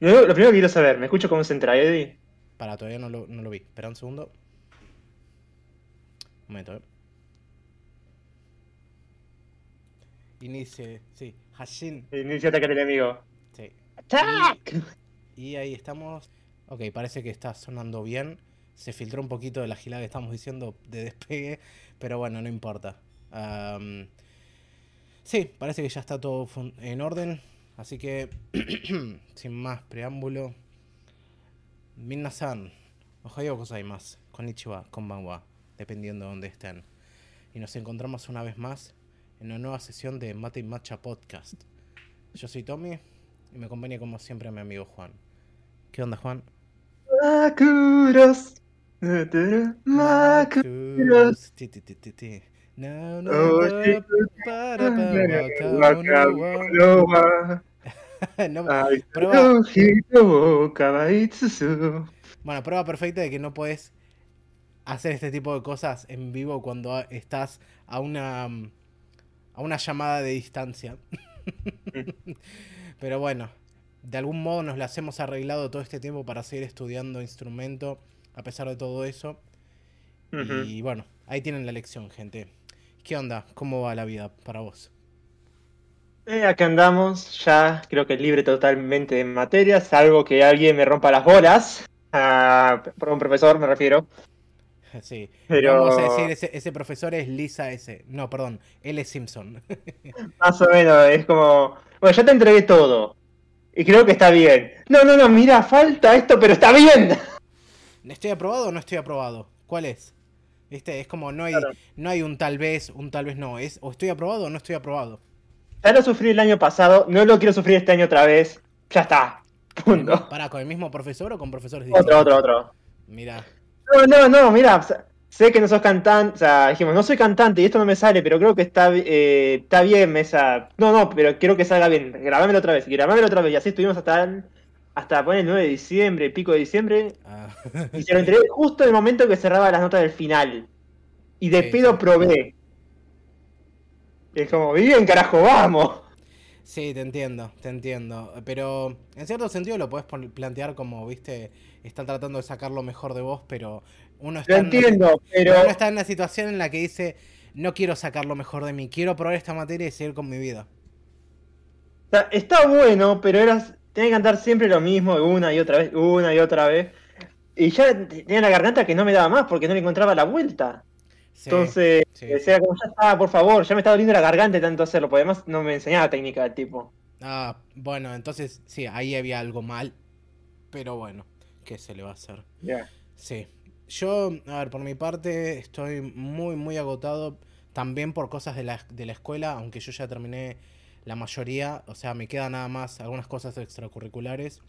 Lo, lo primero que quiero saber, ¿me escucho cómo se entra, Eddie? Para, todavía no lo, no lo vi. Espera un segundo. Un momento, eh. Inicie, sí. Hashin. Inicia ataque al enemigo. Sí. ¡Attack! Y ahí estamos. Ok, parece que está sonando bien. Se filtró un poquito de la gilada que estamos diciendo de despegue, pero bueno, no importa. Sí, parece que ya está todo fun- en orden. Así que, sin más preámbulo. Minna-san, ohayo gozaimasu, konnichiwa, konbanwa, dependiendo de dónde estén. Y nos encontramos una vez más en una nueva sesión de Mate y Matcha Podcast. Yo soy Tommy y me acompaña como siempre mi amigo Juan. ¿Qué onda, Juan? Makuros. Makuros. No, no, no, Prueba. Bueno, prueba perfecta de que no puedes hacer este tipo de cosas en vivo cuando estás a una mm, a una llamada de distancia. Pero bueno, de algún modo nos las hemos arreglado todo este tiempo para seguir estudiando instrumento a pesar de todo eso. Y bueno, ahí tienen la lección, gente. ¿Qué onda? ¿Cómo va la vida para vos? Eh, acá andamos, ya creo que libre totalmente de materias, salvo que alguien me rompa las bolas. Ah, por un profesor me refiero. Sí, Pero- vamos a decir, ese, ese profesor es Lisa S. No, perdón, L. Simpson. Más o menos, es como, bueno, ya te entregué todo. Y creo que está bien. No, no, no, mira, falta esto, pero está bien. ¿Estoy aprobado o no estoy aprobado? ¿Cuál es? ¿Viste? Es como no hay, Claro. no hay un tal vez, un tal vez no. Es o estoy aprobado o no estoy aprobado. Ya lo sufrí el año pasado, no lo quiero sufrir este año otra vez. Ya está. Punto. ¿Para con el mismo profesor o con profesores Otro, distintos? otro, otro. Mira, No, no, no, mira, sé que no sos cantante, o sea, dijimos, no soy cantante y esto no me sale, pero creo que está, eh, está bien, esa... No, no, pero quiero que salga bien, grabámelo otra vez, grabámelo otra vez, y así estuvimos hasta el, hasta poner el 9 de diciembre, pico de diciembre, ah, y se lo entregué justo en el momento que cerraba las notas del final. Y de Sí, pedo sí. probé. Y es como, bien, carajo, vamos. sí, te entiendo, te entiendo. Pero en cierto sentido lo puedes plantear como, viste, están tratando de sacar lo mejor de vos, pero uno está, Lo en entiendo, pero... pero uno está en una situación en la que dice, no quiero sacar lo mejor de mí, quiero probar esta materia y seguir con mi vida. Está bueno, pero era, tenía que cantar siempre lo mismo, una y otra vez, una y otra vez. Y ya tenía la garganta que no me daba más porque no le encontraba la vuelta. Sí, Entonces, sí, decía sí. como ya está, por favor, ya me está doliendo la garganta de tanto hacerlo, porque además no me enseñaba técnica del tipo. Ah, bueno, entonces sí, ahí había algo mal. Pero bueno, ¿qué se le va a hacer? Ya. Sí. Yo, a ver, por mi parte, estoy muy, muy agotado. También por cosas de la, de la escuela, aunque yo ya terminé la mayoría. O sea, me quedan nada más algunas cosas extracurriculares.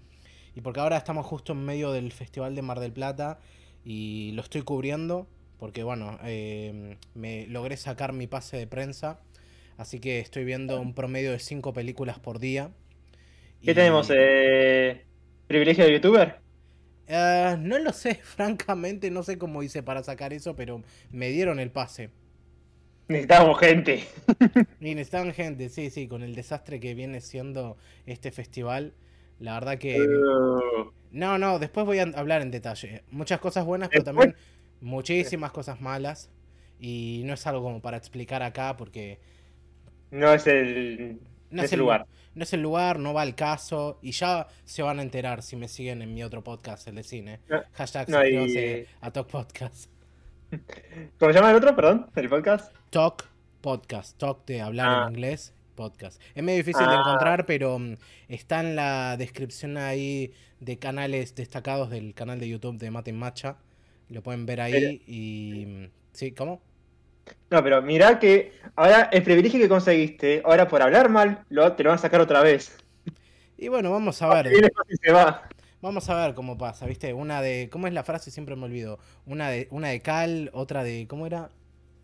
Y porque ahora estamos justo en medio del Festival de Mar del Plata y lo estoy cubriendo. Porque bueno, eh, me logré sacar mi pase de prensa. Así que estoy viendo un promedio de 5 películas por día. ¿Qué Y- tenemos? Eh, ¿Privilegio de youtuber? Eh, no lo sé, francamente, no sé cómo hice para sacar eso, pero me dieron el pase. Necesitábamos gente. Y necesitan gente, sí, sí, con el desastre que viene siendo este festival. La verdad que... Uh, No, no, después voy a hablar en detalle. Muchas cosas buenas, pero también muchísimas cosas malas. Y no es algo como para explicar acá porque no es el, no es el lugar. No es el lugar, no va al caso. Y ya se van a enterar si me siguen en mi otro podcast, el de cine. No, Hashtag no a Talk Podcast. ¿Cómo se llama el otro, perdón? ¿El podcast? Talk Podcast. Talk de hablar Ah. en inglés. Podcast. Es medio difícil de Ah. encontrar, pero mm, está en la descripción ahí de canales destacados del canal de YouTube de Mate Macha. Lo pueden ver ahí y... ¿Sí? ¿Cómo? No, pero mirá que ahora el privilegio que conseguiste, ahora por hablar mal, lo, te lo van a sacar otra vez. Y bueno, vamos a ver. Se va. Vamos a ver cómo pasa, ¿viste? Una de... ¿Cómo es la frase? Siempre me olvido. Una de, una de cal, otra de... ¿Cómo era?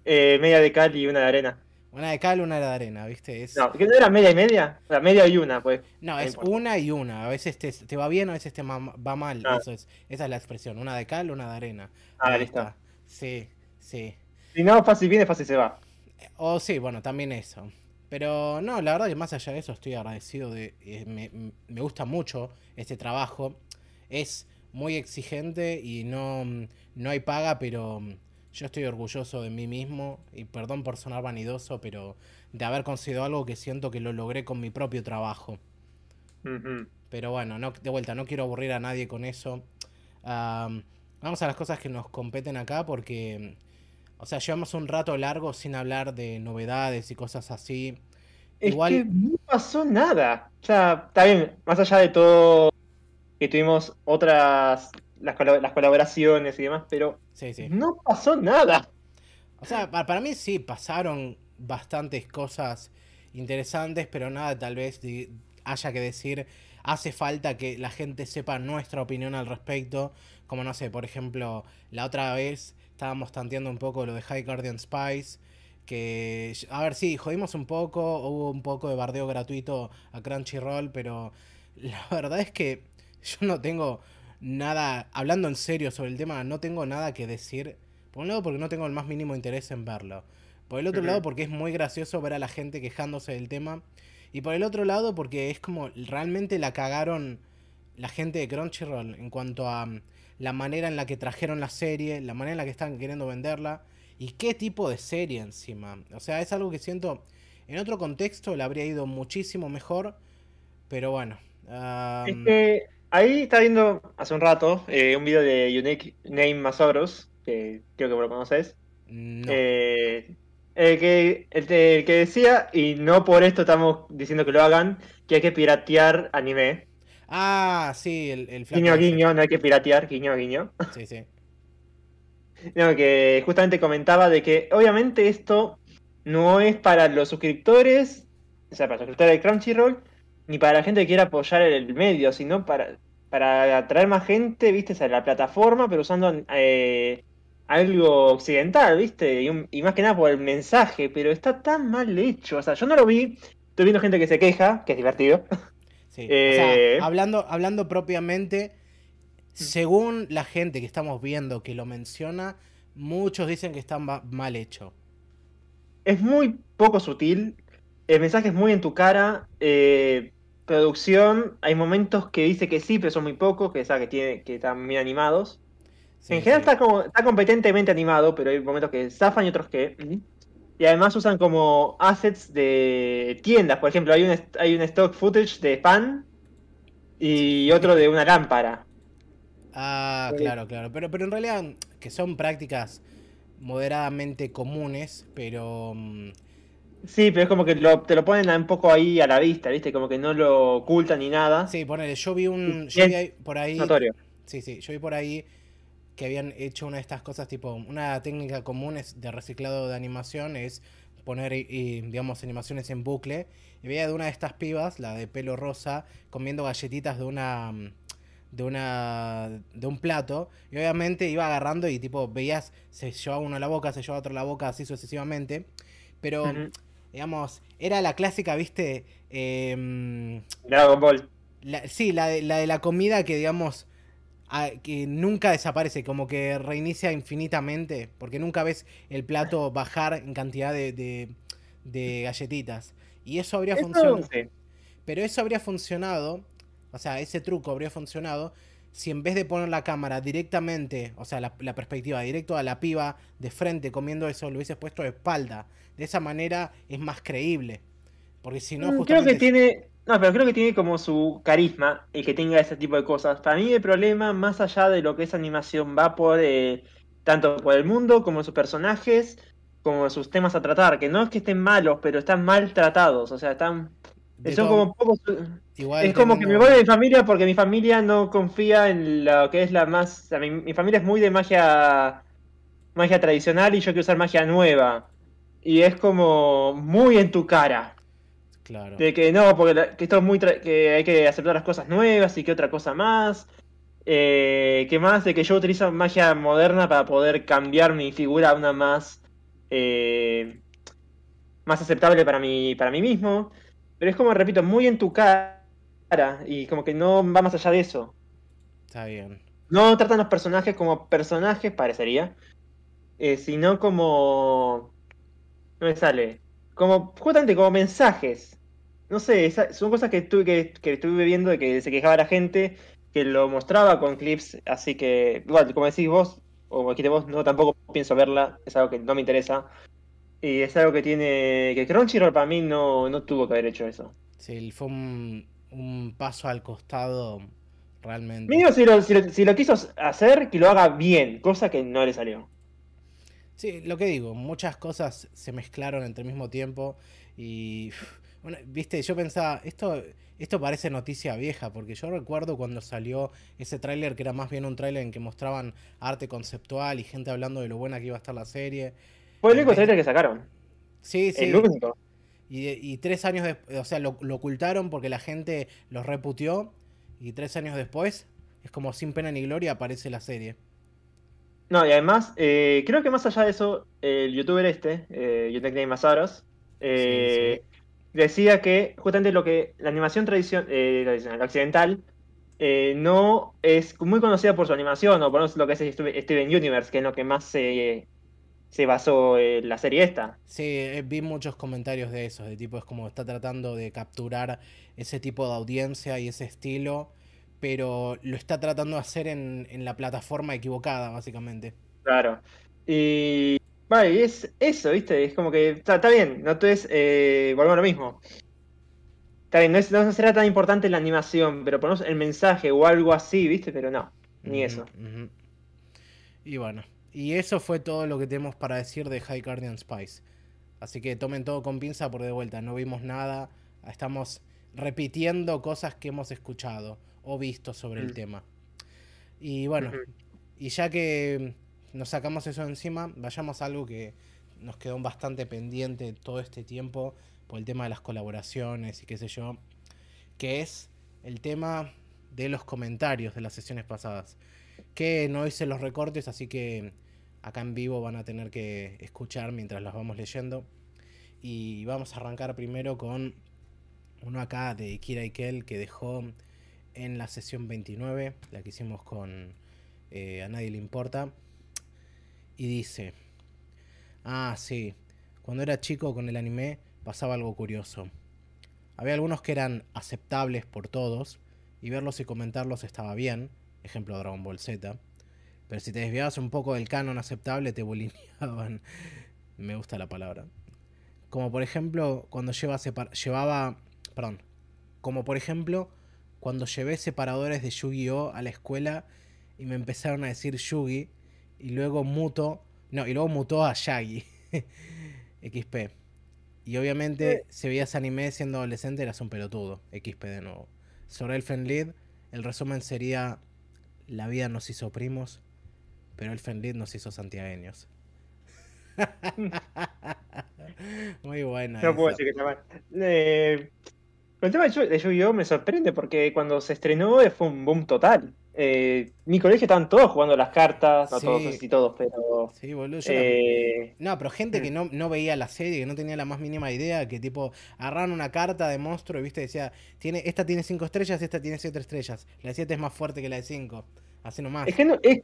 Eh, media de cal y una de arena. Una de cal, una de arena, ¿viste? Es... No, ¿qué no era media y media? O sea, media y una, pues. No, es importa. una y una. A veces te, te va bien, a veces te va mal. Ah. Eso es, esa es la expresión. Una de cal, una de arena. Ah, Ahí listo. está. Sí, sí. Si no, fácil viene, fácil se va. O sí, bueno, también eso. Pero no, la verdad que más allá de eso estoy agradecido de... eh, me, me gusta mucho este trabajo. Es muy exigente y no, no hay paga, pero yo estoy orgulloso de mí mismo. Y perdón por sonar vanidoso, pero de haber conseguido algo que siento que lo logré con mi propio trabajo. Pero bueno, no, de vuelta, no quiero aburrir a nadie con eso. Am, vamos a las cosas que nos competen acá porque, o sea, llevamos un rato largo sin hablar de novedades y cosas así. Es Igual, que no pasó nada. O sea, está bien, más allá de todo que tuvimos otras, las, las colaboraciones y demás, pero sí, sí. no pasó nada. O sea, pa- para mí sí, pasaron bastantes cosas interesantes, pero nada, tal vez haya que decir, hace falta que la gente sepa nuestra opinión al respecto, como no sé, por ejemplo, la otra vez estábamos tanteando un poco lo de High Guardian Spice, que, a ver, sí, jodimos un poco, hubo un poco de bardeo gratuito a Crunchyroll, pero la verdad es que yo no tengo nada, hablando en serio sobre el tema, no tengo nada que decir. Por un lado porque no tengo el más mínimo interés en verlo. Por el otro lado porque es muy gracioso ver a la gente quejándose del tema. Y por el otro lado porque es como realmente la cagaron la gente de Crunchyroll en cuanto a mm, la manera en la que trajeron la serie, la manera en la que están queriendo venderla y qué tipo de serie encima. O sea, es algo que siento en otro contexto le habría ido muchísimo mejor, pero bueno. Es que ahí está viendo hace un rato eh, un video de Unique Name Masoros, que creo que vos lo conoces. no. Eh, el que, el, de- el que decía, y no por esto estamos diciendo que lo hagan, que hay que piratear anime. Ah, sí, el, el Guiño ese. guiño, no hay que piratear, guiño guiño. Sí, sí. No, que justamente comentaba de que obviamente esto no es para los suscriptores, o sea, para los suscriptores de Crunchyroll, ni para la gente que quiera apoyar el medio, sino para, para atraer más gente, viste, a la plataforma, pero usando eh, algo occidental, viste, y, un- y más que nada por el mensaje, pero está tan mal hecho, o sea, yo no lo vi, estoy viendo gente que se queja, que es divertido. Sí, o Eh, sea, hablando, hablando propiamente, según la gente que estamos viendo que lo menciona, muchos dicen que está ma- mal hecho. es muy poco sutil, el mensaje es muy en tu cara, eh, producción, hay momentos que dice que sí, pero son muy pocos, que, sea, que, tiene, que están bien animados. Sí, en general sí. está, como, está competentemente animado, pero hay momentos que zafan y otros que... mm. Y además usan como assets de tiendas, por ejemplo, hay un, hay un stock footage de pan y otro de una lámpara. Ah, Sí. claro, claro. Pero, pero en realidad, que son prácticas moderadamente comunes, pero... Sí, pero es como que lo- te lo ponen un poco ahí a la vista, ¿viste? Como que no lo ocultan ni nada. Sí, ponele, yo vi un... Yo vi ahí- por ahí... Notorio. Sí, sí, yo vi por ahí que habían hecho una de estas cosas, tipo, una técnica común es de reciclado de animación es poner, y- y, digamos, animaciones en bucle. Y veía de una de estas pibas, la de pelo rosa, comiendo galletitas de una de una de un plato y obviamente iba agarrando y tipo veías se llevaba uno a la boca se llevaba otro a la boca así sucesivamente pero. Digamos era la clásica viste Em, Dragon Ball. la- sí, la de, la de la comida que, digamos, a- que nunca desaparece, como que reinicia infinitamente, porque nunca ves el plato bajar en cantidad de, de- de galletitas. Y eso habría funcionado. sí. Pero eso habría funcionado, o sea, ese truco habría funcionado si en vez de poner la cámara directamente, o sea, la, la perspectiva directo a la piba de frente comiendo eso, lo hubieses puesto de espalda. De esa manera es más creíble. Porque si no, Mm, justamente... Creo que tiene. No, pero creo que tiene como su carisma y que tenga ese tipo de cosas. Para mí el problema, más allá de lo que es animación, va por eh, tanto por el mundo como sus personajes, como sus temas a tratar. Que no es que estén malos, pero están mal tratados. O sea, están. Son como pocos. igual Es como que me voy de mi familia porque mi familia no confía en lo que es la más. o sea, mi, mi familia es muy de magia. Magia tradicional y yo quiero usar magia nueva. Y es como muy en tu cara. Claro. De que no, porque la- que esto es muy tra- que hay que aceptar las cosas nuevas y que otra cosa más. Eh, que más de que yo utilizo magia moderna para poder cambiar mi figura a una más eh, más aceptable para mí, para mí mismo. Pero es como, repito, muy en tu cara y como que no va más allá de eso. Está bien. No tratan los personajes como personajes, parecería, eh, sino como... No me sale. como, justamente como mensajes. No sé, esa- son cosas que tuve que, que estuve viendo de que se quejaba la gente, que lo mostraba con clips, así que, igual, como decís vos, o como dijiste vos, no tampoco pienso verla, es algo que no me interesa. Y es algo que tiene. que Crunchyroll para mí no, no tuvo que haber hecho eso. Sí, fue un, un paso al costado realmente. Mínimo si lo, si, lo, si lo quiso hacer, que lo haga bien, cosa que no le salió. Sí, lo que digo, muchas cosas se mezclaron entre el mismo tiempo y bueno, viste, yo pensaba, esto esto parece noticia vieja, porque yo recuerdo cuando salió ese tráiler que era más bien un tráiler en que mostraban arte conceptual y gente hablando de lo buena que iba a estar la serie. Fue el único trailer que sacaron. Sí, sí. El único. Y, y tres años después, o sea, lo, lo ocultaron porque la gente los reputió y tres años después, es como sin pena ni gloria, aparece la serie. No, y además, eh, creo que más allá de eso, el youtuber este, eh, Name Masaros, eh, Sí, decía que justamente lo que la animación tradicion- eh, tradicional, occidental, eh, no es muy conocida por su animación, o por lo que es Steven Steven Universe, que es lo que más se, se basó en la serie esta. Sí, eh, vi muchos comentarios de eso, de tipo es como está tratando de capturar ese tipo de audiencia y ese estilo, pero lo está tratando de hacer en, en la plataforma equivocada, básicamente. Claro. Y vale, y es eso, ¿viste? Es como que está, está bien, no te es eh, volvemos a lo mismo. Está bien, no, es- no será tan importante la animación, pero ponemos el mensaje o algo así, ¿viste? Pero no, ni eso. Y bueno, y eso fue todo lo que tenemos para decir de High Guardian Spice. Así que tomen todo con pinza por de vuelta, no vimos nada, estamos repitiendo cosas que hemos escuchado o visto sobre el Mm. tema. Y bueno, y ya que nos sacamos eso de encima, vayamos a algo que nos quedó bastante pendiente todo este tiempo por el tema de las colaboraciones y qué sé yo, que es el tema de los comentarios de las sesiones pasadas. Que no hice los recortes, así que acá en vivo van a tener que escuchar mientras las vamos leyendo. Y vamos a arrancar primero con uno acá de Kira Ikel que dejó en la sesión 29, la que hicimos con eh, A Nadie Le Importa. Y dice, ah, sí, cuando era chico con el anime pasaba algo curioso. Había algunos que eran aceptables por todos y verlos y comentarlos estaba bien, ejemplo Dragon Ball Z. Pero si te desviabas un poco del canon aceptable te bulineaban. Me gusta la palabra. Como por ejemplo cuando lleva llevaba, perdón, como por ejemplo cuando llevé separadores de Yu-Gi-Oh a la escuela y me empezaron a decir Yugi y luego muto, no, y luego mutó a Yagi. XP. Y obviamente, si veías anime siendo adolescente, eras un pelotudo. XP de nuevo. Sobre Elfen Lied, el resumen sería: La vida nos hizo primos, pero Elfen Lied nos hizo santiagueños. Muy buena. No puedo decir que está mal. Eh, el tema de Yu- de Yu-Gi-Oh! me sorprende porque cuando se estrenó eh, fue un boom total. Eh, mi colegio estaban todos jugando las cartas, no Sí. todos, no sé si todos, pero. Sí, boludo. eh, No, pero gente que no, no veía la serie, que no tenía la más mínima idea, que tipo agarraron una carta de monstruo y viste, decía, tiene, esta tiene 5 estrellas, esta tiene 7 estrellas. La de 7 es más fuerte que la de 5. Así nomás. Es que, no, es,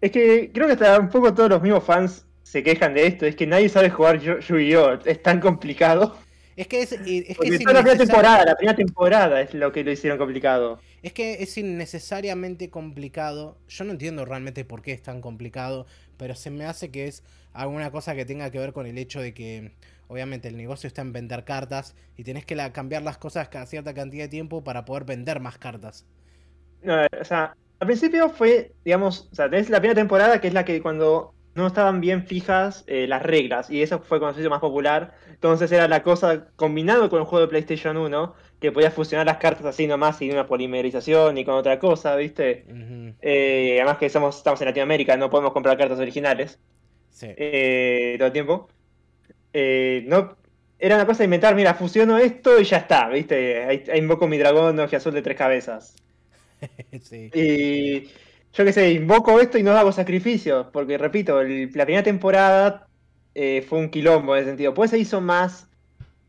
es que creo que hasta un poco todos los mismos fans se quejan de esto. Es que nadie sabe jugar Yu- Yu-Gi-Oh! Es tan complicado. Es que es, es que Porque es la primera temporada, la primera temporada es lo que lo hicieron complicado. Es que es innecesariamente complicado. Yo no entiendo realmente por qué es tan complicado, pero se me hace que es alguna cosa que tenga que ver con el hecho de que obviamente el negocio está en vender cartas y tenés que la- cambiar las cosas cada cierta cantidad de tiempo para poder vender más cartas. No, o sea, al principio fue, digamos, o sea, tenés la primera temporada que es la que cuando no estaban bien fijas eh, las reglas, y eso fue cuando se hizo más popular. Entonces era la cosa combinado con el juego de PlayStation 1, que podías fusionar las cartas así nomás sin una polimerización ni con otra cosa, ¿viste? Eh, además que somos, estamos en Latinoamérica, no podemos comprar cartas originales Sí. eh, todo el tiempo. Eh, no, era una cosa de inventar, mira, fusiono esto y ya está, ¿viste? Ahí, ahí invoco mi dragón ojo azul de tres cabezas. sí. Y yo qué sé, invoco esto y no hago sacrificios, porque repito, el- la primera temporada eh, fue un quilombo en ese sentido. Pues se hizo más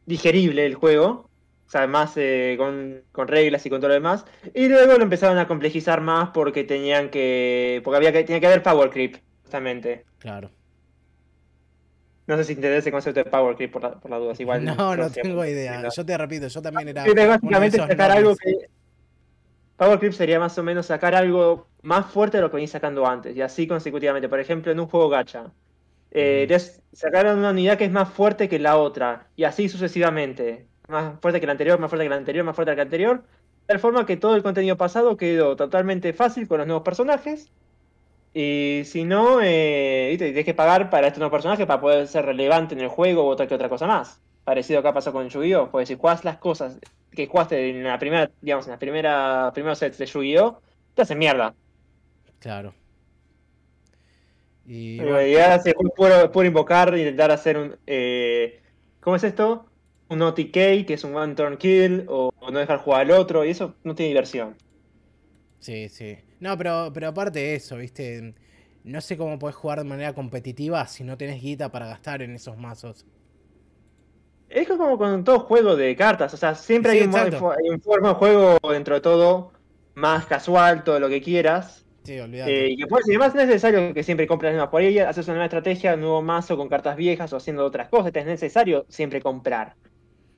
digerible el juego, o sea, más eh, con, con reglas y con todo lo demás. Y luego lo empezaron a complejizar más porque tenían que. porque había que, tenía que haber power creep, justamente. Claro. No sé si entendés ese concepto de Power Creep por la, por la duda. Igual, No, no tengo idea. Yo te repito, yo también era. Uno de básicamente sacar algo que. Power Creep sería más o menos sacar algo más fuerte de lo que venís sacando antes, y así consecutivamente. Por ejemplo, en un juego gacha. Eh, Ujú. des- sacar una unidad que es más fuerte que la otra, y así sucesivamente. Más fuerte que la anterior, más fuerte que la anterior, más fuerte que la anterior. De tal forma que todo el contenido pasado quedó totalmente fácil con los nuevos personajes. Y si no, eh, tienes que pagar para estos nuevos personajes para poder ser relevante en el juego o otra que otra cosa más. Parecido acá pasó con Yu-Gi-Oh! Porque si jugás las cosas que jugaste en la primera, digamos, en la primera, primeros sets de Yu-Gi-Oh! te hacen mierda. Claro. Y En bueno, juega puro, puro invocar, intentar hacer un. eh, ¿Cómo es esto? Un OTK, que es un one turn kill, o, o no dejar jugar al otro, y eso no tiene diversión. sí, sí. No, pero, pero aparte de eso, ¿viste? No sé cómo podés jugar de manera competitiva si no tenés guita para gastar en esos mazos. Es como con todo juego de cartas, o sea, siempre Sí, hay, un, hay forma de juego dentro de todo, más casual, todo lo que quieras. Sí, olvídate. Eh, y que pues, y además no es necesario que siempre compres misma por ahí, haces una nueva estrategia, un nuevo mazo con cartas viejas o haciendo otras cosas, es necesario siempre comprar.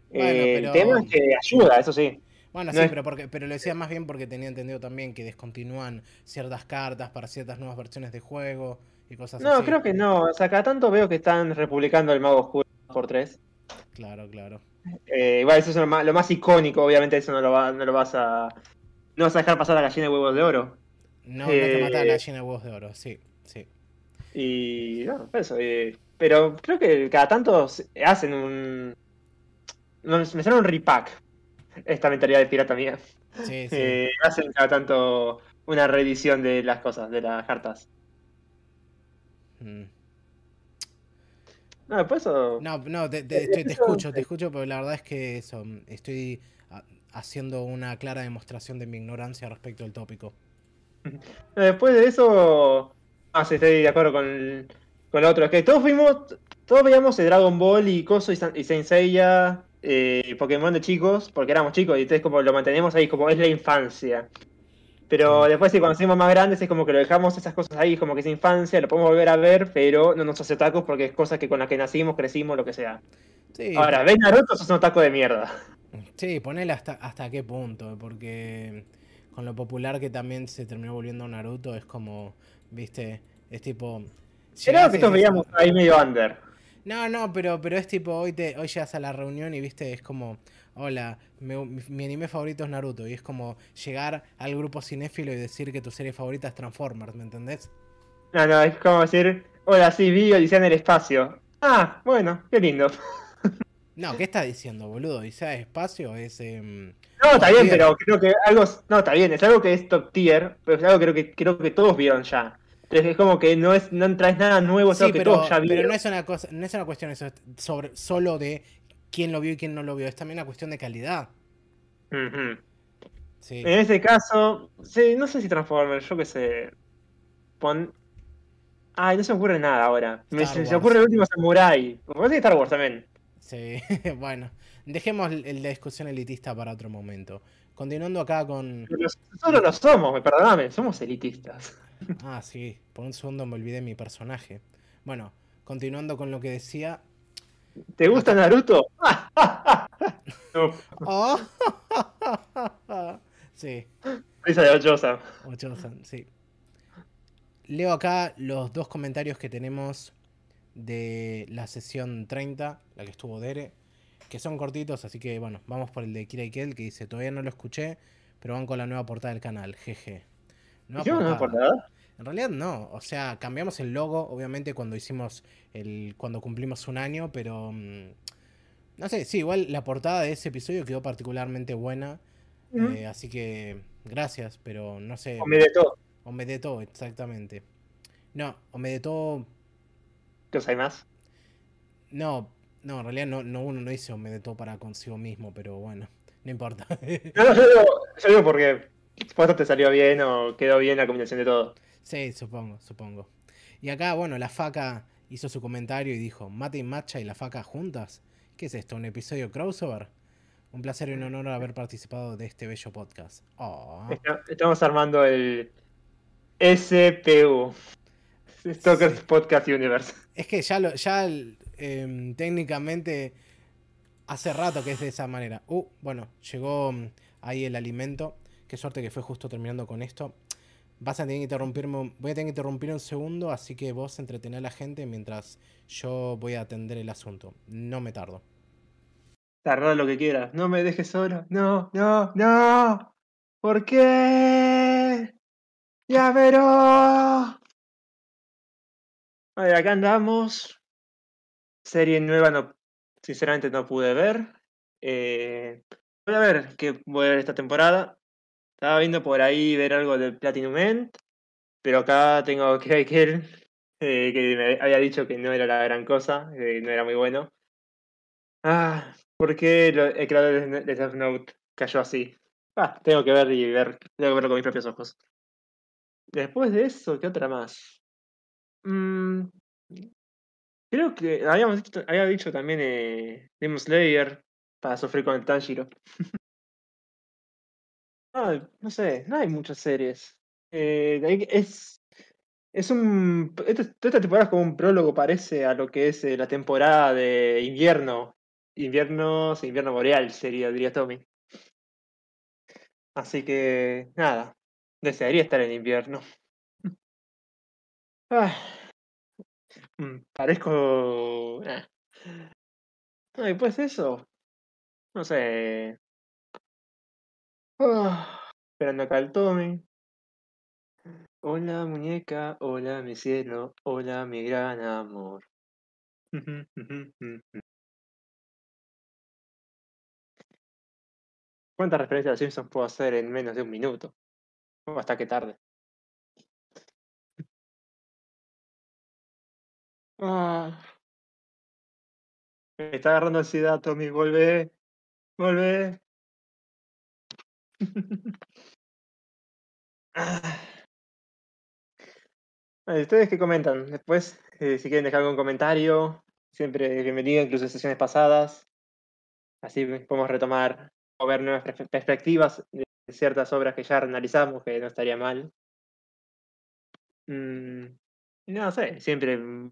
Bueno, Eh, pero- El tema es que ayuda, eso sí. Bueno, No sí, es- pero, porque, pero lo decía más bien porque tenía entendido también que descontinúan ciertas cartas para ciertas nuevas versiones de juego y cosas No, así. creo que no. O sea, cada tanto veo que están republicando el Mago Oscuro por 3. Claro, claro. Eh, igual eso es lo más, lo más icónico, obviamente eso no lo, va- no lo vas a... No vas a dejar pasar a la gallina de huevos de oro. No, no te Eh, mata a la llena de huevos de oro, sí, sí. Y no, eso. eh, pero creo que cada tanto hacen un... no, me sale un repack. Esta mentalidad de pirata mía. Sí, sí. Hacen cada tanto una reedición de las cosas, de las cartas. Mm. No, después eso... No, no, te, te- estoy- te Eso- escucho, te escucho, pero la verdad es que eso, estoy haciendo una clara demostración de mi ignorancia respecto al tópico. Después de eso, ah, sí, estoy de acuerdo con, con lo otro. Es que todos fuimos, todos veíamos el Dragon Ball y Coso y, San- y Saint Seiya, eh, Pokémon de chicos, porque éramos chicos y entonces como lo mantenemos ahí, como es la infancia. Pero después si cuando somos más grandes es como que lo dejamos esas cosas ahí, como que es infancia, lo podemos volver a ver, pero no nos hace tacos porque es cosas que con las que nacimos, crecimos, lo que sea. Sí, Ahora, ¿ves Naruto? Sos un taco de mierda. sí, ponele hasta, hasta qué punto, porque con lo popular que también se terminó volviendo Naruto, es como, viste, es tipo... Era que todos veíamos ahí medio under. No, no, pero, pero es tipo, hoy te, hoy llegas a la reunión y viste, es como, hola, me- mi, mi anime favorito es Naruto. Y es como llegar al grupo cinéfilo y decir que tu serie favorita es Transformers, ¿me entendés? No, no, es como decir, hola, sí, vi Odisea en el espacio. Ah, bueno, qué lindo. No, ¿qué estás diciendo, boludo? ¿Y sea espacio? Es. em, No, está bien, tier. pero creo que algo. No, está bien, es algo que es top tier, pero es algo que creo que, creo que todos vieron ya. Entonces es como que no es no traes nada nuevo, es Sí, algo que pero, todos ya pero vieron. no es una cosa, no es una cuestión eso, sobre, solo de quién lo vio y quién no lo vio. Es también una cuestión de calidad. Sí. En ese caso, sí, no sé si Transformers, yo qué sé. Pon. Ay, no se me ocurre nada ahora. Me, se, Wars. ocurre el último Samurai. Como que Star Wars también. Sí, bueno. Dejemos de discusión elitista para otro momento. Continuando acá con. Pero Nosotros lo somos, perdóname, somos elitistas. Ah, sí, por un segundo me olvidé mi personaje. Bueno, continuando con lo que decía. ¿Te gusta Naruto? no, ¡Oh! sí, risa de Ochosa. Ocho-san, sí. Leo acá los dos comentarios que tenemos de la sesión 30, la que estuvo Dere, que son cortitos, así que bueno, vamos por el de Kira Ikel, que dice, todavía no lo escuché, pero van con la nueva portada del canal, jeje. Nueva ¿Hicimos una portada. portada? En realidad no, o sea, cambiamos el logo, obviamente, cuando hicimos el. cuando cumplimos un año, pero. mm, No sé, sí, igual la portada de ese episodio quedó particularmente buena. Eh, así que. Gracias, pero no sé. O me de todo. Omedeto, exactamente. No, Omedeto. ¿Qué os hay más? No, no, en realidad no, no uno no dice Omedeto para consigo mismo, pero bueno, no importa. No, no, yo digo, yo digo porque supuesto te salió bien o quedó bien la combinación de todo. Sí, supongo, supongo. Y acá, bueno, la faca hizo su comentario y dijo, Mate y Macha y la faca juntas. ¿Qué es esto? ¿Un episodio crossover? Un placer y un honor haber participado de este bello podcast. Oh. Estamos armando el SPU. Stalkers Sí. Podcast Universe. Es que ya, lo, ya em, técnicamente hace rato que es de esa manera. Uh, bueno, llegó mm, ahí el alimento. Qué suerte que fue justo terminando con esto. Vas a tener que interrumpirme, voy a tener que interrumpir un segundo, así que vos entretené a la gente mientras yo voy a atender el asunto. No me tardo. Tardá lo que quieras. No me dejes solo. No, no, no. ¿Por qué? Ya veró. A ver, acá andamos. Serie nueva no, sinceramente no pude ver. Eh, voy a ver qué voy a ver esta temporada. Estaba viendo por ahí ver algo de Platinum End, pero acá tengo que eh, que me había dicho que no era la gran cosa, que no era muy bueno. Ah, ¿por qué el creador de Death Note cayó así? Ah, tengo que ver y ver, tengo que verlo con mis propios ojos. Después de eso, ¿qué otra más? Mm, creo que habíamos dicho, había dicho también eh, Demon Slayer para sufrir con el Tanjiro. no, no sé, no hay muchas series. Eh, es, es un. Esta, esta temporada es como un prólogo, parece, a lo que es eh, la temporada de invierno. Invierno, invierno boreal sería, diría Tommy. Así que, nada, desearía estar en invierno. Ah, mm, parezco... Y pues eso. No sé. Ah, esperando acá el Tommy. Hola muñeca, hola mi cielo, hola mi gran amor. ¿Cuántas referencias a los Simpsons puedo hacer en menos de un minuto? O hasta que tarde. Ah. Me está agarrando ansiedad, Tommy. Vuelve. Vuelve. Ah. ¿Ustedes qué comentan? Después, eh, si quieren dejar algún comentario, siempre bienvenido, incluso en sesiones pasadas. Así podemos retomar o ver nuevas perspectivas de ciertas obras que ya analizamos, que no estaría mal. Mm, no sé, siempre una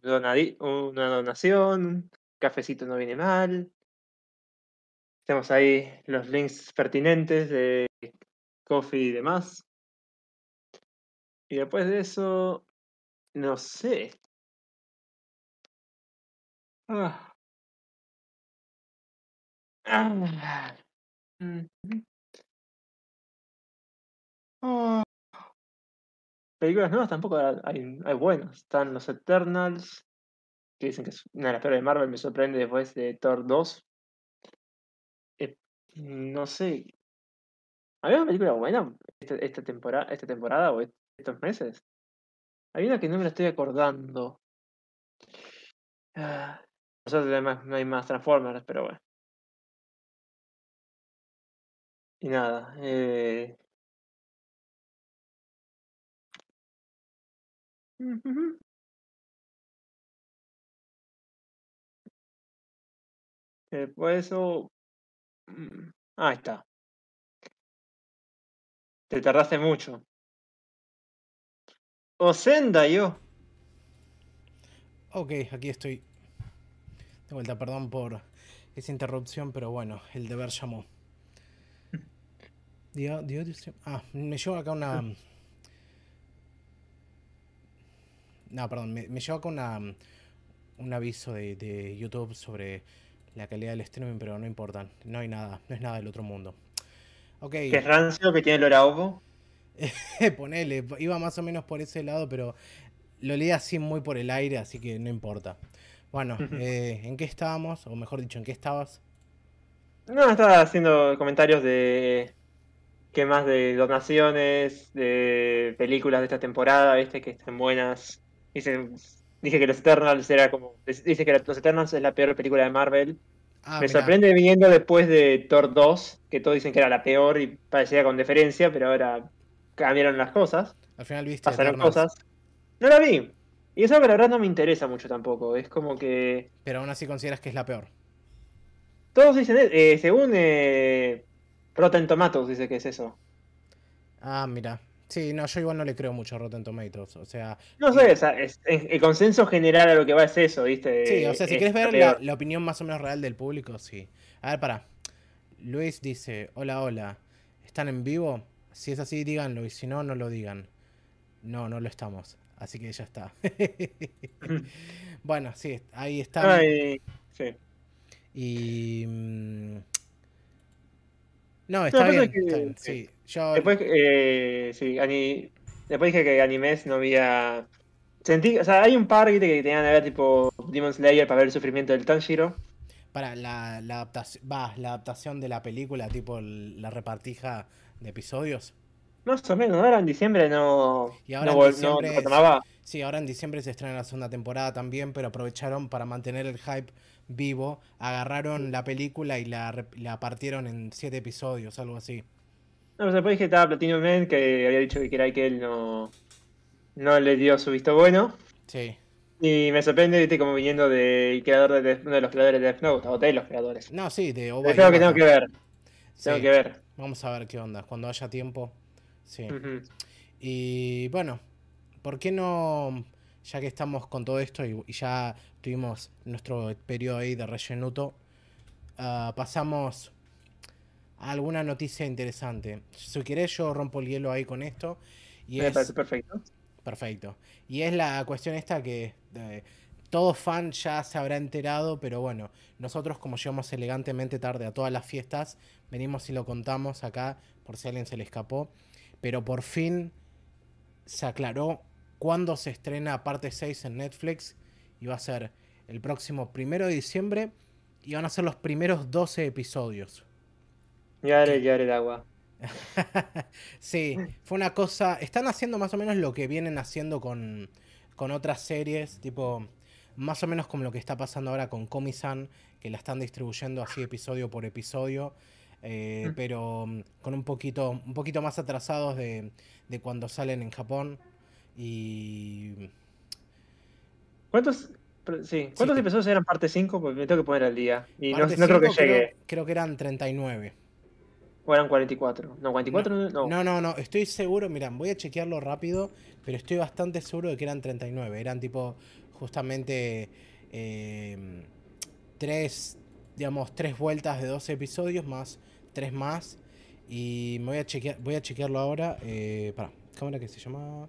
donación, cafecito no viene mal. Tenemos ahí los links pertinentes de Coffee y demás. Y después de eso, no sé. Ah. Ah. Oh. Películas nuevas tampoco hay, hay buenas. Están los Eternals, que dicen que es una de las peores de Marvel, me sorprende después de Thor 2. Eh, no sé. ¿Había una película buena esta, temporada, esta temporada o estos meses? Hay una que no me la estoy acordando. Ah, no hay más Transformers, pero bueno. Y nada, eh... Después eso... Mm, ahí está. Te tardaste mucho. O senda yo. Ok, aquí estoy. De vuelta, perdón por esa interrupción, pero bueno, el deber llamó. Ah, me llevo acá una. No, perdón, me, llevo acá una, un aviso de, YouTube sobre la calidad del streaming, pero no importa, no hay nada, no es nada del otro mundo. Ok. ¿Qué es rancio que tiene el Orauco? Ponele, iba más o menos por ese lado, pero lo leí así muy por el aire, así que no importa. Bueno, eh, ¿en qué estábamos? O mejor dicho, ¿en qué estabas? No, estaba haciendo comentarios de qué más de donaciones, de películas de esta temporada, viste, que estén buenas. Dice, dije que los Eternals era como. Dice que los Eternals es la peor película de Marvel. Ah, Me sorprende viniendo después de Thor 2, que todos dicen que era la peor y parecía con deferencia, pero ahora cambiaron las cosas. Al final viste. Pasaron cosas. No la vi. Y eso la verdad no me interesa mucho tampoco. Es como que. Pero aún así consideras que es la peor. Todos dicen, eh, según eh, Rotten Tomatoes dice que es eso. Ah, mira. Sí, no, yo igual no le creo mucho a Rotten Tomatoes. O sea. No sé, o sea, es- es- el consenso general a lo que va es eso, ¿viste? Sí, o sea, si Es querés ver la, la opinión más o menos real del público, sí. A ver, para. Luis dice, hola, hola. ¿Están en vivo? Si es así, díganlo. Y si no, no lo digan. No, no lo estamos. Así que ya está. bueno, sí, ahí está. Ay, sí. Y... No, está bien. que- está bien, sí. Yo... Después, eh, sí, ani- después dije que animes no había... Sentí, o sea, hay un par ¿viste, que tenían que ver tipo Demon Slayer para ver el sufrimiento del Tanjiro. Para la, la adaptación, va, la adaptación de la película, tipo el- la repartija de episodios. Más o menos, ahora en diciembre no, Y ahora no, en diciembre no es-. Sí, ahora en diciembre se estrena la segunda temporada también, pero aprovecharon para mantener el hype vivo. Agarraron la película y la, la partieron en siete episodios, algo así. No, pues después dije que estaba Platinum Man, que había dicho que Kirai que él no, no le dio su visto bueno. Sí. Y me sorprende, viste, como viniendo del creador de uno de los creadores de Death Note, o de los creadores. No, sí, de Oba Es algo que tengo que ver, Sí. tengo que ver. Vamos a ver qué onda, cuando haya tiempo. Sí. Y bueno, ¿por qué no, ya que estamos con todo esto y, y ya tuvimos nuestro periodo ahí de rellenuto, ah, pasamos a alguna noticia interesante? Si querés yo rompo el hielo ahí con esto. Y Me es, parece perfecto. perfecto. Y es la cuestión esta que eh, todo fan ya se habrá enterado, pero bueno, nosotros como llegamos elegantemente tarde a todas las fiestas, venimos y lo contamos acá por si a alguien se le escapó. Pero por fin se aclaró cuándo se estrena parte 6 en Netflix y va a ser el próximo primero de diciembre y van a ser los primeros 12 episodios. Ya haré, ya haré el agua. sí, fue una cosa. Están haciendo más o menos lo que vienen haciendo con, con otras series, tipo. Más o menos como lo que está pasando ahora con Komi-san, que la están distribuyendo así episodio por episodio, eh, Mm. pero mm, con un poquito, un poquito más atrasados de, de cuando salen en Japón. Y. ¿Cuántos, sí, ¿cuántos Sí. episodios eran parte 5? Porque me tengo que poner al día. Y no, creo que llegue. creo que eran 39. O eran 44. No, 44 no. no. No, no, no, estoy seguro, mirá, voy a chequearlo rápido, pero estoy bastante seguro de que eran 39. Eran tipo, justamente, eh, tres, digamos, tres vueltas de 12 episodios más tres más. Y me voy a chequear, voy a chequearlo ahora. Eh, para, ¿cómo era que se llama?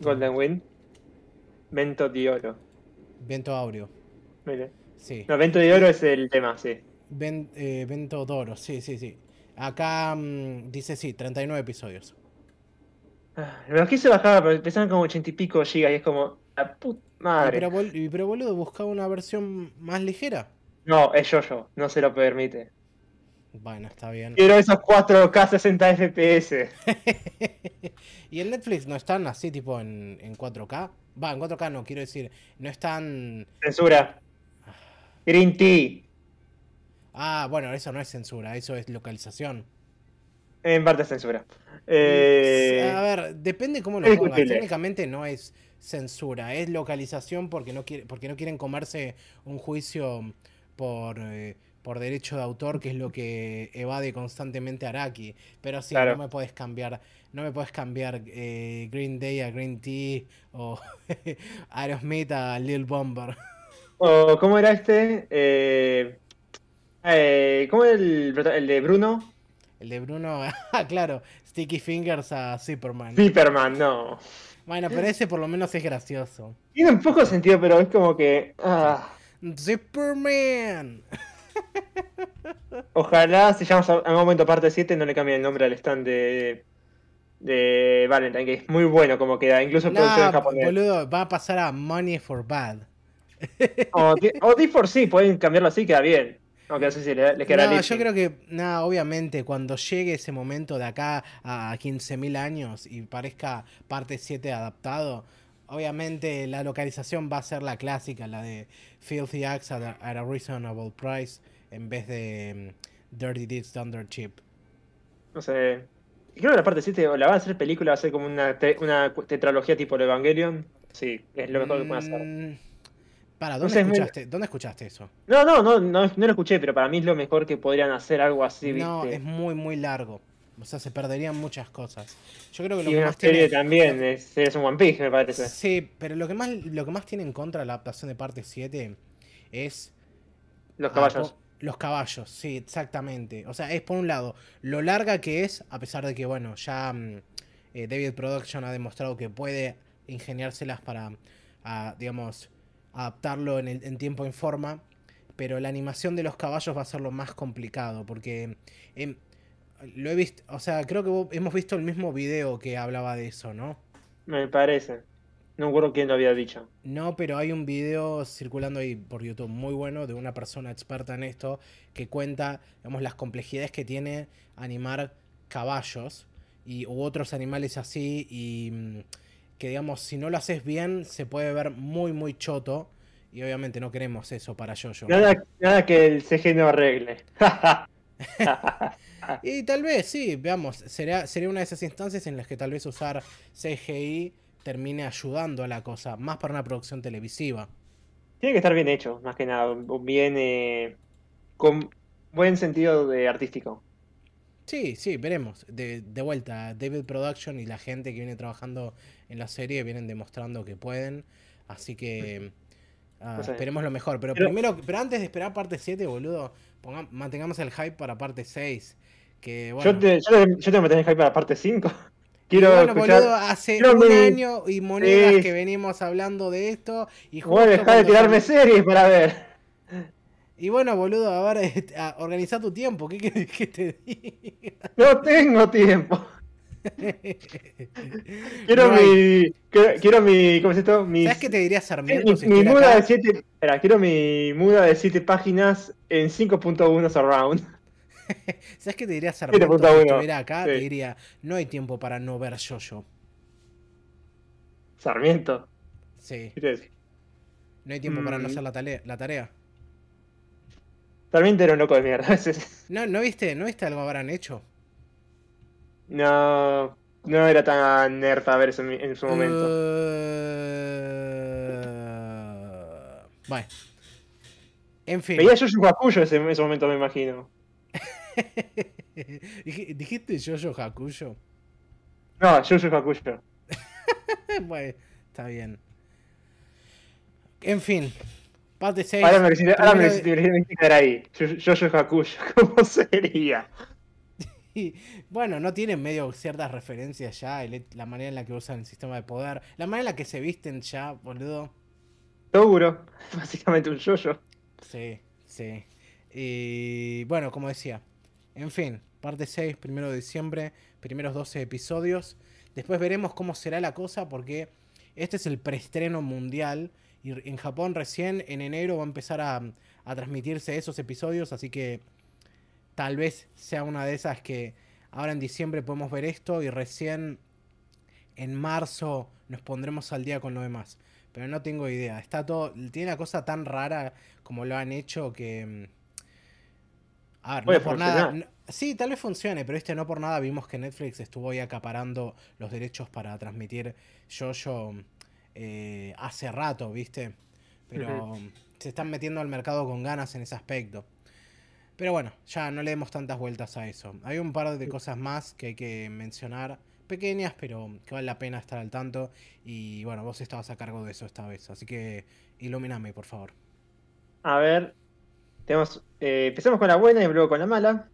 Golden Wind. Vento de Oro. Vento Aureo. Mire. Sí. No, Vento de Oro es el tema, sí. Ven- eh, Vento Doro, sí, sí, sí. Acá mm, dice sí, 39 episodios. Ah, Me los quise bajar, pero pesaban como 80 y pico gigas y es como. La puta madre. pero, bol- pero boludo, buscaba una versión más ligera. No, es yo-yo. No se lo permite. Bueno, está bien. Quiero esos 4K 60 FPS. y en Netflix no están así, tipo en, en 4K. Va, en 4K no, quiero decir, no están. Censura. Green Tea. Ah, bueno, eso no es censura, eso es localización. En parte es censura. Eh, A ver, depende cómo lo pongas. Técnicamente no es censura, es localización porque no, quiere, porque no quieren comerse un juicio por, eh, por derecho de autor, que es lo que evade constantemente Araki. Pero sí, Claro. no me puedes cambiar, no me puedes cambiar eh, Green Day a Green Tea o Aerosmith a Lil Bomber. o, ¿Cómo era este? Eh, eh, ¿Cómo era el, el de Bruno? El de Bruno, ah, claro, Sticky Fingers a Superman. Zipperman, no. Bueno, pero ese por lo menos es gracioso. Tiene un poco de sentido, pero es como que. ah, Superman. ojalá si llamamos a a un momento parte 7 no le cambien el nombre al stand de, de Valentine, que es muy bueno como queda, incluso producción en No, japonés. boludo, va a pasar a Money for Bad. O, o D4 sí, pueden cambiarlo así, queda bien. Aunque no sé si le, le quedará No, lip yo creo que, nada, obviamente, cuando llegue ese momento de acá a 15.000 años y parezca parte 7 adaptado, obviamente la localización va a ser la clásica, la de Filthy Axe at a, at a Reasonable Price, en vez de mm, Dirty Deeds Dirt Cheap. No sé. Creo que la parte 7 o la van a hacer película, va a ser como una, te- una tetralogía tipo el Evangelion. Sí, es lo mejor que pueden hacer. Mm, Para, No ¿dónde, sé, es muy- escuchaste, ¿dónde escuchaste eso? No, no, no, no, no lo escuché, pero para mí es lo mejor que podrían hacer algo así, ¿viste? No, es muy, muy largo. O sea, se perderían muchas cosas. Yo creo que lo Y que una más serie tiene. también, es, es un One Piece, me parece. Sí, pero lo que más, lo que más tiene en contra la adaptación de parte 7 es Los caballos. Los caballos, sí, exactamente. O sea, es por un lado lo larga que es, a pesar de que, bueno, ya mm, eh, David Production ha demostrado que puede ingeniárselas para, digamos, adaptarlo en, el- en tiempo en forma. Pero la animación de los caballos va a ser lo más complicado, porque em, lo he visto, o sea, creo que hemos visto el mismo video que hablaba de eso, ¿no? Me parece. No me acuerdo quién lo había dicho. No, pero hay un video circulando ahí por YouTube muy bueno de una persona experta en esto que cuenta, digamos, las complejidades que tiene animar caballos y u otros animales así y mm, que digamos, si no lo haces bien se puede ver muy muy choto y obviamente no queremos eso para Jojo. Nada, nada que el CG no arregle. Y tal vez, sí, veamos, sería, sería una de esas instancias en las que tal vez usar CGI termine ayudando a la cosa, más para una producción televisiva. Tiene que estar bien hecho, más que nada. Bien. eh, con buen sentido de artístico. Sí, sí, veremos. De, de vuelta, David Production y la gente que viene trabajando en la serie vienen demostrando que pueden. Así que ah, No sé. esperemos lo mejor. Pero, Pero- primero, pero antes de esperar parte 7, boludo, ponga- mantengamos el hype para parte 6. Que bueno. Yo, te, yo, te- yo tengo que tener hype para parte 5. Quiero bueno, escuchar. boludo, hace quiero un mi- año y monedas Sí. que venimos hablando de esto. Y justo dejar de tirarme series para ver. Y bueno, boludo, a ver, este, a- organiza tu tiempo. ¿Qué querés que te diga? No tengo tiempo. Quiero No mi. Quiero, quiero mi. ¿Cómo es esto? Mis- ¿Sabes qué te diría mi, Sarmiento si mi muda acá? de 7. Espera, quiero mi muda de 7 páginas en 5.1 surround. ¿Sabes qué te diría Sarmiento si 7.1, estuviera acá? Te diría, no hay tiempo para no ver Jojo. Sarmiento. Sí, no hay tiempo para no Mm. hacer la, tale- la tarea. Sarmiento era un loco de mierda. ¿No, no viste, ¿No viste algo habrán hecho? No. No era tan nerd para ver eso en, su momento. Eh, Bueno. En fin. Veía yo ese, en ese momento, me imagino. Dij- ¿Dijiste Jojo Hakuyo? No, yo soy Hakuyo. bueno, está bien. En fin. Parte 6. Ahora me hiciste ahora me de- me quedar ahí. Yo, yo soy Hakuyo. ¿Cómo sería? Y, bueno, no tienen medio ciertas referencias ya, el- la manera en la que usan el sistema de poder, la manera en la que se visten ya, boludo. Seguro. Básicamente un yo-yo. Sí, sí. Y bueno, como decía, en fin, parte 6, primero de diciembre, primeros 12 episodios. Después veremos cómo será la cosa porque este es el preestreno mundial y en Japón recién en enero va a empezar a, a transmitirse esos episodios, así que tal vez sea una de esas que ahora en diciembre podemos ver esto y recién en marzo nos pondremos al día con lo demás. Pero no tengo idea. Está todo. Tiene la cosa tan rara como lo han hecho que. A ver, no por nada. no- sí, tal vez funcione, pero este no por nada vimos que Netflix estuvo ahí acaparando los derechos para transmitir Jojo eh, hace rato, ¿viste? Pero se están metiendo al mercado con ganas en ese aspecto. Pero bueno, ya no le demos tantas vueltas a eso. Hay un par de cosas más que hay que mencionar, pequeñas, pero que vale la pena estar al tanto. Y bueno, vos estabas a cargo de eso esta vez, así que ilumíname, por favor. A ver. Tenemos, eh, empezamos con la buena y luego con la mala.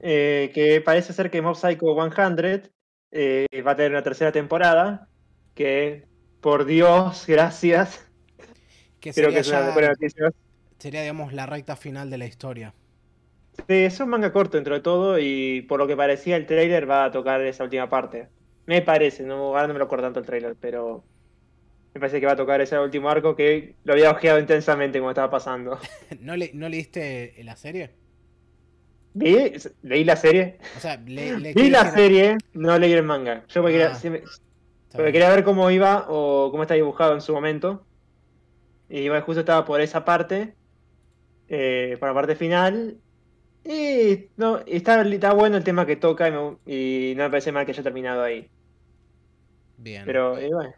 Eh, que parece ser que Mob Psycho 100 eh, va a tener una tercera temporada. Que, por Dios, gracias. Que Creo que es una buena noticia. sería, digamos, la recta final de la historia. Sí, es un manga corto dentro de todo y por lo que parecía el trailer va a tocar esa última parte. Me parece, no, ahora no me lo acuerdo tanto el trailer, pero me parece que va a tocar ese último arco que lo había ojeado intensamente como estaba pasando. ¿No, le, ¿No leíste la serie? Vi, leí la serie, O sea, le, le vi la serie, no leí el manga. Yo porque quería, Ah. siempre- Está porque quería ver cómo iba o cómo está dibujado en su momento. Y bueno, justo estaba por esa parte, eh, por la parte final. Y no, está, está bueno el tema que toca y, me- y no me parece mal que haya terminado ahí. Bien. Pero eh, bueno.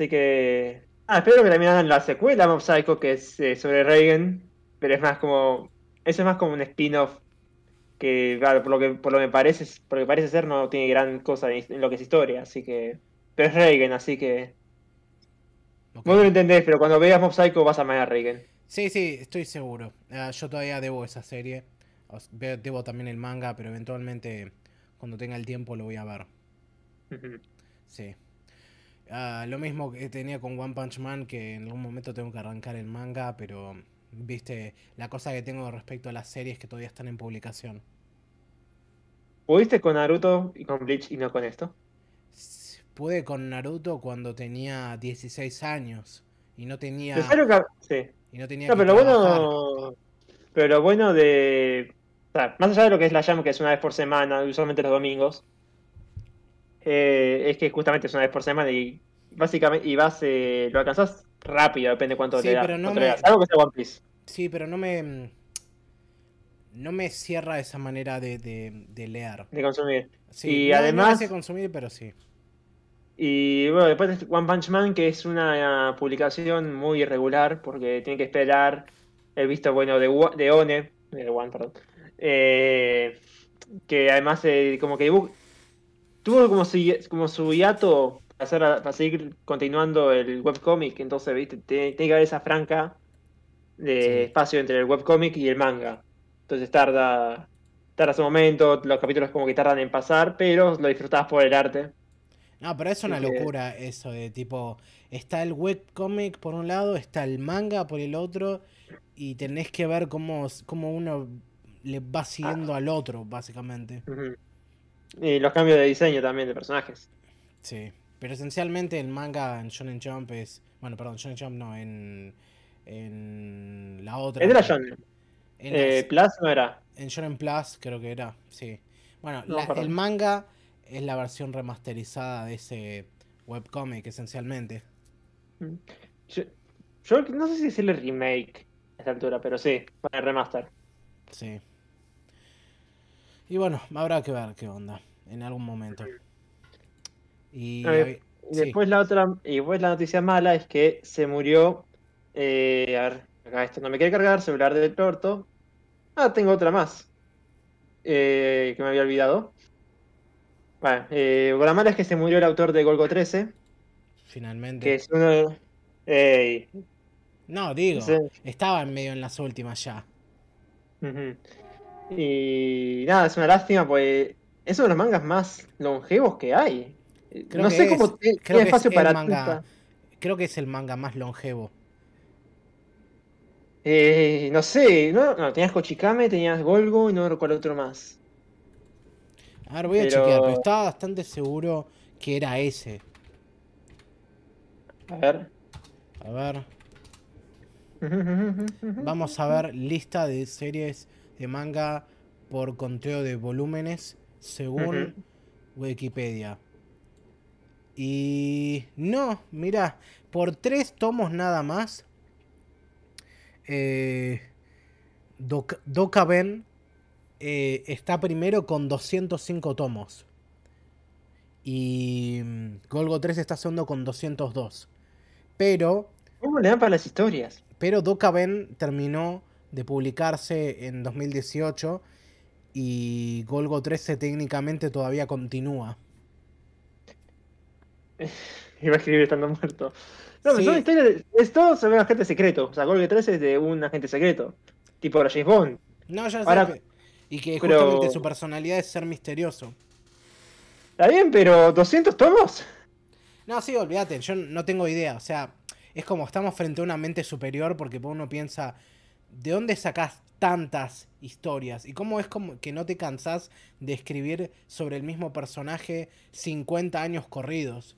Así que. Ah, espero que también hagan la secuela Mob Psycho, que es eh, sobre Reagan. Pero es más como. Eso es más como un spin-off. que claro, por lo que por lo que parece por lo que parece ser no tiene gran cosa en lo que es historia, así que pero es Reigen, así que Ok. vos no lo entendés, pero cuando veas Mob Psycho vas a amar a Reigen. Sí, sí, estoy seguro. Ah, yo todavía debo esa serie. Debo también el manga, pero eventualmente, cuando tenga el tiempo, lo voy a ver. Sí. Ah, lo mismo que tenía con One Punch Man, que en algún momento tengo que arrancar el manga, pero, viste, la cosa que tengo respecto a las series que todavía están en publicación. ¿Pudiste con Naruto y con Bleach y no con esto? Pude con Naruto cuando tenía 16 años y no tenía, Pero ¿sabes lo que- sí. y no tenía No, que pero lo bueno. Pero lo bueno de. O sea, más allá de lo que es la Jam, que es una vez por semana, usualmente los domingos, eh, es que justamente es una vez por semana y básicamente y vas, eh, lo alcanzás rápido, depende cuánto Sí, no cuánto le me- das. Algo que sea One Piece. Sí, pero no me. No me cierra esa manera de, de, de leer. de consumir. Sí, Y no- no además- hace consumir, pero sí. Y bueno, después de One Punch Man, que es una publicación muy irregular, porque tiene que esperar el visto bueno de, de One, de One, perdón. Eh, que además eh, como que dibu- tuvo como, si, como su hiato para, hacer- para seguir continuando el webcomic, entonces viste, tiene, tiene que haber esa franca de Sí. espacio entre el webcomic y el manga. Entonces tarda, tarda su momento, los capítulos como que tardan en pasar, pero lo disfrutás por el arte. No, pero es una que- locura eso de tipo. Está el webcomic por un lado, está el manga por el otro, y tenés que ver cómo, cómo uno le va siguiendo al otro, básicamente. Ujú. Y los cambios de diseño también de personajes. Sí. Pero esencialmente el manga en Shonen Jump es. Bueno, perdón, Shonen Jump no, en. En la otra. Es de la Shonen. En, Eh, Plus no era. en Shonen Plus, creo que era, sí. Bueno, No, la- perdón. el manga es la versión remasterizada de ese webcomic, esencialmente. Yo, yo no sé si decirle remake a esta altura, pero sí, para remaster. Sí. Y bueno, habrá que ver qué onda en algún momento. Y ver, sí. después la otra, y después la noticia mala es que se murió. eh, a ver, acá esto no me quiere cargar, celular del torto. Ah, tengo otra más. eh, que me había olvidado. Bueno, eh, la mala es que se murió el autor de Golgo 13, finalmente. que es uno de. Ey, No, digo, Sí. estaba en medio en las últimas ya. Ujú. Y nada, es una lástima, pues es uno de los mangas más longevos que hay. Creo no que sé es- cómo tiene creo que es espacio el para manga- Creo que es el manga más longevo. Eh, no sé, no, no, tenías Kochikame, tenías Golgo y no recuerdo otro más. A ver, voy a Pero- chequear, pero estaba bastante seguro que era ese. A ver. A ver, vamos a ver lista de series de manga por conteo de volúmenes según Wikipedia. Y no, mira, por tres tomos nada más. Eh, Doka- Dokaben eh, está primero con 205 tomos. Y mm, Golgo 3 está segundo con 202. Pero ¿Cómo le dan para las historias? pero Dokaben terminó de publicarse en 2018 y Golgo 13 técnicamente todavía continúa. Iba a escribir estando muerto. No, pero son historias. de- Es todo sobre un agente secreto. O sea, Golgo 13 es de un agente secreto. Tipo los James Bond. No, ya sé. Ahora- pe- y que pero- justamente su personalidad es ser misterioso. Está bien, pero ¿200 tomos? No, sí, olvídate, yo no tengo idea. O sea, es como estamos frente a una mente superior porque uno piensa, ¿de dónde sacás tantas historias? ¿Y cómo es como que no te cansás de escribir sobre el mismo personaje 50 años corridos?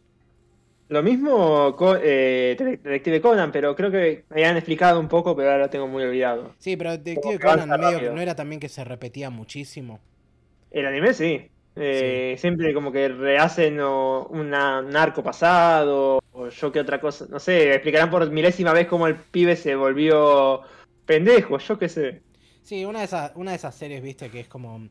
Lo mismo con eh, Detective Conan, pero creo que me habían explicado un poco, pero ahora lo tengo muy olvidado. Sí, pero Detective Conan medio que no era también que se repetía muchísimo. El anime sí. Eh, Siempre como que rehacen o una, un arco pasado, o yo que otra cosa. No sé, explicarán por milésima vez cómo el pibe se volvió pendejo, yo qué sé. Sí, una de esas, una de esas series, viste, que es como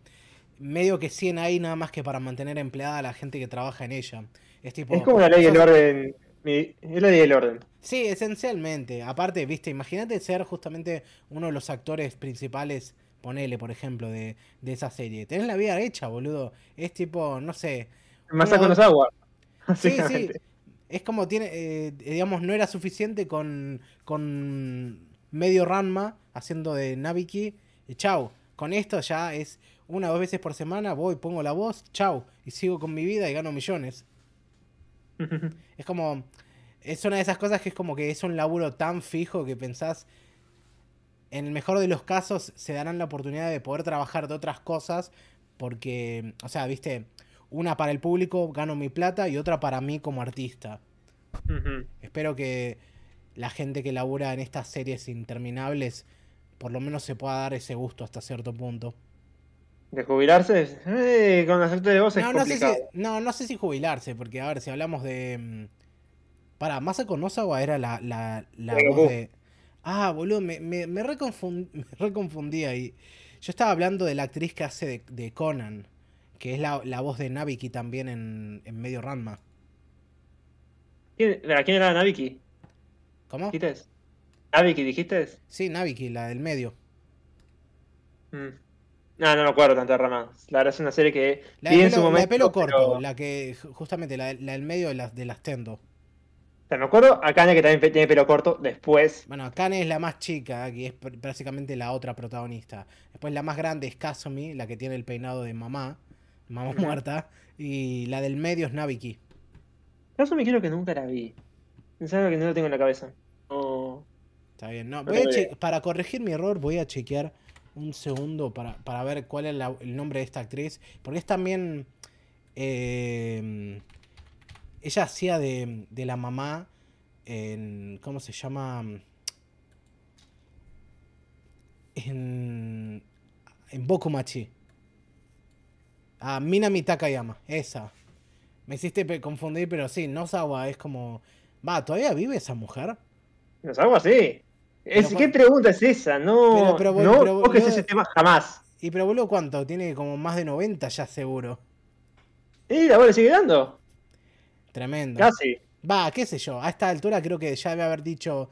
medio que 100 ahí nada más que para mantener empleada a la gente que trabaja en ella. Es tipo. Es como la ley del orden. mi- Es la ley del orden. Sí, esencialmente. Aparte, viste, imagínate ser justamente uno de los actores principales ponele, por ejemplo, de, de esa serie. Tenés la vida hecha, boludo. Es tipo, no sé. Uno- no agua. Sí, sí. Es como tiene, eh, digamos, no era suficiente con, con medio Ranma haciendo de Nabiki. Y chau. Con esto ya es una o dos veces por semana, voy, pongo la voz, chau. Y sigo con mi vida y gano millones. Es como. Es una de esas cosas que es como que es un laburo tan fijo que pensás. En el mejor de los casos se darán la oportunidad de poder trabajar de otras cosas. Porque, o sea, viste, una para el público, gano mi plata, y otra para mí como artista. Espero que la gente que labura en estas series interminables por lo menos se pueda dar ese gusto hasta cierto punto. De jubilarse, eh, con actores de voz es No, no sé, si, no, no sé si jubilarse, porque a ver, si hablamos de... mm, Para, Masako Nozawa era la, la, la voz Goku. de... Ah, boludo, me, me, me, reconfun- me reconfundí ahí. Yo estaba hablando de la actriz que hace de, de Conan, que es la, la voz de Nabiki también en, en Medio Ranma. ¿Quién, ¿A quién era Nabiki? ¿Cómo? ¿Dijiste? ¿Nabiki dijiste? Sí, Nabiki, la del medio. Mm. No, no me acuerdo tanto de Rama. La verdad es una serie que La de, pelo, su la de pelo corto, pero- la que ju- justamente la, la del medio de las, de las Tendo. O sea, me acuerdo a Kanye que también tiene pelo corto después. Bueno, Kane es la más chica, que es pr- básicamente la otra protagonista. Después la más grande es Kazumi, la que tiene el peinado de mamá, mamá muerta. Y la del medio es. Eso me quiero que nunca la vi. Es algo que no lo tengo en la cabeza. No. Está bien, no. No Voy a para corregir mi error, voy a chequear un segundo para, para ver cuál es la- el nombre de esta actriz. Porque es también. eh, ella hacía de, de la mamá en. ¿Cómo se llama? En. En Bokumachi. Ah, Minami Takayama, esa. Me hiciste confundir, pero sí, Nozawa es como. Va, ¿todavía vive esa mujer? No es algo así. Es, Pero, ¿Qué pregunta es esa? No, Pero- pero, no pero, boludo- ese tema jamás. Y pero boludo, ¿cuánto? Tiene como más de 90 ya seguro. Y la bola sigue dando. Tremendo. Casi. Va, qué sé yo. A esta altura creo que ya debe haber dicho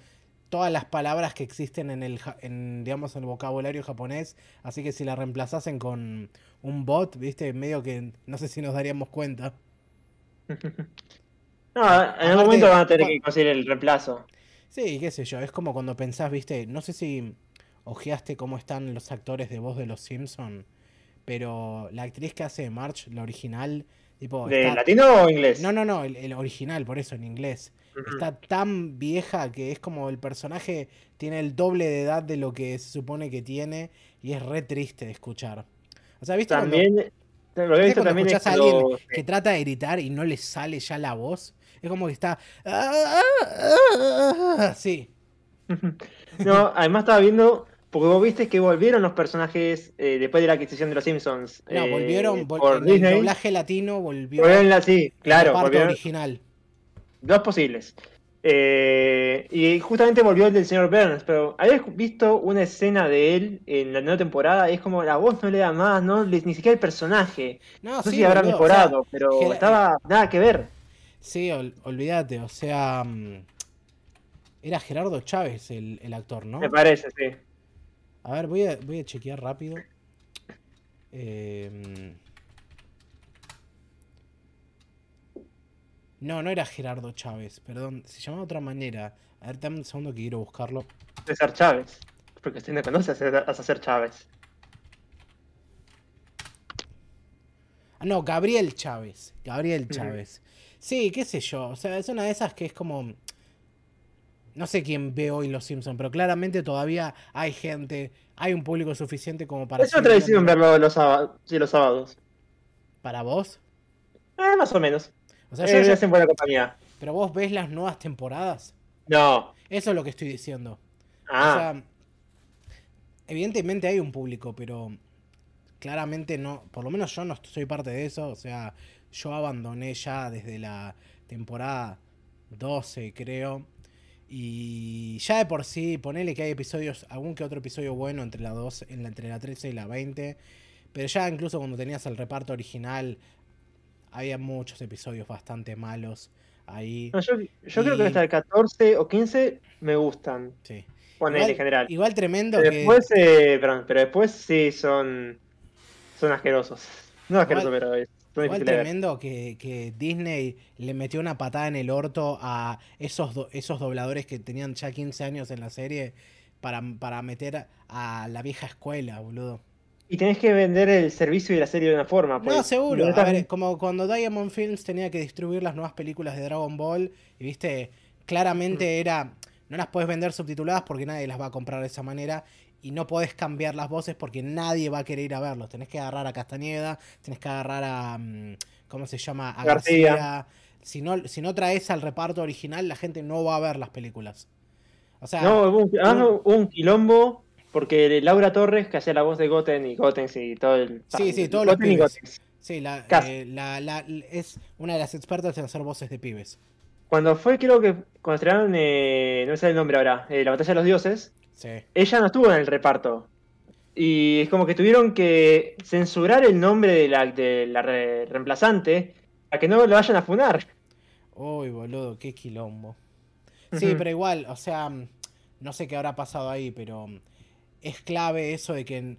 todas las palabras que existen en el, en, digamos, en el vocabulario japonés. Así que si la reemplazasen con un bot, viste, medio que no sé si nos daríamos cuenta. No, en algún momento van a tener que conseguir el reemplazo. Sí, qué sé yo. Es como cuando pensás, viste, no sé si ojeaste cómo están los actores de voz de los Simpson, pero la actriz que hace March, la original, tipo, ¿De está- latino o inglés? No, no, no, el, el original, por eso en inglés. Está tan vieja que es como el personaje tiene el doble de edad de lo que se supone que tiene y es re triste de escuchar. O sea, ¿viste cuando, También, lo que he ¿viste visto cuando también es escuchás a alguien cuando- que trata de gritar y no le sale ya la voz? Es como que está... "Ah, ah, ah, ah", Sí, No, además estaba viendo, porque vos viste que volvieron los personajes eh, después de la adquisición de los Simpsons. no, eh, volvieron, vol- por el Disney. doblaje latino volvió Volvieron la- sí, el claro, volvieron original. dos posibles. Eh, y justamente volvió el del señor Burns, pero habías visto una escena de él en la nueva temporada, y es como la voz no le da más, no ni siquiera el personaje. No, No sé sí, si habrá boludo, o sea, mejorado, pero estaba nada que ver. Sí, ol- olvídate, o sea... mm, Era Gerardo Chávez el, el actor, ¿no? Me parece, sí. A ver, voy a, voy a chequear rápido. Em, No, no era Gerardo Chávez, perdón. Se llamaba de otra manera. A ver, dame un segundo que quiero buscarlo. César Chávez. Porque usted no conoce a César, Chávez. Ah, no, Gabriel Chávez. Gabriel. Chávez. Sí, qué sé yo. O sea, es una de esas que es como. No sé quién ve hoy Los Simpsons, pero claramente todavía hay gente, hay un público suficiente como para. Es una tradición verlo los sábados. Sí, los sábados. ¿Para vos? Eh, más o menos. O sea, Eh, yo- buena compañía. pero vos ves las nuevas temporadas. No. Eso es lo que estoy diciendo. Ah, O sea, evidentemente hay un público, pero claramente no, por lo menos yo no soy parte de eso. O sea, yo abandoné ya desde la temporada 12, creo. Y ya de por sí, ponele que hay episodios, algún que otro episodio bueno entre la 2, en la, entre la 13 y la 20. Pero ya incluso cuando tenías el reparto original, había muchos episodios bastante malos ahí. no, yo, yo creo que hasta el 14 o 15 me gustan. Sí. Ponele Igual, en general. igual tremendo Pero que. después, eh, perdón, pero después sí son. Son asquerosos. No asquerosos, pero es- Igual tremendo que, que Disney le metió una patada en el orto a esos, do- esos dobladores que tenían ya 15 años en la serie para, para meter a la vieja escuela, boludo. Y tenés que vender el servicio y la serie de una forma. No, pues. seguro. No A estás- ver, como cuando Diamond Films tenía que distribuir las nuevas películas de Dragon Ball, y viste, claramente era, no las puedes vender subtituladas porque nadie las va a comprar de esa manera, y no podés cambiar las voces porque nadie va a querer ir a verlos. Tenés que agarrar a Castañeda, tenés que agarrar a, mm, ¿cómo se llama? A García. García. Si no, si no traes al reparto original, la gente no va a ver las películas. O sea, No, hubo un, ah, no, hubo un quilombo porque Laura Torres, que hacía la voz de Goten y Goten y todo el. Sí, sí, todos los Goten y pibes. Sí, la, eh, la- la- es una de las expertas en hacer voces de pibes. Cuando fue, creo que cuando estrenaron, eh, no sale el nombre ahora, eh, La Batalla de los Dioses, Sí. ella no estuvo en el reparto. Y es como que tuvieron que censurar el nombre de la, de la re- reemplazante para que no lo vayan a funar. Uy, boludo, qué quilombo. Sí, pero igual, o sea, no sé qué habrá pasado ahí, pero es clave eso de que, en-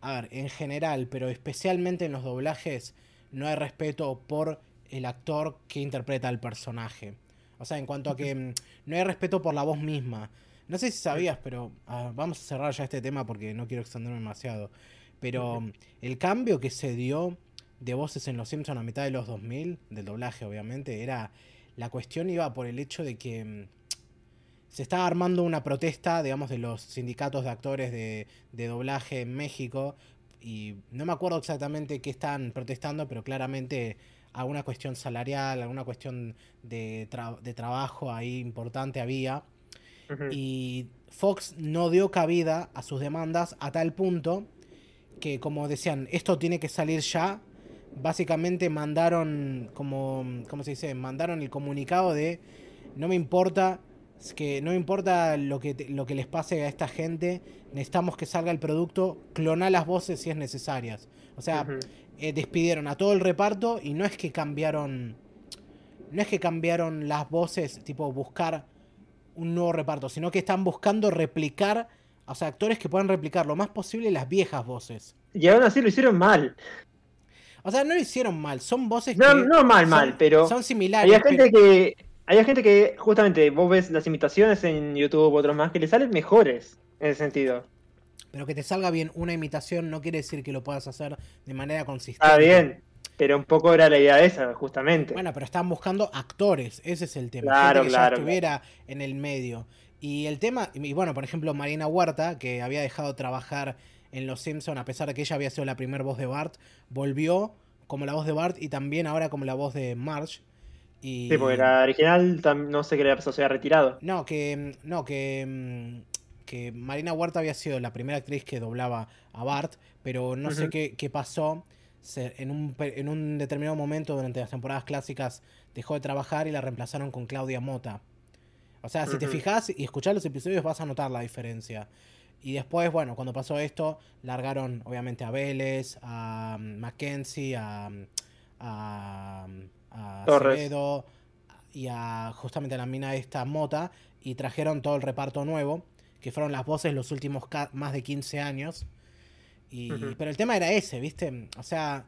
a ver, en general, pero especialmente en los doblajes, no hay respeto por el actor que interpreta al personaje. O sea, en cuanto a que mm, no hay respeto por la voz misma. No sé si sabías, pero ah, vamos a cerrar ya este tema porque no quiero extenderme demasiado. Pero mm, el cambio que se dio de voces en Los Simpsons a mitad de los 2000, del doblaje obviamente, era la cuestión iba por el hecho de que mm, se estaba armando una protesta, digamos, de los sindicatos de actores de, de doblaje en México. Y no me acuerdo exactamente qué están protestando, pero claramente alguna cuestión salarial, alguna cuestión de, tra- de trabajo ahí importante había. Y Fox no dio cabida a sus demandas a tal punto que, como decían, esto tiene que salir ya. Básicamente mandaron, como, ¿cómo se dice? Mandaron el comunicado de no me importa, es que no me importa lo que, te- lo que les pase a esta gente, necesitamos que salga el producto, clonar las voces si es necesarias. O sea. Eh, despidieron a todo el reparto y no es que cambiaron no es que cambiaron las voces tipo buscar un nuevo reparto sino que están buscando replicar o sea actores que puedan replicar lo más posible las viejas voces Y aún así lo hicieron mal. o sea no lo hicieron mal son voces No, que no mal, son- mal, pero son similares había gente pero- que. Había gente que, justamente, vos ves las imitaciones en YouTube u otros más que le salen mejores en ese sentido. Pero que te salga bien una imitación no quiere decir que lo puedas hacer de manera consistente Está bien, pero un poco era la idea esa, justamente. Bueno, pero están buscando actores, ese es el tema. Claro, que claro, ya estuviera en el medio. Y el tema, y bueno, por ejemplo, Marina Huerta, que había dejado de trabajar en Los Simpson a pesar de que ella había sido la primera voz de Bart, volvió como la voz de Bart y también ahora como la voz de Marge. Y... Sí, porque la original no sé qué le pasó, se había retirado. No, que. No, que. Mm, Que Marina Huerta había sido la primera actriz que doblaba a Bart, pero no sé qué, qué pasó. Se- en, un, en un determinado momento durante las temporadas clásicas dejó de trabajar y la reemplazaron con Claudia Mota. O sea, si te fijas y escuchás los episodios vas a notar la diferencia. Y después, bueno, cuando pasó esto, largaron obviamente a Vélez, a mm, Mackenzie, a, mm, a. Acevedo y a justamente a la mina esta Mota y trajeron todo el reparto nuevo, que fueron las voces los últimos más de 15 años. Y. Pero el tema era ese, ¿viste? O sea,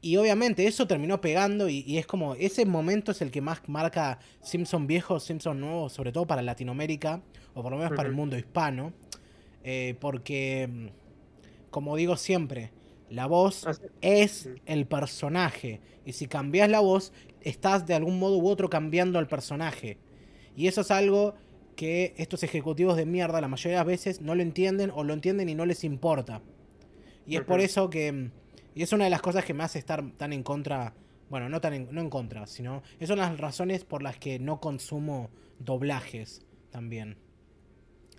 y obviamente eso terminó pegando y, y es como, ese momento es el que más marca Simpson viejo, Simpson nuevo, sobre todo para Latinoamérica, o por lo menos para el mundo hispano, eh, porque, mm, como digo siempre, la voz Así- es el personaje, y si cambias la voz, estás de algún modo u otro cambiando al personaje. Y eso es algo que estos ejecutivos de mierda la mayoría de las veces no lo entienden o lo entienden y no les importa. Y es por eso que... Y es una de las cosas que me hace estar tan en contra... Bueno, no tan en, no en contra, sino... Esas son las razones por las que no consumo doblajes también.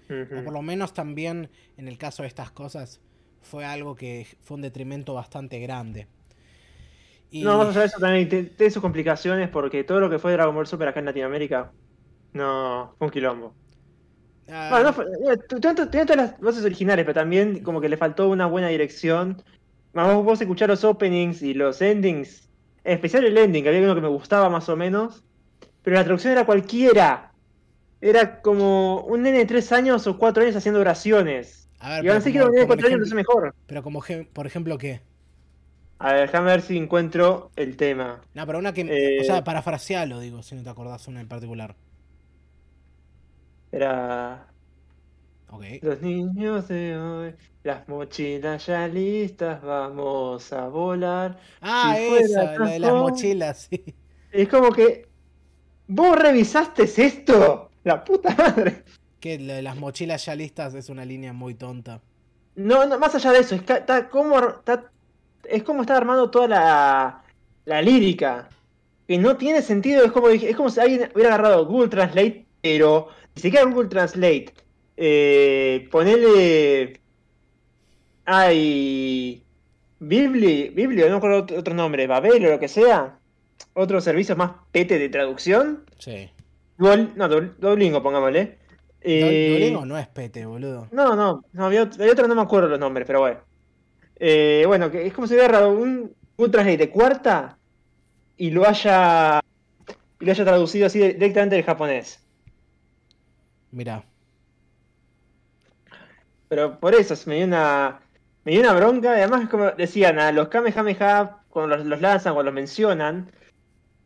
O por lo menos también en el caso de estas cosas fue algo que fue un detrimento bastante grande. Y... No, más allá de eso también tiene sus complicaciones porque todo lo que fue Dragon Ball Super acá en Latinoamérica, no, fue un quilombo. Ah, Bueno, no fue- eh, tu- tanto- tenía todas las voces originales, pero también como que le faltó una buena dirección. Más vos, escuchar los openings y los endings, en especial el ending, que había uno que me gustaba más o menos, pero la traducción era cualquiera. era como un nene de 3 años o 4 años haciendo oraciones. A ver, Y ahora sí que un nene de como 4 años lo ejemplo- mejor. Pero como, por ejemplo, ¿qué? A ver, déjame ver si encuentro el tema. No, pero una que... Eh, O sea, parafrasealo, digo, si no te acordás una en particular. Era. Ok. Los niños de hoy, las mochilas ya listas, vamos a volar. Ah, Si esa, la de las mochilas, sí. Es como que. ¿Vos revisaste esto? La puta madre. Que la de las mochilas ya listas es una línea muy tonta. No, no, más allá de eso, es, está como, está- es como está armando toda la, la lírica. Que no tiene sentido, es como, es como si alguien hubiera agarrado Google Translate, pero ni siquiera Google Translate. Eh, ponele. Hay. Bibli, Biblio, no me acuerdo otro, otro nombre, Babel o lo que sea. Otros servicios más pete de traducción. Sí. Duol- no, Duol- Duolingo, pongámosle. Eh, Duolingo no es pete, boludo. no, no, no había, había otro, no me acuerdo los nombres, pero bueno. Eh, bueno, que es como si hubiera agarrado un Google Translate de cuarta y lo haya y lo haya traducido así directamente del japonés. Mira. Pero por eso me dio una me dio una bronca, y además como decían, a los Kamehameha cuando los, los lanzan, cuando los mencionan,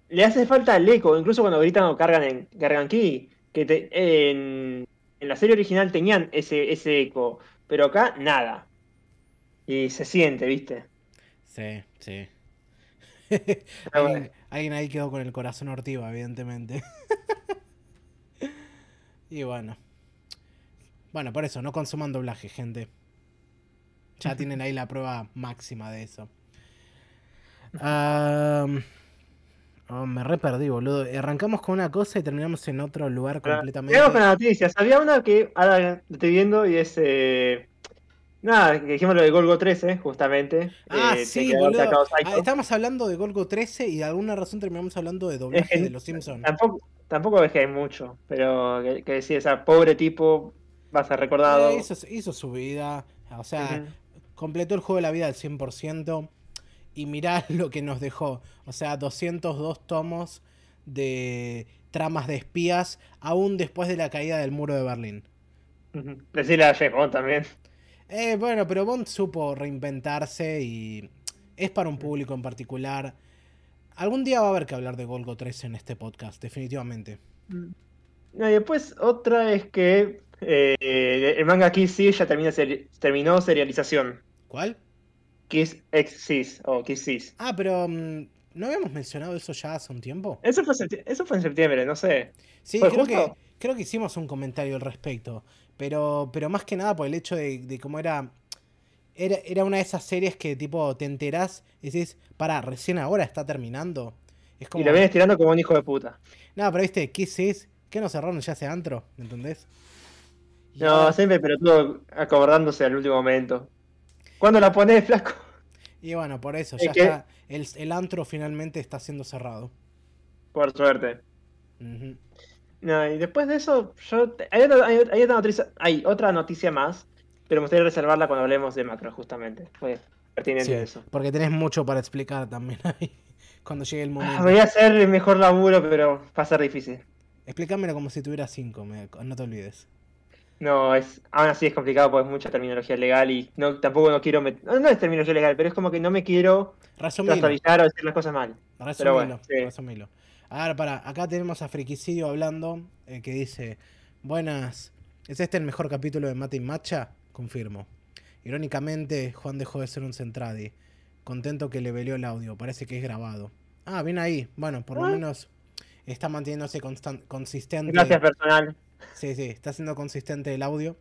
le hace falta el eco, incluso cuando gritan o cargan en cargan ki, que te- en, en la serie original tenían ese, ese eco, pero acá nada. Y se siente, ¿viste? Sí, sí. Alguien ahí quedó con el corazón ortiva, evidentemente. y bueno. Bueno, por eso, no consuman doblaje, gente. Ya tienen ahí la prueba máxima de eso. Oh, me re perdí, boludo. Arrancamos con una cosa y terminamos en otro lugar completamente. Llegamos con las noticias. Había una que ahora estoy viendo y es. eh, nada, que dijimos lo de Golgo 13, justamente. Ah, eh, sí, boludo. Ah, estamos hablando de Golgo 13 y de alguna razón terminamos hablando de doblaje de Los Simpsons. Tampoco, tampoco ves que hay mucho, pero que, que decía, esa pobre tipo va a ser recordado. Eh, hizo, hizo su vida, o sea, completó el juego de la vida al 100% y mirá lo que nos dejó. O sea, 202 tomos de tramas de espías aún después de la caída del muro de Berlín. Decirle a James Bond también. Eh, bueno, pero Bond supo reinventarse y es para un público en particular. Algún día va a haber que hablar de Golgo 13 en este podcast, definitivamente. No, y después otra es que eh, el manga Kiss Sis ya termina seri- terminó serialización. ¿Cuál? Kiss X Sis o Kiss Sis. Ah, pero mm, ¿no habíamos mencionado eso ya hace un tiempo? Eso fue, eso fue en septiembre, no sé. Sí, ¿Fue creo que, creo que hicimos un comentario al respecto. Pero, pero más que nada por el hecho de, de cómo era, era. Era una de esas series que tipo te enterás y decís, para, recién ahora está terminando. Es como. Y lo viene estirando como un hijo de puta. No, pero viste, ¿qué es? ¿Qué no cerraron ya ese antro? ¿Me entendés? Y No, ahora- siempre, pero todo acordándose al último momento. ¿Cuándo la ponés, flaco? Y bueno, por eso, Es ya que- está. El, el antro finalmente está siendo cerrado. Por suerte. No, y después de eso, yo hay otra, hay, hay otra noticia, hay otra noticia más, pero me gustaría reservarla cuando hablemos de macro, justamente. Fue pertinente Sí, eso. porque tenés mucho para explicar también ahí. Cuando llegue el Ah, momento. Voy a hacer el mejor laburo, pero va a ser difícil. Explícamelo como si tuviera cinco, me- no te olvides. No, es, aún así es complicado porque es mucha terminología legal y no, tampoco no quiero met- no, no es terminología legal, pero es como que no me quiero trastornar o decir las cosas mal. Resumilo, Pero bueno, sí. resumilo. A ver, para, acá tenemos a Friquicidio hablando, eh, que dice, buenas, ¿es este el mejor capítulo de Mate y Macha? Confirmo. Irónicamente, Juan dejó de ser un centradi. Contento que le velió el audio, parece que es grabado. Ah, bien ahí. Bueno, por lo menos está manteniéndose consistente. Gracias, personal. Sí, sí, está siendo consistente el audio.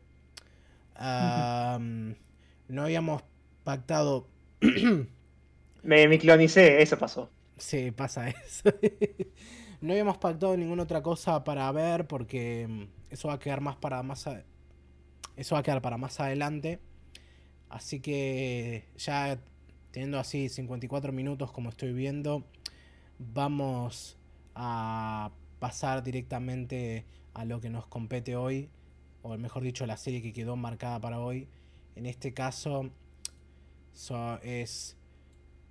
No habíamos pactado Me, me clonicé, eso pasó. Sí, pasa eso. no habíamos pactado ninguna otra cosa para ver porque mm, eso va a quedar más para más a- eso va a quedar para más adelante. Así que ya teniendo así 54 minutos como estoy viendo, vamos a pasar directamente a lo que nos compete hoy, o mejor dicho, la serie que quedó marcada para hoy. En este caso so- es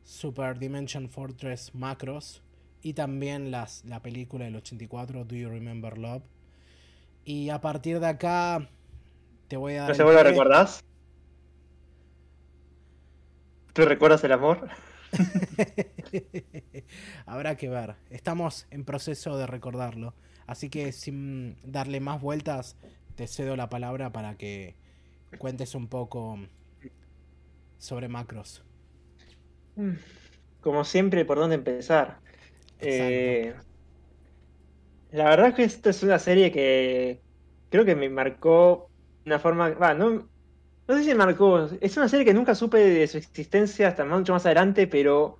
Super Dimension Fortress Macros y también las, la película del 84, Do You Remember Love? Y a partir de acá te voy a dar. ¿No seguro lo recordás? ¿Tú recuerdas el amor? Habrá que ver. Estamos en proceso de recordarlo. Así que sin darle más vueltas, te cedo la palabra para que cuentes un poco sobre macros. Mm, Como siempre, ¿por dónde empezar? Eh, la verdad es que esta es una serie que creo que me marcó una forma. Va, no, no sé si marcó. Es una serie que nunca supe de su existencia hasta mucho más adelante, pero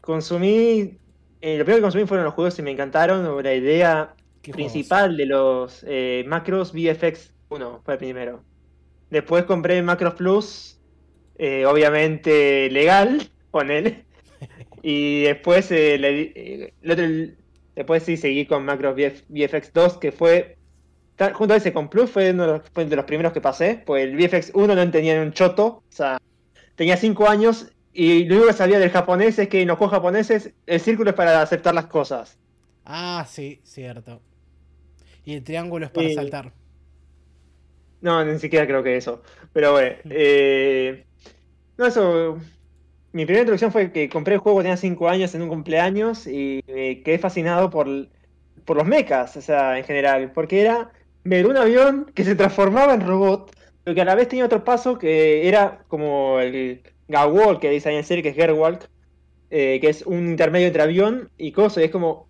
consumí. eh, lo primero que consumí fueron los juegos y me encantaron. La idea principal de los eh, macros VFX 1 fue el primero. Después compré Macros Plus, eh, obviamente legal, con él. Y después, le el otro- después sí seguí con Macros VF VFX 2, que fue, junto a ese con Plus, fue uno de los, fue de los primeros que pasé, pues el VFX 1 no tenía ni un choto, o sea, tenía 5 años y lo único que sabía del japonés es que en los juegos japoneses el círculo es para aceptar las cosas. Ah, sí, cierto. Y el triángulo es para saltar. No, ni siquiera creo que eso. Pero bueno, eh, no, eso. Mi primera introducción fue que compré el juego, tenía 5 años en un cumpleaños y me quedé fascinado por, por los mechas, o sea, en general. Porque era ver un avión que se transformaba en robot, pero que a la vez tenía otro paso que era como el Gawalk que dice ahí en serie, que es Gerwalk, eh, que es un intermedio entre avión y cosa. y es como.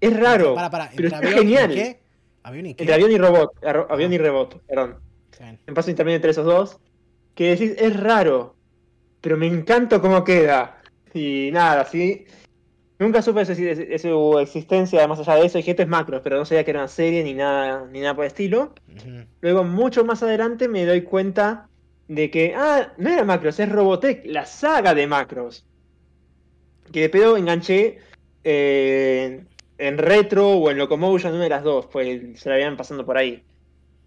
Es raro, Para, para, pero ¿entre está avión y genial. qué? ¿Avión y qué? Entre avión y robot, arro- avión Ah. y robot, perdón en paso intermedio entre esos dos, que decís, es raro, pero me encanta cómo queda. Y nada, sí. Nunca supe su, existencia más allá de eso. Dije, esto es macros, pero no sabía que era una serie ni nada, ni nada por el estilo. Luego, mucho más adelante, me doy cuenta de que, ah, no era macros, es Robotech, la saga de macros. Que de pedo enganché eh, en retro o en Locomotion, una de las dos, pues se la habían pasando por ahí.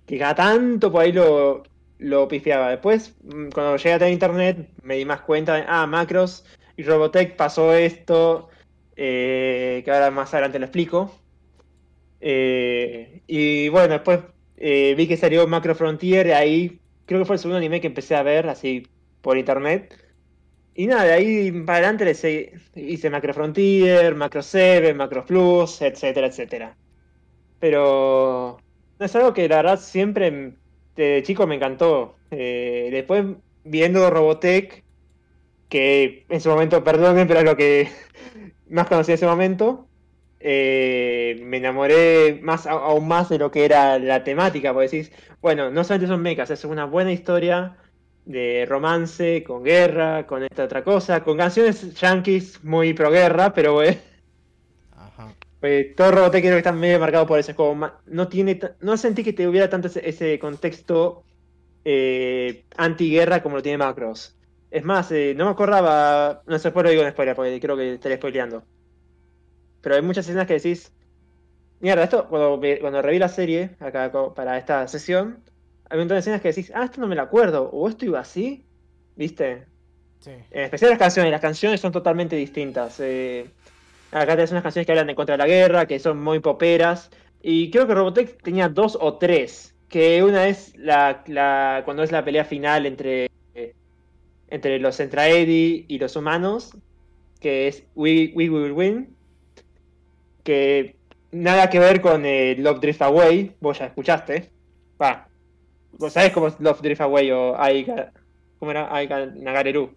Que cada tanto por ahí lo, lo pifiaba. Después, mm, cuando llegué a tener internet, me di más cuenta de, ah, macros y Robotech pasó esto, eh, que ahora más adelante lo explico. Eh, y bueno, después eh, vi que salió Macro Frontier, ahí creo que fue el segundo anime que empecé a ver así por internet. Y nada, de ahí para adelante le hice Macro Frontier, Macro 7, Macro Plus, etcétera, etcétera. Pero es algo que la verdad siempre de chico me encantó. Después viendo Robotech, que en su momento, perdonen, pero es lo que más conocí ese momento, eh, me enamoré más, aún más de lo que era la temática, porque decís, bueno, no solamente son mechas, es una buena historia de romance, con guerra, con esta otra cosa, con canciones yankees muy pro guerra, pero Ajá. pues, todo Robotech creo que está medio marcado por eso, es como no tiene, no sentí que te hubiera tanto ese, ese contexto eh, antiguerra como lo tiene Macros. Es más, eh, no me acordaba, no sé, después lo digo en spoiler porque creo que estaría spoileando. Pero hay muchas escenas que decís, mierda, esto, cuando, cuando reví la serie, acá para esta sesión, hay un montón de escenas que decís, ah, esto no me lo acuerdo, o esto iba así, ¿viste? Sí. En especial las canciones, las canciones son totalmente distintas. eh, acá tenés unas canciones que hablan de contra de la guerra, que son muy poperas. Y creo que Robotech tenía dos o tres. Que una es la, la- cuando es la pelea final entre, entre los Centraedi y los humanos, que es We, We Will Win. Que nada que ver con eh, Love Drift Away, vos ya escuchaste. Va, vos sabés cómo es Love Drift Away o Aika, ¿cómo era? Aika Nagareru.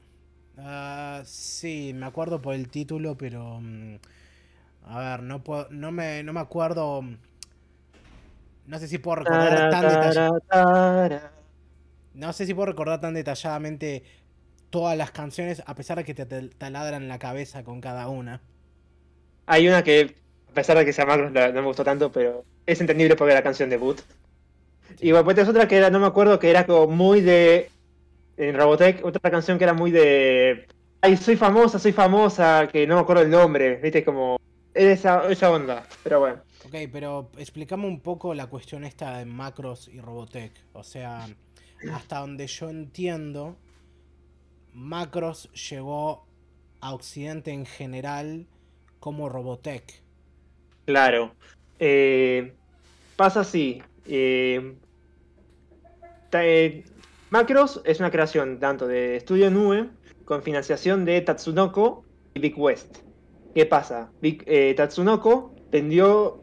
Ah, sí, me acuerdo por el título, pero. mm, A ver, no puedo. No me, no me acuerdo. mm, No sé si puedo recordar tan detalladamente. No sé si puedo recordar tan detalladamente todas las canciones, a pesar de que te taladran la cabeza con cada una. Hay una que, a pesar de que sea Macros, no me gustó tanto, pero es entendible porque era la canción debut. Y después tenés otra que era, no me acuerdo, que era como muy de. En Robotech, otra canción que era muy de. Ay, soy famosa, soy famosa, que no me acuerdo el nombre, viste, como. Esa, esa onda, pero bueno. Ok, pero explícame un poco la cuestión esta de Macros y Robotech. O sea, hasta donde yo entiendo, Macros llegó a Occidente en general como Robotech. Claro. Eh, pasa así. Eh, eh, Macros es una creación tanto de Studio Nube con financiación de Tatsunoko y Big West. ¿Qué pasa? Tatsunoko vendió,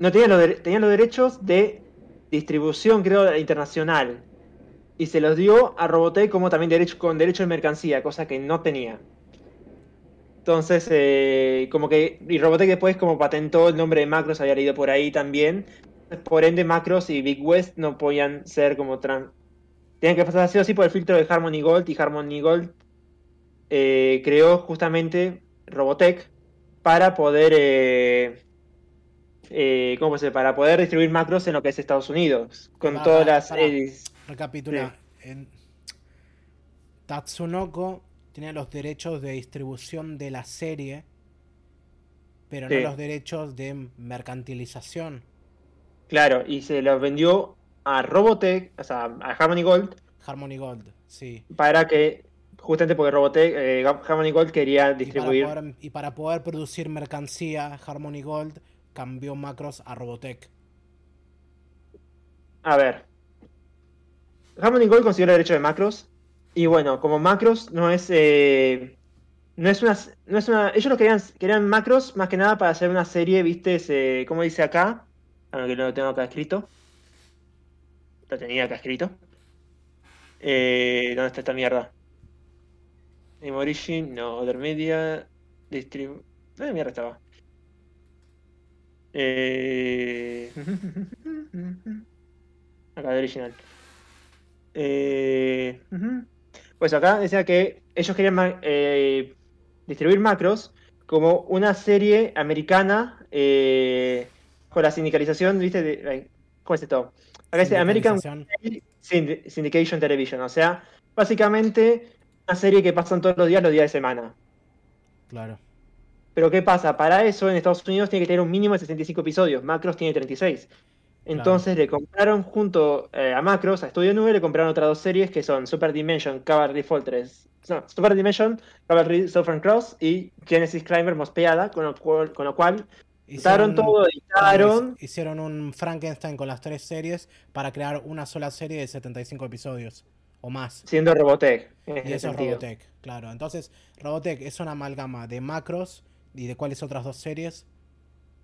no tenía tenía los derechos de distribución, creo, internacional. Y se los dio a Robotech como también derecho, con derecho de mercancía, cosa que no tenía. Entonces, eh, como que. Y Robotech después, como patentó el nombre de Macros, había leído por ahí también. Por ende, Macros y Big West no podían ser como trans. Tenían que pasar así o así por el filtro de Harmony Gold. Y Harmony Gold eh, creó justamente Robotech para poder. eh, eh, ¿Cómo se? Para poder distribuir macros en lo que es Estados Unidos. Con Pará, todas las. Recapitula. En- Tatsunoko tenía los derechos de distribución de la serie, pero Sí. no los derechos de mercantilización. claro, y se los vendió a Robotech, o sea, a Harmony Gold, Harmony Gold, sí. para que. Justamente porque Robotech, eh, Harmony Gold quería Y para, distribuir. poder, y para poder producir mercancía, Harmony Gold cambió Macros a Robotech. A ver. Harmony Gold consiguió el derecho de macros. Y bueno, como macros no es. eh, no es una. No es una. Ellos lo querían, querían macros más que nada para hacer una serie, viste, se, como dice acá. Aunque no lo tengo acá escrito. Lo tenía acá escrito. Eh, ¿Dónde está esta mierda? Name Origin, no, Other Media, Distribu... ¿Dónde mierda estaba? Eh... Acá de original. Eh. Pues acá decía que ellos querían ma- eh, distribuir macros como una serie americana eh, con la sindicalización, ¿viste? De, ¿Cómo es esto? Acá dice American. Synd- Syndication Television, o sea, básicamente una serie que pasan todos los días, los días de semana. Claro. Pero ¿qué pasa? Para eso en Estados Unidos tiene que tener un mínimo de 65 episodios. Macros tiene 36. Entonces le compraron junto eh, a Macros, a Studio 9, le compraron otras dos series que son Super Dimension, Cavalry Fortress. No, Super Dimension, Cavalry Southern Cross y Genesis Climber Mospeada, con lo cual, con lo cual editaron todo, editaron. Hicieron un Frankenstein con las tres series para crear una sola serie de 75 episodios o más. Siendo Robotech. Y eso es. Robotech, claro. Entonces, Robotech es una amalgama de macros y de cuáles otras dos series.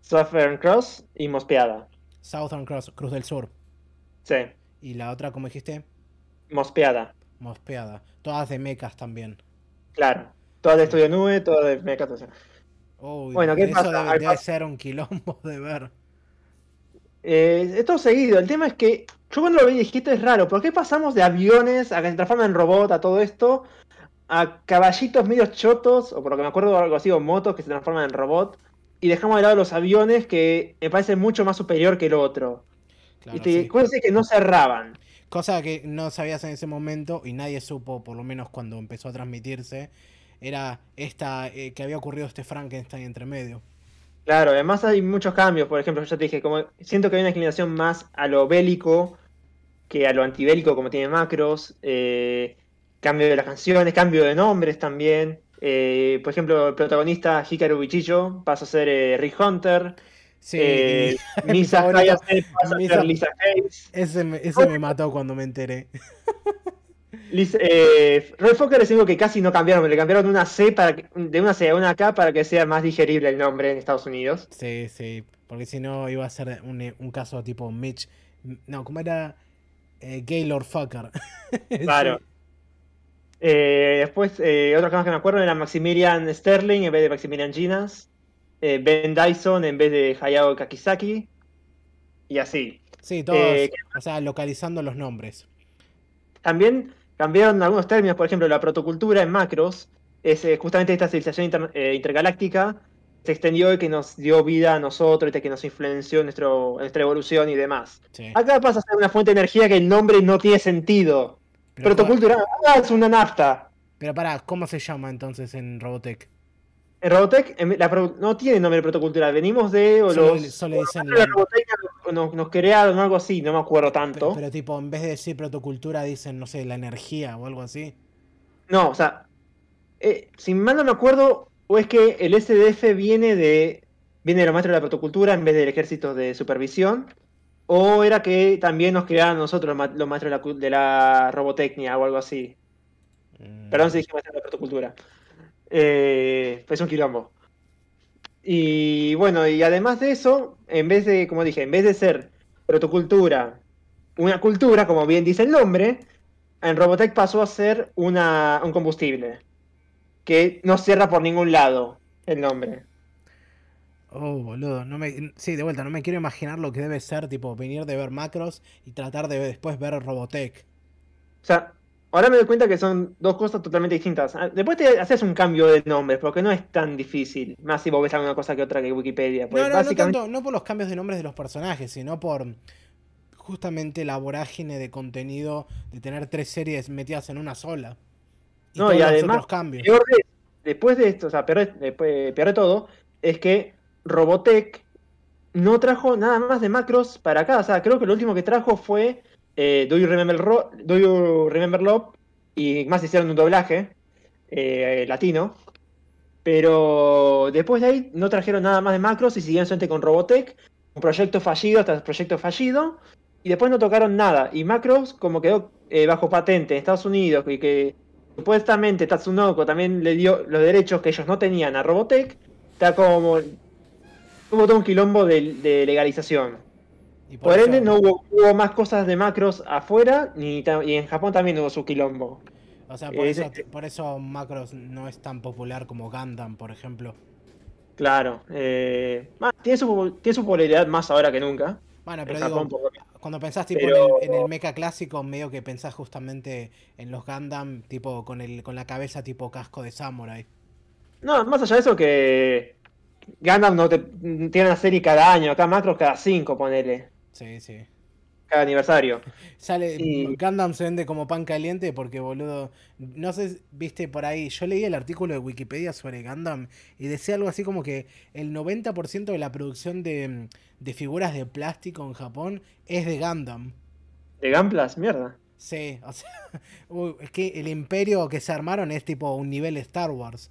Southern Cross y Mospeada. Southern Cross, Cruz del Sur. Sí, Y la otra, como dijiste, Mospeada. Mospeada. Todas de mechas también. Claro. Todo de Estudio 9, todo de Mecha, todo eso. Uy, Bueno, ¿qué eso pasa? debe, ser un quilombo de ver. Eh, es todo seguido. El tema es que yo cuando lo vi dijiste es raro. ¿Por qué pasamos de aviones a que se transforman en robot a todo esto? A caballitos medio chotos, o por lo que me acuerdo algo así, o motos que se transforman en robot. Y dejamos de lado los aviones que me parece mucho más superior que el otro. Claro, y te sí. cosas que no cerraban. Cosa que no sabías en ese momento y nadie supo, por lo menos cuando empezó a transmitirse, era esta eh, que había ocurrido este Frankenstein entre medio. Claro, además hay muchos cambios. Por ejemplo, yo te dije, como siento que hay una inclinación más a lo bélico que a lo antibélico, como tiene macros. eh, cambio de las canciones, cambio de nombres también. Eh, por ejemplo, el protagonista Hikaru Bichicho pasa a ser eh, Rick Hunter. Sí, eh, mi Misa Hayase pasa a ser Lisa Hayes. ese, me, ese me mató cuando me enteré. Lisa- eh, Roy Fokker es algo que casi no cambiaron, le cambiaron una C para que- de una C a una K para que sea más digerible el nombre en Estados Unidos. Sí, sí, porque si no iba a ser un, un caso tipo Mitch. No, ¿cómo era? Eh, Gaylord Fucker. Claro. Eh, después, eh, otros casos que me acuerdo era Maximilian Sterling en vez de Maximilian Ginas. eh, ben Dyson en vez de Hayao Kakizaki. Y así. Sí, todos, Eh, o sea, localizando los nombres. También cambiaron algunos términos, por ejemplo, la protocultura en macros es justamente esta civilización inter- intergaláctica se extendió y que nos dio vida a nosotros, y que nos influenció en, nuestro, en nuestra evolución y demás. Sí. Acá pasa a ser una fuente de energía que el nombre no tiene sentido. Pero, Protocultura, ah, es una nafta. pero pará, ¿cómo se llama entonces en Robotech? En Robotech en- la pro- no tiene nombre de protocultura, venimos de... O Solo, los, solo dicen la Robotech nos, nos crearon o algo así, no me acuerdo tanto. Pero, pero tipo, en vez de decir protocultura, dicen, no sé, la energía o algo así. No, o sea, eh, si mal no me acuerdo, o es que el SDF viene de viene de los maestros de la protocultura en vez del ejército de supervisión, o era que también nos creaban nosotros los maestros de la, robotecnia o algo así. Mm. Perdón si dije maestros de la protocultura. Eh, pues un quilombo. Y bueno, y además de eso, en vez de, como dije, en vez de ser protocultura, una cultura, como bien dice el nombre, en Robotech pasó a ser una, un combustible. Que no cierra por ningún lado el nombre. Oh, boludo, no me, sí, de vuelta, no me quiero imaginar lo que debe ser, tipo, venir de ver macros y tratar de después ver Robotech. O sea, ahora me doy cuenta que son dos cosas totalmente distintas. Ah, después te haces un cambio de nombre, porque no es tan difícil. Más si vos ves alguna cosa que otra que Wikipedia. No, no, no, tanto, no por los cambios de nombres de los personajes, sino por justamente la vorágine de contenido de tener tres series metidas en una sola. Y no, y además, cambios. después de esto, o sea, peor, peor de todo, es que Robotech no trajo nada más de macros para acá. O sea, creo que lo último que trajo fue eh, Do, you remember Do You Remember Love y más hicieron un doblaje eh, latino. Pero después de ahí no trajeron nada más de macros y siguieron solamente con Robotech. Un proyecto fallido tras proyecto fallido. Y después no tocaron nada. Y macros, como quedó eh, bajo patente en Estados Unidos y que supuestamente Tatsunoko también le dio los derechos que ellos no tenían a Robotech, está como hubo todo un quilombo de, legalización. por, ende, no hubo, más cosas de macros afuera, ni y en Japón también hubo su quilombo. O sea, por, eso, por eso macros no es tan popular como Gundam, por ejemplo. Claro. Eh, tiene, su, tiene su popularidad más ahora que nunca. Bueno, pero digo, cuando pensás tipo en, el, mecha clásico, medio que pensás justamente en los Gundam, tipo con el con la cabeza tipo casco de samurai. No, más allá de eso que Gundam no te, tiene una serie cada año, acá Macros cada cinco, ponele. Sí, sí. Cada aniversario. Sale, Gundam se vende como pan caliente porque, boludo, no sé, viste por ahí, yo leí el artículo de Wikipedia sobre Gundam y decía algo así como que el 90% de la producción de, figuras de plástico en Japón es de Gundam. ¿De Gunplas? Mierda. Sí, o sea, es que el imperio que se armaron es tipo un nivel Star Wars.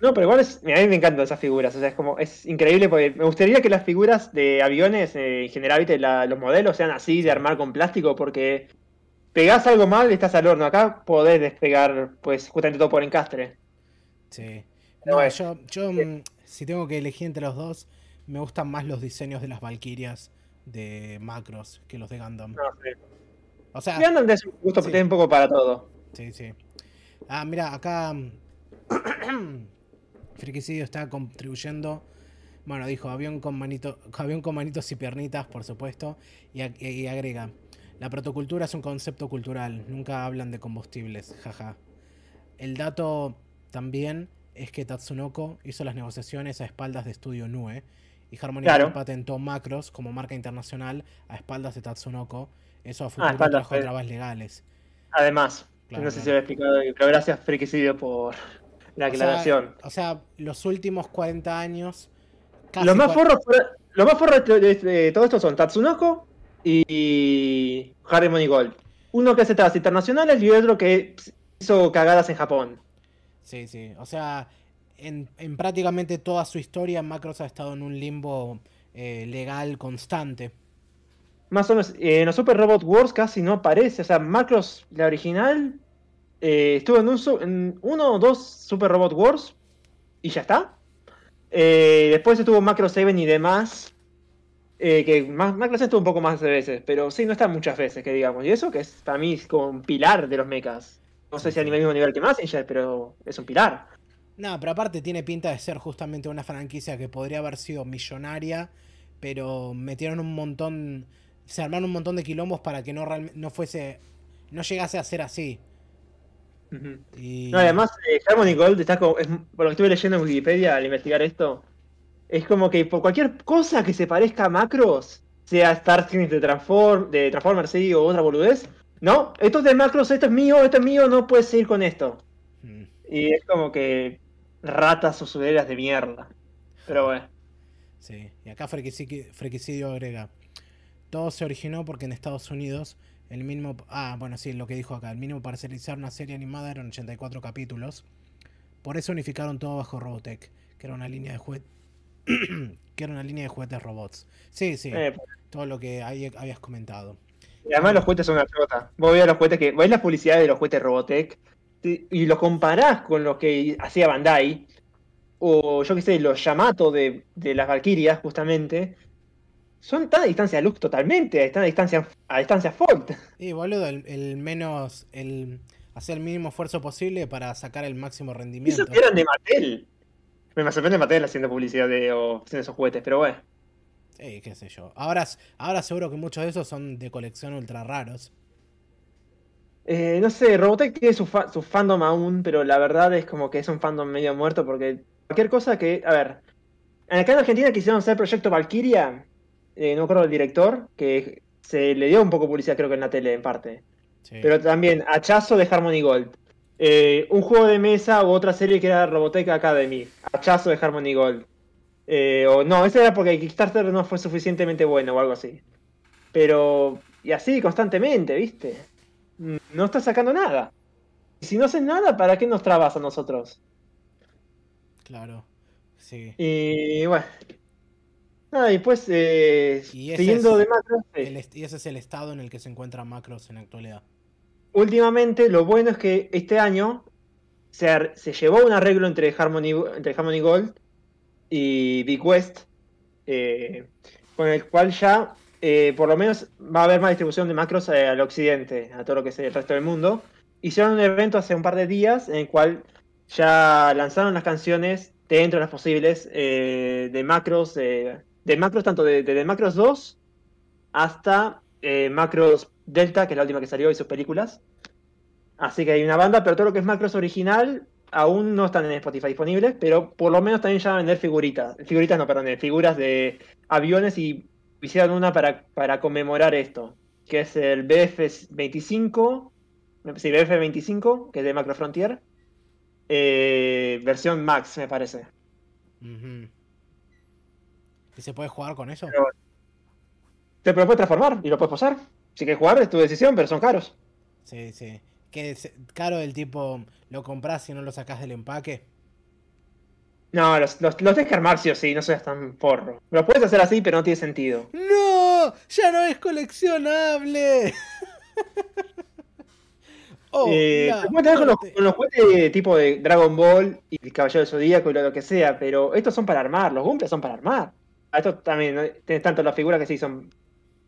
No, pero igual es, a mí me encantan esas figuras, o sea, es como, es increíble porque me gustaría que las figuras de aviones, eh, en general, ¿viste? los modelos sean así, de armar con plástico, porque pegás algo mal y estás al horno. Acá podés despegar, pues, justamente todo por encastre. Sí. No, yo, yo mm, si tengo que elegir entre los dos, me gustan más los diseños de las Valkyrias de Macros que los de Gundam. No, sí. O sea, Gundam es un gusto sí. un poco para todo. Sí, sí. Ah, mira, acá Friquicidio está contribuyendo. Bueno, dijo avión con, manito, avión con manitos y piernitas, por supuesto. Y, agrega: La protocultura es un concepto cultural. Nunca hablan de combustibles. Jaja. El dato también es que Tatsunoko hizo las negociaciones a espaldas de Estudio Nue. Y Harmony patentó Macros como marca internacional a espaldas de Tatsunoko. Eso a ah, futuro trajo pues. trabas legales. Además, no sé si he explicado, pero gracias Friquicidio por, la aclaración. O sea, los últimos 40 años. Los más forros, lo más forros de, todo esto son Tatsunoko y Harry Gold. Uno que hace trabas internacionales y otro que hizo cagadas en Japón. Sí, sí. O sea, en, prácticamente toda su historia, Macros ha estado en un limbo eh, legal constante. Más o menos. en los Super Robot Wars casi no aparece. O sea, Macros, la original, eh, estuvo en, uno o dos Super Robot Wars y ya está. Eh, después estuvo Macro 7 y demás. Eh, que más, Macro 7 estuvo un poco más de veces, pero sí, no está muchas veces, que digamos. Y eso que es para mí es como un pilar de los mechas. No sé si a nivel mismo nivel que Messenger, pero es un pilar. No, pero aparte tiene pinta de ser justamente una franquicia que podría haber sido millonaria, pero metieron un montón, se armaron un montón de quilombos para que no, no fuese, no llegase a ser así. No, además, eh, Harmony Gold está como, por lo que estuve leyendo en Wikipedia al investigar esto, es como que por cualquier cosa que se parezca a Macros, sea Starscream de, Transform, de Transformers sí, o otra boludez, no, esto es de Macros, esto es mío, esto es mío, no puedes seguir con esto. Mm. Y es como que ratas usureras de mierda. Pero bueno. Sí, y acá Frequicidio agrega. Todo se originó porque en Estados Unidos el mínimo. Ah, bueno, sí, lo que dijo acá. El mínimo para realizar una serie animada eran 84 capítulos. Por eso unificaron todo bajo Robotech, que era una línea de juguete. que era una línea de juguetes robots. Sí, sí. Eh, Todo lo que ahí habías comentado. y además los juguetes son una chota. Vos ves los juguetes que. Ves la publicidad de los juguetes Robotech y los comparás con lo que hacía Bandai. O yo qué sé, los Yamato de, de las Valkyrias, justamente. Son tan a distancia luz totalmente, están a distancia, a distancia Fault. Y boludo, el, el menos. el hacer el mínimo esfuerzo posible para sacar el máximo rendimiento. Esos eran de Mattel. Me sorprende Mattel haciendo publicidad de, o haciendo esos juguetes, pero bueno. Eh, qué sé yo. Ahora, ahora seguro que muchos de esos son de colección ultra raros. Eh, no sé, Robotech tiene su, fa- su fandom aún, pero la verdad es como que es un fandom medio muerto porque cualquier cosa que. A ver. Acá en Argentina quisieron hacer Proyecto Valkyria. Eh, no me acuerdo del director, que se le dio un poco de publicidad, creo que en la tele, en parte. Sí. Pero también, hachazo de Harmony Gold. Eh, un juego de mesa u otra serie que era Robotech Academy. Hachazo de Harmony Gold. Eh, o no, eso era porque Kickstarter no fue suficientemente bueno o algo así. Pero, y así constantemente, ¿viste? Mm, No está sacando nada. Y si no hacen nada, ¿para qué nos trabas a nosotros? Claro. Sí. Y bueno. Nada, y pues, eh, Y ese siguiendo es de macro, sí. El est- y ese es el estado en el que se encuentran macros en la actualidad. últimamente lo bueno es que este año se, se llevó un arreglo entre Harmony, entre Harmony Gold y Big West, eh, con el cual ya eh, por lo menos va a haber más distribución de macros al occidente, a todo lo que es el resto del mundo. Hicieron un evento hace un par de días en el cual ya lanzaron las canciones dentro de las posibles eh, de macros, de macros tanto de, de- Macros 2 hasta eh, Macros Delta, que es la última que salió y sus películas. Así que hay una banda, pero todo lo que es Macros original aún no están en Spotify disponibles, pero por lo menos también ya van a vender figuritas. Figuritas no, perdón, eh, figuras de aviones y hicieron una para, para conmemorar esto, que es el BF25, sí, BF25, que es de Macro Frontier, eh, versión Max, me parece. Ujú. ¿Y se puede jugar con eso? Pero- Te lo puedes transformar y lo puedes posar. Si quieres jugar, es tu decisión, pero son caros. Sí, sí. Que es caro del tipo, lo compras y no lo sacas del empaque. No, los, los, los que armar sí o sí, no seas tan porro. Lo puedes hacer así, pero no tiene sentido. ¡No! ¡Ya no es coleccionable! oh, Eh, te con los, con los juguetes tipo de Dragon Ball y el Caballero del Zodíaco y lo que sea, pero estos son para armar, los Goombas son para armar. A Estos también, ¿no? tienes tanto las figuras que sí son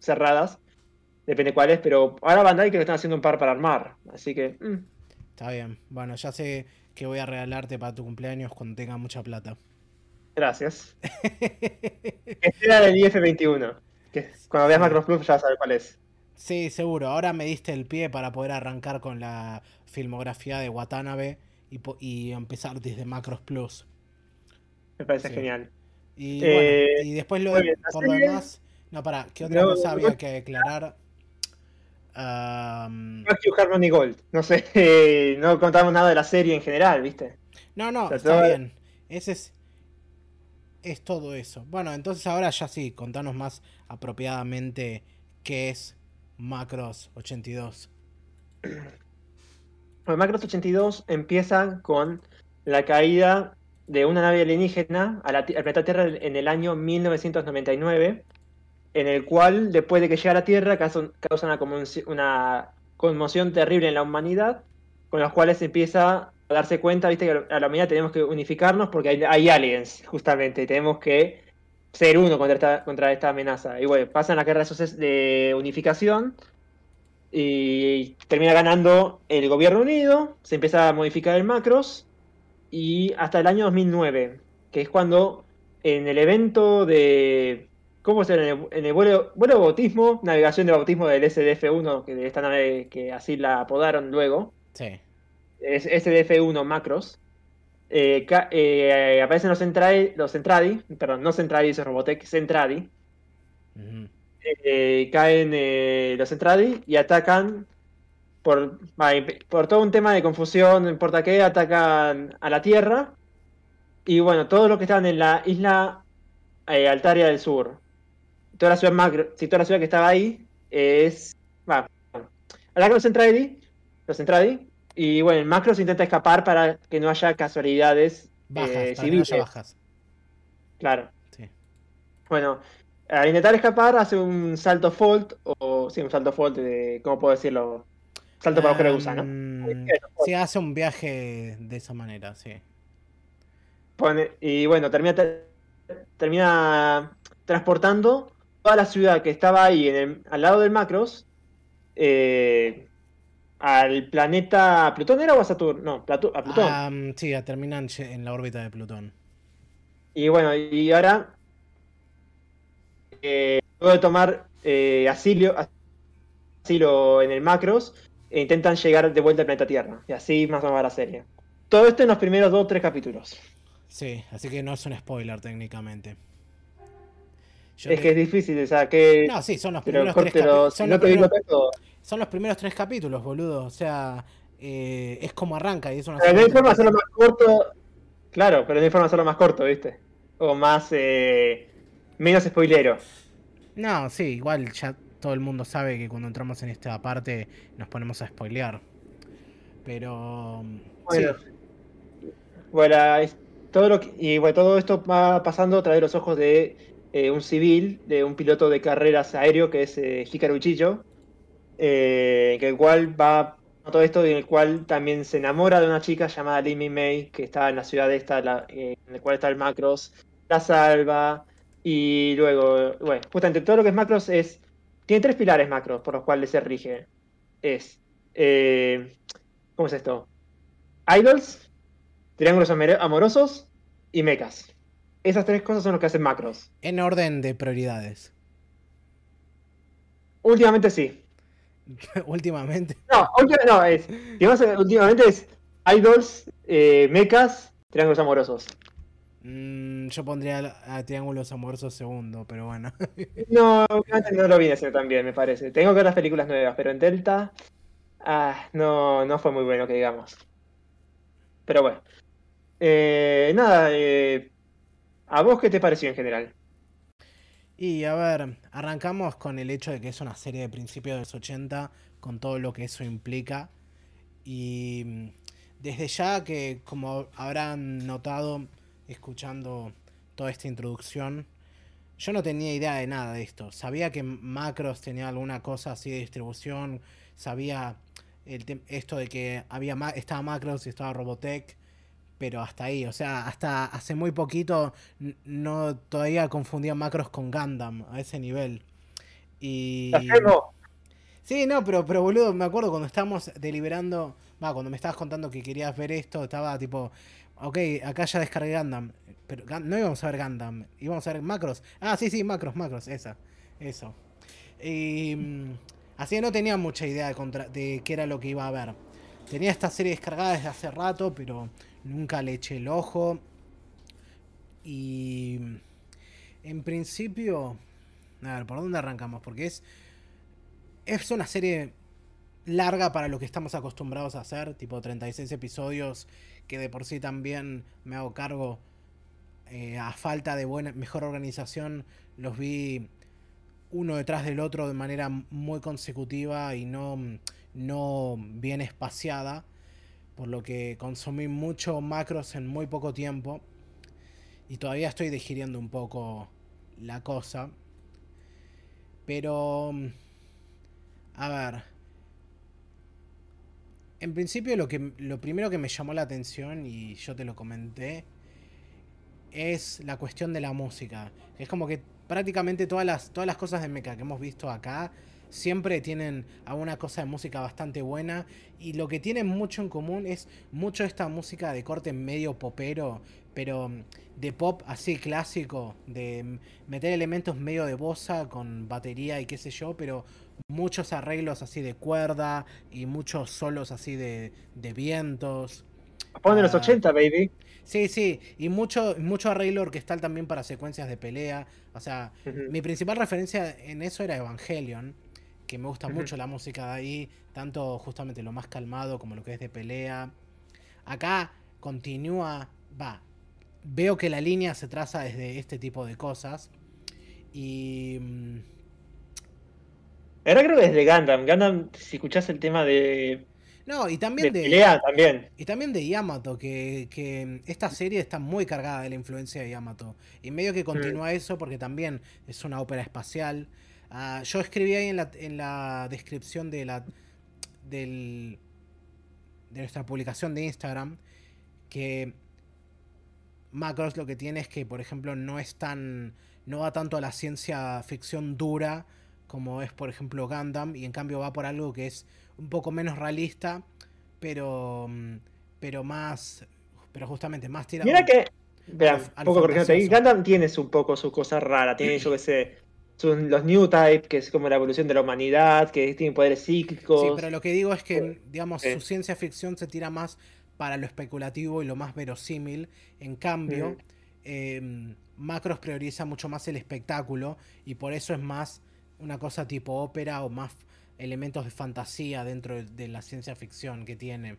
cerradas, depende cuáles, pero ahora Bandai creo que están haciendo un par para armar, así que... mm, Está bien. Bueno, ya sé que voy a regalarte para tu cumpleaños cuando tenga mucha plata. gracias. Este era del IF21, que cuando veas Sí. Macros Plus ya sabes cuál es. Sí, seguro. Ahora me diste el pie para poder arrancar con la filmografía de Watanabe y, y empezar desde Macros Plus. Me parece Sí. genial. Y Eh, bueno, y después lo bien, por lo demás. No, para, ¿qué otra No, cosa había no. que declarar? Fuck you, Harmony Gold. No sé, no contamos nada de la serie en general, ¿viste? no, no, sea, está todo- bien. Ese es. Es todo eso. Bueno, entonces ahora ya sí, contanos más apropiadamente qué es Macros 82. Bueno, Macros 82 empieza con la caída de una nave alienígena a la al planeta Tierra en el año 1999, en el cual, después de que llega a la Tierra, causa, una, conmoci- una conmoción terrible en la humanidad, con los cuales se empieza a darse cuenta, viste, que a la humanidad tenemos que unificarnos porque hay, hay aliens, justamente, y tenemos que ser uno contra esta, contra esta amenaza. Y bueno, pasan la guerra de unificación y termina ganando el gobierno unido, se empieza a modificar el macros y hasta el año 2009, que es cuando en el evento de... ¿Cómo se llama? En el, en el vuelo, vuelo de bautismo, navegación de bautismo del SDF-1, que de esta nave que así la apodaron luego, Sí. es SDF-1 macros, eh, eh, aparecen los, Centradi, los Centradi, perdón, no Centradi, es Robotech, Centradi, Ujú. eh, caen eh, los Centradi y atacan por, por todo un tema de confusión, no importa qué, atacan a la Tierra. Y bueno, todos los que estaban en la isla eh, Altaria del Sur, toda la ciudad macro, sí, toda la ciudad que estaba ahí es. Va, atacan los Centradi, los Centradi, y bueno, el macro se intenta escapar para que no haya casualidades Bajas, eh, para que no haya civiles. bajas. Claro. Sí. Bueno, al intentar escapar hace un salto fault, o sí, un salto fault de, ¿cómo puedo decirlo? Salto para agujero de gusano. Um, sí, hace un viaje de esa manera, sí. Pone- y bueno, termina, te- termina transportando toda la ciudad que estaba ahí en el- al lado del Macros eh, al planeta Plutón, ¿era o a Saturno? No, Platu- a Plutón. Um, sí, terminan en la órbita de Plutón. Y bueno, y ahora, eh, luego de tomar eh, asilio, asilo en el Macros, e intentan llegar de vuelta al planeta Tierra. Y así más o menos va la serie. Todo esto en los primeros dos o tres capítulos. Sí, así que no es un spoiler técnicamente. Yo es te- que es difícil, o sea, que... No, sí, son los primeros tres pero capi- si son no los primeros-. Son los primeros tres capítulos, boludo. O sea, eh, es como arranca y es una Pero forma de de hacerlo más corto. Claro, pero no hay forma de hacerlo más corto, ¿viste? O más... eh, menos spoilero. No, sí, igual ya todo el mundo sabe que cuando entramos en esta parte nos ponemos a spoilear. Pero... sí, Bueno, bueno, es todo lo y bueno, todo esto va pasando a través de los ojos de eh, un civil, de un piloto de carreras aéreo que es eh, Hikaru eh, que el cual va a todo esto y en el cual también se enamora de una chica llamada Min Mei, que está en la ciudad esta, la- eh, en el cual está el Macros, la salva y luego, bueno, justamente todo lo que es Macros es, tiene tres pilares Macros por los cuales se rige. Es, eh, ¿cómo es esto? Idols, triángulos amorosos y mechas. Esas tres cosas son lo que hacen macros. en orden de prioridades. Últimamente sí. Últimamente. No, no, es. digamos, últimamente es idols, eh, mechas, triángulos amorosos. Mm, yo pondría a Triángulos Amorosos segundo, pero bueno. No, no lo vine haciendo tan bien, me parece. Tengo que ver las películas nuevas, pero en Delta. Ah, no, no fue muy bueno que digamos. Pero bueno. Eh, nada, eh, ¿a vos qué te pareció en general? Y a ver, arrancamos con el hecho de que es una serie de principios de los 80, con todo lo que eso implica. Y mm, desde ya que, como habrán notado escuchando toda esta introducción, yo no tenía idea de nada de esto. Sabía que Macros tenía alguna cosa así de distribución, sabía el esto de que había ma- estaba Macros y estaba Robotech, pero hasta ahí, o sea, hasta hace muy poquito no todavía confundía Macros con Gundam a ese nivel. Y Sí, no, pero, pero boludo, me acuerdo cuando estábamos deliberando, va, cuando me estabas contando que querías ver esto, estaba tipo, ok, acá ya descargué Gundam, pero no íbamos a ver Gundam, íbamos a ver macros. Ah, sí, sí, macros, macros, esa, eso. Y mm, así que no tenía mucha idea de, contra- de qué era lo que iba a ver. Tenía esta serie descargada desde hace rato, pero nunca le eché el ojo. Y en principio, a ver, ¿por dónde arrancamos? Porque es es una serie larga para lo que estamos acostumbrados a hacer, tipo 36 episodios, que de por sí también me hago cargo, eh, a falta de buena, mejor organización, los vi uno detrás del otro de manera muy consecutiva y no, no bien espaciada, por lo que consumí mucho macros en muy poco tiempo y todavía estoy digiriendo un poco la cosa. Pero a ver. En principio lo que lo primero que me llamó la atención y yo te lo comenté es la cuestión de la música. Es como que prácticamente todas las todas las cosas de mecha que hemos visto acá siempre tienen alguna cosa de música bastante buena y lo que tienen mucho en común es mucho esta música de corte medio popero, pero de pop así clásico, de meter elementos medio de bossa con batería y qué sé yo, pero muchos arreglos así de cuerda y muchos solos así de, de vientos. Japón de los Ah. 80, baby. Sí, sí, y mucho, mucho arreglo orquestal también para secuencias de pelea. O sea, mi principal referencia en eso era Evangelion, que me gusta mucho la música de ahí, tanto justamente lo más calmado como lo que es de pelea. Acá continúa, va, veo que la línea se traza desde este tipo de cosas. Y... mm, Ahora creo que es de Gundam. Gundam, si escuchás el tema de No, y también de de. pelea también. Y también de Yamato, que, que esta serie está muy cargada de la influencia de Yamato. Y medio que continúa eso porque también es una ópera espacial. Ah, yo escribí ahí en la, en la descripción de la del, de nuestra publicación de Instagram que Macros lo que tiene es que, por ejemplo, no es tan. no va tanto a la ciencia ficción dura como es, por ejemplo, Gundam, y en cambio va por algo que es un poco menos realista, pero. mm, pero más. pero justamente más tirado. Mira que. Vean, un poco corrigiéndote ahí. Gundam tiene un poco sus cosas raras. Tiene, yo qué sé. sus- los New Type, que es como la evolución de la humanidad, que tienen poderes psíquicos. Sí, pero lo que digo es que, Eh, digamos, eh. su ciencia ficción se tira más para lo especulativo y lo más verosímil. En cambio, eh, Macros prioriza mucho más el espectáculo y por eso es más una cosa tipo ópera o más elementos de fantasía dentro de, de la ciencia ficción que tiene.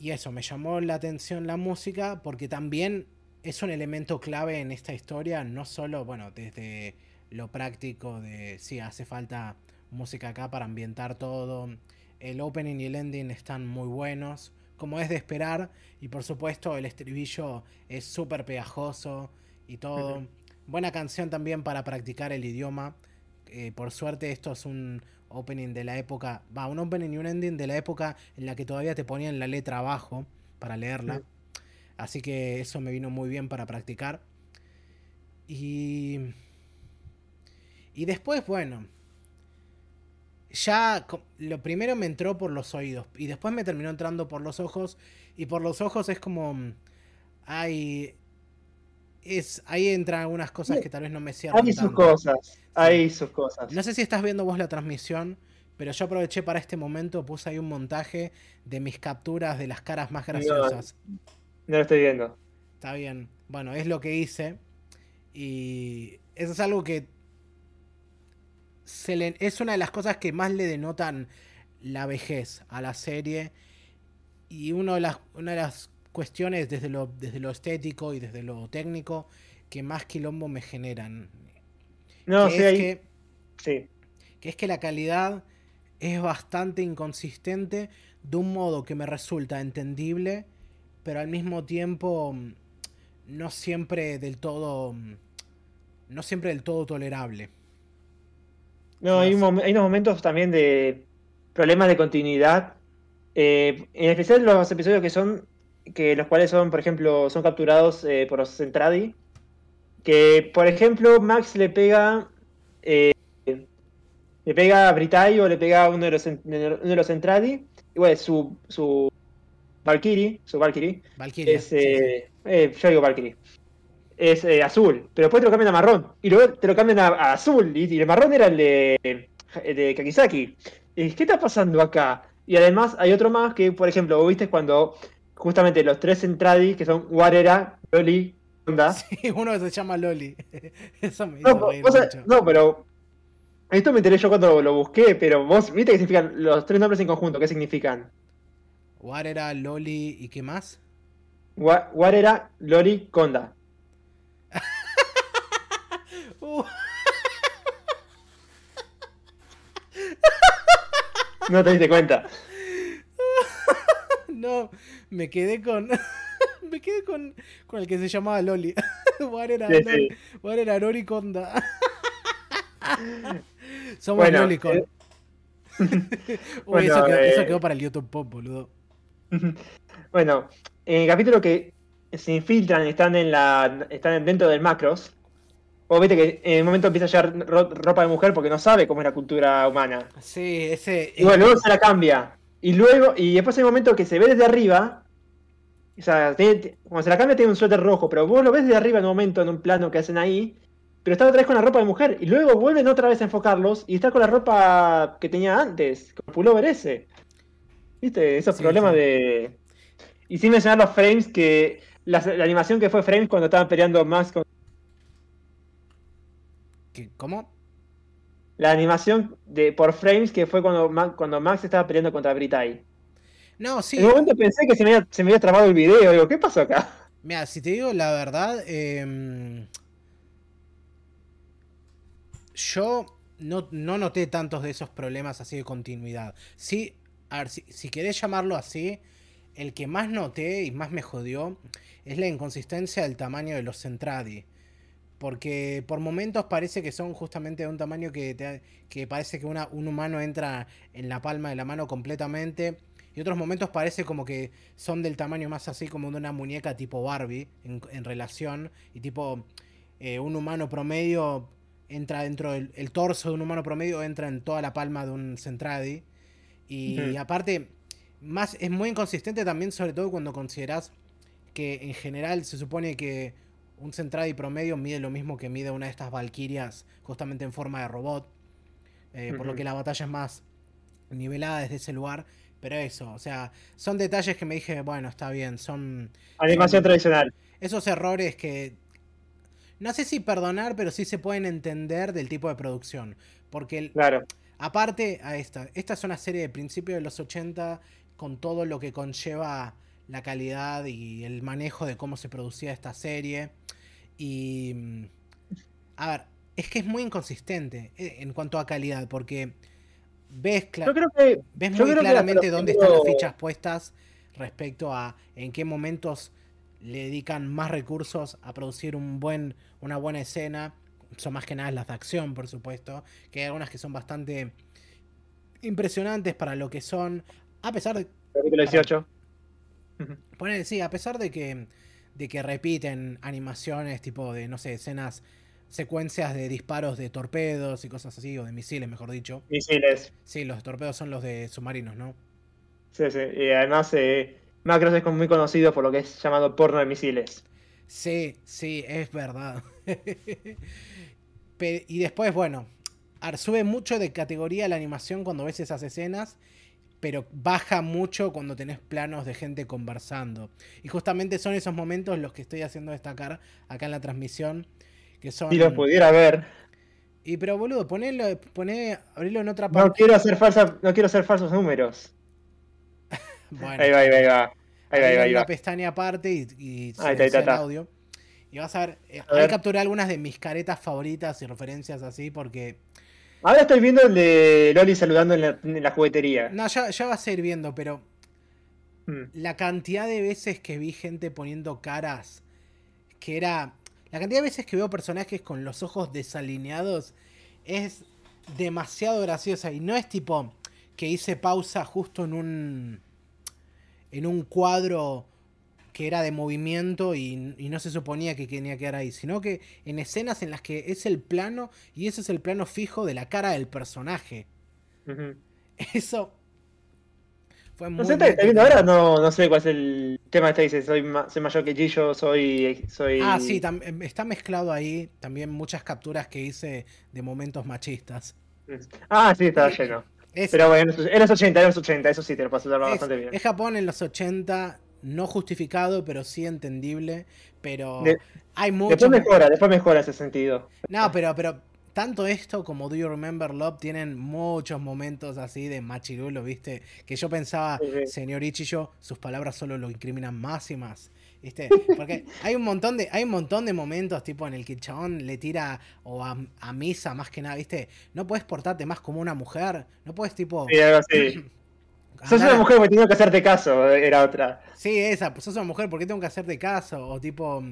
Y eso, me llamó la atención la música porque también es un elemento clave en esta historia, no solo, bueno, desde lo práctico de si hace falta música acá para ambientar todo. El opening y el ending están muy buenos, como es de esperar, y por supuesto el estribillo es súper pegajoso y todo. Buena canción también para practicar el idioma. Eh, por suerte esto es un opening de la época, va, un opening y un ending de la época en la que todavía te ponían la letra abajo para leerla. Así que eso me vino muy bien para practicar. Y. Y después, bueno. Ya lo primero me entró por los oídos. Y después me terminó entrando por los ojos. Y por los ojos es como. Hay. Es, ahí entran algunas cosas que tal vez no me cierran. Hay sus cosas. Hay sus cosas. No sé si estás viendo vos la transmisión, pero yo aproveché para este momento, puse ahí un montaje de mis capturas de las caras más graciosas. No lo estoy viendo. Está bien. Bueno, es lo que hice. Y eso es algo que se le- es una de las cosas que más le denotan la vejez a la serie. Y uno de las, una de las cuestiones desde lo, desde lo estético y desde lo técnico que más quilombo me generan. No, que sí, es ahí. que Sí. que es que la calidad es bastante inconsistente de un modo que me resulta entendible, pero al mismo tiempo mm, no siempre del todo mm, no siempre del todo tolerable. No, hay, un hay unos momentos también de problemas de continuidad. eh, en especial los episodios que son. Que los cuales son, por ejemplo, son capturados eh, por los Centradi. Que, por ejemplo, Max le pega. eh, le pega a Britai o le pega a uno de los, uno de los Centradi. Y bueno, su. su Valkyrie, su Valkyrie, Valkyria. es. sí, sí. eh, eh, yo digo Valkyrie. Es azul, pero después te lo cambian a marrón. Y luego te lo cambian a, a azul. Y, y el marrón era el de, el de Kakizaki. ¿Qué está pasando acá? Y además hay otro más que, por ejemplo, viste cuando justamente los tres Centradi, que son Warera, Loli, Honda. Sí, uno que se llama Loli. Eso me No, hizo reír vos- mucho. no, pero. Esto me enteré yo cuando lo busqué, pero vos viste qué significan los tres nombres en conjunto. ¿Qué significan? War era Loli y qué más? Wa- Warera, Loli, Konda. Uh, No te diste cuenta. no, me quedé con me quedé con, con el que se llamaba Loli. War era, Sí, Loli, sí. War Loli. Somos Bueno, Lolicon. eh, Uy, bueno, eso, quedó, eso eh, quedó para el YouTube Pop, boludo. Bueno, en el capítulo que se infiltran están en la. están dentro del macros. Vos viste que en un momento empieza a llevar ro- ropa de mujer porque no sabe cómo es la cultura humana. Sí, ese. Y bueno, luego se la cambia. Y luego, y después hay un momento que se ve desde arriba. O sea, tiene- cuando se la cambia tiene un suéter rojo, pero vos lo ves desde arriba en un momento, en un plano que hacen ahí. Pero está otra vez con la ropa de mujer. Y luego vuelven otra vez a enfocarlos y está con la ropa que tenía antes, con el pullover ese. ¿Viste? Esos Sí, problemas sí. de. Y sin mencionar los frames que. La, la animación que fue frames cuando estaban peleando Max con. ¿Qué- ¿Cómo? La animación de por frames que fue cuando, Ma- cuando Max estaba peleando contra Britai. No, sí. En un momento pensé que se me, había, se me había trabado el video. Digo, ¿qué pasó acá? Mira, si te digo la verdad, em, yo no, no noté tantos de esos problemas así de continuidad. Sí, a ver, si, si querés llamarlo así, el que más noté y más me jodió es la inconsistencia del tamaño de los Centradi. Porque por momentos parece que son justamente de un tamaño que, te- que parece que una- un humano entra en la palma de la mano completamente. Y otros momentos parece como que son del tamaño más así como de una muñeca tipo Barbie en, en relación. Y tipo eh, un humano promedio entra dentro del el torso de un humano promedio entra en toda la palma de un Centradi. Y Ujú. aparte, más es muy inconsistente también, sobre todo cuando consideras que en general se supone que un Centradi promedio mide lo mismo que mide una de estas Valkyrias, justamente en forma de robot. eh, Por lo que la batalla es más nivelada desde ese lugar. Pero eso, o sea, son detalles que me dije, bueno, está bien, son Animación son- tradicional. esos errores que no sé si perdonar, pero sí se pueden entender del tipo de producción. Porque el- Claro. Aparte a esta, esta es una serie de principios de los 80 con todo lo que conlleva la calidad y el manejo de cómo se producía esta serie. Y... mm, A ver, es que es muy inconsistente eh, en cuanto a calidad, porque ves, cla- Yo creo que. ves yo muy creo claramente dónde están las fichas puestas respecto a en qué momentos le dedican más recursos a producir un buen, una buena escena. Son más que nada las de acción, por supuesto. Que hay algunas que son bastante impresionantes para lo que son. A pesar de. Capítulo 18. Ujú. Poner, sí, a pesar de que. De que repiten animaciones tipo de, no sé, escenas. secuencias de disparos de torpedos y cosas así, o de misiles, mejor dicho. Misiles. Sí, los torpedos son los de submarinos, ¿no? Sí, sí. Y además, eh, Macros es muy conocido por lo que es llamado porno de misiles. Sí, sí, es verdad. Y después, bueno, sube mucho de categoría la animación cuando ves esas escenas, pero baja mucho cuando tenés planos de gente conversando. Y justamente son esos momentos los que estoy haciendo destacar acá en la transmisión, que son... Si lo pudiera ver. Y pero boludo, ponelo, poné, abrilo en otra No parte. quiero hacer falsa, no quiero hacer falsos números. Bueno, Ahí va, ahí va, ahí va. Ahí va, ahí va, una pestaña aparte y, y Ahí está, está, el audio. Y vas a ver, eh, A ahí ver. capturé algunas de mis caretas favoritas y referencias así porque... Ahora estoy viendo el de Loli saludando en la, en la juguetería. No, ya, ya vas a ir viendo, pero Mm. la cantidad de veces que vi gente poniendo caras que era... La cantidad de veces que veo personajes con los ojos desalineados es demasiado graciosa y no es tipo que hice pausa justo en un en un cuadro que era de movimiento y, y no se suponía que tenía que quedar ahí, sino que en escenas en las que es el plano y ese es el plano fijo de la cara del personaje. Eso fue muy No sé, está, viendo ahora, no, no sé cuál es el tema este dice, soy, ma- soy mayor que Gillo, soy, soy... Ah, sí, em, está mezclado ahí también muchas capturas que hice de momentos machistas. Ah, sí, estaba lleno. Es, Pero bueno, en los 80, en los 80, eso sí te lo es, bastante bien. es Japón en los 80, no justificado, pero sí entendible. Pero De- hay mucho. Después mejora, después mejora ese sentido. No, pero, pero tanto esto como Do You Remember Love tienen muchos momentos así de machirulo, ¿viste? Que yo pensaba, Sí, sí. señor Ichiyo, sus palabras solo lo incriminan más y más. ¿Viste? Porque hay un montón de, hay un montón de momentos tipo en el que el chabón le tira o a, a misa más que nada, ¿viste? No puedes portarte más como una mujer, no puedes tipo Sí, algo así. Sos una mujer porque tengo que hacerte caso, era otra. Sí, esa, pues sos una mujer, ¿por qué tengo que hacerte caso? O tipo,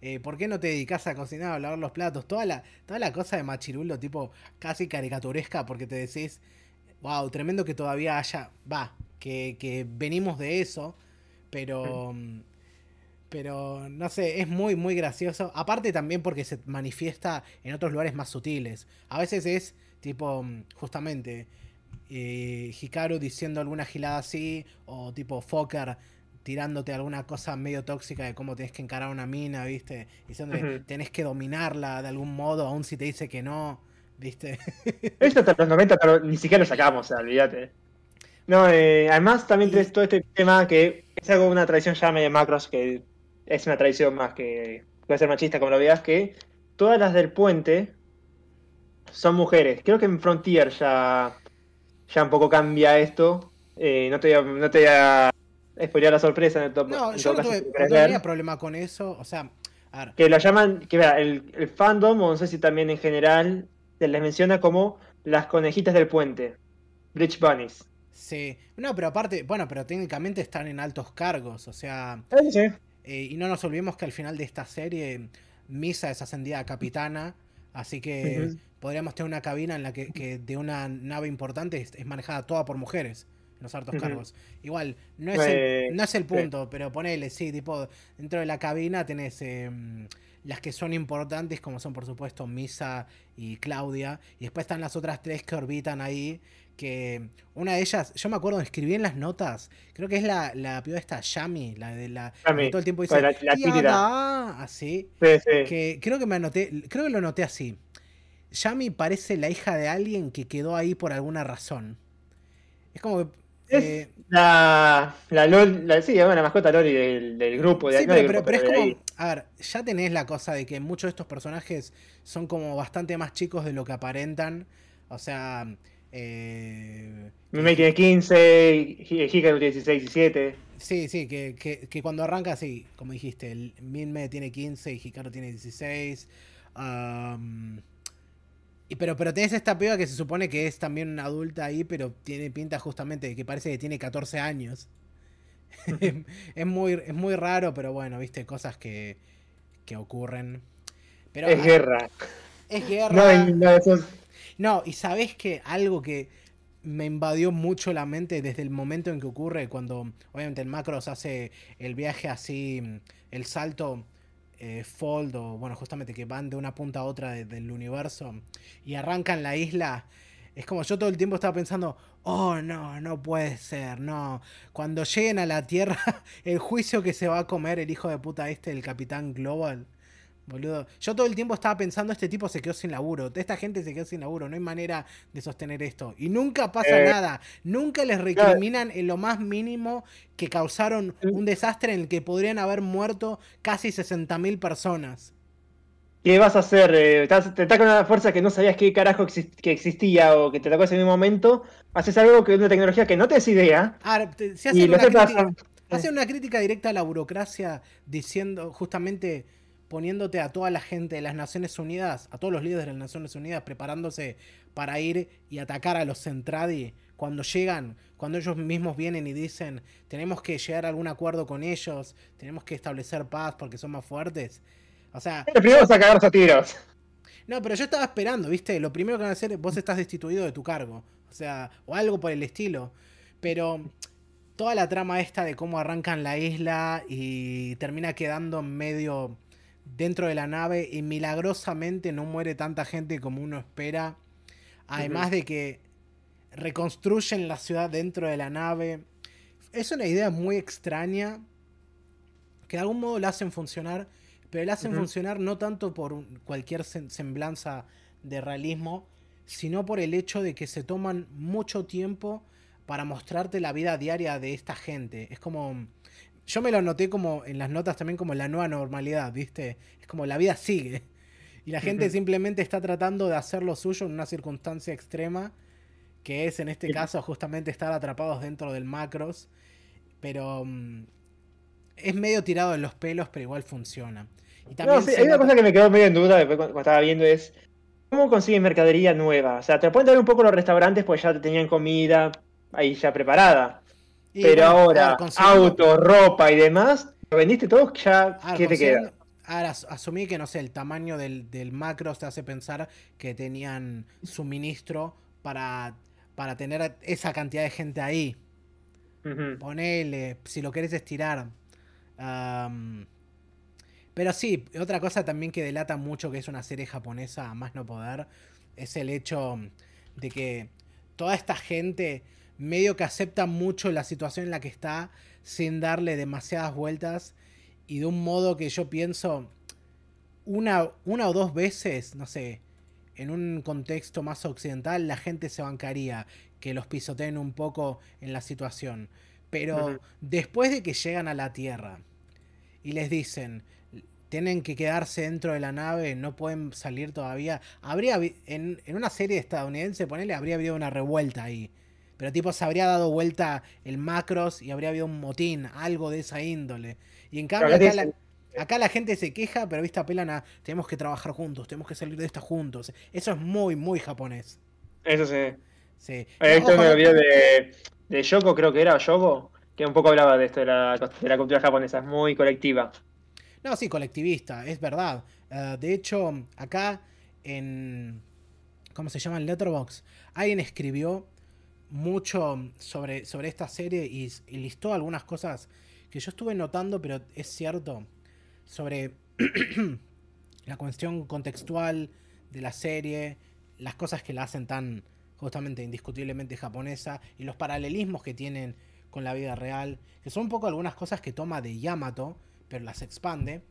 eh, ¿por qué no te dedicas a cocinar, a lavar los platos? Toda la, toda la cosa de machirulo, tipo, casi caricaturesca, porque te decís, wow, tremendo que todavía haya, va, que, que venimos de eso, pero, pero, no sé, es muy, muy gracioso. Aparte también porque se manifiesta en otros lugares más sutiles. A veces es, tipo, justamente, eh, Hikaru diciendo alguna gilada así, o tipo Fokker tirándote alguna cosa medio tóxica de cómo tenés que encarar una mina, ¿viste? Diciendo Ujú. tenés que dominarla de algún modo, aun si te dice que no, ¿viste? Esto hasta los 90 pero ni siquiera lo sacamos, o sea, olvídate. No, eh, además también tenés todo este tema que es algo, una tradición ya medio macros, que es una tradición más que puede ser machista como lo veas, que todas las del puente son mujeres. Creo que en Frontier ya, ya un poco cambia esto. Eh, no te voy a, no te voy a spoilear la sorpresa en el top. No, en yo no tuve, no tenía problema con eso, o sea, a ver, que lo llaman, que vea, el, el fandom, o no sé si también en general, se les menciona como las conejitas del puente. Bridge Bunnies. Sí. No, pero aparte, bueno, pero técnicamente están en altos cargos, o sea. Sí, sí. eh, y no nos olvidemos que al final de esta serie, Misa es ascendida a capitana, así que. Podríamos tener una cabina en la que, que de una nave importante es, es manejada toda por mujeres en los altos Ujú. cargos. Igual, no es, Eh, el, no es el punto, pero ponele, sí, tipo, dentro de la cabina tenés eh, las que son importantes, como son por supuesto Misa y Claudia, y después están las otras tres que orbitan ahí, que una de ellas, yo me acuerdo, escribí en las notas, creo que es la, la piba esta, Yami, la de la... Yami, que todo el tiempo dice, la- así, Sí, sí. que creo que me anoté, creo que lo noté así. Yami parece la hija de alguien que quedó ahí por alguna razón. Es como que... Es eh, la, la LOL, la, sí, mascota Loli del, del grupo. De, Sí, no pero, pero- es como. A ver, ya tenés la cosa de que muchos de estos personajes son como bastante más chicos de lo que aparentan. O sea. Eh, Mimei tiene 15, Hi- Hikaru tiene 16, 17. sí, sí, que, que- que cuando arranca, sí, como dijiste, el Minme tiene 15 y Hikaru tiene 16. am, y pero, pero tenés esta piba que se supone que es también una adulta ahí, pero tiene pinta justamente de que parece que tiene 14 años. es, muy, es muy raro, pero bueno, viste, cosas que, que ocurren. Pero, es guerra. Es guerra. No, hay- no, eso es- No, y sabes que algo que me invadió mucho la mente desde el momento en que ocurre, cuando obviamente el Macros hace el viaje así, el salto eh, fold, o bueno, justamente que van de una punta a otra de- del universo y arrancan la isla. Es como yo todo el tiempo estaba pensando, oh no, no puede ser, no. Cuando lleguen a la Tierra, el juicio que se va a comer el hijo de puta este, el Capitán Global. Boludo, yo todo el tiempo estaba pensando, este tipo se quedó sin laburo, esta gente se quedó sin laburo, no hay manera de sostener esto. Y nunca pasa Eh, nada, nunca les recriminan en lo más mínimo que causaron un desastre en el que podrían haber muerto casi 60.000 personas. ¿Qué vas a hacer? Eh, estás- te ataca una fuerza que no sabías qué carajo que existía o que te atacó ese mismo momento. Haces algo que una tecnología que no te es idea. Te- se Y una, crítica, hacen una crítica directa a la burocracia diciendo, justamente poniéndote a toda la gente de las Naciones Unidas, a todos los líderes de las Naciones Unidas, preparándose para ir y atacar a los Centradi. Cuando llegan, cuando ellos mismos vienen y dicen, tenemos que llegar a algún acuerdo con ellos, tenemos que establecer paz porque son más fuertes. O sea, Pero primero vas a a tiros. no, pero yo estaba esperando, ¿viste? Lo primero que van a hacer es vos estás destituido de tu cargo. O sea, o algo por el estilo. Pero toda la trama esta de cómo arrancan la isla y termina quedando en medio dentro de la nave y milagrosamente no muere tanta gente como uno espera. Además de que reconstruyen la ciudad dentro de la nave. Es una idea muy extraña que de algún modo la hacen funcionar, pero la hacen funcionar no tanto por cualquier sem- semblanza de realismo, sino por el hecho de que se toman mucho tiempo para mostrarte la vida diaria de esta gente. Es como. Yo me lo noté como en las notas también como la nueva normalidad, ¿viste? Es como la vida sigue. Y la gente simplemente está tratando de hacer lo suyo en una circunstancia extrema, que es en este Sí. caso justamente estar atrapados dentro del macros. Pero mm, es medio tirado de los pelos, pero igual funciona. Y también No, sí, se hay una cosa que me quedó medio en duda después cuando, cuando estaba viendo es ¿cómo consiguen mercadería nueva? O sea, te pueden dar un poco los restaurantes pues ya tenían comida ahí ya preparada. Y pero bueno, ahora, auto, ropa y demás, lo vendiste todo, ya, a ver, ¿qué te queda? Ahora, as- asumí que, no sé, el tamaño del, del macro te hace pensar que tenían suministro para, para tener esa cantidad de gente ahí. Ponele, si lo querés estirar. Pero sí, otra cosa también que delata mucho que es una serie japonesa a más no poder, es el hecho de que toda esta gente medio que acepta mucho la situación en la que está sin darle demasiadas vueltas y de un modo que yo pienso una, una o dos veces, no sé, en un contexto más occidental la gente se bancaría que los pisoteen un poco en la situación. Pero después de que llegan a la Tierra y les dicen, tienen que quedarse dentro de la nave, no pueden salir todavía, habría en, en una serie estadounidense, ponele, habría habido una revuelta ahí. Pero tipo, se habría dado vuelta el macros y habría habido un motín, algo de esa índole. Y en cambio, acá la, acá la gente se queja, pero viste apelan a tenemos que trabajar juntos, tenemos que salir de esta juntos. Eso es muy, muy japonés. Eso sí. Sí. He visto Ojo, un video de, de Yoko, creo que era, Yoko, que un poco hablaba de esto, de la, de la cultura japonesa, es muy colectiva. No, sí, colectivista, es verdad. Eh, de hecho, acá en. ¿Cómo se llama? En Letterboxd. Alguien escribió mucho sobre, sobre esta serie y, listó algunas cosas que yo estuve notando, pero es cierto. Sobre la cuestión contextual de la serie, las cosas que la hacen tan justamente indiscutiblemente japonesa y los paralelismos que tienen con la vida real, que son un poco algunas cosas que toma de Yamato, pero las expande.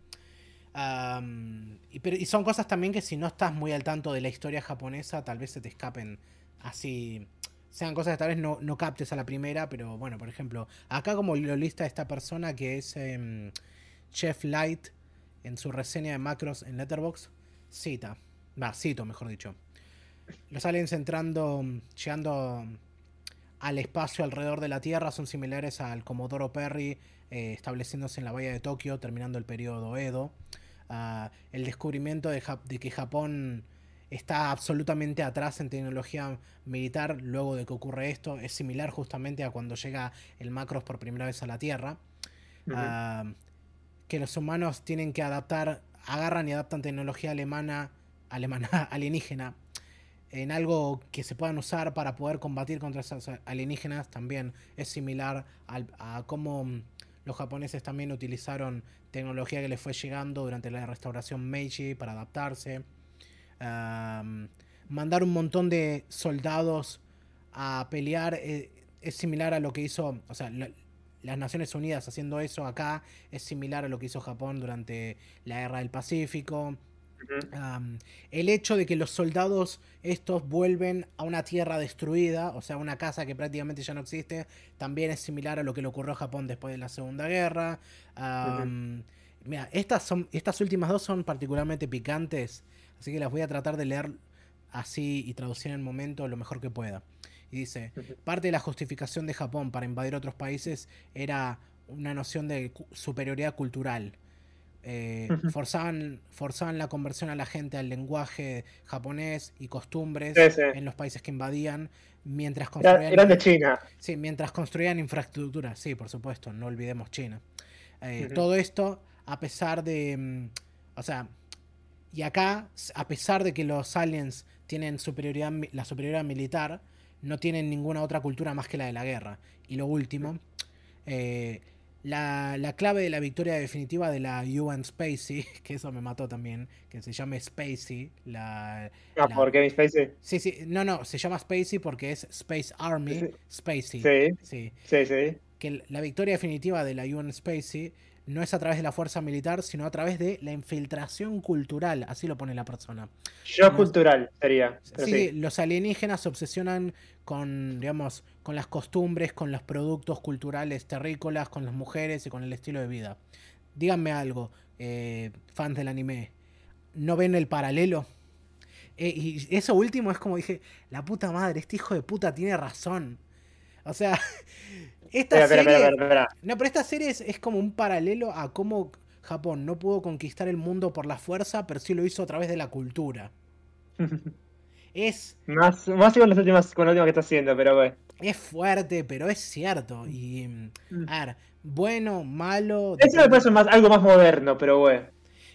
Y, pero, y, son cosas también que si no estás muy al tanto de la historia japonesa, tal vez se te escapen así. Sean cosas que tal vez no, no captes a la primera, pero bueno, por ejemplo, acá como lo lista esta persona que es eh, Chef Light en su reseña de macros en Letterboxd, cita, va, cito mejor dicho. Los aliens entrando, llegando al espacio alrededor de la Tierra son similares al Comodoro Perry eh, estableciéndose en la bahía de Tokio, terminando el periodo Edo. Uh, el descubrimiento de, de, que Japón está absolutamente atrás en tecnología militar luego de que ocurre esto es similar justamente a cuando llega el Macros por primera vez a la Tierra. Uh -huh. uh, que los humanos tienen que adaptar, agarran y adaptan tecnología alemana, alemana alienígena en algo que se puedan usar para poder combatir contra esas alienígenas también es similar al, a cómo los japoneses también utilizaron tecnología que les fue llegando durante la restauración Meiji para adaptarse. Um, mandar un montón de soldados a pelear eh, es similar a lo que hizo, o sea, la, las Naciones Unidas haciendo eso acá es similar a lo que hizo Japón durante la Guerra del Pacífico. Um, el hecho de que los soldados estos vuelven a una tierra destruida, o sea, una casa que prácticamente ya no existe, también es similar a lo que le ocurrió a Japón después de la Segunda Guerra. Um, uh -huh. Mira, estas, son, estas últimas dos son particularmente picantes, así que las voy a tratar de leer así y traducir en el momento lo mejor que pueda. Y dice, parte de la justificación de Japón para invadir otros países era una noción de superioridad cultural. Eh, forzaban, forzaban la conversión a la gente al lenguaje japonés y costumbres sí, sí. en los países que invadían mientras construían eran de China sí mientras construían infraestructura sí por supuesto no olvidemos China eh, uh -huh. todo esto a pesar de mm, o sea y acá a pesar de que los aliens tienen superioridad la superioridad militar no tienen ninguna otra cultura más que la de la guerra y lo último eh, la, la, clave de la victoria definitiva de la UN Spacey, que eso me mató también, que se llame Spacey. La, ah, la... ¿por qué Spacey? Sí, sí, no, no, se llama Spacey porque es Space Army. Spacey. Sí. sí, sí, sí. Que la victoria definitiva de la UN Spacey no es a través de la fuerza militar, sino a través de la infiltración cultural, así lo pone la persona. Yo cultural sería. Sí, sí, los alienígenas se obsesionan con, digamos, con las costumbres, con los productos culturales terrícolas, con las mujeres y con el estilo de vida. Díganme algo, eh, fans del anime, ¿no ven el paralelo? Eh, y eso último es como dije, la puta madre, este hijo de puta tiene razón. O sea, esta espera, serie. Espera, espera, no, pero esta serie es, es, como un paralelo a cómo Japón no pudo conquistar el mundo por la fuerza, pero sí lo hizo a través de la cultura. es. Más, más con las últimas, con la última que está haciendo, pero bueno. Es fuerte, pero es cierto. Y. Mm. A ver, bueno, malo. Eso me parece más, algo más moderno, pero bueno.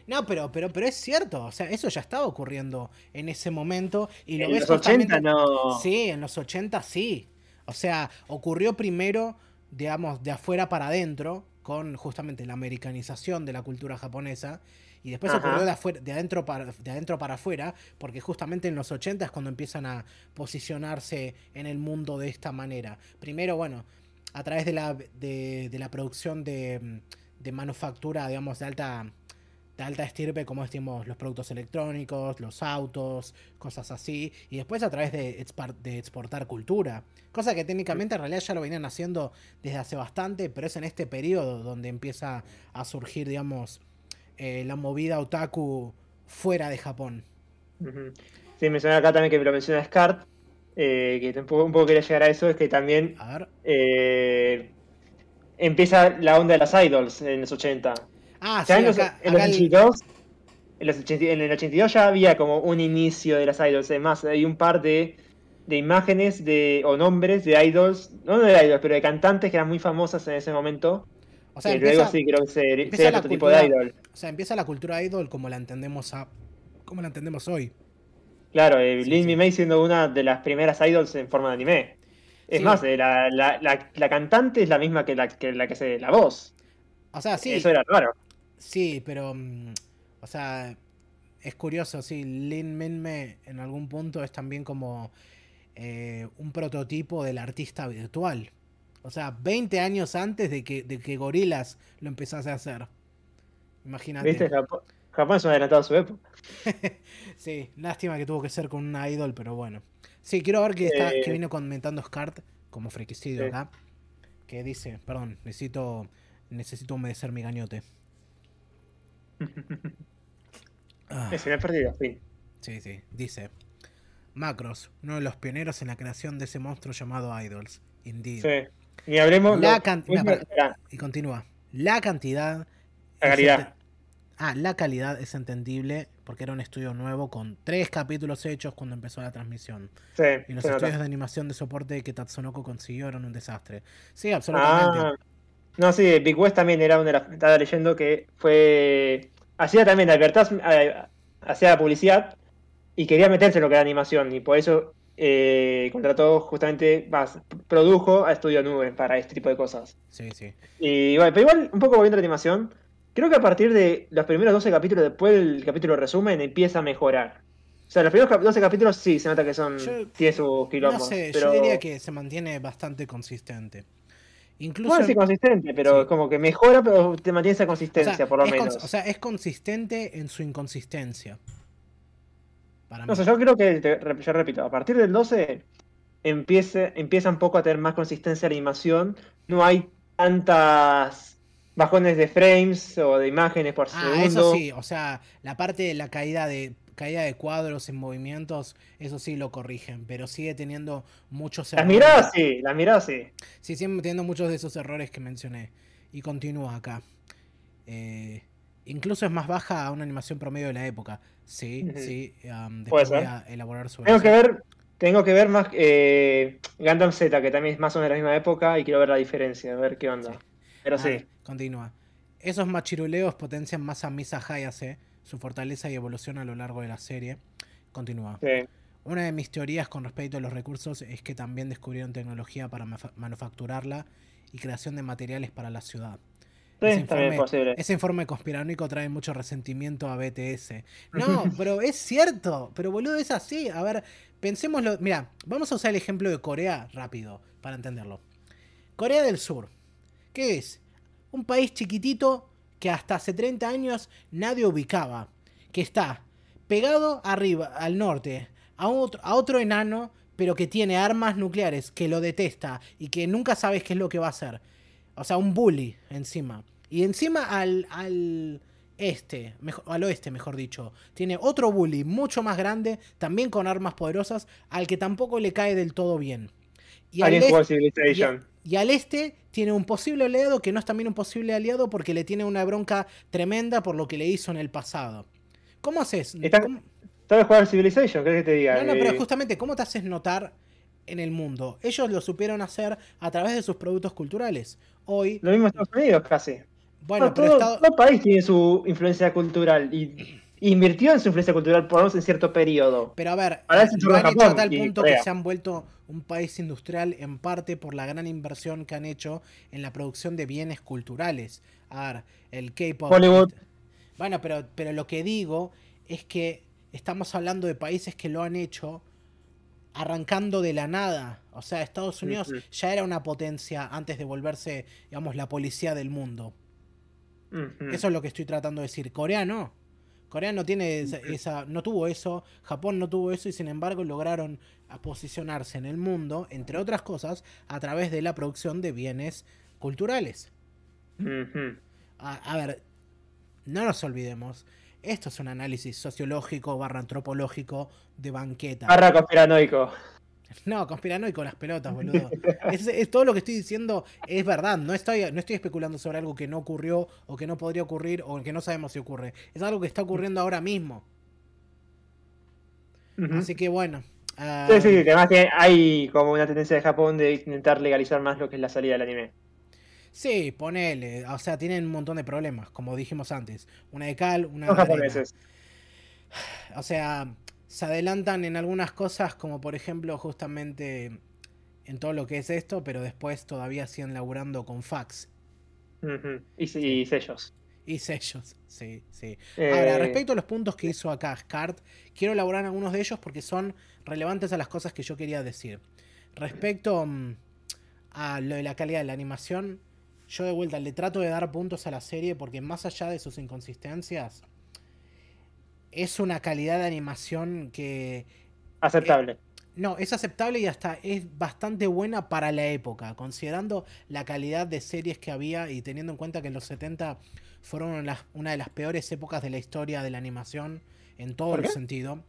No, pero, pero, pero es cierto, o sea, eso ya estaba ocurriendo en ese momento. Y lo en ves los 80 no. Sí, en los 80 sí. O sea, ocurrió primero, digamos, de afuera para adentro, con justamente la americanización de la cultura japonesa. Y después Ajá. ocurrió de, afuera, de, adentro para, de adentro para afuera, porque justamente en los 80 es cuando empiezan a posicionarse en el mundo de esta manera. Primero, bueno, a través de la, de, de la producción de, de, manufactura, digamos, de alta, de alta estirpe, como decimos, los productos electrónicos, los autos, cosas así. Y después a través de, de exportar cultura. Cosa que técnicamente en realidad ya lo venían haciendo desde hace bastante, pero es en este periodo donde empieza a surgir, digamos, eh, la movida otaku fuera de Japón. Sí, menciona acá también que me lo menciona Scart, eh, que un poco, un poco, quería llegar a eso, es que también eh, empieza la onda de las idols en los 80. Ah, sí, en los, acá, en, los 82, en, los 80, en el 82 ya había como un inicio de las idols, además hay un par de, de imágenes de, o nombres de idols, no de idols, pero de cantantes que eran muy famosas en ese momento. O sea, empieza, luego sí creo que sería la otro tipo de idol. o sea, empieza la cultura idol como la entendemos a, como la entendemos hoy. Claro, eh, Sí, Lin sí. May siendo una de las primeras idols en forma de anime. Es Sí. más, eh, la, la, la, la cantante es la misma que la que, la que hace la voz. O sea, sí, Eso era raro. Sí, pero, mm, o sea, es curioso, sí, Lin Minme en algún punto es también como eh, un prototipo del artista virtual. O sea, 20 años antes de que, de que Gorilas lo empezase a hacer. Imagínate. ¿Viste? Japón, Japón es un adelantado a su época. Sí, lástima que tuvo que ser con una idol, pero bueno. Sí, quiero ver que, está, Eh. que vino comentando Scart como friquicidio Sí. acá. Que dice, perdón, necesito, necesito humedecer mi gañote. Ah, Ese me perdido, fin. sí, sí, dice. Macros, uno de los pioneros en la creación de ese monstruo llamado Idols. Indeed. Sí. Ni hablemos. La Y continúa. La cantidad. La calidad. Ah, la calidad es entendible porque era un estudio nuevo con tres capítulos hechos cuando empezó la transmisión. Sí, Y los se nota. estudios de animación de soporte que Tatsunoko consiguió eran un desastre. Sí, absolutamente. Ah, no, sí, Big West también era una de las. Estaba leyendo que fue. Hacía también eh, hacía publicidad y quería meterse en lo que era animación y por eso eh, contrató justamente, más, produjo a Estudio Nube para este tipo de cosas. Sí, sí. Y bueno, pero igual, un poco volviendo a la animación, creo que a partir de los primeros 12 capítulos, después del capítulo resumen, empieza a mejorar. O sea, los primeros cap- 12 capítulos sí se nota que son. Yo- tiene sus quilombos. No sé, pero... yo diría que se mantiene bastante consistente. Incluso. Bueno, sí, consistente, pero Sí. como que mejora, pero te mantiene esa o consistencia, sea, por lo es menos. o sea, es consistente en su inconsistencia. Para no mí. sé, yo creo que, te- yo repito, a partir del 12 empiece, empieza un poco a tener más consistencia la animación. No hay tantas bajones de frames o de imágenes por Ah, segundo. eso sí, o sea, la parte de la caída de caída de cuadros en movimientos, eso sí lo corrigen, pero sigue teniendo muchos Las errores. miradas sí, las miradas sí. Sí, sigue teniendo muchos de esos errores que mencioné. Y continúa acá. Eh, incluso es más baja a una animación promedio de la época. Sí, sí. um, después voy ser. a elaborar sobre Tengo eso. que ver, tengo que ver más eh, Gundam Z, que también es más o menos de la misma época, y quiero ver la diferencia, a ver qué onda. Sí. Pero Ah, sí. Continúa. Esos machiruleos potencian más a Misa Hayase, su fortaleza y evolución a lo largo de la serie. Continúa. sí. Una de mis teorías con respecto a los recursos es que también descubrieron tecnología para manufacturarla y creación de materiales para la ciudad. Sí, Ese informe- posible. Ese informe conspiranoico trae mucho resentimiento a BTS. No, pero es cierto. Pero boludo, es así. A ver, pensémoslo. Mira, vamos a usar el ejemplo de Corea rápido para entenderlo. Corea del Sur. ¿Qué es? Un país chiquitito que hasta hace 30 años nadie ubicaba. Que está pegado arriba, al norte, a otro, a otro enano, pero que tiene armas nucleares, que lo detesta y que nunca sabes qué es lo que va a hacer. O sea, un bully encima. Y encima al, al este, mejo- al oeste, mejor dicho, tiene otro bully mucho más grande, también con armas poderosas, al que tampoco le cae del todo bien. Y al, este, Civilization. Y al este tiene un posible aliado que no es también un posible aliado porque le tiene una bronca tremenda por lo que le hizo en el pasado. ¿Cómo haces? Está- ¿Cómo- ¿Sabes jugar Civilization? ¿Crees que te diga? No, no, pero Eh, justamente, ¿cómo te haces notar en el mundo? Ellos lo supieron hacer a través de sus productos culturales. Hoy, Lo mismo Estados Unidos, casi. bueno, No, pero todo, Estado- todo país tiene su influencia cultural y invirtió en su influencia cultural por lo menos en cierto periodo. Pero a ver, Ahora lo han hecho a tal punto que se han vuelto un país industrial en parte por la gran inversión que han hecho en la producción de bienes culturales. A ver, el K-pop. Hollywood. Bueno, pero, pero lo que digo es que estamos hablando de países que lo han hecho arrancando de la nada. O sea, Estados Unidos ya era una potencia antes de volverse, digamos, la policía del mundo. Eso es lo que estoy tratando de decir. Corea no. Corea no tiene esa, esa- no tuvo eso, Japón no tuvo eso y sin embargo lograron posicionarse en el mundo, entre otras cosas, a través de la producción de bienes culturales. A ver, no nos olvidemos, esto es un análisis sociológico barra antropológico de banqueta. Barra conspiranoico. No, conspiranoico las pelotas, boludo. Es, es todo lo que estoy diciendo es verdad. No estoy, no estoy especulando sobre algo que no ocurrió o que no podría ocurrir o que no sabemos si ocurre. Es algo que está ocurriendo ahora mismo. Así que bueno, Ah, Sí, sí, que además hay como una tendencia de Japón de intentar legalizar más lo que es la salida del anime. Sí, ponele. O sea, tienen un montón de problemas, como dijimos antes. Una de cal, una Son de japoneses. O sea, se adelantan en algunas cosas, como por ejemplo, justamente en todo lo que es esto, pero después todavía siguen laburando con fax. Y, sí, y sellos. y sellos. Sí, sí. Eh, Ahora, respecto a los puntos que hizo acá Scart, quiero elaborar algunos de ellos porque son relevantes a las cosas que yo quería decir. Respecto mm, a lo de la calidad de la animación, yo de vuelta le trato de dar puntos a la serie porque más allá de sus inconsistencias, es una calidad de animación que Aceptable. no, es aceptable y hasta es bastante buena para la época, considerando la calidad de series que había y teniendo en cuenta que en los 70 fueron una de las, una de las peores épocas de la historia de la animación en todo ¿Por el sentido.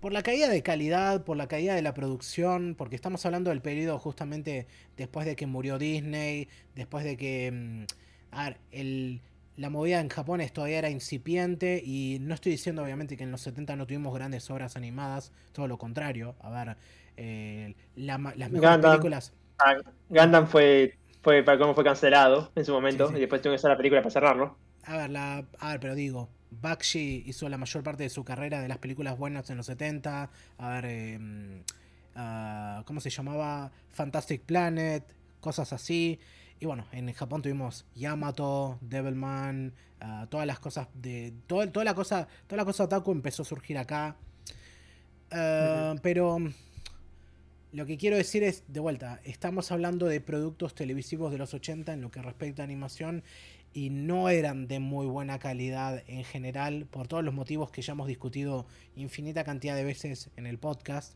Por la caída de calidad, por la caída de la producción, porque estamos hablando del periodo justamente después de que murió Disney, después de que mm, a ver, el, la movida en Japón es- todavía era incipiente y no estoy diciendo obviamente que en los 70 no tuvimos grandes obras animadas, todo lo contrario. A ver, eh, la las mejores Gundam. películas... Ah, Gundam fue, fue para cómo fue cancelado en su momento Sí, sí. y después tuvimos que hacer la película para cerrarlo. A ver, la, a ver, pero digo, Bakshi hizo la mayor parte de su carrera de las películas buenas en los 70. A ver, eh, ah, ¿cómo se llamaba? Fantastic Planet, cosas así. Y bueno, en Japón tuvimos Yamato, Devilman, ah, todas las cosas de. todo- toda la cosa. Toda la cosa otaku empezó a surgir acá. Ah, Pero. mm, Lo que quiero decir es, de vuelta, estamos hablando de productos televisivos de los 80 en lo que respecta a animación y no eran de muy buena calidad en general por todos los motivos que ya hemos discutido infinita cantidad de veces en el podcast.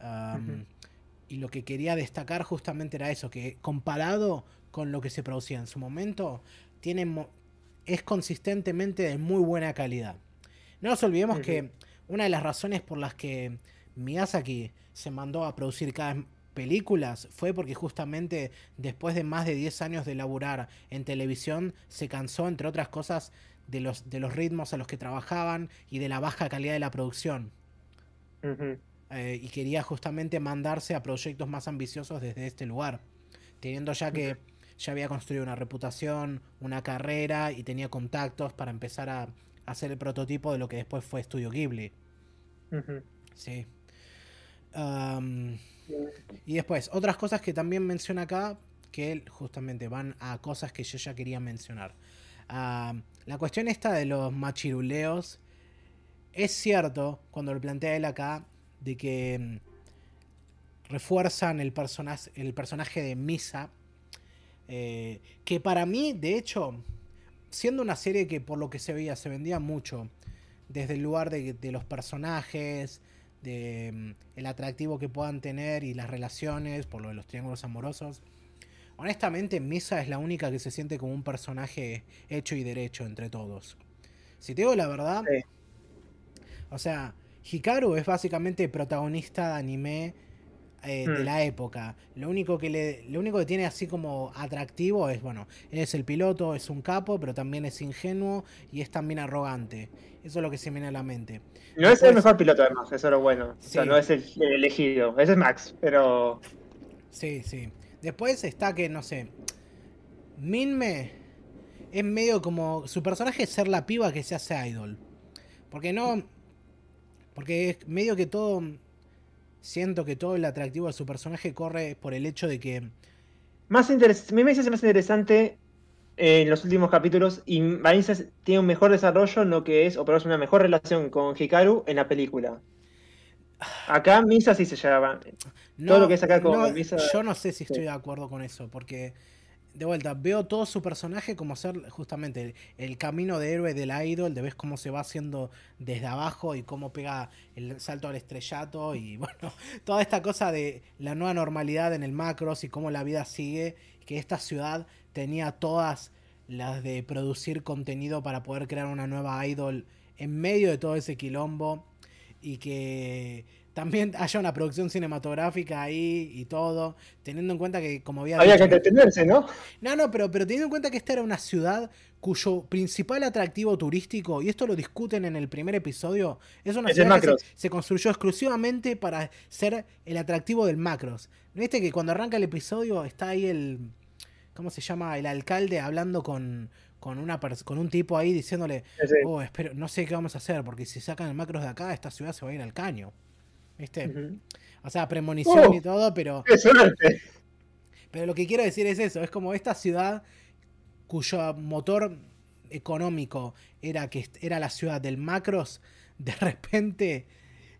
Um, Ujú. Y lo que quería destacar justamente era eso, que comparado con lo que se producía en su momento, tiene es consistentemente de muy buena calidad. No nos olvidemos que una de las razones por las que Miyazaki se mandó a producir cada películas fue porque justamente después de más de 10 años de laburar en televisión se cansó entre otras cosas de los, de los ritmos a los que trabajaban y de la baja calidad de la producción. Eh, y quería justamente mandarse a proyectos más ambiciosos desde este lugar, teniendo ya que ya había construido una reputación, una carrera y tenía contactos para empezar a hacer el prototipo de lo que después fue Studio Ghibli. Sí. Y después, otras cosas que también menciona acá, que justamente van a cosas que yo ya quería mencionar. La cuestión esta de los machiruleos, es cierto, cuando lo plantea él acá, de que mm, refuerzan el, el personaje de Misa, eh, que para mí, de hecho, siendo una serie que por lo que se veía se vendía mucho, desde el lugar de, de los personajes, de mm, el atractivo que puedan tener y las relaciones, por lo de los triángulos amorosos. Honestamente, Misa es la única que se siente como un personaje hecho y derecho entre todos. Si te digo la verdad, Sí. o sea, Hikaru es básicamente protagonista de anime eh, de Hmm. la época. Lo único que le, lo único que tiene así como atractivo es, bueno, él es el piloto, es un capo, pero también es ingenuo y es también arrogante. Eso es lo que se me viene a la mente. No es el mejor piloto además, eso es lo bueno. O sea, Sí. no es el el elegido. Ese es Max, pero Sí, sí. Después está que, no sé, Minme es medio como. Su personaje es ser la piba que se hace idol. Porque no. Porque es medio que todo. Siento que todo el atractivo de su personaje corre por el hecho de que. más interesante. Me parece más interesante en los últimos capítulos y Vanessa tiene un mejor desarrollo en lo que es, o por lo menos una mejor relación con Hikaru en la película. Acá Misa sí se llevaba. No, Todo lo que es acá con no, Misa- Yo no sé si estoy sí. de acuerdo con eso, porque de vuelta, veo todo su personaje como ser justamente el, camino de héroe del idol, de ves cómo se va haciendo desde abajo y cómo pega el salto al estrellato y bueno, toda esta cosa de la nueva normalidad en el macros y cómo la vida sigue, que esta ciudad tenía todas las de producir contenido para poder crear una nueva idol en medio de todo ese quilombo y que también haya una producción cinematográfica ahí y todo, teniendo en cuenta que, como había Había dicho- que entretenerse, ¿no? No, no, pero, pero teniendo en cuenta que esta era una ciudad cuyo principal atractivo turístico, y esto lo discuten en el primer episodio, es una Es ciudad que se, construyó exclusivamente para ser el atractivo del Macros. ¿No viste que cuando arranca el episodio está ahí el... ¿Cómo se llama? El alcalde hablando con, con, una con un tipo ahí diciéndole, Sí, sí. oh, espero, no sé qué vamos a hacer, porque si sacan el Macros de acá, esta ciudad se va a ir al caño. ¿Viste? O sea, premonición Oh. y todo, pero... ¡Qué suerte! Pero lo que quiero decir es eso, es como esta ciudad cuyo motor económico era que era la ciudad del Macros, de repente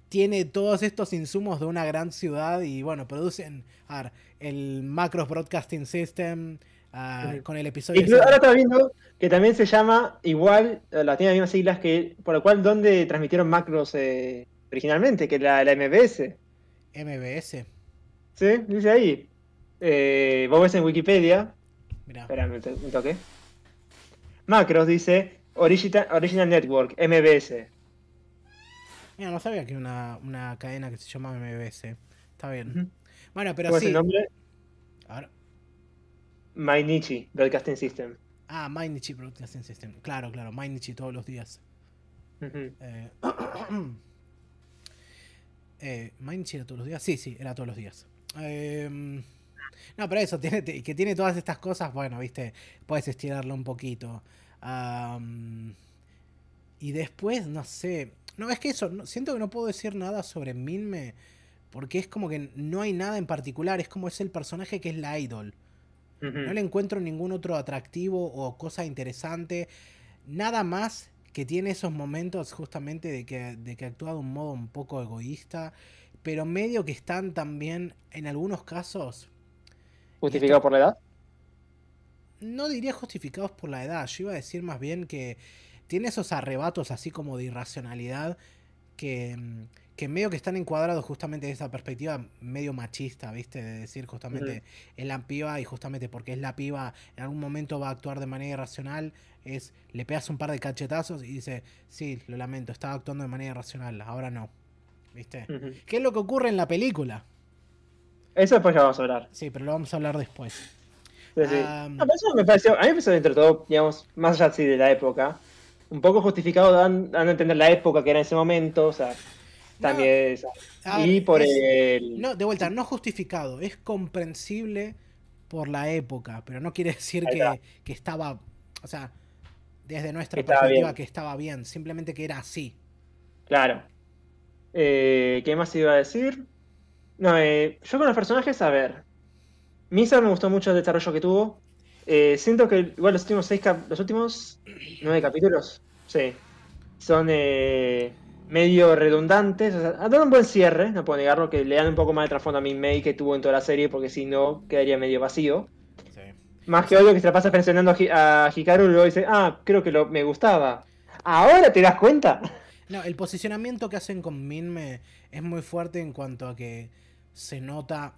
tiene todos estos insumos de una gran ciudad y bueno, producen a ver, el Macros Broadcasting System ah, con el episodio... Ese- ahora estaba viendo que también se llama igual, eh, la tiene las mismas siglas que, por lo cual, ¿dónde transmitieron macros eh, originalmente? Que la, la MBS. MBS. ¿Sí? Dice ahí. Eh, vos ves en Wikipedia. Mirá. Espera, me, to- me toqué. Macros dice Original, Original Network, MBS. Mira, no sabía que una, una cadena que se llama MBS. Está bien. Bueno, pero ¿Cuál es sí. el nombre? A ver. Mainichi Broadcasting System. Ah, Mainichi Broadcasting System. Claro, claro. Mainichi todos los días. Eh, eh, era todos los días. Sí, sí, era todos los días. Eh, no, pero eso, tiene, que tiene todas estas cosas, bueno, viste, puedes estirarlo un poquito. Y después, no sé. No, es que eso, no- siento que no puedo decir nada sobre Minme. Porque es como que no hay nada en particular. Es como es el personaje que es la idol. No le encuentro ningún otro atractivo o cosa interesante. Nada más que tiene esos momentos justamente de que, de que actúa de un modo un poco egoísta. Pero medio que están también, en algunos casos, ¿Justificado por la edad? no diría justificados por la edad. Yo iba a decir más bien que tiene esos arrebatos así como de irracionalidad que, que medio que están encuadrados justamente de esa perspectiva medio machista, ¿viste? De decir justamente es la piba y justamente porque es la piba en algún momento va a actuar de manera irracional, es le pegas un par de cachetazos y dice, sí, lo lamento, estaba actuando de manera irracional, ahora no. ¿Viste? ¿Qué es lo que ocurre en la película? Eso después ya vamos a hablar. Sí, pero lo vamos a hablar después. Sí, sí. No, eso me pareció, a mí me pareció dentro de todo, digamos, más allá sí, de la época, un poco justificado dan- dando a entender la época que era en ese momento, o sea, también esa- A y ver, por es- el... No, de vuelta, no justificado, es comprensible por la época, pero no quiere decir que, que estaba, o sea, desde nuestra perspectiva bien. que estaba bien, simplemente que era así. Claro. Eh, ¿qué más iba a decir? No, eh, yo con los personajes, a ver. Misa me gustó mucho el desarrollo que tuvo. Eh, siento que igual los últimos seis cap- los últimos nueve capítulos, sí, son eh, medio redundantes. O sea, dan un buen cierre, no puedo negarlo, que le dan un poco más de trasfondo a mi May que tuvo en toda la serie, porque si no, quedaría medio vacío. Más que obvio que se la pasa pensionando a, Hi- a Hikaru y luego dice, ah, creo que lo, me gustaba. ¿Ahora te das cuenta? No, el posicionamiento que hacen con Minme es muy fuerte en cuanto a que se nota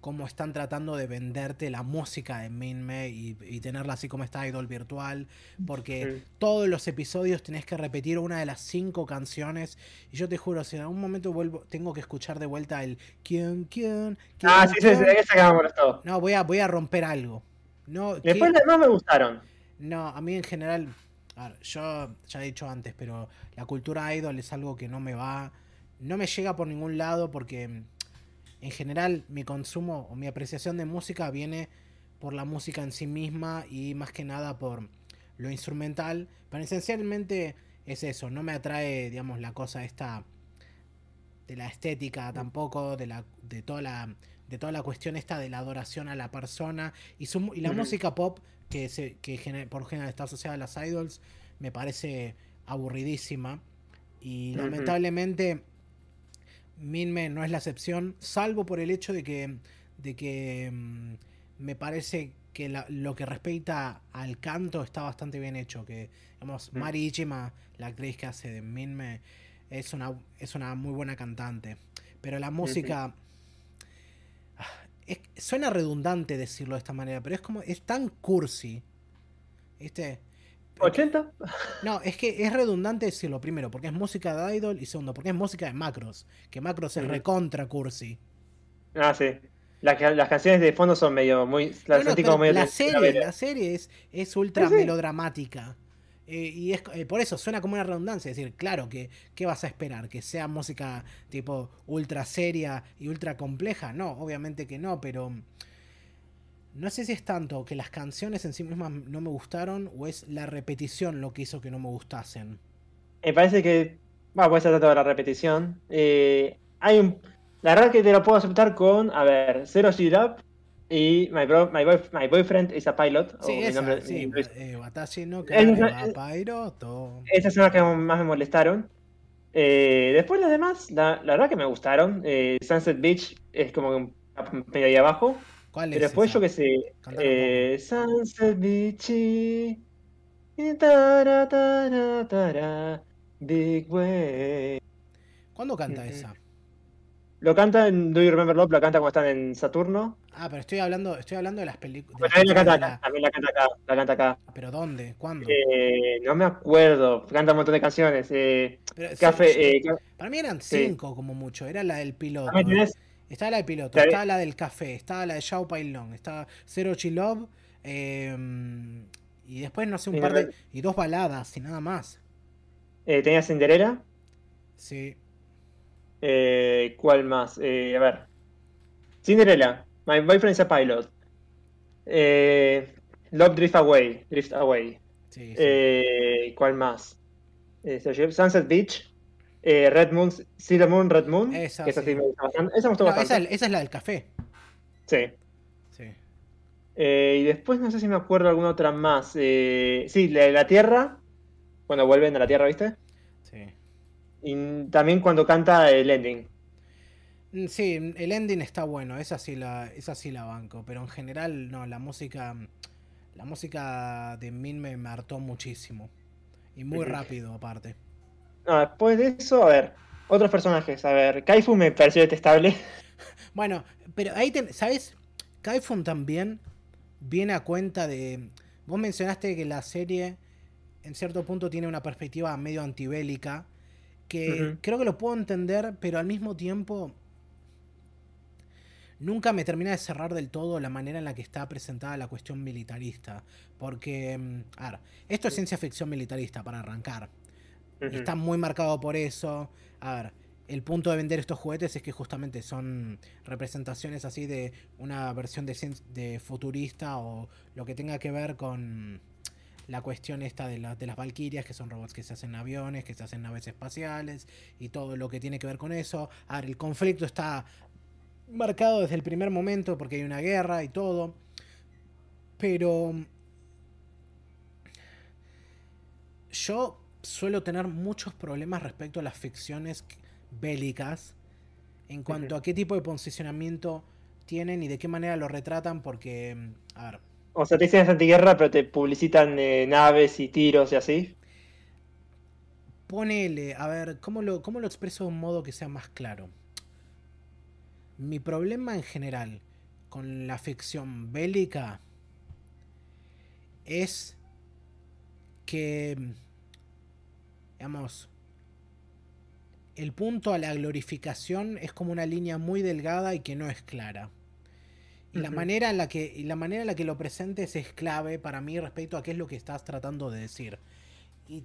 cómo están tratando de venderte la música de Minme y, y tenerla así como esta idol virtual, porque todos los episodios tenés que repetir una de las cinco canciones y yo te juro, si en algún momento vuelvo, tengo que escuchar de vuelta el quién, quién, quién, Ah, sí, sí, sí, quién?", esa que me molestó. no, voy a, voy a romper algo. No, Después las demás me gustaron. No, a mí en general, a ver, yo ya he dicho antes, pero la cultura idol es algo que no me va, no me llega por ningún lado porque en general mi consumo o mi apreciación de música viene por la música en sí misma y más que nada por lo instrumental, pero esencialmente es eso, no me atrae, digamos, la cosa esta de la estética tampoco, de la de toda la de toda la cuestión esta de la adoración a la persona y, su, y la música pop que, se, que por general está asociada a las idols me parece aburridísima y lamentablemente Minme no es la excepción salvo por el hecho de que de que mm, me parece que la- lo que respecta al canto está bastante bien hecho que digamos. Mari Ichima la actriz que hace de Minme es una es una muy buena cantante. Pero la música es- suena redundante decirlo de esta manera pero es como es tan cursi ¿viste? ¿80? No, es que es redundante decirlo primero, porque es música de Idol y segundo, porque es música de Macros, que Macros es recontra cursi. Ah, sí. Las, las canciones de fondo son medio muy. Las No, no, sentí pero como medio la serie, la serie es, es ultra Sí, sí. melodramática. Eh, y es eh, por eso suena como una redundancia. Es decir, claro, que ¿qué vas a esperar? ¿Que sea música tipo ultra seria y ultra compleja? No, obviamente que no, pero no sé si es tanto que las canciones en sí mismas no me gustaron o es la repetición lo que hizo que no me gustasen. Me parece que. Bueno, puede ser toda la repetición. Eh, hay un. La verdad que te lo puedo aceptar con. A ver, Zero G Love y My, Bro- My, Boy- My Boyfriend is a Pilot. Sí, esa, nombre- sí, eh, Watashi no. Esas son las que más me molestaron. Eh, después las demás, la, la verdad que me gustaron. Eh, Sunset Beach es como que un- medio ahí abajo. ¿Cuál es? Pero después esa? yo que sé. Eh, Sunset Beach. y- Big Way. ¿Cuándo canta Mm, mm. esa? Lo canta en Do You Remember Love, lo canta cuando están en Saturno. Ah, pero estoy hablando, estoy hablando de las películas. También la canta acá, también la canta acá, la canta acá. ¿Pero dónde? ¿Cuándo? Eh, no me acuerdo, canta un montón de canciones. Eh, Pero, sí, Café, sí, eh, ca- para mí eran sí. cinco como mucho. Era la del piloto. Estaba la del piloto, estaba la del café, estaba la de Xiao Pailong, estaba Zero Chilov, eh, y después no sé, un par de. Y dos baladas y nada más. eh, tenía Cinderella. Sí. Eh, ¿Cuál más? Eh, a ver. Cinderella. My Boyfriend is a Pilot. Eh, Love Drift Away. Drift Away. Sí, sí. Eh, ¿Cuál más? Eh, Sunset Beach. Eh, Red Moon. Sailor Moon, Red Moon. Esa, esa sí. sí me gusta bastante. Esa me gustó No, bastante. esa, esa es la del café. Sí. Sí. Eh, y después no sé si me acuerdo alguna otra más. Eh, sí, la de la Tierra. Cuando vuelven a la Tierra, ¿viste? Sí. Y también cuando canta el ending. Mm, Sí, el ending está bueno, esa sí la, esa sí la banco, pero en general no, la música, la música de Min me, me hartó muchísimo. Y muy rápido aparte. No, después de eso, a ver. Otros personajes. A ver, Kaifu me pareció detestable. Bueno, pero ahí, ten- ¿sabes? Kaifun también viene a cuenta de... Vos mencionaste que la serie en cierto punto tiene una perspectiva medio antibélica, que creo que lo puedo entender, pero al mismo tiempo nunca me termina de cerrar del todo la manera en la que está presentada la cuestión militarista. Porque, mm, a ver, esto es ciencia ficción militarista para arrancar. Está muy marcado por eso. A ver, el punto de vender estos juguetes es que justamente son representaciones así de una versión de, de futurista o lo que tenga que ver con la cuestión esta de, la- de las Valkyrias, que son robots que se hacen en aviones, que se hacen en naves espaciales y todo lo que tiene que ver con eso. A ver, el conflicto está marcado desde el primer momento porque hay una guerra y todo. Pero yo suelo tener muchos problemas respecto a las ficciones bélicas en cuanto a qué tipo de posicionamiento tienen y de qué manera lo retratan porque, mm, a ver, O sea, te dicen es antiguerra, pero te publicitan eh, naves y tiros y así. ponele, a ver, ¿cómo lo, ¿cómo lo expreso de un modo que sea más claro? Mi problema en general con la ficción bélica es que, digamos, el punto a la glorificación es como una línea muy delgada y que no es clara. Y la manera en la que y la manera en la que lo presentes es clave para mí respecto a qué es lo que estás tratando de decir. Y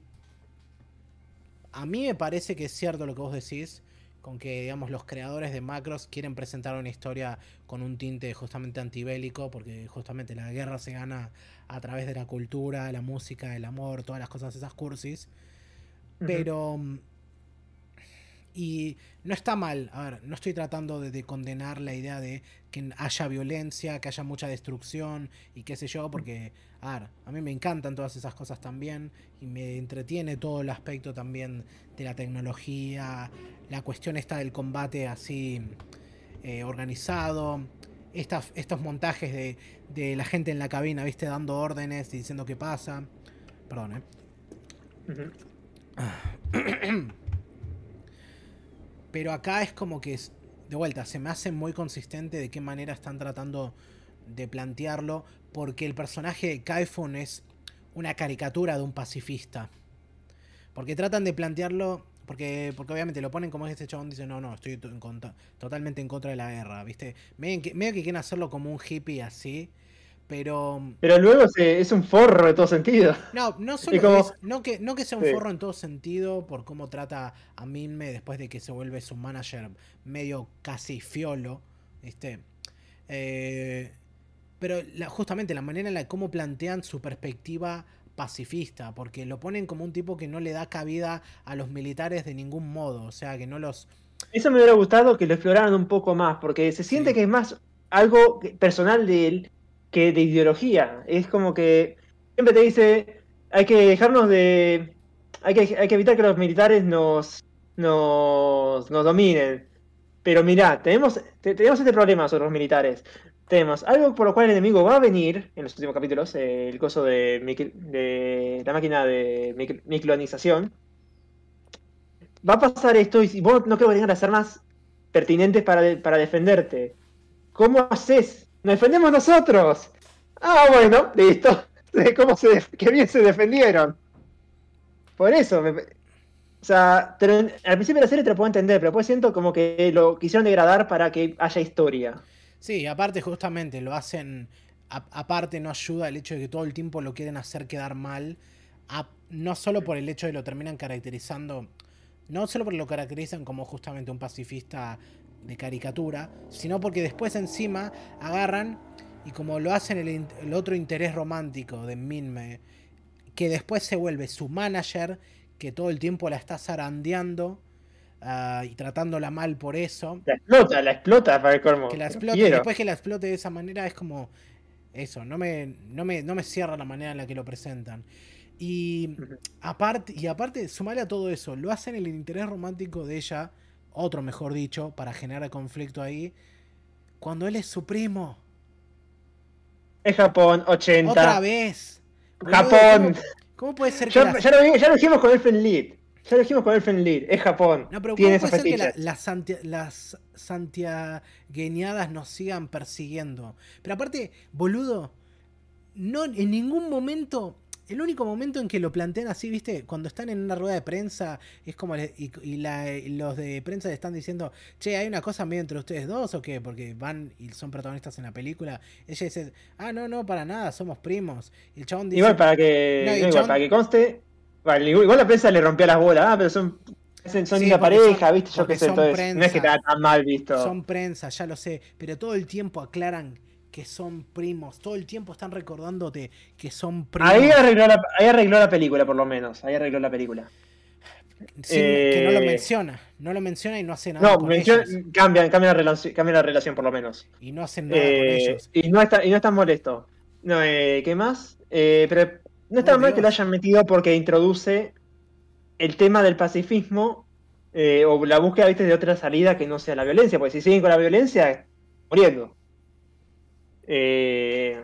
a mí me parece que es cierto lo que vos decís con que digamos los creadores de Macros quieren presentar una historia con un tinte justamente antibélico porque justamente la guerra se gana a través de la cultura, la música, el amor, todas las cosas esas cursis. Pero. Y no está mal, a ver, no estoy tratando de, de condenar la idea de que haya violencia, que haya mucha destrucción y qué sé yo, porque, a ver, a mí me encantan todas esas cosas también y me entretiene todo el aspecto también de la tecnología, la cuestión esta del combate así eh, organizado, estas, estos montajes de, de la gente en la cabina, viste, dando órdenes y diciendo qué pasa. Perdón, eh. Ujú. Pero acá es como que, es- de vuelta, se me hace muy consistente de qué manera están tratando de plantearlo, porque el personaje de Kaifun es una caricatura de un pacifista. Porque tratan de plantearlo, porque, porque obviamente lo ponen como este chabón dice, no, no, estoy totalmente en contra de la guerra, ¿viste? Medio que quieren hacerlo como un hippie así, pero... Pero luego es un forro de todo sentido. No, no solo no, que, no que sea un forro en todo sentido por cómo trata a Minme después de que se vuelve su manager medio casi fiolo, ¿viste? Eh, pero justamente la manera en la que cómo plantean su perspectiva pacifista, porque lo ponen como un tipo que no le da cabida a los militares de ningún modo, o sea, que no los... Eso me hubiera gustado que lo exploraran un poco más, porque se siente que es más algo personal de él que de ideología. Es como que siempre te dice, hay que dejarnos de... Hay que, hay que evitar que los militares nos, nos, nos dominen. Pero mirá, tenemos, tenemos este problema nosotros los militares tenemos algo por lo cual el enemigo va a venir en los últimos capítulos, el coso de, de la máquina de micronización. Va a pasar esto y vos no creo que tengas las armas pertinentes para, para defenderte. ¿Cómo haces? ¡Nos defendemos nosotros! Ah, bueno, listo. ¿Cómo se qué bien se defendieron. Por eso, o sea, al principio de la serie te lo puedo entender, pero después siento como que lo quisieron degradar para que haya historia. Sí, aparte justamente lo hacen, aparte no ayuda el hecho de que todo el tiempo lo quieren hacer quedar mal, no solo por el hecho de lo terminan caracterizando, no solo porque lo caracterizan como justamente un pacifista de caricatura, sino porque después encima agarran y como lo hacen el, el otro interés romántico de Minme, que después se vuelve su manager, que todo el tiempo la está zarandeando Ah, y tratándola mal por eso. La explota, la explota para el colmo. Que la explote, y después que la explote de esa manera es como eso, no me, no me, no me cierra la manera en la que lo presentan. Y aparte, y aparte, sumarle a todo eso, lo hacen en el interés romántico de ella, otro mejor dicho, para generar conflicto ahí, cuando él es su primo. Es Japón, 80. Otra vez. Japón. ¿Cómo, puede ser que ya, ya, lo, ya, lo, dijimos con Elfen Lead. Ya lo dijimos con Elfen Lied, es Japón. No, pero tiene ¿cómo puede ser que las, santiagueñadas nos sigan persiguiendo? Pero aparte, boludo, no en ningún momento. El único momento en que lo plantean así, viste, cuando están en una rueda de prensa, es como. Y, los de prensa le están diciendo, che, hay una cosa medio entre ustedes dos o qué, porque van y son protagonistas en la película. Ella dice, ah, no, no, para nada, somos primos. Y el chabón dice. Igual para que, para que conste, igual la prensa le rompió las bolas, ah, pero son, son una pareja, ¿viste? Yo qué sé, entonces no es que está tan mal visto. Son prensa, ya lo sé, pero todo el tiempo aclaran que son primos, todo el tiempo están recordándote que son primos. Ahí arregló la, ahí arregló la película, por lo menos, ahí arregló la película. que no lo eh, menciona, no lo menciona y no hace nada. No, con ellos. Cambia, cambia, la relación, cambia la relación por lo menos. Y no hacen nada con eh, ellos. Y no está, y no están molesto. No, eh, ¿qué más? pero no está mal que lo hayan metido porque introduce el tema del pacifismo eh, o la búsqueda ¿viste, de otra salida que no sea la violencia, porque si siguen con la violencia, muriendo. Eh,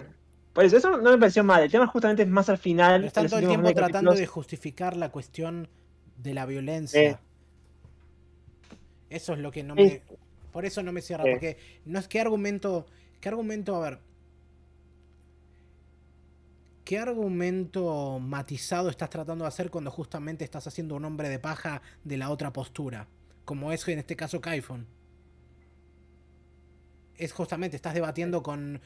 por eso, no me pareció mal. El tema justamente es más al final. están todo el tiempo tratando de justificar la cuestión de la violencia. Eso es lo que no me. Por eso no me cierra, porque no es qué argumento. ¿Qué argumento? A ver, ¿Qué argumento matizado estás tratando de hacer cuando justamente estás haciendo un hombre de paja de la otra postura? Como es en este caso Kaifon. Es justamente, estás debatiendo con,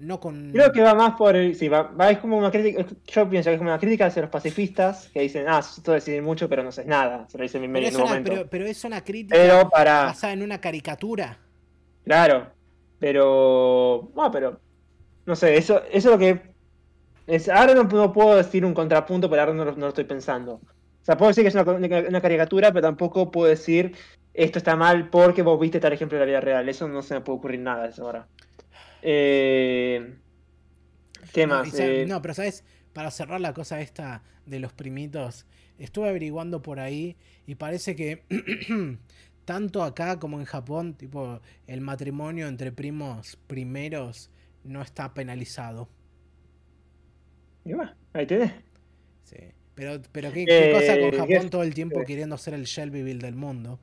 no con... Creo que va más por el... Sí, va, es como una crítica... Yo pienso que es como una crítica hacia los pacifistas que dicen, ah, esto deciden mucho pero no sé nada. Se lo dice mi pero, en un momento. Pero, pero, es una crítica basada en una caricatura. Claro, pero... Bueno, pero... No sé, eso, eso es lo que ahora no, puedo decir un contrapunto, pero ahora no, lo estoy pensando. O sea, puedo decir que es una, caricatura, pero tampoco puedo decir esto está mal porque vos viste tal ejemplo de la vida real. Eso no se me puede ocurrir nada eso ahora. Eh, ¿Qué más? Eh, no, pero sabes, para cerrar la cosa esta de los primitos, estuve averiguando por ahí y parece que tanto acá como en Japón, tipo, el matrimonio entre primos primeros no está penalizado. Y ahí tenés. Sí. Pero, pero ¿qué, qué cosa con eh, Japón todo el tiempo queriendo ser el Shelbyville del mundo?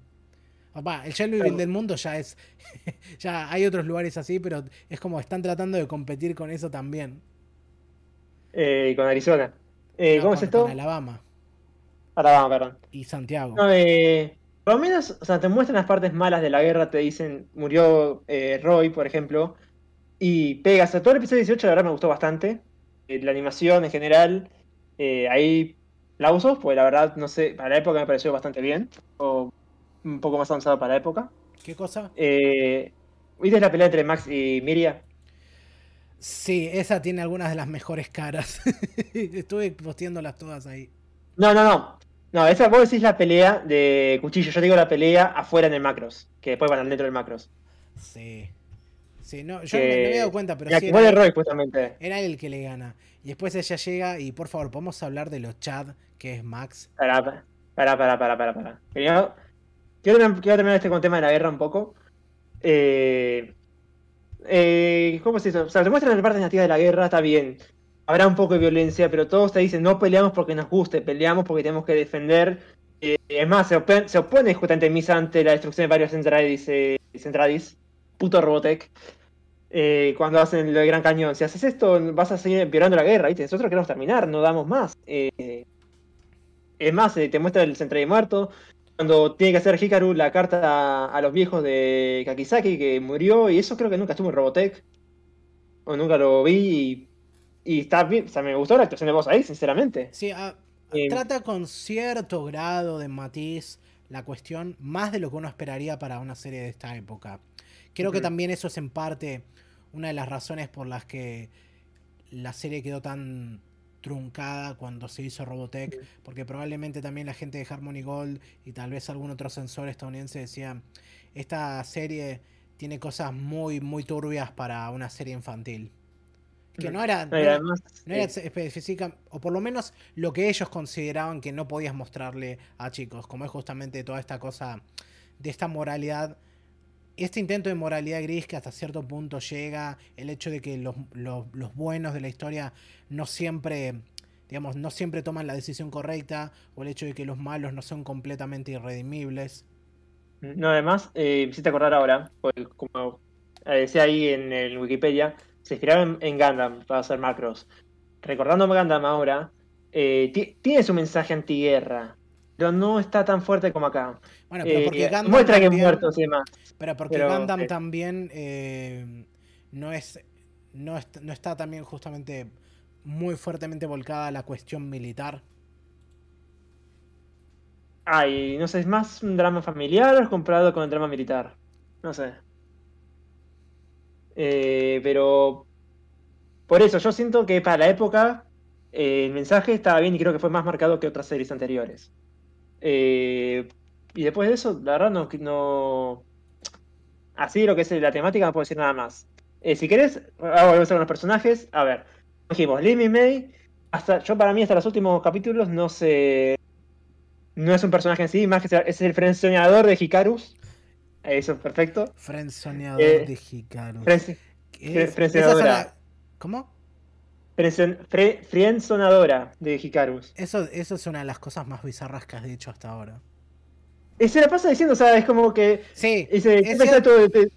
El Shelbyville del mundo ya es. ya hay otros lugares así, pero es como están tratando de competir con eso también. Eh, y con Arizona. Eh, No, ¿Cómo con- es esto? con Alabama Alabama, perdón. y Santiago. No, eh, por lo menos, o sea, te muestran las partes malas de la guerra, te dicen, murió eh, Roy, por ejemplo, y pegas. O sea, todo el episodio 18, la verdad, me gustó bastante. La animación en general, ahí aplausos, pues la verdad, no sé, para la época me pareció bastante bien, o un poco más avanzado para la época. ¿Qué cosa? Eh, ¿Viste la pelea entre Max y Miria? Sí, esa tiene algunas de las mejores caras. Estuve posteándolas todas ahí. No, no, no. No, esa vos decís la pelea de cuchillo. Yo digo la pelea afuera en el macros. Que después van dentro del macros. Sí. Sí, no, yo Que- no me había dado cuenta, pero La sí que era, Roy, justamente. era él el que le gana. Y después ella llega y por favor, podemos hablar de los Chad, que es Max. Pará, pará, pará, pará, pará, pará. Primero, quiero, quiero terminar este con tema de la guerra un poco. Eh, eh, ¿Cómo es eso? O sea, te muestran la parte negativa de la guerra, está bien. Habrá un poco de violencia, pero todos te dicen, no peleamos porque nos guste, peleamos porque tenemos que defender. Eh, es más, se, opone, se opone justamente Misa ante la destrucción de varios Centradis, Centradis puto Robotech. eh, cuando hacen lo de Gran Cañón, si haces esto, vas a seguir empeorando la guerra, ¿viste? Nosotros queremos terminar, no damos más. Es más, te muestra el Central muerto. Cuando tiene que hacer Hikaru la carta a, a los viejos de Kakizaki que murió, y eso creo que nunca estuvo en Robotech. O nunca lo vi. Y, y está bien. O sea, me gustó la actuación de voz ahí, sinceramente. Sí, ah, Eh, trata con cierto grado de matiz la cuestión, más de lo que uno esperaría para una serie de esta época. Creo que también eso es en parte una de las razones por las que la serie quedó tan truncada cuando se hizo Robotech, porque probablemente también la gente de Harmony Gold y tal vez algún otro censor estadounidense decía, esta serie tiene cosas muy, muy turbias para una serie infantil. Que no era, No, era- no era específica, o por lo menos lo que ellos consideraban que no podías mostrarle a chicos, como es justamente toda esta cosa de esta moralidad, este intento de moralidad gris que hasta cierto punto llega, el hecho de que los, los- buenos de la historia no siempre, digamos, no siempre toman la decisión correcta, o el hecho de que los malos no son completamente irredimibles. No, además, eh, hiciste acordar ahora, como eh, decía ahí en el Wikipedia, se inspiraron en Gundam para hacer macros. Recordando Gundam ahora, eh, ti- tiene su mensaje antiguerra, pero no está tan fuerte como acá. Bueno, pero Eh, porque Gundam muestra que muertos y demás. Pero porque Pero, Gundam eh. también eh, no es no, est- no está también justamente muy fuertemente volcada a la cuestión militar. Ah, y no sé, ¿es más un drama familiar o es comparado con el drama militar? No sé. Eh, pero por eso, yo siento que para la época eh, el mensaje estaba bien y creo que fue más marcado que otras series anteriores. Eh, y después de eso, la verdad no, no... Así lo que es la temática no puedo decir nada más. Eh, si querés, ahora volvemos a los personajes. A ver, dijimos, Lee y May, hasta, yo para mí hasta los últimos capítulos no sé no es un personaje en sí, más que es el frenzoneador de Hikarus. Eso es perfecto. Frenzoneador Eh, de Hikaru. Frenz- ¿Cómo? Frenzonadora de Hikarus. Eso, eso es una de las cosas más bizarras que has dicho hasta ahora. Y se la pasa diciendo, o sea, es como que. Sí, Dice, es cierto. todo- te-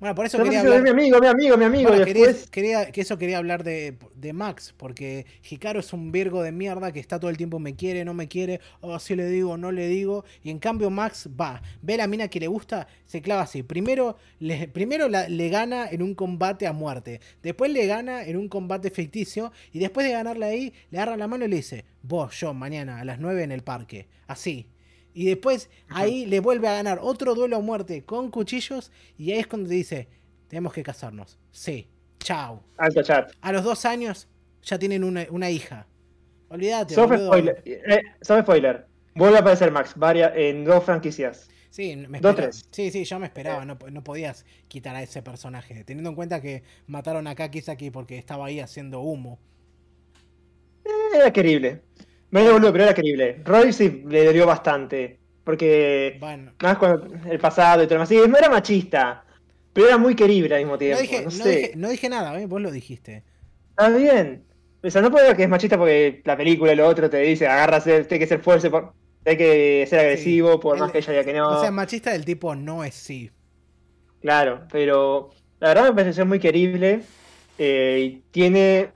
bueno, por eso la quería hablar. mi amigo, mi amigo, mi amigo. Bueno, quería, después. quería- que eso quería hablar de, de Max, porque Hikaru es un virgo de mierda que está todo el tiempo me quiere, no me quiere, o si le digo, no le digo, y en cambio Max va, ve a la mina que le gusta, se clava así. Primero, le, primero la- le gana en un combate a muerte, después le gana en un combate ficticio, y después de ganarle ahí, le agarra la mano y le dice, vos, yo, mañana a las 9 en el parque, así. Y después ahí le vuelve a ganar otro duelo a muerte con cuchillos, y ahí es cuando te dice, tenemos que casarnos. Sí, chao. Alto chat. A los dos años ya tienen una, una hija. Olvídate. Soft spoiler. eh, soft spoiler. Vuelve a aparecer Max varias, en dos franquicias. Sí, me Dos, esperaba. tres. sí, sí, yo me esperaba. No, no podías quitar a ese personaje. Teniendo en cuenta que mataron a Kakizaki porque estaba ahí haciendo humo. Eh, Era querible. Medio boludo, pero era querible. Roy sí le dolió bastante. Porque. Bueno. Más con el pasado y todo lo demás. Sí, no era machista. Pero era muy querible al mismo No tiempo. dije, no no sé. dije- no dije nada, ¿eh? vos lo dijiste. Está bien. O sea, no puedo decir que es machista porque la película y lo otro te dice, agárrase, tiene que ser fuerte, por... hay que ser agresivo, por El- más que ella diga que no. O sea, machista del tipo no es sí. Claro, pero la verdad me pareció muy querible. eh, y tiene,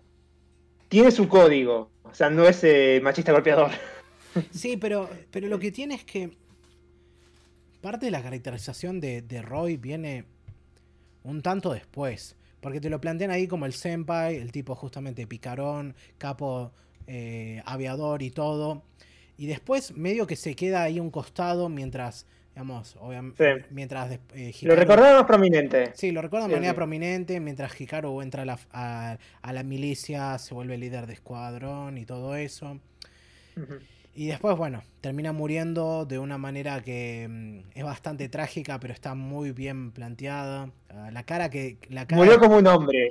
tiene su código. O sea, no es eh, machista golpeador. Sí, pero, pero lo que tiene es que parte de la caracterización de, de Roy viene un tanto después. Porque te lo plantean ahí como el senpai, el tipo justamente picarón, capo eh, aviador y todo. Y después medio que se queda ahí un costado mientras, digamos, obviamente, mientras... Eh, lo recordaba más prominente. Sí, lo recuerda de manera prominente mientras Hikaru entra a la, a, la, milicia, se vuelve líder de escuadrón y todo eso. Y después, bueno, termina muriendo de una manera que mm, es bastante trágica, pero está muy bien planteada. Ah, la cara que. La Murió como un hombre.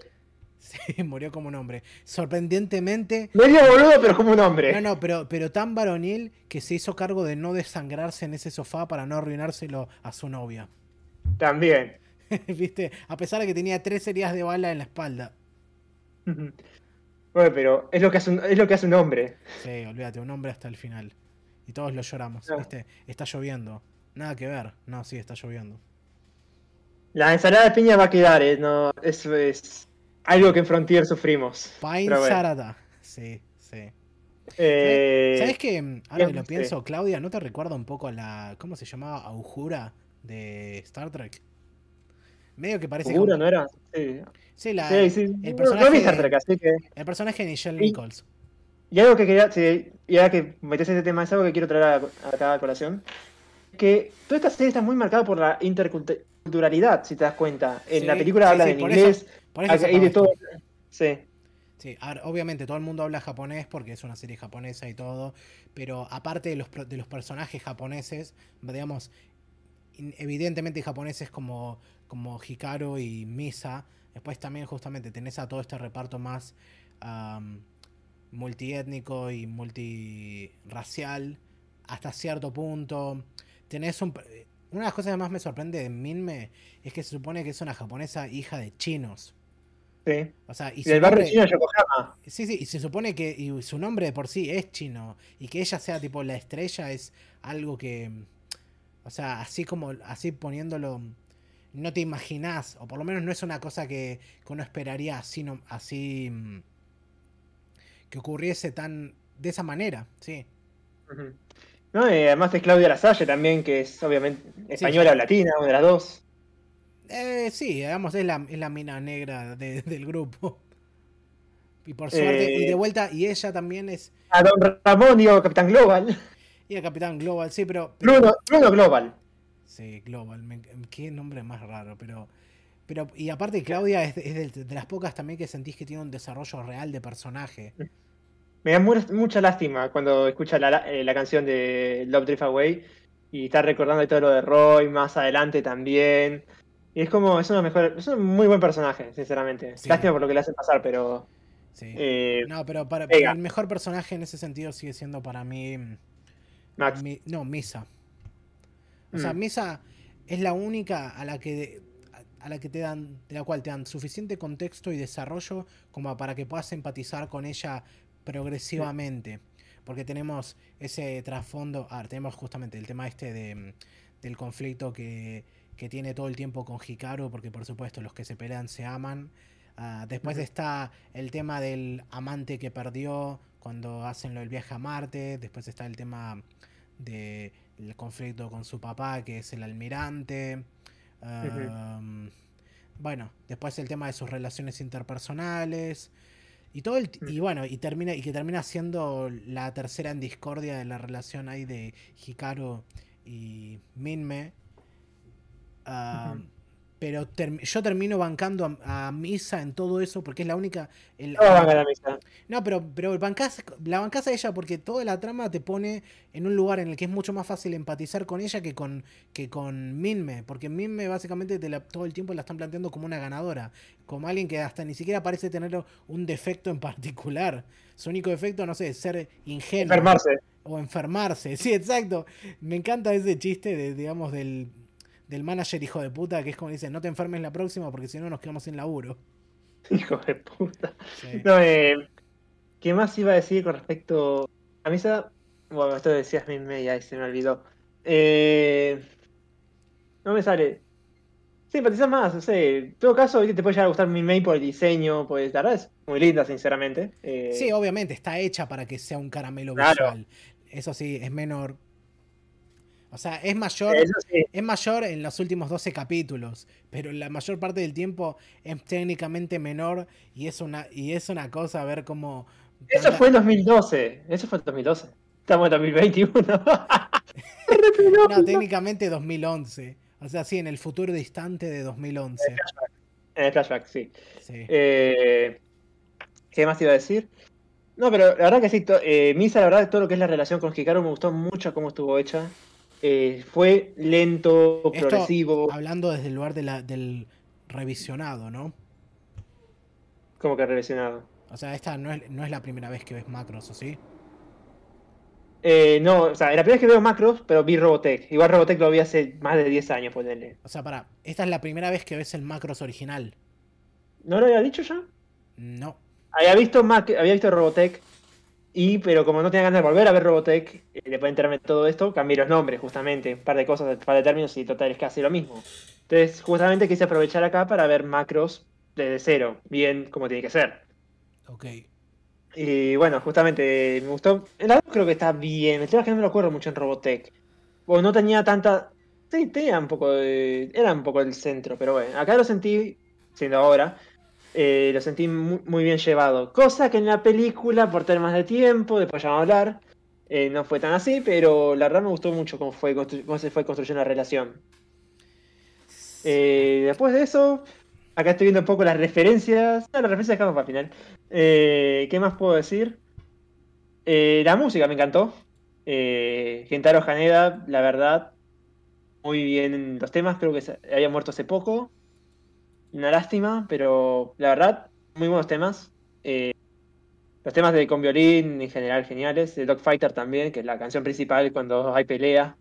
Sí, murió como un hombre. Sorprendentemente. Medio boludo, pero como un hombre. No, no, pero, pero tan varonil que se hizo cargo de no desangrarse en ese sofá para no arruinárselo a su novia. También. ¿Viste? A pesar de que tenía tres heridas de bala en la espalda. Bueno, pero es lo que hace un, es lo que hace un hombre. Sí, olvídate, un hombre hasta el final. Y todos lo lloramos, ¿viste? Está lloviendo. Nada que ver. No, sí, está lloviendo. La ensalada de piña va a quedar, ¿eh? No, eso es algo que en Frontier sufrimos. Pine Sarada. Sí, sí. Eh... ¿Sabes qué? Ahora que lo pienso, Claudia, ¿no te recuerda un poco a la. ¿Cómo se llamaba? Aujura de Star Trek. Medio que parece. ¿Aujura no era? Sí. Sí, la, El personaje, El personaje de Michelle Nichols. Y algo que quería, sí, y ahora que metes ese tema, es algo que quiero traer a, a colación. Que toda esta serie está muy marcada por la interculturalidad, si te das cuenta. En la película habla en inglés, y de todo. Sí. Sí, obviamente todo el mundo habla japonés porque es una serie japonesa y todo, pero aparte de los, de los personajes japoneses, digamos, evidentemente japoneses como, como Hikaru y Misa, Después también justamente tenés a todo este reparto más multiétnico y multirracial hasta cierto punto. Tenés un... Una de las cosas que más me sorprende de Minme es que se supone que es una japonesa hija de chinos. Sí. O sea, y, del barrio chino Yokohama. Sí, sí, y se supone que y su nombre de por sí es chino. Y que ella sea tipo la estrella es algo que. O sea, así como. Así poniéndolo no te imaginás, o por lo menos no es una cosa que, uno esperaría así, así mm, que ocurriese tan de esa manera, sí. No, además es Claudia Lasalle también, que es obviamente española o latina, una de las dos. Eh, sí, digamos, es la, es la mina negra del grupo. Y por suerte, y de eh, vuelta, y ella también es. A Don Ramón, digo, Capitán Global. Y a Capitán Global, sí, pero. pero... Global. Sí, Global. qué nombre más raro, pero. Pero, y aparte Claudia es, de, las pocas también que sentís que tiene un desarrollo real de personaje. Me da mucha lástima cuando escucha la, eh, canción de Love Drift Away y está recordando todo lo de Roy más adelante también. Y es como, es, una mejor, es un muy buen personaje, sinceramente. Lástima por lo que le hace pasar, pero... Sí. Eh, no, pero para, el mejor personaje en ese sentido sigue siendo para mí... Max. no, Misa. O sea, mm. Misa es la única a la que a la que te dan, de la cual te dan suficiente contexto y desarrollo como para que puedas empatizar con ella progresivamente. Porque tenemos ese trasfondo, ah, tenemos justamente el tema este de, del conflicto que, que, tiene todo el tiempo con Hikaru, porque por supuesto los que se pelean se aman. Ah, después está el tema del amante que perdió cuando hacen lo del viaje a Marte. Después está el tema de el conflicto con su papá, que es el almirante. bueno, después el tema de sus relaciones interpersonales. Y todo el, y bueno, y termina, y que termina siendo la tercera en discordia de la relación ahí de Hikaru y Minme. Pero yo termino bancando a, Misa en todo eso porque es la única. no, a Misa. no, pero, pero la bancás a ella porque toda la trama te pone en un lugar en el que es mucho más fácil empatizar con ella que con, que con Minme. Porque Minme básicamente todo el tiempo la están planteando como una ganadora. Como alguien que hasta ni siquiera parece tener un defecto en particular. Su único defecto, no sé, es ser ingenuo. Enfermarse. O enfermarse. Sí, exacto. Me encanta ese chiste de, digamos, del del manager hijo de puta, que es como dice, no te enfermes la próxima porque si no nos quedamos sin laburo. Hijo de puta. No, eh, ¿Qué más iba a decir con respecto a Misa? Bueno, esto decías mi media y se me olvidó. Eh, no me sale. simpatizás más, no sé. En todo caso, ¿viste? te puede llegar a gustar mi mail por el diseño, pues la verdad es muy linda, sinceramente. Eh, Sí, obviamente, está hecha para que sea un caramelo Claro. visual. Eso sí, es menor. O sea, es mayor. sí. Es mayor en los últimos 12 capítulos, pero la mayor parte del tiempo es técnicamente menor y es una, y es una cosa ver cómo... Eso tanta- fue en 2012. Eso fue en 2012. Estamos en 2021. No, técnicamente 2011. O sea, sí, en el futuro distante de 2011. En el flashback, sí. Sí. Eh, ¿Qué más iba a decir? No, pero la verdad que sí, to- eh, Misa, la verdad, todo lo que es la relación con Hikaru me gustó mucho cómo estuvo hecha. Eh, fue lento, Esto, progresivo, hablando desde el lugar de la- del revisionado, ¿no? como que relacionado. O sea, esta no es, no es la primera vez que ves macros, ¿o sí? Eh, no, o sea, la primera vez que veo macros, pero vi Robotech. Igual Robotech lo vi hace más de 10 años, ponele. O sea, para, esta es la primera vez que ves el macros original. ¿No lo había dicho ya? No. Había visto Mac, había visto Robotech, y pero como no tenía ganas de volver a ver Robotech, eh, después de enterarme de todo esto, cambié los nombres, justamente, un par de cosas, un par de términos, y total es casi lo mismo. Entonces, justamente quise aprovechar acá para ver macros desde cero, bien como tiene que ser. Ok. Y bueno, justamente me gustó. El lado creo que está bien. El tema es que no me lo acuerdo mucho en Robotech. O no tenía tanta. Sí, tenía un poco de. Era un poco el centro, pero bueno. Acá lo sentí, siendo ahora, eh, lo sentí muy, muy bien llevado. Cosa que en la película, por temas de tiempo, después ya vamos a hablar, eh, no fue tan así, pero la verdad me gustó mucho cómo, fue, cómo se fue construyendo la relación. Eh, después de eso, acá estoy viendo un poco las referencias. No, las referencias dejamos para el final. ¿Qué más puedo decir? La música me encantó. Gentaro Haneda, la verdad, muy bien en los temas. Creo que había muerto hace poco. Una lástima, pero la verdad, muy buenos temas. Eh, los temas de con violín en general geniales. De Dogfighter también, que es la canción principal cuando hay pelea.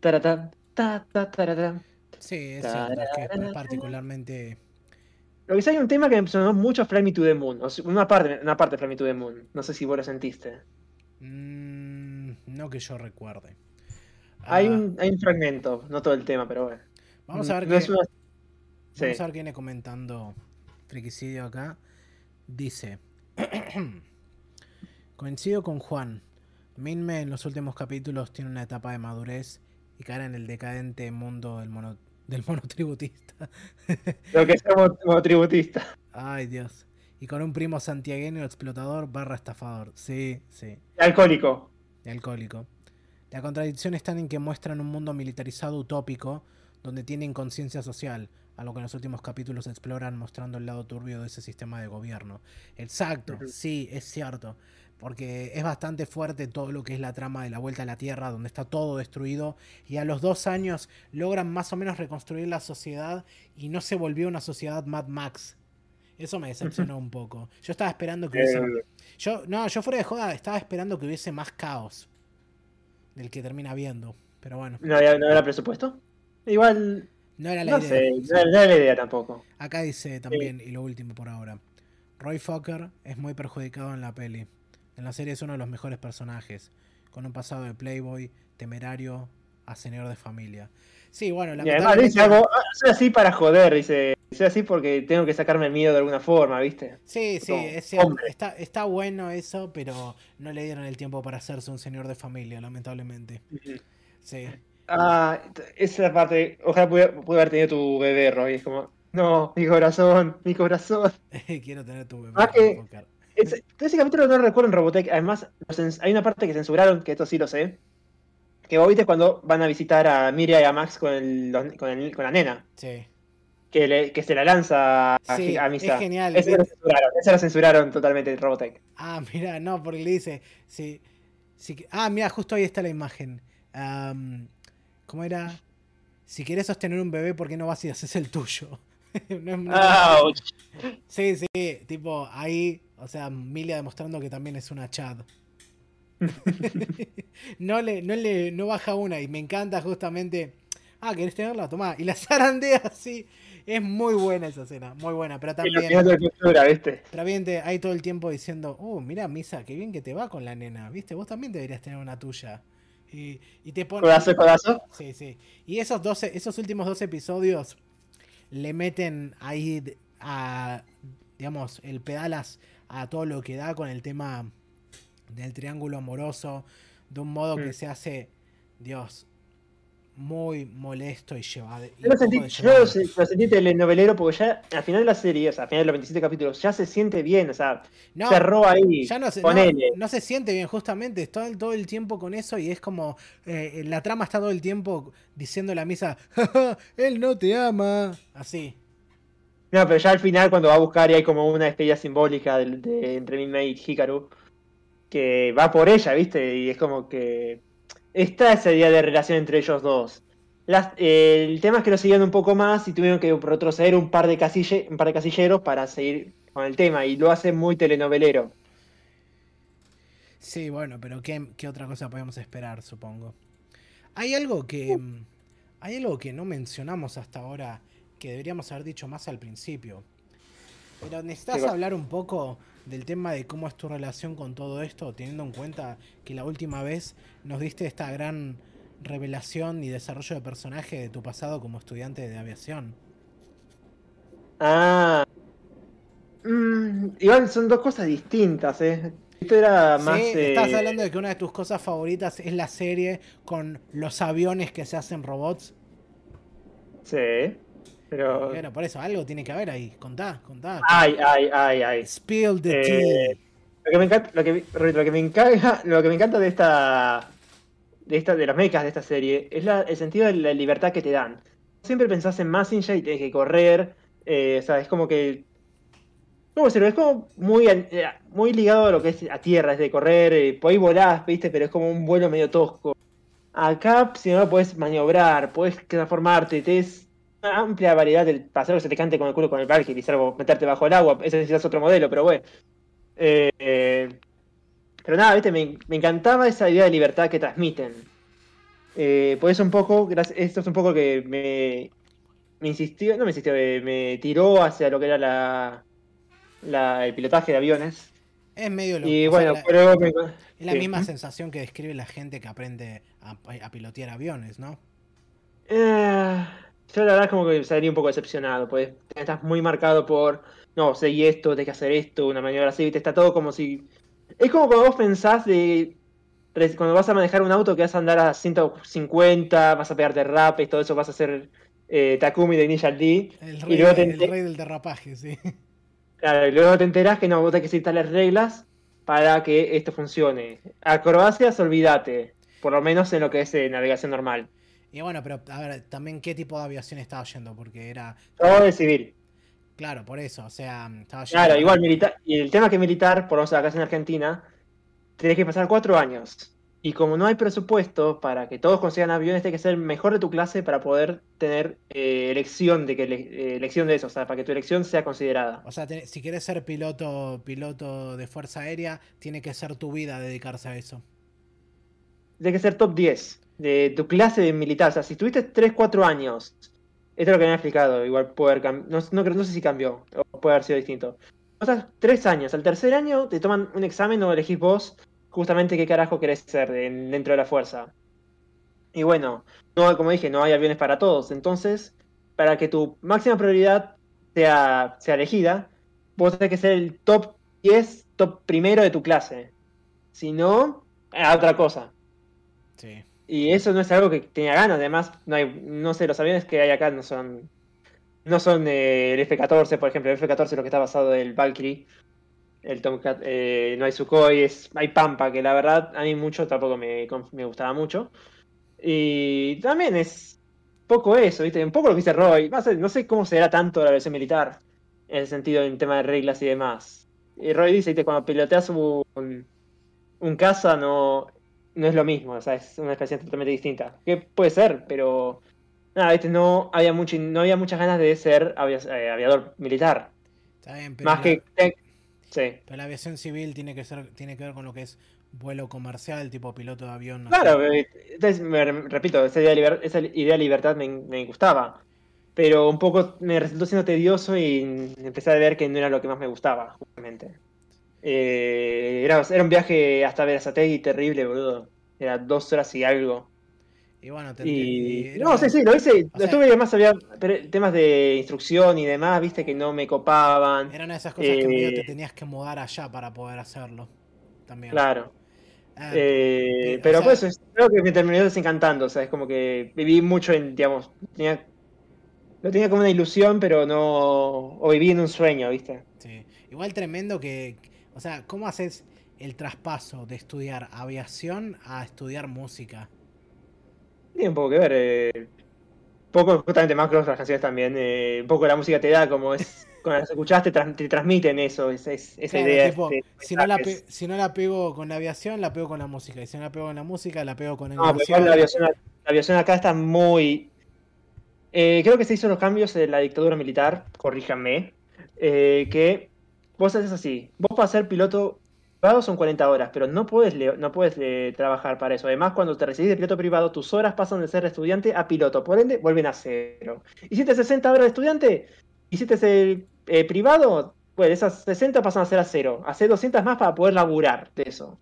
Taratá, ta, ta, taratá. Sí, es que particularmente... Lo que sí hay un tema que me sonó mucho Fly Me to the Moon. o sea, una parte, una parte de Fly Me to the Moon. No sé si vos lo sentiste. mm, no que yo recuerde. Hay, Ah, un, hay un fragmento, no todo el tema, pero bueno. Vamos a ver No es una- Sí. Vamos a ver qué viene comentando Friquicidio acá. Dice: Coincido con Juan. Minme en los últimos capítulos tiene una etapa de madurez y cae en el decadente mundo del, mono, del monotributista. Lo que somos como tributista. Ay, Dios. Y con un primo santiagueño explotador barra estafador. Sí, sí. Alcohólico. y alcohólico. La contradicción está en que muestran un mundo militarizado utópico donde tienen conciencia social, algo que en los últimos capítulos exploran mostrando el lado turbio de ese sistema de gobierno. Exacto, sí, es cierto, porque es bastante fuerte todo lo que es la trama de la vuelta a la Tierra, donde está todo destruido, y a los dos años logran más o menos reconstruir la sociedad y no se volvió una sociedad Mad Max. Eso me decepcionó un poco. Yo estaba esperando que hubiese... Eh, Yo, no, yo fuera de joda estaba esperando que hubiese más caos del que termina viendo. Pero bueno, ¿no, había, ¿No era presupuesto? Igual, no era la no idea. sé, no era, no era la idea tampoco. Acá dice también, y lo último por ahora. Roy Fokker es muy perjudicado en la peli. En la serie es uno de los mejores personajes, con un pasado de playboy, temerario, a señor de familia. Sí, bueno, Y además dice algo, "Ah, soy así para joder, dice, soy así porque tengo que sacarme el miedo de alguna forma, ¿viste? Sí, sí, es cierto. Está, está bueno eso, pero no le dieron el tiempo para hacerse un señor de familia, lamentablemente. Sí. Ah, esa parte, ojalá pudiera, pudiera haber tenido tu bebé, Roy, es como, no, mi corazón, mi corazón. Quiero tener tu bebé. Ah, que-. Ese, capítulo no lo recuerdo en Robotech. Además, hay una parte que censuraron, que esto sí lo sé. Que vos viste cuando van a visitar a Miria y a Max con, el- con, el- con la nena. Sí. Que, le- que se la lanza a, Sí, a Misa. es genial. Ese lo censuraron, ese lo censuraron totalmente en Robotech. Ah, mira, no, porque le dice. Sí, sí ah, mira, justo ahí está la imagen. Am, ¿Cómo era? Si querés sostener un bebé, ¿por qué no vas y haces el tuyo? No es- no- ¡Auch! Sí, sí, tipo, ahí, o sea, Milia demostrando que también es una Chad. no le, no le, no baja una y me encanta justamente. Ah, ¿querés tenerla? Tomá. Y la zarandea así. Es muy buena esa escena, muy buena. Pero Y también, te censura, ¿viste? pero bien te- hay todo el tiempo diciendo, uh, mira, Misa, qué bien que te va con la nena. ¿Viste? Vos también deberías tener una tuya. Y, y te pone. Codazo, codazo. Sí, sí. Y esos 12, esos últimos dos episodios, le meten ahí a, digamos, el pedalas a todo lo que da con el tema del triángulo amoroso, de un modo que Mm. se hace, Dios, muy molesto y llevado. Yo lo sentí, yo lo, lo sentí telenovelero porque ya al final de la serie, o sea, al final de los 27 capítulos, ya se siente bien, o sea, No, cerró ahí. ya no se, no, se siente bien, justamente. Está todo el tiempo con eso y es como. eh, la trama está todo el tiempo diciendo la misa: "Ja, ja, Él no te ama. Así. No, pero ya al final cuando va a buscar y hay como una despedida simbólica de, de- entre Minmay y Hikaru, que va por ella, ¿viste? Y es como que está esa idea de relación entre ellos dos. Las- eh, el tema es que lo siguieron un poco más y tuvieron que retroceder un par de casille, un par de casilleros para seguir con el tema y lo hace muy telenovelero. Sí, bueno, pero ¿qué, qué otra cosa podemos esperar, supongo? Hay algo que. mm, Hay algo que no mencionamos hasta ahora que deberíamos haber dicho más al principio. Pero necesitas hablar un poco del tema de cómo es tu relación con todo esto, teniendo en cuenta que la última vez nos diste esta gran revelación y desarrollo de personaje de tu pasado como estudiante de aviación. Ah. Mm, igual son dos cosas distintas, ¿eh? Esto era más... sí, eh, estás hablando de que una de tus cosas favoritas es la serie con los aviones que se hacen robots. Sí, pero... Bueno, por eso, algo tiene que haber ahí. Contá, contá. Ay, ay, ay, ay. Spill the Eh, tea. Lo que me encanta, lo que, lo que me encanta, lo que me encanta de esta, de esta, de los mechas de esta serie es la- el sentido de la libertad que te dan. Siempre pensás en Massinger y tienes que correr, eh, o sea, es como que, ¿cómo decirlo? Es como muy, eh, muy ligado a lo que es a tierra, es de correr, eh, ahí volás, viste, pero es como un vuelo medio tosco. Acá, si no, puedes maniobrar, puedes transformarte, te es una amplia variedad del pasar que se te cante con el culo con el Valkyrie, salvo meterte bajo el agua, ese necesitas otro modelo, pero bueno. Eh, eh, pero nada, viste, me, me encantaba esa idea de libertad que transmiten. Eh, por eso un poco, esto es un poco que me, me insistió, no me insistió, eh, me tiró hacia lo que era la, la- el pilotaje de aviones. Es medio lo Y o sea, bueno, la- pero me- es la sí. misma sensación que describe la gente que aprende a, a pilotear aviones, ¿no? Eh, yo la verdad como que salí un poco decepcionado, pues estás muy marcado por, no, seguí esto, tenés que hacer esto, una maniobra así, ¿viste? está todo como si... Es como cuando vos pensás de... Cuando vas a manejar un auto que vas a andar a 150, vas a pegarte rap y todo eso, vas a hacer eh, Takumi de Ninja D. El Y rey, luego te el ente- rey del derrapaje, sí. Claro, y luego te enterás que no, vos tenés que seguir tales reglas para que esto funcione. Acrobacias, olvídate. Por lo menos en lo que es eh, navegación normal. Y bueno, pero a ver, también qué tipo de aviación estaba yendo, porque era. Todo de civil. Claro, por eso, o sea, estaba yendo. Claro, igual militar. Y el tema que militar, por lo menos acá en Argentina, tenés que pasar cuatro años. Y como no hay presupuesto para que todos consigan aviones, tenés que ser el mejor de tu clase para poder tener eh, elección de que eh, elección de eso, o sea, para que tu elección sea considerada. O sea, te- si quieres ser piloto, piloto de fuerza aérea, tiene que ser tu vida dedicarse a eso. Tienes que ser top 10 de tu clase de militar. O sea, si tuviste 3, 4 años, esto es lo que me han explicado, igual puede haber cam- no, no, no sé si cambió, o puede haber sido distinto. Pasas 3 años, al tercer año te toman un examen o elegís vos justamente qué carajo querés ser en- dentro de la fuerza. Y bueno, no, como dije, no hay aviones para todos. Entonces, para que tu máxima prioridad sea, sea elegida, vos tenés que ser el top 10, top primero de tu clase. Si no, a otra cosa. Sí. Y eso no es algo que tenía ganas, además, no hay, no sé, los aviones que hay acá no son. No son eh, el F-14, por ejemplo, el F-14 es lo que está basado en el Valkyrie. El Tomcat, eh, no hay Sukhoi, es, hay Pampa, que la verdad a mí mucho tampoco me, me gustaba mucho. Y también es poco eso, ¿viste? Un poco lo que dice Roy. No sé cómo será tanto la versión militar, en el sentido en tema de reglas y demás. Y Roy dice, ¿viste? Cuando piloteas un, un caza no, no es lo mismo, o sea, es una expresión totalmente distinta. Que puede ser, pero nada, ¿viste? No había, mucho, no había muchas ganas de ser eh, aviador militar. Está bien, pero, Más la, que... sí. pero la aviación civil tiene que ser, tiene que ver con lo que es vuelo comercial, tipo piloto de avión. no Claro, sé. eh, entonces, me- repito, esa idea, de liber- esa idea de libertad me, me gustaba. Pero un poco me resultó siendo tedioso y empecé a ver que no era lo que más me gustaba, justamente. Eh, era, era un viaje hasta Verazategui terrible, boludo. Era dos horas y algo. Y bueno, te, Y, no, una- sí, sí, lo hice. o Lo sea- además había temas de instrucción y demás, viste, que no me copaban. Era una de esas cosas que medio te Eh, tenías que mudar allá para poder hacerlo. También. Claro. Ah, Eh, eh, pero sea- pues es- creo que me terminó desencantando. O sea, es como que viví mucho en, digamos, tenía, lo tenía como una ilusión, pero no. O viví en un sueño, viste. sí. Igual tremendo que. O sea, ¿cómo haces el traspaso de estudiar aviación a estudiar música? Tiene un poco que ver. eh, poco, justamente Macro, las canciones también. eh, un poco la música te da, como es. Cuando las escuchás, te, transmiten eso, es, es- esa Claro, idea. tipo, este, si, no la si no la pego con la aviación, la pego con la música. Y si no la pego con la música, la pego con No, animación. igual la aviación, la aviación acá está muy. eh, creo que se hizo los cambios en la dictadura militar, corríjanme. eh, que vos haces así. Vos para ser piloto privado son 40 horas, pero no puedes, no puedes eh, trabajar para eso. Además, cuando te recibís de piloto privado, tus horas pasan de ser estudiante a piloto. Por ende, vuelven a cero. Hiciste 60 horas de estudiante, hiciste el eh, privado, pues esas 60 pasan a ser a cero. Hacé 200 más para poder laburar de eso.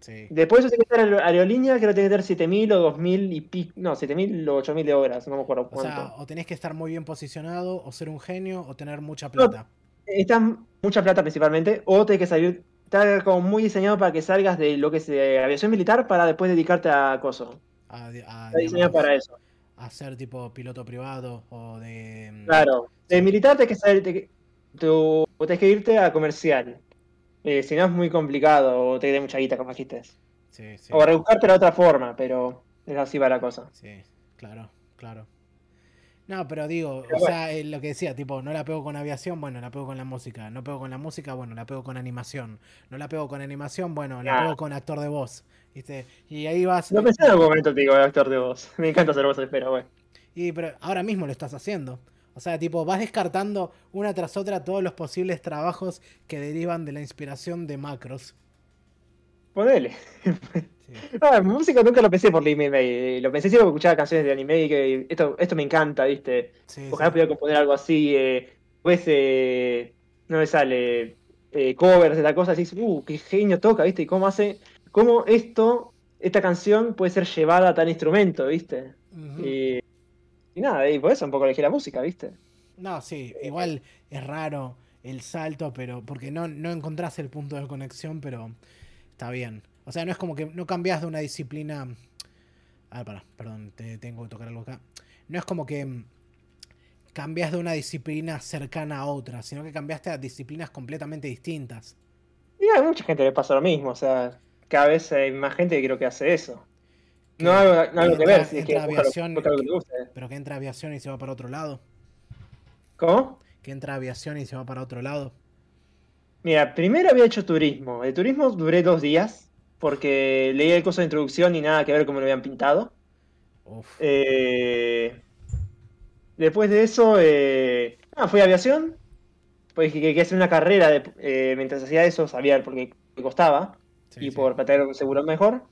Sí. Después eso tiene que estar en aerolínea, creo que tiene que tener 7000 o 2000 y pico. No, 7000 o 8000 de horas, no me acuerdo O cuánto. sea, o tenés que estar muy bien posicionado, o ser un genio, o tener mucha plata. Está mucha plata principalmente, o tenés que salir. Está como muy diseñado para que salgas de lo que es eh, aviación militar para después dedicarte a coso. A, a, Está diseñado digamos, para eso. a ser tipo piloto privado o de. mm, Claro. De militar tenés que salir. te- tú tenés que irte a comercial. Eh, si no es muy complicado, o te queda mucha guita, como dijiste. Sí, sí. O rebuscarte de otra forma, pero es así va la cosa. Sí, claro, claro. No, pero digo, Pero o bueno. sea, eh, lo que decía, tipo, no la pego con aviación, bueno, la pego con la música. No pego con la música, bueno, la pego con animación. No la pego con animación, bueno, la pego con actor de voz. ¿Viste? Y ahí vas. Lo pensé en algún momento, digo, actor de voz. Me encanta hacer voces, pero bueno. Y pero ahora mismo lo estás haciendo. O sea, tipo, vas descartando una tras otra todos los posibles trabajos que derivan de la inspiración de macros. Ponele. Sí, Ah, música nunca lo pensé por anime. eh, Lo pensé siempre porque escuchaba canciones de anime y que esto, esto me encanta, ¿viste? sí, Ojalá sí. pudiera componer algo así. Eh, pues eh, no me sale eh, covers de la cosa, así, uh, qué genio toca, ¿viste? Y cómo hace, cómo esto, esta canción puede ser llevada a tal instrumento, ¿viste? Y, y nada, y por eso un poco elegí la música, ¿viste? No, sí, igual es raro el salto, pero porque no, no encontrás el punto de conexión, pero está bien. O sea, no es como que no cambias de una disciplina. A ver, pará, perdón, te tengo que tocar algo acá. No es como que mm, cambias de una disciplina cercana a otra, sino que cambiaste a disciplinas completamente distintas. Y a mucha gente le pasa lo mismo, o sea, cada vez hay más gente que creo que hace eso. No Que- algo, no algo que ver, si es que lo- lo que guste. Pero que entra aviación y se va para otro lado. ¿Cómo? Que entra aviación y se va para otro lado. Mira, primero había hecho turismo. De turismo duré dos días porque leí el curso de introducción y nada que ver cómo lo habían pintado. Uf. Eh, después de eso, eh, ah, fui a aviación. Pues que quería hacer una carrera de- eh, mientras hacía eso, sabía por qué me costaba Sí, y sí. por para tener un seguro mejor.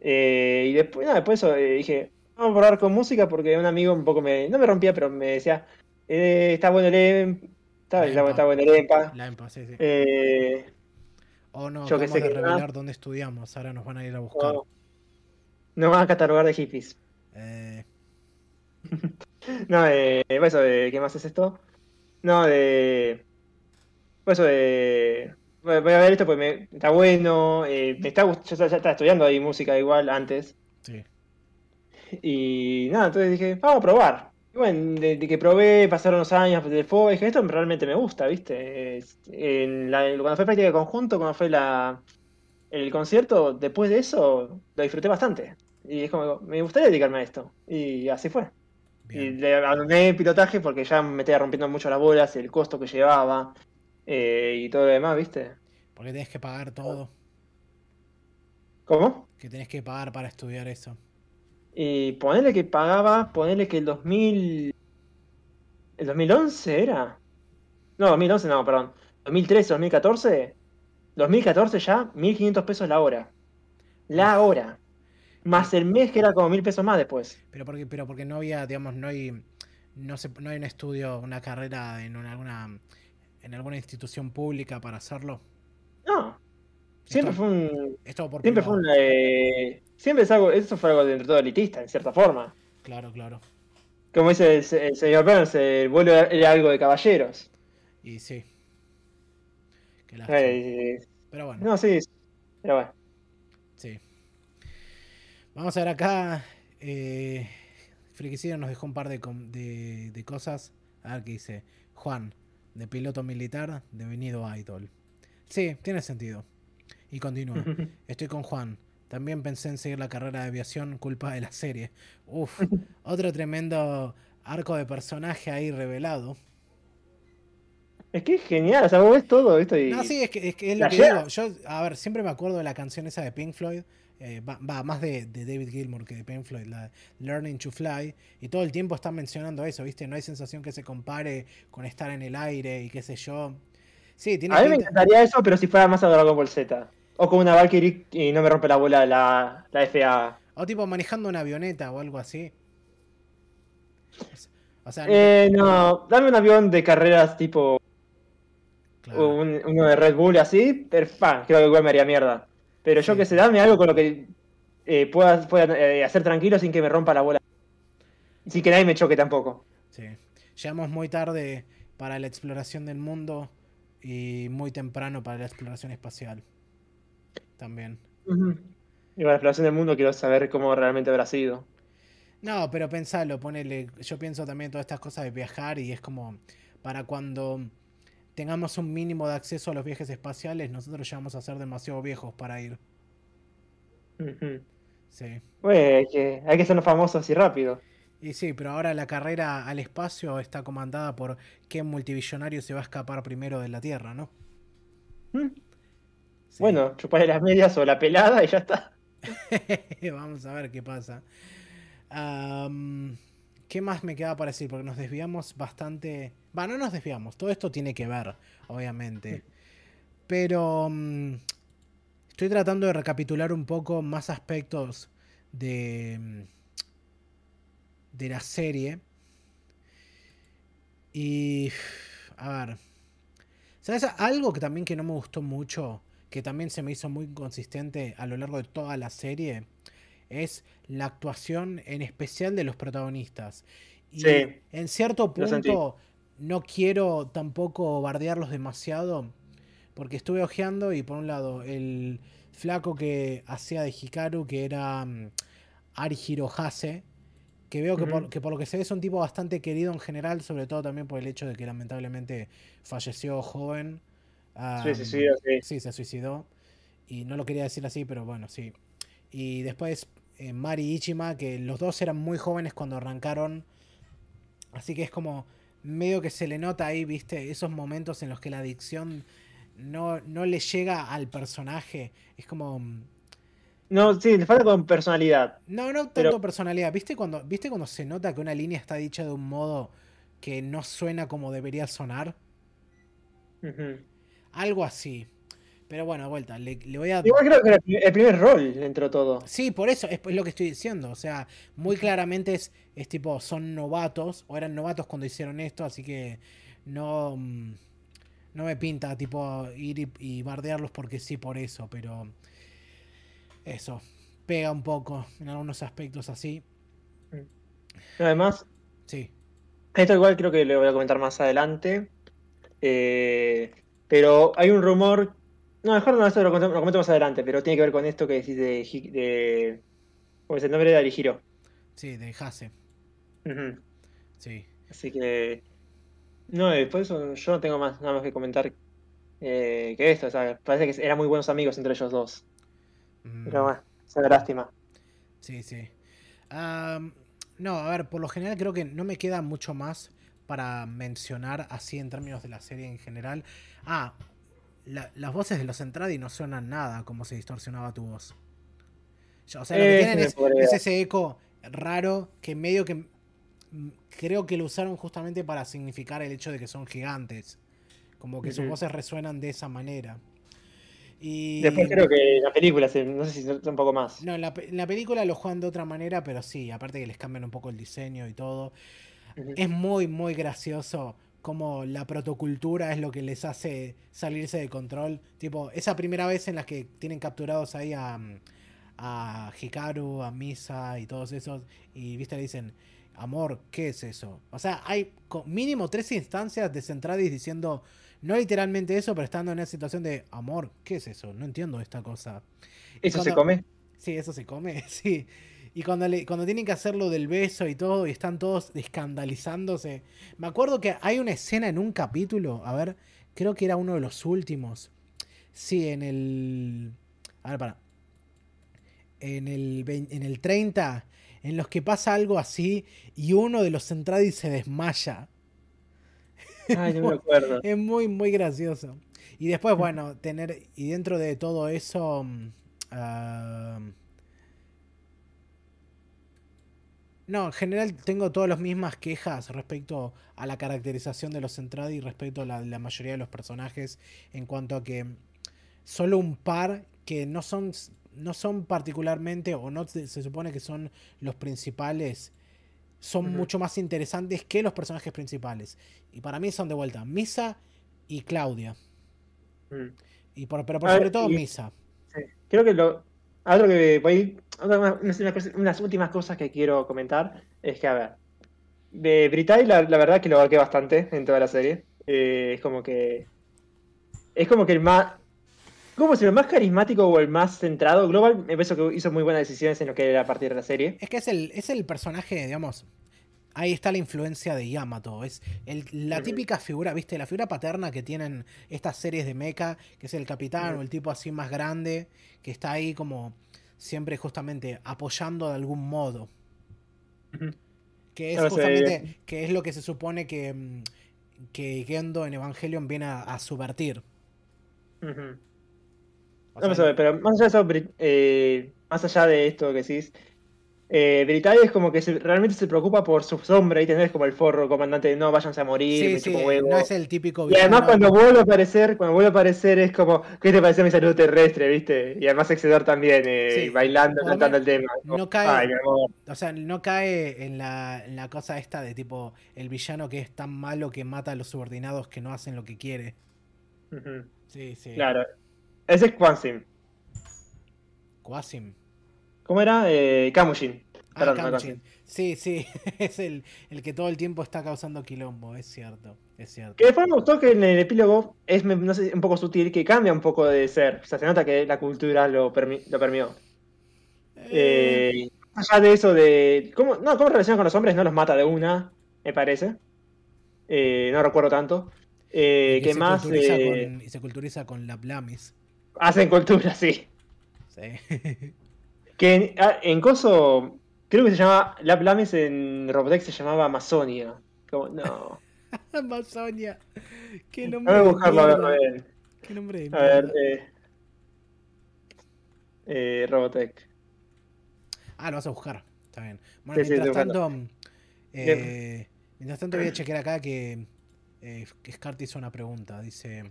Eh, y después, nada, después eso, eh, dije, vamos a probar con música porque un amigo un poco me, no me rompía, pero me decía, eh, está bueno EMP, está, La está, EMPA. está bueno el EMPA. La EMPA, sí, sí. Eh, O no, yo que sé que revelar dónde estudiamos. Ahora nos van a ir a buscar. no, no van a catalogar de hippies. Eh, No, eh, eso de, ¿qué más es esto? No, de, eso de, voy a ver esto porque me, está bueno, eh, me está, yo ya estaba estudiando ahí música igual antes, sí. y nada, entonces dije, vamos a probar. Bueno, de, de que probé, pasaron los años del dije, esto realmente me gusta, ¿viste? Es- en la- cuando fue práctica de conjunto, cuando fue la, el concierto, después de eso, lo disfruté bastante. Y es como, me gustaría dedicarme a esto. Y así fue. Y le abandoné el pilotaje porque ya me estaba rompiendo mucho las bolas, el costo que llevaba eh, y todo lo demás, ¿viste? Porque tenés que pagar todo. ¿Cómo? Que tenés que pagar para estudiar eso. Y ponerle que pagaba, ponerle que el 2000... ¿El 2011 era? No, 2011 no, perdón. 2013, 2014. 2014 ya, 1500 pesos la hora. La hora. Más el mes que era como 1000 pesos más después. Pero porque, pero porque no había, digamos, no hay, no se, no hay un estudio, una carrera en una- alguna, en alguna institución pública para hacerlo. Siempre Esto- fue un. esto por Siempre fue eh, siempre es algo. Eso fue algo de todo elitista, en cierta forma. Claro, claro. Como dice el, se- el señor Burns, el vuelo era, algo de caballeros. Y sí. Lástima. Eh, Pero bueno, no, sí. Pero bueno. sí. Vamos a ver acá. Eh, nos dejó un par de, de, de cosas. A ver qué dice. Juan, de piloto militar, devenido idol. Sí, tiene sentido. Y continúa. Estoy con Juan. También pensé en seguir la carrera de aviación culpa de la serie. Uf, otro tremendo arco de personaje ahí revelado. Es que es genial, o sea, vos ves todo esto y. No, sí, es que es, que es lo que digo. Yo, a ver, siempre me acuerdo de la canción esa de Pink Floyd. eh, va, va, más de, de David Gilmour que de Pink Floyd, la Learning to Fly. Y todo el tiempo están mencionando eso, ¿viste? No hay sensación que se compare con estar en el aire y qué sé yo. Sí, tiene A mí me encantaría eso, pero si fuera más a Dragon Ball Z. O como una Valkyrie y no me rompe la bola la, la FA. O tipo manejando una avioneta o algo así. O sea, no- Eh, no, dame un avión de carreras tipo claro. un- uno de Red Bull así, pero pa, creo que igual me haría mierda. Pero yo Sí. que sé, dame algo con lo que eh, pueda, pueda, eh, hacer tranquilo sin que me rompa la bola. Sin que nadie me choque tampoco. Sí. Llegamos muy tarde para la exploración del mundo y muy temprano para la exploración espacial. También. Y con la exploración del mundo quiero saber cómo realmente habrá sido. No, pero pensalo, ponele. Yo pienso también todas estas cosas de viajar y es como para cuando tengamos un mínimo de acceso a los viajes espaciales, nosotros ya vamos a ser demasiado viejos para ir. Sí. Bueno, hay que, hay que ser famosos así rápido. Y sí, pero ahora la carrera al espacio está comandada por qué multibillonario se va a escapar primero de la Tierra, ¿no? Mm. Sí. Bueno, chuparle las medias o la pelada y ya está. Vamos a ver qué pasa. ¿Qué más me queda para decir? Porque nos desviamos bastante. Va, no nos desviamos. Todo esto tiene que ver, obviamente. Pero estoy tratando de recapitular un poco más aspectos de, de la serie. Y, a ver. ¿Sabes? Algo que también que no me gustó mucho, que también se me hizo muy consistente a lo largo de toda la serie, es la actuación en especial de los protagonistas. Y Sí, en cierto punto no quiero tampoco bardearlos demasiado, porque estuve ojeando y por un lado el flaco que hacía de Hikaru, que era mm, Ari Hirohase, que veo que, por, que por lo que se ve es un tipo bastante querido en general, sobre todo también por el hecho de que lamentablemente falleció joven. Sí, sí, Am, sí, sí. Se suicidó. Y no lo quería decir así, pero bueno, sí. Y después eh, Mari y Ichima, que los dos eran muy jóvenes cuando arrancaron. Así que es como medio que se le nota ahí, viste, esos momentos en los que la adicción no, no le llega al personaje. Es como... mm, No, sí, le falta con personalidad. No, no tanto Pero- personalidad. ¿Viste cuando, ¿Viste cuando se nota que una línea está dicha de un modo que no suena como debería sonar? Algo así. Pero bueno, de vuelta, le, le voy a... Igual creo que era el pri- el primer rol dentro de todo. Sí, por eso es, lo que estoy diciendo. O sea, muy claramente es, es tipo, son novatos, o eran novatos cuando hicieron esto, así que no, mm, no me pinta tipo ir y, y bardearlos porque sí por eso, pero eso, pega un poco en algunos aspectos así. Además, Sí, esto igual creo que lo voy a comentar más adelante. eh, pero hay un rumor. No, mejor no, eso lo comento, lo comento más adelante, pero tiene que ver con esto que decís de. De ¿Cómo es el nombre de Arihiro? sí, de Hase, sí. Así que. No, después yo no tengo más nada más que comentar eh, que esto. O sea, parece que eran muy buenos amigos entre ellos dos. Mm. Pero bueno, es una lástima. Sí, sí. No, a ver, por lo general creo que no me queda mucho más para mencionar así en términos de la serie en general. Ah, la- las voces de los Entradi no suenan nada como se distorsionaba tu voz. O sea, lo que Eh, tienen es, ese eco raro que medio que creo que lo usaron justamente para significar el hecho de que son gigantes. Como que sus voces resuenan de esa manera. Y Después creo que la película, no sé si se un poco más. no, en la, pe- en la película lo juegan de otra manera, pero sí, aparte que les cambian un poco el diseño y todo. Es muy, muy gracioso como la protocultura es lo que les hace salirse de control. Tipo, esa primera vez en la que tienen capturados ahí a, a Hikaru, a Misa y todos esos, y viste, le dicen, amor, ¿qué es eso? O sea, hay mínimo tres instancias de Centradis diciendo, no literalmente eso, pero estando en una situación de, amor, ¿qué es eso? No entiendo esta cosa. ¿Eso se come? Sí, eso se come, sí. Y cuando, le, cuando tienen que hacer lo del beso y todo, y están todos escandalizándose. Me acuerdo que hay una escena en un capítulo, a ver, creo que era uno de los últimos. Sí, en el. A ver, para. En el, en el 30, en los que pasa algo así y uno de los Centradis se desmaya. Ay, no me acuerdo. es muy, muy gracioso. Y después, bueno, tener. Y dentro de todo eso. Uh, No, en general tengo todas las mismas quejas respecto a la caracterización de los Centradi y respecto a la, la, mayoría de los personajes en cuanto a que solo un par que no son, no son particularmente o no se, se supone que son los principales son uh -huh. mucho más interesantes que los personajes principales. Y para mí son de vuelta Misa y Claudia. Mm. Y por, pero por sobre ver, todo y, Misa. Sí. Creo que lo, algo que voy, unas, últimas cosas que quiero comentar es que, a ver, de Britai la, la verdad que lo abarqué bastante en toda la serie. Eh, es como que. Es como que el más. ¿Cómo si el más carismático o el más centrado? Global me parece que hizo muy buenas decisiones en lo que era a partir de la serie. Es que es el, es el personaje, digamos. Ahí está la influencia de Yamato. Es el, la típica figura, ¿viste? La figura paterna que tienen estas series de mecha, que es el capitán o el tipo así más grande, que está ahí como siempre justamente apoyando de algún modo. Que es justamente que es lo que se supone que, mm, que Gendo en Evangelion viene a, a subvertir. Uh -huh. o sea, pero más allá de eso, eh, más allá de esto que decís, eh, Britai es como que se, realmente se preocupa por su sombra y tenés como el forro comandante de no váyanse a morir, sí, sí, no es el típico Y además cuando vuelve a aparecer, cuando vuelve a aparecer es como, ¿qué te parece mi salud terrestre, viste? Y además excedor también, eh, sí. bailando, cantando el tema. No cae, Ay, o sea, no cae en la, en la cosa esta de tipo el villano que es tan malo que mata a los subordinados que no hacen lo que quiere. Uh -huh. Sí, sí. Claro. Ese es Quasim. Quasim. ¿Cómo era? Eh, Kamushin. Ah, Perdón, Kamushin. Sí, sí, es el, el, que todo el tiempo está causando quilombo, es cierto, es cierto. Que después me gustó que en el epílogo es, no sé, un poco sutil, que cambia un poco de ser. O sea, se nota que la cultura lo, permi lo permió. Eh... Eh, allá de eso de... ¿cómo, no, ¿Cómo relaciona con los hombres? No los mata de una, me parece. Eh, no recuerdo tanto. Eh, ¿Qué más? Con, y se culturiza con la Blamis. Hacen cultura, sí. Sí. Que en, ah, en, Coso, creo que se llama. La Plames en Robotech se llamaba Amazonia. Como, no. Amazonia. Qué nombre. A buscarlo a ver, a ver. Qué nombre. A ver, eh, eh, Robotech. Ah, lo vas a buscar. Está bien. Bueno, sí, mientras sí, tanto. Eh, mientras tanto, voy a chequear acá que. Eh, que Scarty hizo una pregunta. Dice.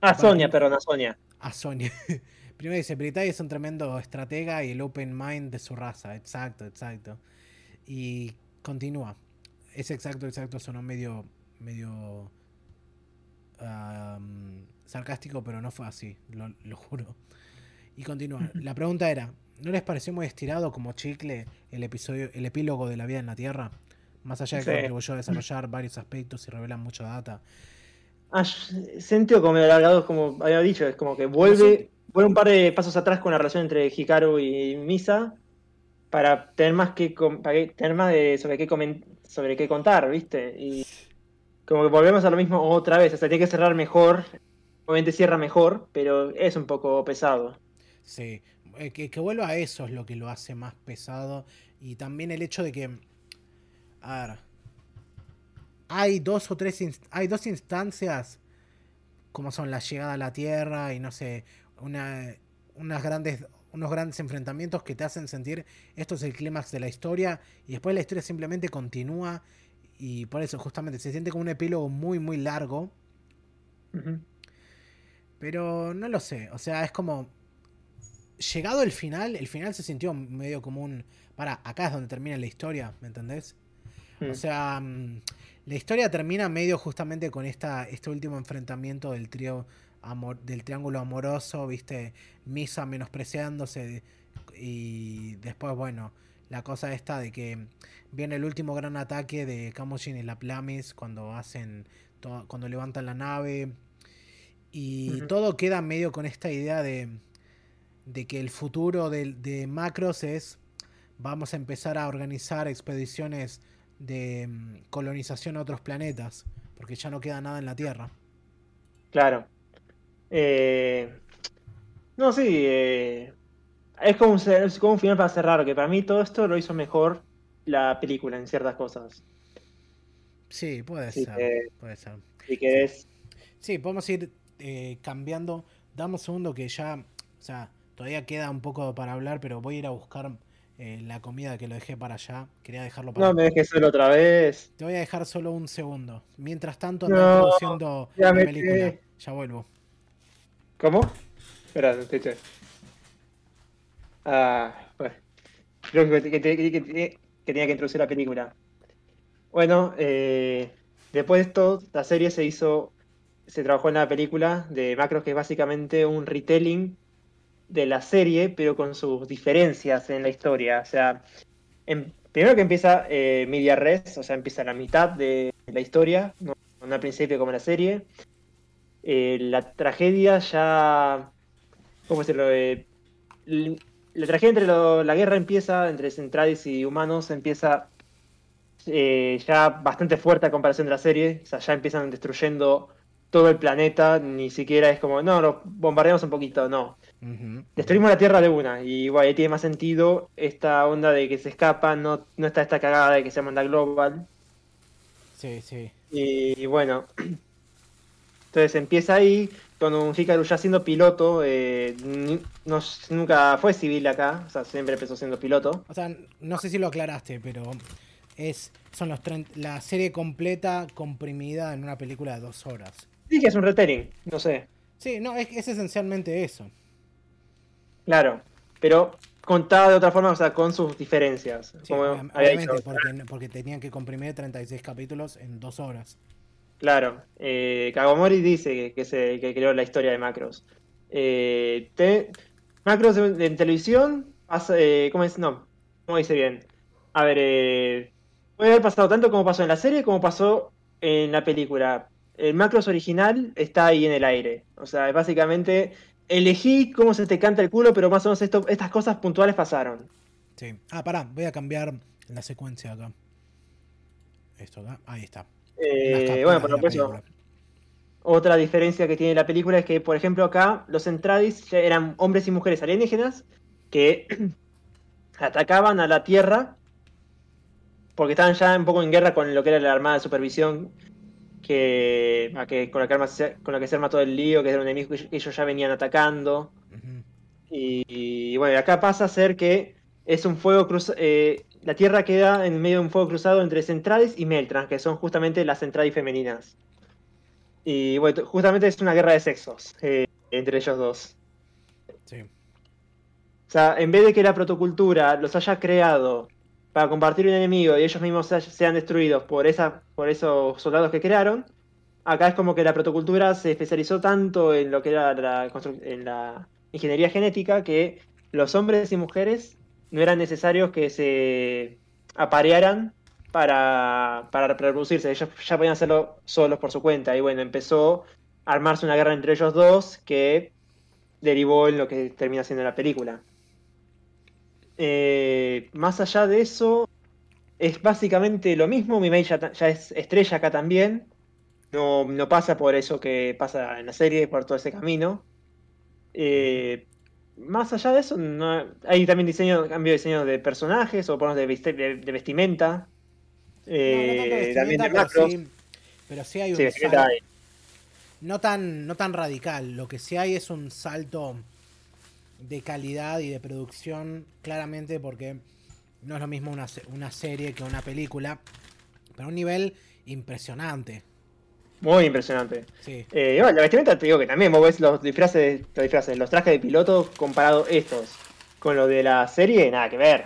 Ah, Sonia, perdón, a Sonia. A Sonia. Primero dice, Britai es un tremendo estratega y el open mind de su raza. Exacto, exacto. Y continúa. Es exacto, exacto, sonó medio, medio um, sarcástico, pero no fue así, lo, lo, juro. Y continúa. La pregunta era, ¿no les pareció muy estirado como chicle el episodio, el epílogo de la vida en la Tierra? Más allá de que sí. contribuyó a desarrollar varios aspectos y revelan mucha data. Ah, sentido como alargado, como había dicho, es como que vuelve vuelve un par de pasos atrás con la relación entre Hikaru y Misa para tener más que tener más de sobre qué sobre qué contar, ¿viste? Y como que volvemos a lo mismo otra vez, o sea, tiene que cerrar mejor, obviamente cierra mejor, pero es un poco pesado. Sí, eh, que, que vuelva a eso es lo que lo hace más pesado y también el hecho de que a ver hay dos o tres hay dos instancias como son la llegada a la Tierra y no sé, una, unas grandes, unos grandes enfrentamientos que te hacen sentir esto es el clímax de la historia y después la historia simplemente continúa y por eso justamente se siente como un epílogo muy muy largo. Uh -huh. Pero no lo sé, o sea, es como llegado el final, el final se sintió medio como un para acá es donde termina la historia, ¿me entendés? O Mm. sea, mm, la historia termina medio justamente con esta, este último enfrentamiento del trío amor, del triángulo amoroso, viste, Misa menospreciándose y después, bueno, la cosa esta de que viene el último gran ataque de Kamoshin y la Plamis cuando hacen, cuando levantan la nave y todo queda medio con esta idea de, de que el futuro del- de Macros es vamos a empezar a organizar expediciones de mm, colonización a otros planetas, porque ya no queda nada en la Tierra. Claro. Eh, no, sí. eh, es, como un, ce- es como un final para cerrar, que para mí todo esto lo hizo mejor la película en ciertas cosas. Sí, puede Así ser, que, puede ser. si querés. Sí, podemos ir eh, cambiando. Dame un segundo que ya, o sea, todavía queda un poco para hablar, pero voy a ir a buscar eh, la comida que lo dejé para allá. Quería dejarlo para... No me dejes solo otra vez. Te voy a dejar solo un segundo. Mientras tanto, No, introduciendo ya la película. Ya vuelvo. ¿Cómo? Espera, no te. Ah, bueno. Creo que, que- que- tenía que introducir la película. Bueno, eh, después de esto, la serie se hizo, se trabajó en la película de Macros, que es básicamente un retelling de la serie, pero con sus diferencias en la historia. O sea, primero que empieza eh, media res, o sea, empieza la mitad de la historia, no, no al principio como la serie. Eh, la tragedia ya. ¿Cómo decirlo? Eh, la tragedia entre lo- la guerra empieza entre Centradis y humanos, empieza eh, ya bastante fuerte a comparación de la serie. O sea, ya empiezan destruyendo todo el planeta. Ni siquiera es como, no, lo bombardeamos un poquito, no. Destruimos la Tierra de una. Y igual ahí tiene más sentido esta onda de que se escapan, no, no está esta cagada de que se manda global. Sí, sí. Y, y bueno, entonces empieza ahí con un Hikaru ya siendo piloto, eh, no- nunca fue civil acá, o sea, siempre empezó siendo piloto. O sea, no sé si lo aclaraste, pero es son los 30 la serie completa comprimida en una película de dos horas. Sí, que es un retelling, no sé, Sí, no, es, es esencialmente eso. claro, pero contada de otra forma, o sea, con sus diferencias. Sí, como obviamente, porque, porque tenían que comprimir 36 capítulos en dos horas. Claro, eh, Kagomori dice que, que que creó la historia de Macros. Eh, Macros en, televisión, pasa- eh, ¿cómo es? No, ¿cómo dice bien? A ver, eh, puede haber pasado tanto como pasó en la serie como pasó en la película. El Macros original está ahí en el aire. O sea, básicamente elegí cómo se te canta el culo, pero más o menos estas cosas puntuales pasaron. Sí. Ah, pará, voy a cambiar la secuencia acá. Esto acá, ahí está. Eh, bueno, por lo película. Otra diferencia que tiene la película es que, por ejemplo, acá los Centradis ya eran hombres y mujeres alienígenas que atacaban a la Tierra porque estaban ya un poco en guerra con lo que era la Armada de Supervisión, que, a que- con, la que arma se- con la que se arma todo el lío, que era un enemigo que ellos- ya venían atacando. Ujú. Y, y, bueno, acá pasa a ser que es un fuego cruzado. La Tierra queda en medio de un fuego cruzado entre Centradis y Meltrans, que son justamente las Centradis femeninas. Y bueno, justamente es una guerra de sexos eh, entre ellos dos. Sí. O sea, en vez de que la protocultura los haya creado para compartir un enemigo y ellos mismos se- sean destruidos por, esa, por esos soldados que crearon, acá es como que la protocultura se especializó tanto en lo que era la, constru- en la ingeniería genética que los hombres y mujeres no eran necesarios que se aparearan para, para reproducirse. Ellos ya podían hacerlo solos por su cuenta. Y bueno, empezó a armarse una guerra entre ellos dos que derivó en lo que termina siendo la película. Eh, más allá de eso, es básicamente lo mismo. Mimei ya, ya es estrella acá también. No, no pasa por eso que pasa en la serie, por todo ese camino. Eh, más allá de eso, no- hay también diseño, cambio de diseño de personajes o por de, de- de vestimenta. No, no tanto Eh, también de pero macros. sí, pero sí hay un Sí, vestimenta salto. hay. No tan, no tan radical. Lo que sí hay es un salto de calidad y de producción, claramente, porque no es lo mismo una, una serie que una película, pero a un nivel impresionante. Muy impresionante. Sí. Eh, bueno, la vestimenta te digo que también vos ves los disfraces, los disfraces, los trajes de piloto comparado estos con lo de la serie, nada que ver.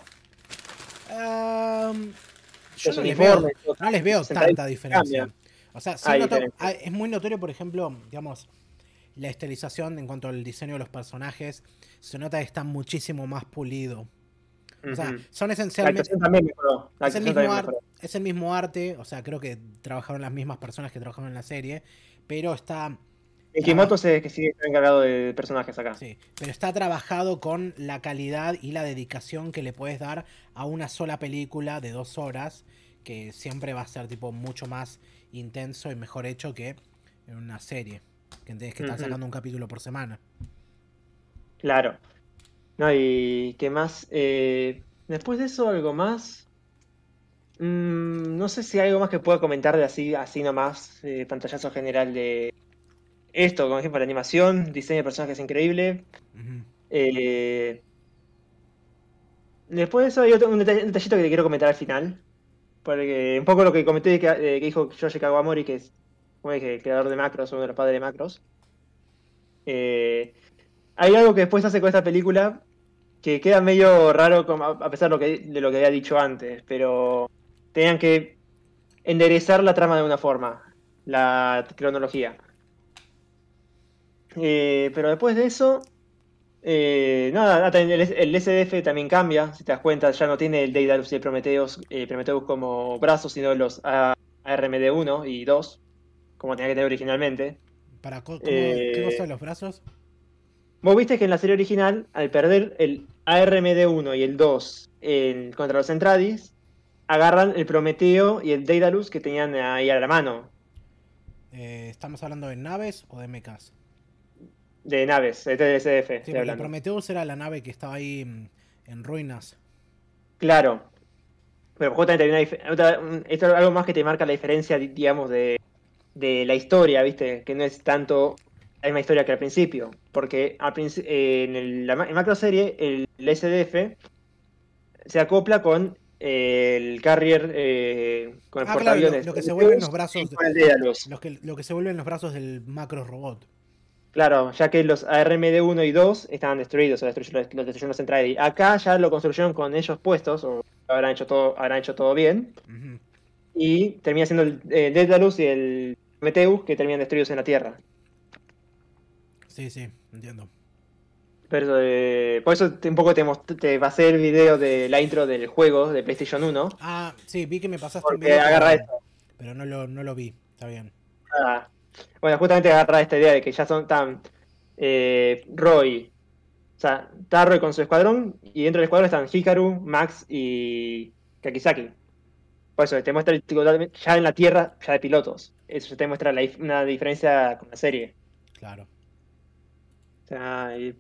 Yo no les, veo, no les veo tanta diferencia. O sea, sí diferencia. es muy notorio, por ejemplo, digamos, la estilización en cuanto al diseño de los personajes. Se nota que está muchísimo más pulido. O sea, son La esencialmente. actuación también mejoró. La Es el, mismo también mejoró. es el mismo arte, o sea, creo que trabajaron las mismas personas que trabajaron en la serie, pero está, Mikimoto se que sigue encargado de personajes acá. sí, pero está trabajado con la calidad y la dedicación que le puedes dar a una sola película de dos horas, que siempre va a ser tipo mucho más intenso y mejor hecho que en una serie, que tenés que Ujú. sacando un capítulo por semana. Claro. No, y qué más. Eh, después de eso, algo más. Mm, no sé si hay algo más que pueda comentar de así, así nomás, eh, pantallazo general de esto, como ejemplo, la animación, diseño de personajes increíble. Eh, después de eso hay otro, un, detalle- un detallito que te quiero comentar al final. Porque un poco lo que comenté que, que dijo Yoshi Kawamori, que es como dije, el creador de Macros, uno de los padres de Macros. Eh, hay algo que después hace con esta película que queda medio raro a pesar de lo que, de lo que había dicho antes, pero tenían que enderezar la trama de una forma, la cronología. Eh, pero después de eso, eh, nada, el, el SDF también cambia, si te das cuenta, ya no tiene el Daedalus y el Prometheus, eh, Prometheus como brazos, sino los A- ARMD1 y 2, como tenía que tener originalmente. Para cómo- ¿Qué cosa de los brazos? Vos viste que en la serie original, al perder el ARMD1 y el 2 en- contra los Entradis, agarran el Prometeo y el Daedalus que tenían ahí a la mano, Eh, ¿Estamos hablando de naves o de mechas? de naves, de SDF, Sí, porque hablando. Prometheus era la nave que estaba ahí en ruinas. Claro. Pero justamente hay una otra- esto es algo más que te marca la diferencia, di- digamos, de, de la historia, ¿viste? Que no es tanto la misma historia que al principio. Porque al princi- eh, en, el- la en macro serie, el, el SDF se acopla con eh, el carrier, eh, con el Ah, claro, lo, portaaviones. lo que se vuelven los brazos. Daedalus. Los que, lo que se vuelven los brazos del macro robot. Claro, ya que los ARMD1 y 2 estaban destruidos, o destruyeron, los destruyeron los Entradi. Acá ya lo construyeron con ellos puestos, o habrán hecho todo, habrán hecho todo bien. Y termina siendo el eh, Daedalus y el Prometheus que terminan destruidos en la Tierra. Sí, sí, entiendo. Pero, eh, por eso te- un poco te, te pasé el video de la intro del juego de PlayStation 1. Ah, sí, vi que me pasaste un Porque video, agarra pero, esto. pero no lo, no lo vi. Está bien. Ah, bueno, justamente agarra esta idea de que ya son tan eh, Roy. O sea, está Roy con su escuadrón y dentro del escuadrón están Hikaru, Max y Kakizaki. Por eso te muestra ya en la Tierra, ya de pilotos. Eso te muestra la una diferencia con la serie. Claro. O sea, y-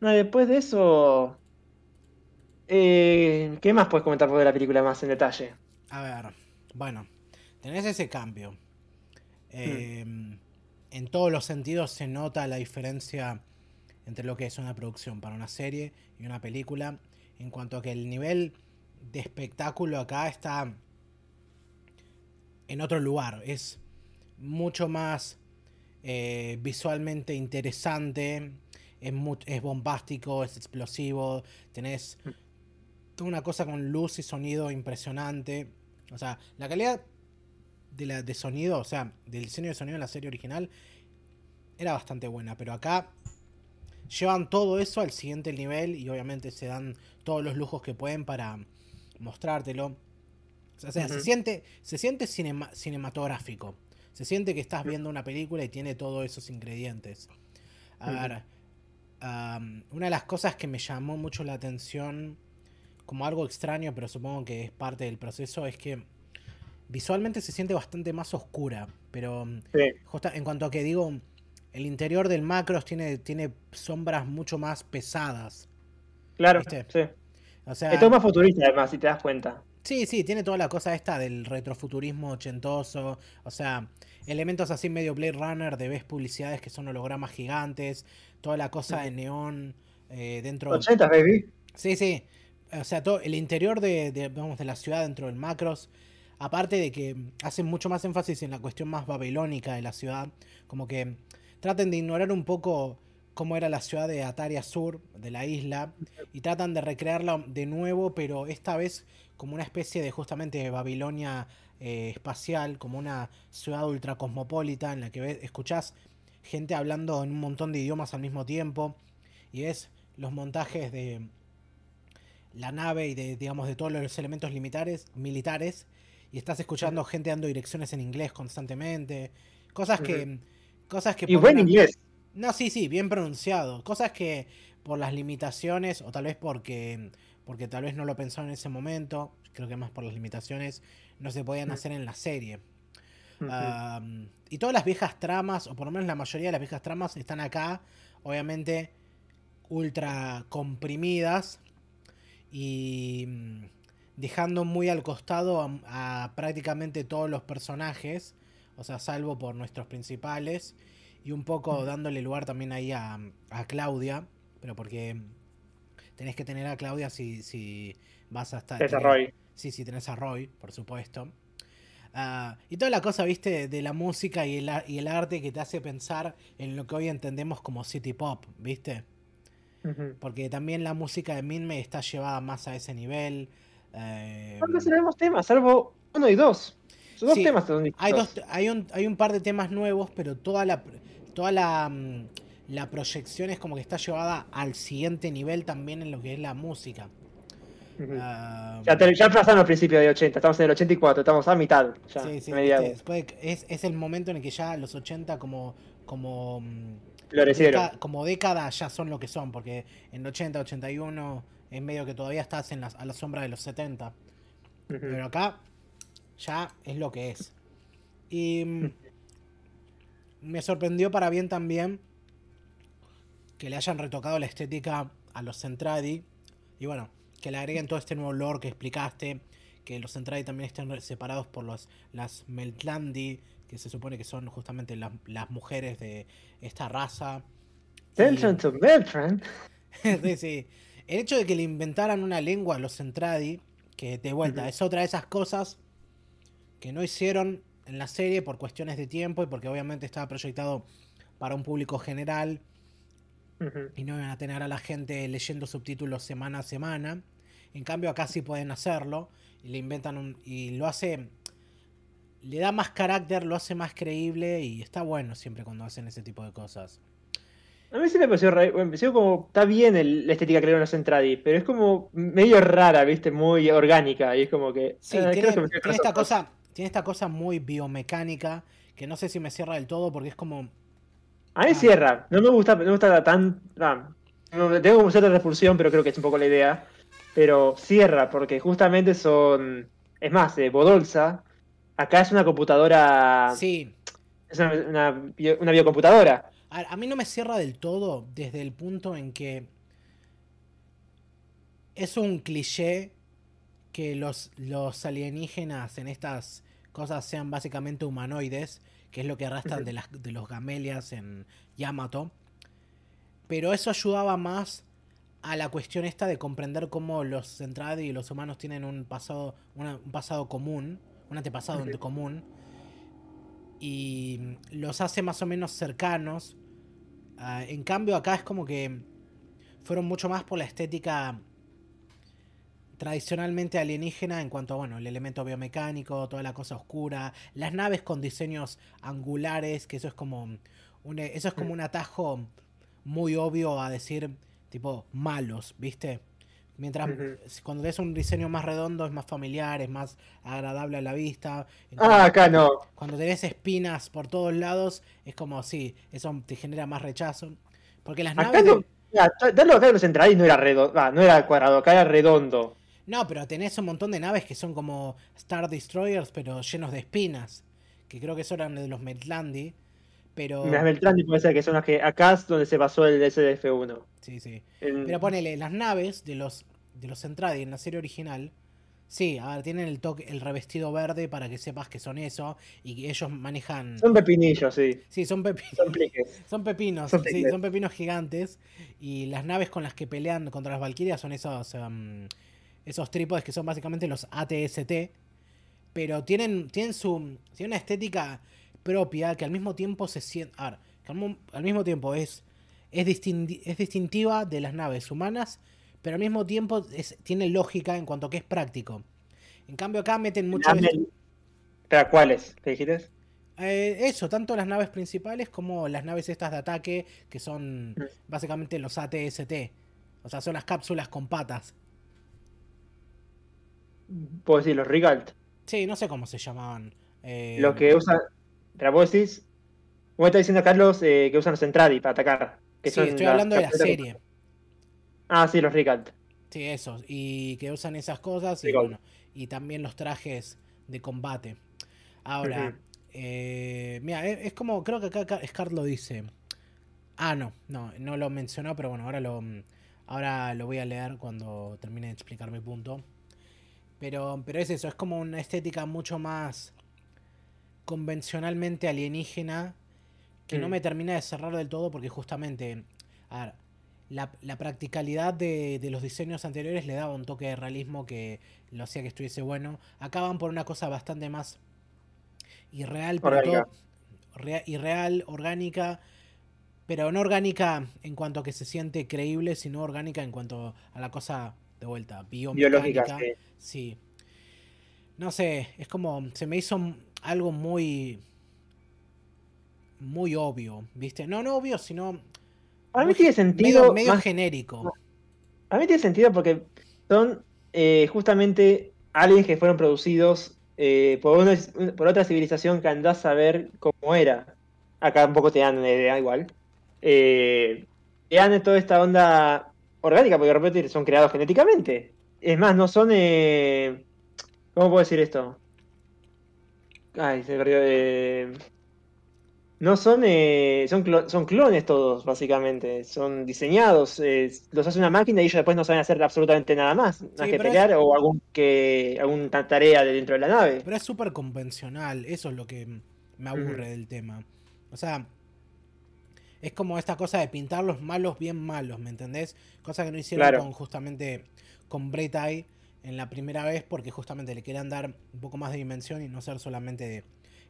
no, después de eso. eh, ¿Qué más puedes comentar de la película más en detalle? A ver, bueno, tenés ese cambio. Eh, En todos los sentidos se nota la diferencia entre lo que es una producción para una serie y una película. En cuanto a que el nivel de espectáculo acá está en otro lugar. Es mucho más eh, visualmente interesante. Es, es bombástico, es explosivo. Tenés toda una cosa con luz y sonido impresionante. O sea, la calidad de, la, de sonido, o sea, del diseño de sonido en la serie original era bastante buena. Pero acá llevan todo eso al siguiente nivel y obviamente se dan todos los lujos que pueden para mostrártelo. O sea, se siente, se siente cinema- cinematográfico. Se siente que estás viendo una película y tiene todos esos ingredientes. A ver, una de las cosas que me llamó mucho la atención, como algo extraño, pero supongo que es parte del proceso, es que visualmente se siente bastante más oscura. Pero mm, Sí, justa- en cuanto a que digo, el interior del Macros tiene, tiene sombras mucho más pesadas. claro. ¿Viste? Sí. O sea, Esto es más futurista, además, si te das cuenta. Sí, sí, tiene toda la cosa esta del retrofuturismo ochentoso. O sea, elementos así medio Blade Runner de ves publicidades que son hologramas gigantes. Toda la cosa de neón eh, dentro. 80, baby. Sí, sí. O sea, todo el interior de, de, vamos, de la ciudad dentro del Macros. Aparte de que hacen mucho más énfasis en la cuestión más babilónica de la ciudad. Como que traten de ignorar un poco cómo era la ciudad de Ataria Sur, de la isla, y tratan de recrearla de nuevo, pero esta vez como una especie de justamente Babilonia eh, espacial, como una ciudad ultra cosmopolita en la que ves, escuchás gente hablando en un montón de idiomas al mismo tiempo, y ves los montajes de la nave y de, digamos, de todos los elementos militares, militares y estás escuchando gente dando direcciones en inglés constantemente, cosas que... Cosas que y buen inglés. No, sí, sí, bien pronunciado. Cosas que por las limitaciones, o tal vez porque, porque tal vez no lo pensó en ese momento, creo que más por las limitaciones, no se podían hacer en la serie. y todas las viejas tramas, o por lo menos la mayoría de las viejas tramas, están acá, obviamente, ultra comprimidas y mm, dejando muy al costado a prácticamente todos los personajes, o sea, salvo por nuestros principales y un poco dándole lugar también ahí a, Claudia, pero porque tenés que tener a Claudia si, si vas a estar... a Roy. Sí, sí, tenés a Roy, por supuesto. Ah, y toda la cosa, viste, de la música y el, y el arte que te hace pensar en lo que hoy entendemos como city pop, viste. Porque también la música de Minme está llevada más a ese nivel. Eh, no tenemos temas, salvo uno y dos. Son dos temas. Hay, dos, hay, un, hay un par de temas nuevos, pero toda la, toda la, mm, la proyección es como que está llevada al siguiente nivel también en lo que es la música. Ah, ya, ya pasaron los principios de 80, estamos en el 84, estamos a mitad. Ya, sí, sí, es, es, el momento en el que ya los 80 como, como, mm, como década ya son lo que son, porque en 80, 81 es medio que todavía estás en a la sombra de los 70. Pero acá ya es lo que es. Y mm, me sorprendió para bien también que le hayan retocado la estética a los Centradi. Y bueno, que le agreguen todo este nuevo lore que explicaste. Que los Centradi también estén separados por los, las Meltlandi, que se supone que son justamente las, mujeres de esta raza. to Meltran. sí, sí. El hecho de que le inventaran una lengua a los Centradi, que de vuelta es otra de esas cosas que no hicieron en la serie por cuestiones de tiempo y porque obviamente estaba proyectado para un público general y no iban a tener a la gente leyendo subtítulos semana a semana. En cambio acá sí pueden hacerlo y le inventan un y lo hace le da más carácter, lo hace más creíble y está bueno siempre cuando hacen ese tipo de cosas. A mí sí me pareció, me pareció como, está bien la estética que le a Centradi, pero es como medio rara, viste, muy orgánica, y es como que... Sí, eh, tiene, esta cosa, tiene esta cosa muy biomecánica que no sé si me cierra del todo porque es como. A mí ah. cierra. No me gusta, no me gusta tan. tengo como cierta repulsión, pero creo que es un poco la idea. Pero cierra, porque justamente son. Es más, eh, Bodolsa. Acá es una computadora. Sí. Es una, biocomputadora. a mí no me cierra del todo desde el punto en que. Es un cliché que los, los alienígenas en estas cosas sean básicamente humanoides, que es lo que arrastran de, las, de los gamelias en Yamato. Pero eso ayudaba más a la cuestión esta de comprender cómo los Centradi y los humanos tienen un pasado, un pasado común, un antepasado común, y los hace más o menos cercanos. Ah, en cambio acá es como que fueron mucho más por la estética tradicionalmente alienígena en cuanto a bueno, el elemento biomecánico, toda la cosa oscura, las naves con diseños angulares, que eso es como un, eso es como un atajo muy obvio a decir tipo malos, ¿viste? Mientras cuando ves un diseño más redondo es más familiar, es más agradable a la vista. ah, acá no. Cuando tenés espinas por todos lados, es como sí, eso te genera más rechazo. Porque las naves. No, de... acá los centrales no era redondo, no era cuadrado, acá era redondo. No, pero tenés un montón de naves que son como Star Destroyers, pero llenos de espinas. Que creo que son eran de los Meltlandi. Pero... Las Meltlandi puede ser que son las que acá es donde se pasó el SDF-1. Sí, sí. Pero ponele, las naves de los, de los Centradi en la serie original. Sí, a ver, tienen el toque, el revestido verde para que sepas que son eso y que ellos manejan. Son pepinillos, sí. Sí, son, pepinos. son, son pepinos. sí, son pepinos gigantes. Y las naves con las que pelean contra las Valkyrias son esos. Um, esos trípodes que son básicamente los ATST, pero tienen, tienen, su, tienen una estética propia que al mismo tiempo se siente... A ver, que al, mismo tiempo es es, es distintiva de las naves humanas, pero al mismo tiempo es- tiene lógica en cuanto a que es práctico. En cambio acá meten mucho... ¿cuáles? ¿Qué dijiste? Eh, eso, tanto las naves principales como las naves estas de ataque, que son Mm. básicamente los ATST. O sea, son las cápsulas con patas. Puedo decir los Rigalt. Sí, no sé cómo se llamaban. Eh, Los que usan. Pero vos decís. Vos estás diciendo, Carlos, eh, que usan los Centradi para atacar. Que Sí, son estoy hablando de la serie. Ah, sí, los Rigalt. Sí, esos. Y que usan esas cosas. Y bueno, y también los trajes de combate. Ahora, eh, mira, es, es como, creo que acá Ca- Scar lo dice. Ah, no, no, no lo mencionó, pero bueno, ahora lo, ahora lo voy a leer cuando termine de explicar mi punto. Pero, pero es eso, es como una estética mucho más convencionalmente alienígena que no Mm. me termina de cerrar del todo porque justamente, a ver, la, la practicalidad de, de los diseños anteriores le daba un toque de realismo que lo hacía que estuviese bueno. Acá van por una cosa bastante más irreal, pero Orgánica. todo rea- irreal, orgánica, pero no orgánica en cuanto a que se siente creíble, sino orgánica en cuanto a la cosa de vuelta, biomecánica. Biológicas. sí. Sí. No sé, es como. Se me hizo algo muy. Muy obvio, ¿viste? No, no obvio, sino. A mí tiene sentido. Medio, medio más- genérico. A mí tiene sentido porque son eh, justamente aliens que fueron producidos eh, por, una- por otra civilización que andás a ver cómo era. Acá un poco te dan una idea igual. Eh, te dan toda esta onda orgánica, porque de repente son creados genéticamente. Es más, no son. ¿Cómo puedo decir esto? Ay, se perdió. eh, no son, eh, son, clo- son clones todos, básicamente. Son diseñados. eh, los hace una máquina y ellos después no saben hacer absolutamente nada más. Más Sí, que pelear o algún que, alguna tarea de dentro de la nave. Pero es súper convencional, eso es lo que me aburre del tema. O sea, es como esta cosa de pintar los malos bien malos, ¿me entendés? Cosa que no hicieron Claro. con justamente con Bretai en la primera vez porque justamente le querían dar un poco más de dimensión y no ser solamente,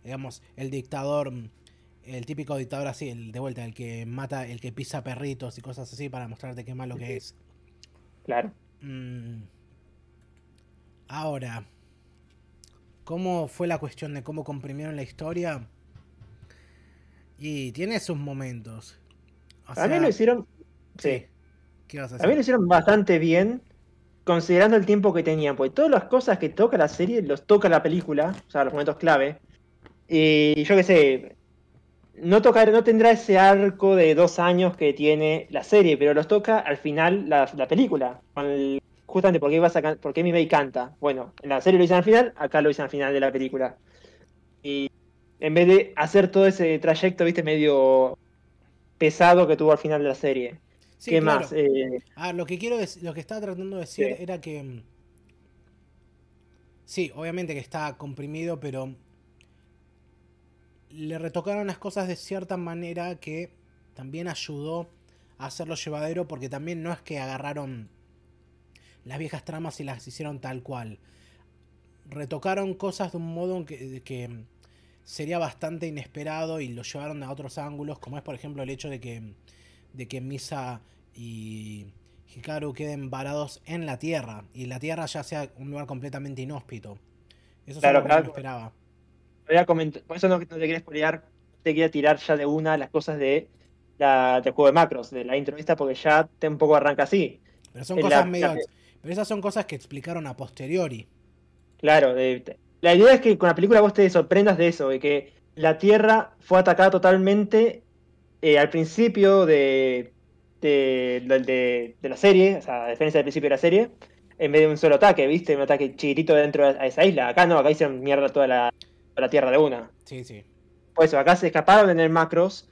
digamos, el dictador, el típico dictador así, el de vuelta, el que mata, el que pisa perritos y cosas así para mostrarte qué malo que es. Claro. Mm. Ahora, ¿cómo fue la cuestión de cómo comprimieron la historia? Y tiene sus momentos. O a mí lo hicieron. Sí. sí. ¿Qué vas a A mí lo hacer? hicieron bastante bien, considerando el tiempo que tenían, porque todas las cosas que toca la serie los toca la película, o sea, los momentos clave. Y yo qué sé, no, toca, no tendrá ese arco de dos años que tiene la serie, pero los toca al final la, la película. justamente porque, vas a, porque Mimei canta. Bueno, en la serie lo dicen al final, acá lo dicen al final de la película. Y en vez de hacer todo ese trayecto, viste, medio pesado que tuvo al final de la serie. Sí, ¿Qué claro. más? Eh, Ah, lo que quiero lo que estaba tratando de decir Sí. era que mm, sí, obviamente que está comprimido, pero le retocaron las cosas de cierta manera que también ayudó a hacerlo llevadero porque también no es que agarraron las viejas tramas y las hicieron tal cual. Retocaron cosas de un modo que, que sería bastante inesperado y lo llevaron a otros ángulos, como es por ejemplo el hecho de que, de que Misa y Hikaru queden varados en la Tierra y la Tierra ya sea un lugar completamente inhóspito. Eso es Claro, algo que no me claro. esperaba. voy a comentar- por eso no, no te quería spoilear, te quería tirar ya de una las cosas de la, del juego de macros, de la intro esta, porque ya te un poco arranca así. Pero son En cosas la- medio... la- Pero esas son cosas que explicaron a posteriori. Claro, de- la idea es que con la película vos te sorprendas de eso, de que la Tierra fue atacada totalmente eh, al principio de, de, de- de- la serie, o sea, a diferencia del principio de la serie, en vez de un solo ataque, ¿viste? Un ataque chiquitito dentro de esa isla. Acá no, acá hicieron mierda toda la, toda la Tierra de una. Sí, sí. Por eso, acá se escaparon en el macros.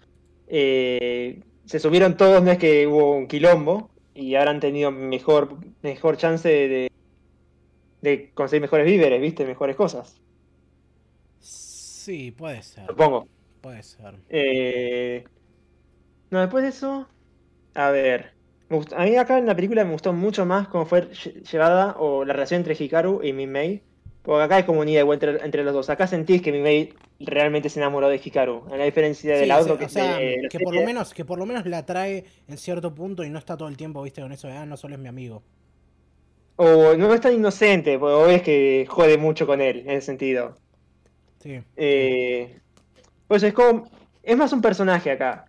eh, se subieron todos, no es que hubo un quilombo. Y han tenido mejor, mejor chance de, de conseguir mejores víveres, ¿viste? Mejores cosas. Sí, puede ser. Supongo. Puede ser. Eh, no, después de eso. A ver. a mí acá en la película me gustó mucho más cómo fue lle- llevada o la relación entre Hikaru y Minmei. Porque acá hay como un ida y vuelta entre, los dos. Acá sentís que Mimei realmente se enamoró de Hikaru. A la diferencia de Sí, la sí, otra o que, sea, se- la que por lo menos, que por lo menos la atrae en cierto punto y no está todo el tiempo, viste, con eso de ah, no solo es mi amigo. O no es tan inocente, porque ves que jode mucho con él, en ese sentido. Sí. Eh, pues es como. Es más un personaje acá.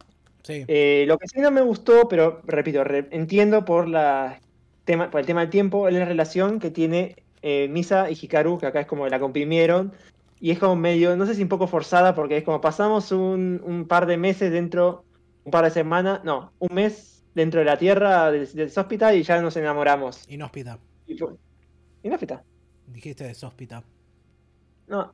Sí. Eh, lo que sí no me gustó, pero repito, re- entiendo por, la tema, por el tema del tiempo, es la relación que tiene eh, Misa y Hikaru, que acá es como la comprimieron. Y es como medio, no sé si un poco forzada, porque es como pasamos un, un par de meses dentro, un par de semanas, no, un mes dentro de la Tierra del, del hospital y ya nos enamoramos. Inhóspita. Inhóspita. Dijiste de sóspita. No, no,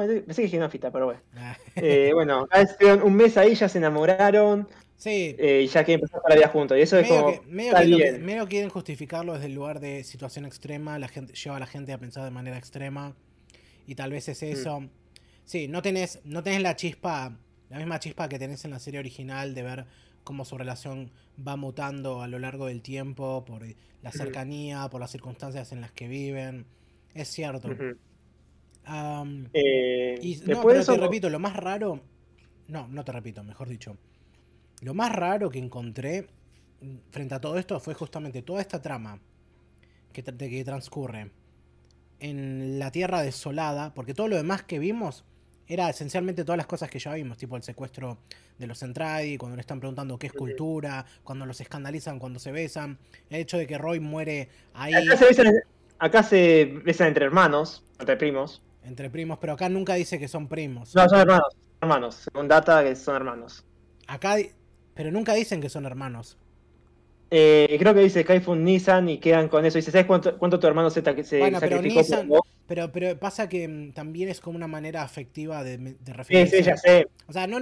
pensé que dije inhóspita, pero bueno. Ah. Eh, bueno, acá estuvieron un mes ahí, ya se enamoraron sí. eh, y ya quieren empezar para la vida juntos. Y eso es medio como. que, medio que que- quieren justificarlo desde el lugar de situación extrema, la gente lleva a la gente a pensar de manera extrema y tal vez Mm. es eso. Sí, no tenés, no tenés la chispa, la misma chispa que tenés en la serie original de ver cómo su relación va mutando a lo largo del tiempo por la cercanía, por las circunstancias en las que viven. Es cierto. Eh, y no, pero eso, te repito, lo más raro. No, no te repito, mejor dicho. Lo más raro que encontré frente a todo esto fue justamente toda esta trama que, tra- que transcurre en la tierra desolada, porque todo lo demás que vimos era esencialmente todas las cosas que ya vimos, tipo el secuestro de los Entradi, cuando le están preguntando qué es cultura, cuando los escandalizan cuando se besan, el hecho de que Roy muere ahí acá, se besan, acá se besan entre hermanos, entre primos. Entre primos, pero acá nunca dice que son primos. No, son hermanos. Hermanos. Según data, que son hermanos. Acá, pero nunca dicen que son hermanos. Eh, creo que dice Kaifun Nissan y quedan con eso. Dice, ¿sabes cuánto, cuánto tu hermano se, se Bueno, pero sacrificó Nissan- por vos? Pero, pero pasa que mm, también es como una manera afectiva de, de Sí, referirse. sí, ya sé. O sea, no,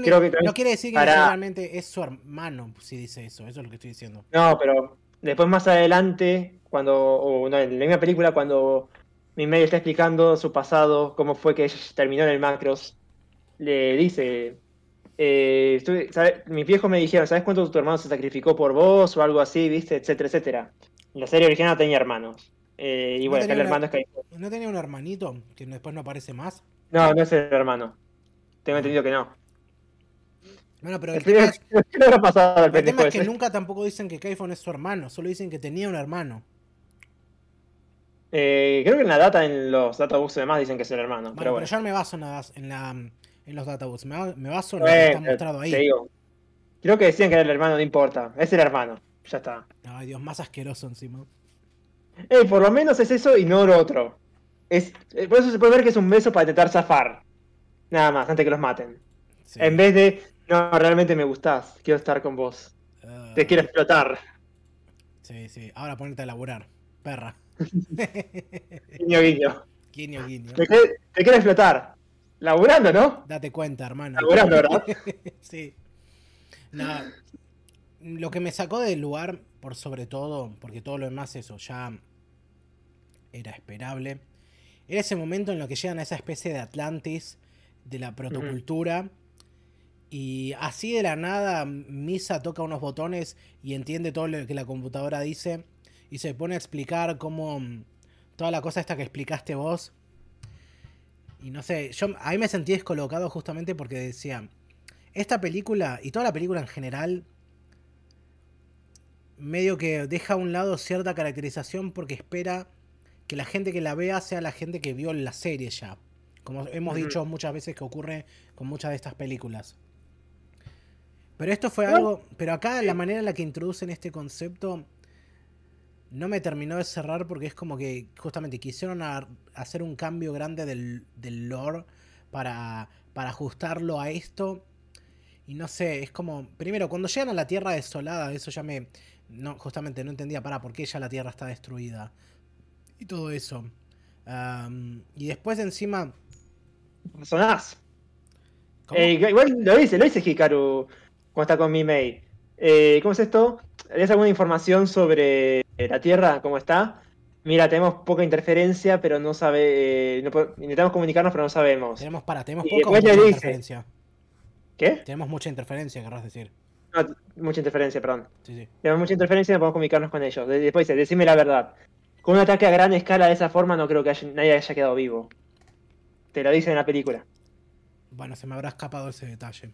quiere decir que Pará. necesariamente es su hermano si dice eso. Eso es lo que estoy diciendo. No, pero después más adelante, cuando, o no, en la misma película, cuando Mimei está explicando su pasado, cómo fue que terminó en el Macros, le dice, eh, estuve- ¿sabe? mis viejos me dijeron, ¿sabes cuánto tu hermano se sacrificó por vos? O algo así, ¿viste? Etcétera, etcétera. En la serie original tenía hermanos. Eh, y ¿No bueno, acá el una- hermano es Kaifun. ¿No tenía un hermanito que después no aparece más? No, no es el hermano. Tengo Ah. entendido que no. Bueno, pero El tema es, ¿qué le habrá pasado al el tema es que nunca tampoco dicen que Kaifon es su hermano. Solo dicen que tenía un hermano. Eh, creo que en la data, en los databooks y demás, dicen que es el hermano. Bueno, pero pero, bueno. yo no me baso en, las- en, la, en los databooks. Me, me baso en lo que está mostrado ahí. te digo. Creo que decían que era el hermano, no importa. Es el hermano. Ya está. Ay, Dios, más asqueroso encima. Ey, por lo menos es eso y no lo otro. Es, eh, por eso se puede ver que es un beso para intentar zafar. Nada más, antes que los maten. Sí. En vez de, no, realmente me gustás, quiero estar con vos. Ah, Te quiero explotar. Sí, sí. Ahora ponerte a laburar. Perra. Guiño, guiño. Guiño, guiño. Te, quiere- te quiero explotar. Laburando, ¿no? Date cuenta, hermano. Laburando, ¿verdad? sí. No. Lo que me sacó del lugar, por sobre todo, porque todo lo demás, eso ya era esperable, era ese momento en lo que llegan a esa especie de Atlantis, de la protocultura, y así de la nada, Misa toca unos botones y entiende todo lo que la computadora dice, y se pone a explicar cómo mm, toda la cosa esta que explicaste vos. Y no sé, yo ahí me sentí descolocado justamente porque decía, esta película y toda la película en general medio que deja a un lado cierta caracterización porque espera que la gente que la vea sea la gente que vio la serie ya. Como hemos dicho muchas veces que ocurre con muchas de estas películas. Pero esto fue algo, pero acá la manera en la que introducen este concepto no me terminó de cerrar porque es como que justamente quisieron a- hacer un cambio grande del, del lore para, para ajustarlo a esto. Y no sé, es como, primero, cuando llegan a la Tierra desolada, eso ya me, no, justamente no entendía, para, ¿por qué ya la Tierra está destruida? Y todo eso. Y después encima... Sonás. Eh, igual lo dice, lo dice Hikaru cuando está con mi mail. Eh, ¿Cómo es esto? ¿Tienes alguna información sobre la Tierra? ¿Cómo está? Mira, tenemos poca interferencia, pero no sabe. no po- intentamos comunicarnos, pero no sabemos. tenemos, para, tenemos poca o mucha dice- interferencia. ¿Qué? Tenemos mucha interferencia, querrás decir. No, mucha interferencia, perdón. Sí, sí. Tenemos mucha interferencia y no podemos comunicarnos con ellos. De- Después dice, decime la verdad. Con un ataque a gran escala de esa forma no creo que haya- nadie haya quedado vivo. te lo dicen en la película. Bueno, se me habrá escapado ese detalle.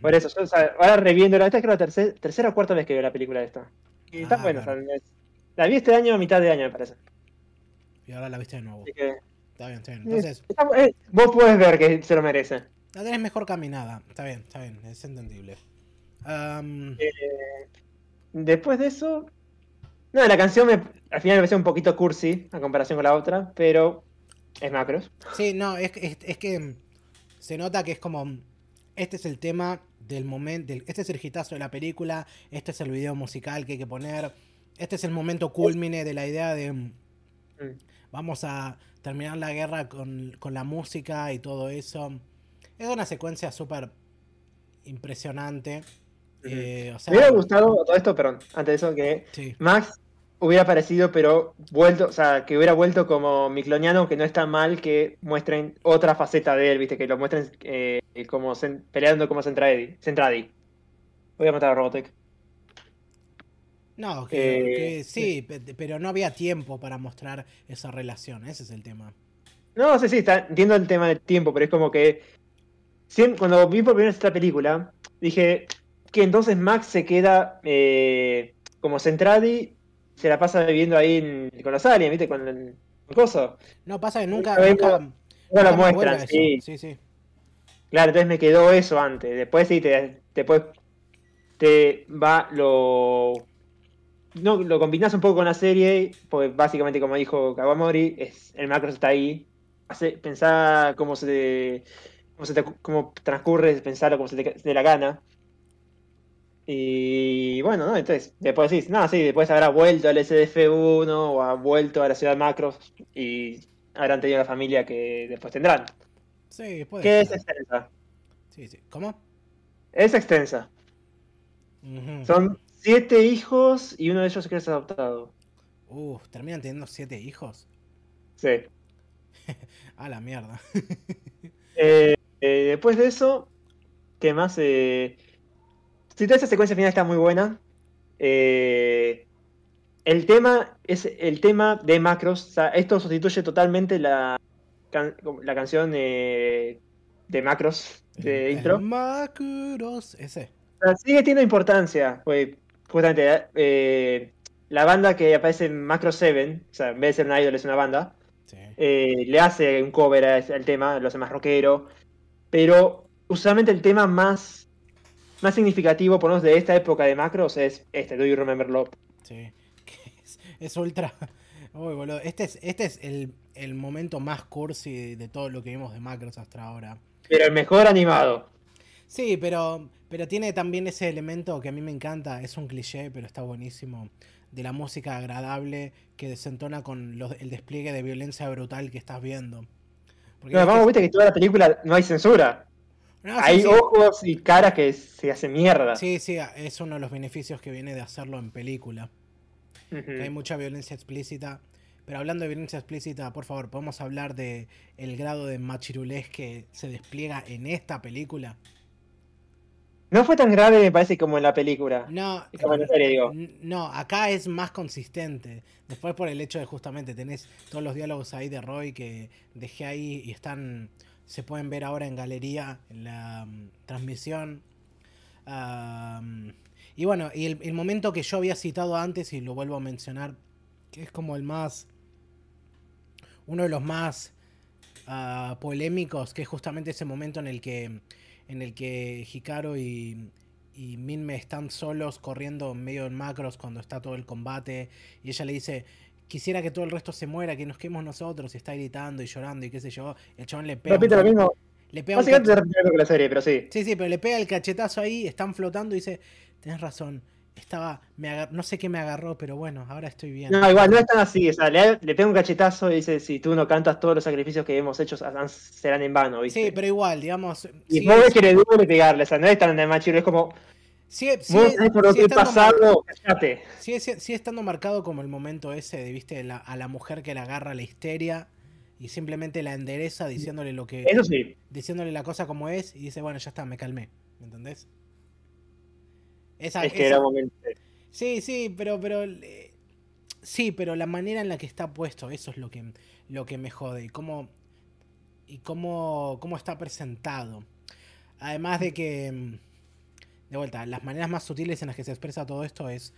Por eso, yo, o sea, ahora reviendo, esta creo la tercera, tercera o cuarta vez que veo la película esta. Y está Ah, buena, o sea, es- la vi este año a mitad de año, me parece. Y ahora la viste de nuevo. Así que, Está bien, está bien. Entonces, está- eh, vos podés ver que se lo merece. la tenés mejor caminada. Está bien, está bien. Es entendible. Eh, después de eso, no, la canción me, al final me pareció un poquito cursi a comparación con la otra, pero es macros. Sí, no, es, que- es, es que se nota que es como. Este es el tema del momento. Este es el hitazo de la película. Este es el video musical que hay que poner. Este es el momento culmine de la idea de. Mm. Vamos a terminar la guerra con, con la música y todo eso. Es una secuencia súper impresionante. Eh, o sea, Me hubiera gustado todo esto, perdón, antes de eso, que Sí, Max hubiera aparecido, pero vuelto, o sea, que hubiera vuelto como micloniano, que no está mal que muestren otra faceta de él, viste, que lo muestren eh, como peleando como Centradi. Centradi. Voy a matar a Robotech. no, que, Eh, que sí, pe- pero no había tiempo para mostrar esa relación. Ese es el tema. No, sí, sí, está, entiendo el tema del tiempo, pero es como que cuando vi por primera vez esta película, dije que entonces Max se queda eh, como Centradi, se la pasa viviendo ahí en- con los aliens, viste, con el, el coso. No, pasa que nunca. Nunca No lo muestran, sí. Sí, sí. Claro, entonces me quedó eso antes. Después sí, te, después te va lo. No, lo combinas un poco con la serie, porque básicamente, como dijo Kawamori, es, el macro está ahí. Hace, pensá cómo se, cómo se te- cómo transcurre, pensarlo como se te, te la gana. Y bueno, ¿no? Entonces, después sí, no, sí, después habrá vuelto al SDF1 o ha vuelto a la ciudad macros y habrán tenido la familia que después tendrán. Sí, puede ¿Qué es extensa? Sí, sí. ¿Cómo? Es extensa. Son siete hijos y uno de ellos que es adoptado. Uf, terminan teniendo siete hijos. Sí. A la mierda. Eh, eh, después de eso, ¿qué más? Eh, sí, toda esa secuencia final está muy buena. Eh, el tema es el tema de macros. O sea, esto sustituye totalmente la, can- la canción eh, de macros de El- intro. el Macros. Ese. O sea, sigue teniendo importancia, pues, justamente, eh, la banda que aparece en Macro 7, o sea, en vez de ser una idol es una banda, Sí. eh, le hace un cover al tema, lo hace más rockero, pero usualmente el tema más, más significativo, por lo menos de esta época de Macros, es este, Do You Remember Love. Sí. Que es, es ultra. Uy, boludo. Este es, este es el, el momento más cursi de todo lo que vimos de Macros hasta ahora. Pero el mejor animado. Sí, pero, pero tiene también ese elemento que a mí me encanta. Es un cliché, pero está buenísimo. De la música agradable que desentona con los- el despliegue de violencia brutal que estás viendo. Porque No, vamos, viste que toda la película no hay censura. No, hay sí. ojos y caras que se hacen mierda. Sí, sí, es uno de los beneficios que viene de hacerlo en película. Que hay mucha violencia explícita. Pero hablando de violencia explícita, por favor, ¿podemos hablar de el grado de machirulés que se despliega en esta película? No fue tan grave, me parece, como en la película. No, Como en la serie, digo. no, acá es más consistente. Después por el hecho de justamente tenés todos los diálogos ahí de Roy que dejé ahí y están se pueden ver ahora en galería en la mm, transmisión. Y bueno, y el, el momento que yo había citado antes y lo vuelvo a mencionar, que es como el más uno de los más ah, polémicos, que es justamente ese momento en el que en el que Hikaru y, y Minme están solos corriendo en medio de macros cuando está todo el combate y ella le dice quisiera que todo el resto se muera, que nos quedemos nosotros y está gritando y llorando y qué sé yo, el chabón le pega Repite lo mismo. le pega Básicamente se repite que la serie, pero sí. Sí, sí, pero le pega el cachetazo ahí, están flotando y dice, tenés razón, estaba, me agar- no sé qué me agarró, pero bueno, ahora estoy bien. No, igual, no es tan así. O sea, le, le pega un cachetazo y dice: Si tú no cantas, todos los sacrificios que hemos hecho serán- en vano, ¿viste? Sí, pero igual, digamos, Y vos ves que le duele pegarle, o sea, no es tan de machiro, es como, por lo sigue que he estando mar- marcado como el momento ese de, viste, la- a la mujer que le agarra la histeria y simplemente la endereza diciéndole lo que, Eso sí, diciéndole la cosa como es y dice, bueno, ya está, me calmé, ¿me entendés? Esa, es que esa- era momento. Sí, sí, pero, pero eh, Sí, pero la manera en la que está puesto, eso es lo que, lo que me jode. Y cómo, y cómo, cómo está presentado. Además de que, mm, de vuelta, las maneras más sutiles en las que se expresa todo esto es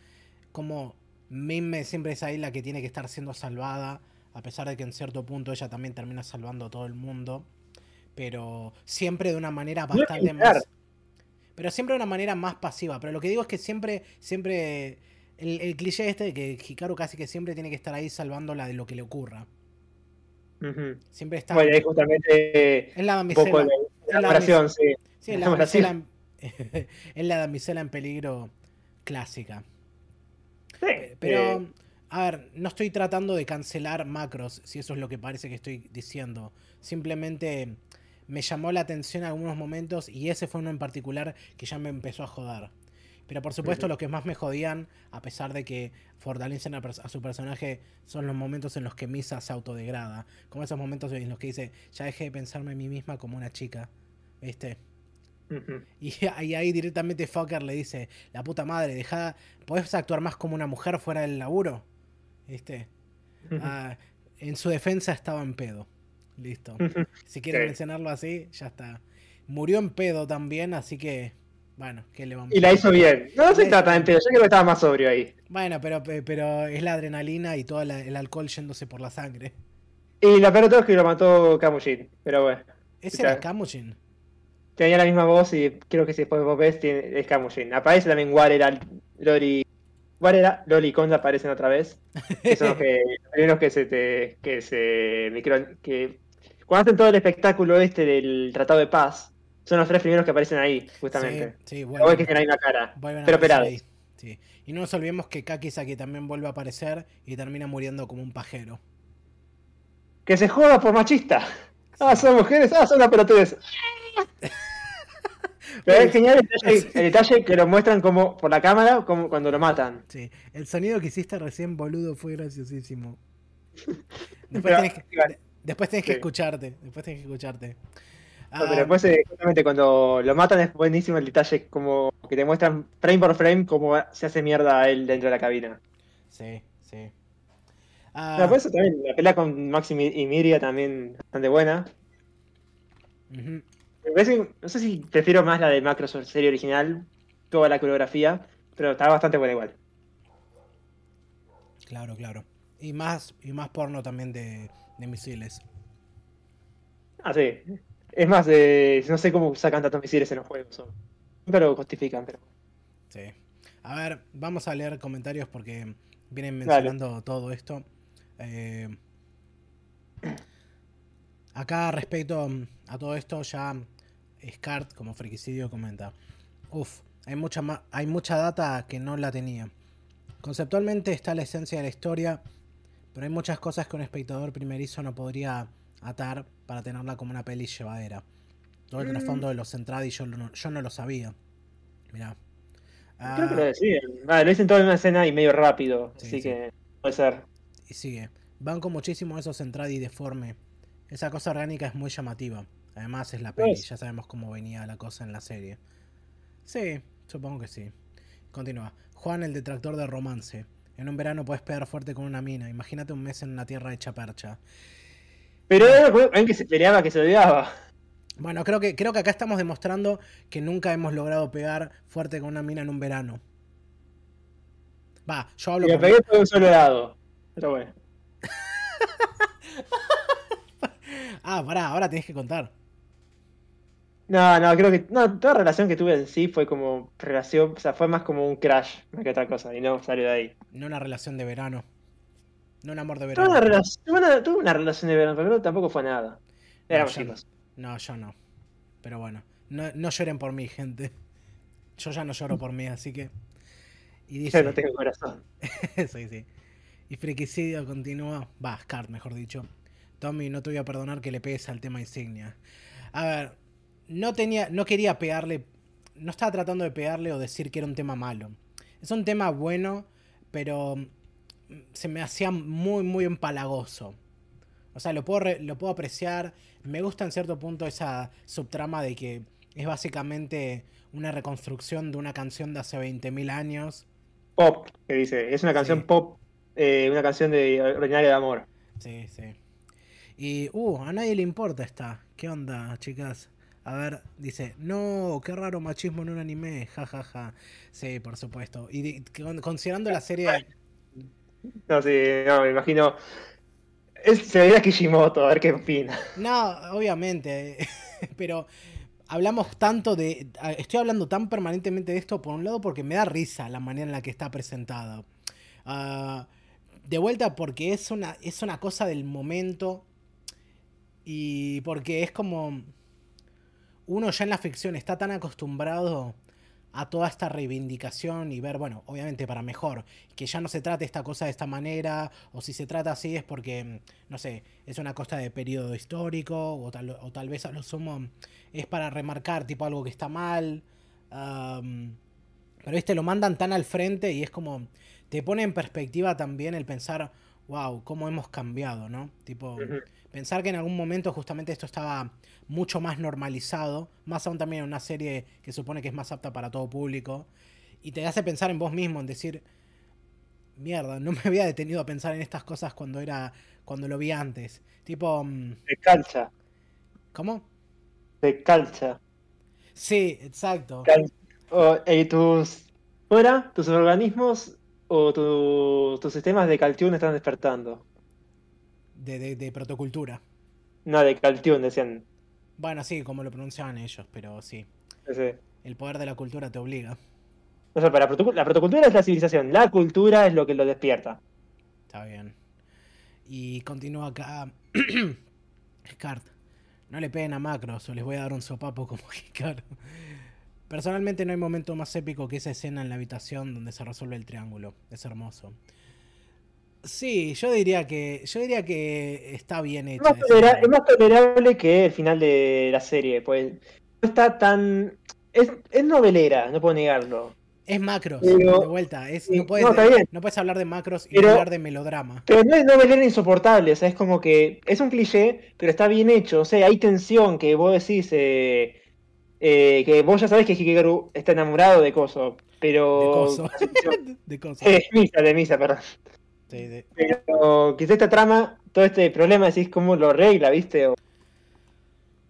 como Mime siempre es ahí la que tiene que estar siendo salvada, a pesar de que en cierto punto ella también termina salvando a todo el mundo, pero siempre de una manera bastante más... Pero siempre de una manera más pasiva, pero lo que digo es que siempre, siempre el, cliché este de que Hikaru casi que siempre tiene que estar ahí salvándola de lo que le ocurra. Siempre está. Bueno, ahí justamente. Es la damisela. La, la, la sí. Sí, es la es la damisela en peligro clásica. Sí, Pero, eh. a ver, no estoy tratando de cancelar macros, si eso es lo que parece que estoy diciendo. Simplemente me llamó la atención en algunos momentos y ese fue uno en particular que ya me empezó a joder. Pero por supuesto, lo que más me jodían, a pesar de que fortalecen a, su personaje, son los momentos en los que Misa se autodegrada. Como esos momentos en los que dice, ya dejé de pensarme en mí misma como una chica. ¿Viste? Y, ahí directamente Fucker le dice, la puta madre, deja, ¿podés actuar más como una mujer fuera del laburo? ¿Viste? Ah, en su defensa estaba en pedo. Listo. Si quieren mencionarlo así, ya está. Murió en pedo también, así que bueno, ¿qué le vamos Y la hizo bien. No se trata de yo creo que estaba más sobrio ahí. Bueno, pero, pero es la adrenalina y todo el alcohol yéndose por la sangre. Y la peor todo es que lo mató Kamujin, pero bueno. ¿Ese era Kamujin? Tenía la misma voz y creo que si después vos ves es Kamujin. Aparece también Warera, Lori... Warera, Loli y Konda aparecen otra vez. Que son los que, los que se te, que se micro, que cuando hacen todo el espectáculo este del Tratado de Paz, son los tres primeros que aparecen ahí, justamente. Sí, sí bueno. que tienen ahí una cara, pero operados. Sí. Y no nos olvidemos que Kakisaki también vuelve a aparecer y termina muriendo como un pajero. Que se joda por machista. Ah, son mujeres, ah, son una pelotudez. Pero es genial el detalle, que lo muestran como por la cámara como cuando lo matan. Sí, el sonido que hiciste recién, boludo, fue graciosísimo. Después tenés que, después tenés que escucharte. Después tenés que escucharte pero ah, después, eh, justamente cuando lo matan, es buenísimo el detalle, como que te muestran frame por frame cómo se hace mierda a él dentro de la cabina. Sí, sí. Ah, por eso también, la pelea con Maxi y Miria también bastante buena. no sé si prefiero más la de Macro serie original, toda la coreografía, pero está bastante buena igual. Claro, claro. Y más, y más porno también de, de misiles. Ah, sí. Es más, eh, no sé cómo sacan tantos misiles en los juegos. Pero justifican, pero. Sí. A ver, vamos a leer comentarios porque vienen mencionando todo esto. Eh, acá respecto a todo esto, ya Scart como friquicidio comenta. Uf, hay mucha, hay mucha data que no la tenía. Conceptualmente está la esencia de la historia, pero hay muchas cosas que un espectador primerizo no podría atar para tenerla como una peli llevadera. Todo el mm. trasfondo de los Centradi yo, no, yo no lo sabía. Mirá. Creo que lo ah, decían. lo dicen todo en una escena y medio rápido. así que puede ser. Y sigue. Banco muchísimo esos Centradi deforme. Esa cosa orgánica es muy llamativa. Además es la peli, ya sabemos cómo venía la cosa en la serie. Sí, supongo que sí. Continúa. Juan, el detractor de romance. En un verano puedes pegar fuerte con una mina. Imagínate un mes en una tierra hecha percha. Pero era alguien que se peleaba, que se odiaba. Bueno, creo que, creo que acá estamos demostrando que nunca hemos logrado pegar fuerte con una mina en un verano. Va, yo hablo. Y me pegué por un solo lado. Pero bueno. ah, pará, ahora tienes que contar. No, no, creo que. No, toda relación que tuve en sí fue como relación. O sea, fue más como un crash que otra cosa. Y no salió de ahí. No una relación de verano. No un amor de verano. Tuve una, relación, tuve una relación de verano, pero tampoco fue nada. Éramos no, chicos. No, yo no. Pero bueno, no, no, lloren por mí, gente. Yo ya no lloro por mí, así que. Y dice. Yo no tengo corazón. sí, sí. Y Friquicidio continúa. Va, Scart, mejor dicho. Tommy, no te voy a perdonar que le pegues al tema insignia. A ver, no tenía. No quería pegarle. No estaba tratando de pegarle o decir que era un tema malo. Es un tema bueno, pero se me hacía muy, muy empalagoso. O sea, lo puedo, lo puedo apreciar. Me gusta en cierto punto esa subtrama de que es básicamente una reconstrucción de una canción de hace 20.000 años. Pop, que dice. Es una canción pop eh, una canción de Ordinaria de Amor. Sí, sí. Y, uh, a nadie le importa esta. ¿Qué onda, chicas? A ver, dice, no, qué raro machismo en un anime, jajaja. Ja, ja. Sí, por supuesto. Y de, considerando la serie... No, sí, no, me imagino... Es, se vería Kishimoto, a ver qué opina. No, obviamente, pero hablamos tanto de... Estoy hablando tan permanentemente de esto, por un lado, porque me da risa la manera en la que está presentado. Uh, de vuelta porque es una, es una cosa del momento y porque es como uno ya en la ficción está tan acostumbrado a toda esta reivindicación y ver, bueno, obviamente para mejor, que ya no se trate esta cosa de esta manera, o si se trata así es porque, no sé, es una cosa de periodo histórico, o tal, o tal vez a lo sumo es para remarcar tipo algo que está mal. Pero este lo mandan tan al frente y es como, te pone en perspectiva también el pensar, wow, cómo hemos cambiado, ¿no? Tipo, uh -huh. pensar que en algún momento justamente esto estaba mucho más normalizado, más aún también en una serie que supone que es más apta para todo público, y te hace pensar en vos mismo, en decir, mierda, no me había detenido a pensar en estas cosas cuando era, cuando lo vi antes. Tipo... De calcha. ¿Cómo? De calcha. Sí, exacto. Cal oh, ¿Y tus... fuera? ¿Tus organismos o tu, tus sistemas de Caltune están despertando? De, de, de, protocultura. No, de Caltune, decían. Bueno, sí, como lo pronunciaban ellos, pero sí. sí. El poder de la cultura te obliga. O sea, para la protocultura es la civilización, la cultura es lo que lo despierta. Está bien. Y continúa acá. Scart. No le peguen a Macros o les voy a dar un sopapo como Hikaru. Personalmente no hay momento más épico que esa escena en la habitación donde se resuelve el triángulo. Es hermoso. Sí, yo diría que yo diría que está bien hecho. Es más, tolera es más tolerable que el final de la serie, pues no está tan es, es novelera, no puedo negarlo. Es macros, pero, de vuelta. Es, no, puedes, no, no, puedes, hablar de macros y pero, hablar de melodrama. Pero no es novelera insoportable, o sea, es como que es un cliché, pero está bien hecho. O sea, hay tensión que vos decís, eh, eh, que vos ya sabés que Hikaru está enamorado de Coso, pero... De Coso. de. Eh, misa, de Misa, perdón. Sí, de... Pero quizá esta trama, todo este problema, decís cómo lo arregla, ¿viste? O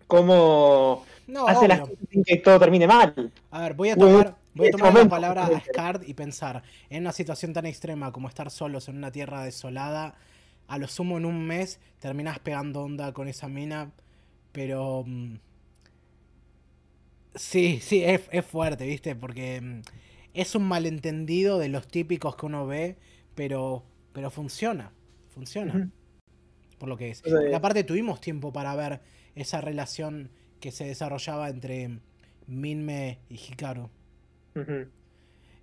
cómo no, hace obvio. las cosas sin que todo termine mal. A ver, voy a tomar, voy a tomar la palabra momento. Ascard y pensar, en una situación tan extrema como estar solos en una tierra desolada, a lo sumo en un mes terminás pegando onda con esa mina, pero... Sí, sí, es, es fuerte, ¿viste? Porque mm, es un malentendido de los típicos que uno ve, pero, pero funciona, funciona. Por lo que es. Aparte tuvimos tiempo para ver esa relación que se desarrollaba entre Minme y Hikaru. Ujú.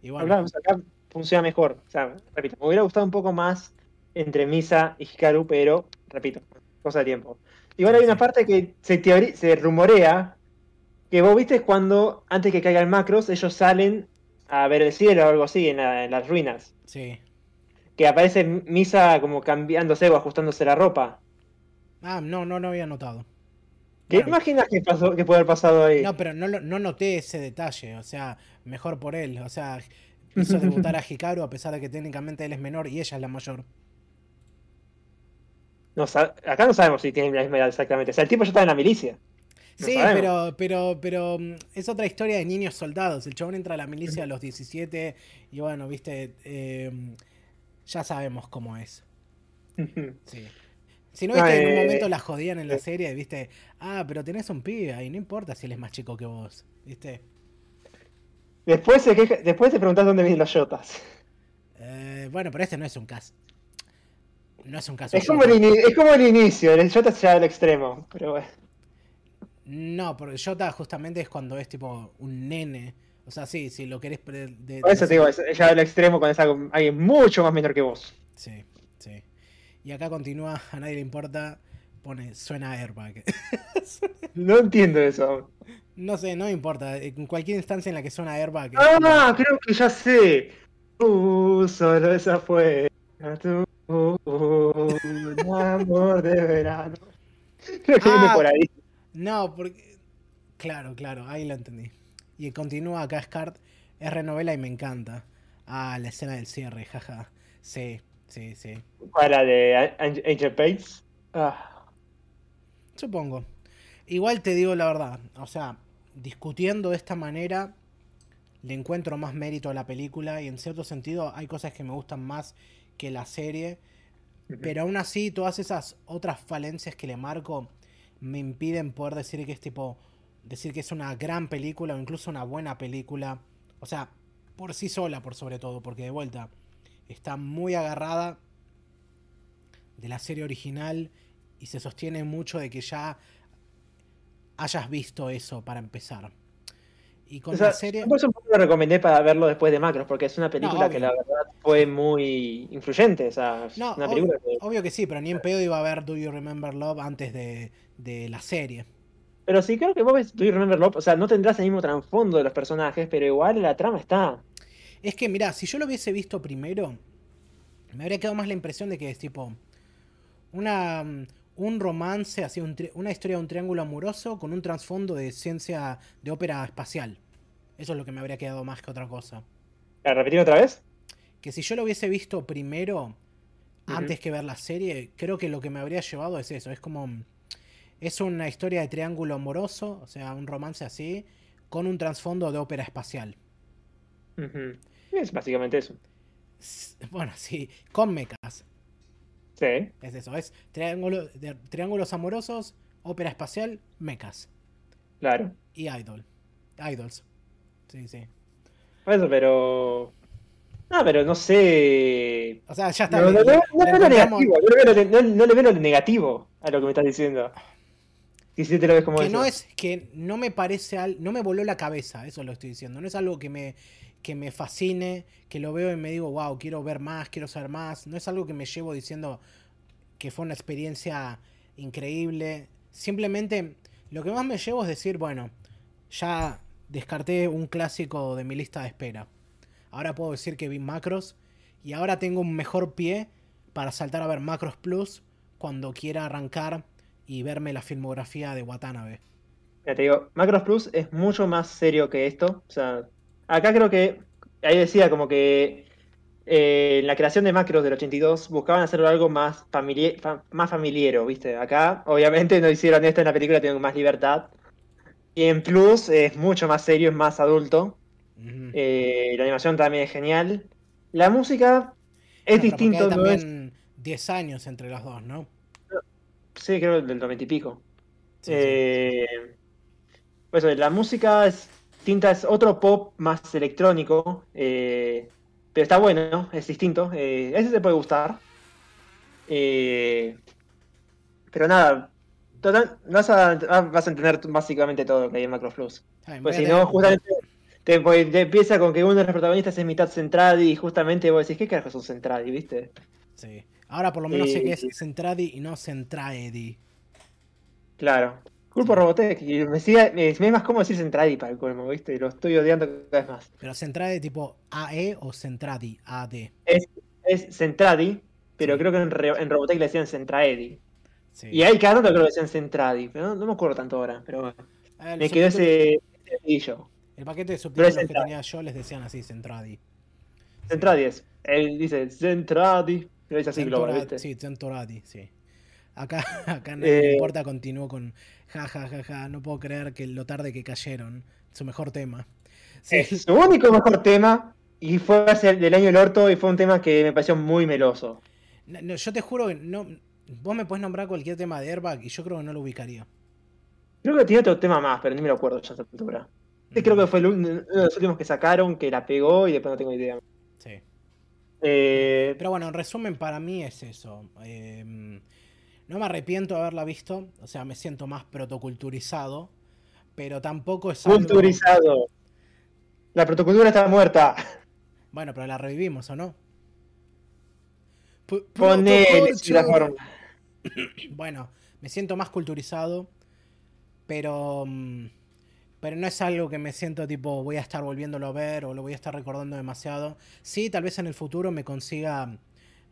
Y bueno, Hablamos acá funciona mejor. O sea, repito, me hubiera gustado un poco más entre Misa y Hikaru, pero, repito, cosa de tiempo. Igual hay una parte que se, se rumorea que vos viste cuando, antes que caiga el macros, ellos salen a ver el cielo o algo así en, la- en las ruinas. sí. Que aparece Misa como cambiándose o ajustándose la ropa. Ah, no, no, no había notado. ¿Qué Bueno, imaginas que, pasó, que puede haber pasado ahí? No, pero no, no noté ese detalle, o sea, mejor por él, o sea, hizo debutar a Hikaru a pesar de que técnicamente él es menor y ella es la mayor. No acá no sabemos si tiene la misma edad exactamente. O sea, el tipo ya está en la milicia. Sí, pero, pero, pero mm, es otra historia de niños soldados. El chabón entra a la milicia a los 17 y bueno, viste, eh, ya sabemos cómo es. Sí. Si no, viste, en un eh, momento la jodían en la eh. serie, viste, ah, pero tenés un pibe ahí, no importa si él es más chico que vos, viste. Después, se queja- después te preguntás dónde vienen los yotas. Eh, bueno, pero este no es un caso. No es un caso. Es como, el es como el inicio, el Jota se al extremo. Pero bueno. No, porque Jota justamente es cuando es tipo un nene. O sea, sí, si lo querés. de- Por eso te digo, lleva al extremo cuando es alguien mucho más menor que vos. Sí, sí. Y acá continúa, a nadie le importa, pone, suena airbag. No entiendo eso. no sé, no me importa. En cualquier instancia en la que suena airbag. Ah, creo que ya sé. Uh, solo esa fue. Tu un amor de verano. Creo que viene Ah. por ahí. No, porque. Claro, claro, ahí lo entendí. Y continúa acá Scart, es renovela y me encanta. Ah, la escena del cierre, jaja. Sí, Sí, sí. Para de An- Angel Pates. Ah, Supongo. Igual te digo la verdad, o sea, discutiendo de esta manera, le encuentro más mérito a la película y en cierto sentido hay cosas que me gustan más que la serie, pero aún así todas esas otras falencias que le marco me impiden poder decir que es tipo, decir que es una gran película o incluso una buena película, o sea, por sí sola por sobre todo, porque de vuelta está muy agarrada de la serie original y se sostiene mucho de que ya hayas visto eso para empezar. Y con O sea, la serie... Por eso lo recomendé para verlo después de Macros, porque es una película que obvio. la verdad fue muy influyente. O sea, No, una película que- obvio que sí, pero ni en pedo iba a ver Do You Remember Love antes de, de la serie. Pero sí creo que vos ves Do You Remember Love, o sea, no tendrás el mismo trasfondo de los personajes, pero igual la trama está. Es que, mirá, si yo lo hubiese visto primero, me habría quedado más la impresión de que es tipo una, mm, un romance, así, un una historia de un triángulo amoroso con un trasfondo de ciencia de ópera espacial. Eso es lo que me habría quedado más que otra cosa. ¿La repetir otra vez? Que si yo lo hubiese visto primero, antes que ver la serie, creo que lo que me habría llevado es eso. Es como. Es una historia de triángulo amoroso, o sea, un romance así, con un trasfondo de ópera espacial. Es básicamente eso. Bueno, sí, con mecas. Sí. Es eso, es triángulo, de- triángulos amorosos, ópera espacial, mecas. Claro. Y idol. Idols. Sí, sí. Eso, pero. No, pero no sé. O sea, ya está. No, le- no, no, le- no le veo negativo, no le veo lo, no- no le veo lo negativo a lo que me estás diciendo. Y si te lo ves como que eso. no es que no me parece al, no me voló la cabeza eso lo estoy diciendo no es algo que me que me fascine que lo veo y me digo wow quiero ver más quiero saber más no es algo que me llevo diciendo que fue una experiencia increíble simplemente lo que más me llevo es decir bueno ya descarté un clásico de mi lista de espera ahora puedo decir que vi Macros y ahora tengo un mejor pie para saltar a ver Macros Plus cuando quiera arrancar y verme la filmografía de Watanabe. Ya te digo, Macros Plus es mucho más serio que esto. O sea, acá creo que, ahí decía como que eh, en la creación de Macros del 82 buscaban hacerlo algo más, familie- fa- más familiero, ¿viste? Acá, obviamente, no hicieron esto en la película, tienen más libertad. Y en Plus es mucho más serio, es más adulto. Eh, la animación también es genial. La música es hay distinto, no es... también 10 años entre las dos, ¿no? Sí, creo del 90 y pico. Sí, sí. Eh, pues eso, la música es distinta, es otro pop más electrónico, eh, pero está bueno, ¿no? es distinto. eh, ese te puede gustar. Eh, pero nada, total, vas a, ah, vas a entender básicamente todo lo que hay en Macro Plus. Pues si no, justamente te, pues, te empieza con que uno de los protagonistas es mitad Centradi y justamente vos decís, ¿qué carajo es un Centradi, viste? Sí. Ahora por lo menos sé que es Centradi y no Centraedi. Claro. Culpo Robotech. Y me, sigue, me, es más cómodo decir Centradi para el colmo, ¿viste? Y lo estoy odiando cada vez más. Pero Centradi tipo AE o Centradi AD. Es, es Centradi, pero creo que en, Re- en Robotech le decían Centraedi. Sí. Y hay cada tanto creo que decían Centradi, pero no, no me acuerdo tanto ahora. Pero bueno, el me quedó ese dedillo. El paquete de subtítulos que Centradi. tenía yo les decían así, Centradi. Centradi es. Él dice Centradi, pero es así global. Sí, Centoradi, sí. Acá, acá le Eh, importa, continuó con ja, ja, ja, ja, no puedo creer que lo tarde que cayeron. Su mejor tema. Sí, Es su único mejor tema. Y fue hace del año el orto y fue un tema que me pareció muy meloso. No, no, yo te juro que no. Vos me puedes nombrar cualquier tema de Airbag y yo creo que no lo ubicaría. Creo que tiene otro tema más, pero ni me lo acuerdo ya a esta altura. Creo que fue el un- uno de los últimos que sacaron, que la pegó y después no tengo idea. Sí. Eh, Pero bueno, en resumen, para mí es eso. Eh, no me arrepiento de haberla visto. O sea, me siento más protoculturizado. Pero tampoco es algo. culturizado. La protocultura está muerta. Bueno, pero la revivimos, ¿o no? P- Ponele la forma. Bueno, me siento más culturizado, pero mm, pero no es algo que me siento tipo voy a estar volviéndolo a ver o lo voy a estar recordando demasiado. Sí, tal vez en el futuro me consiga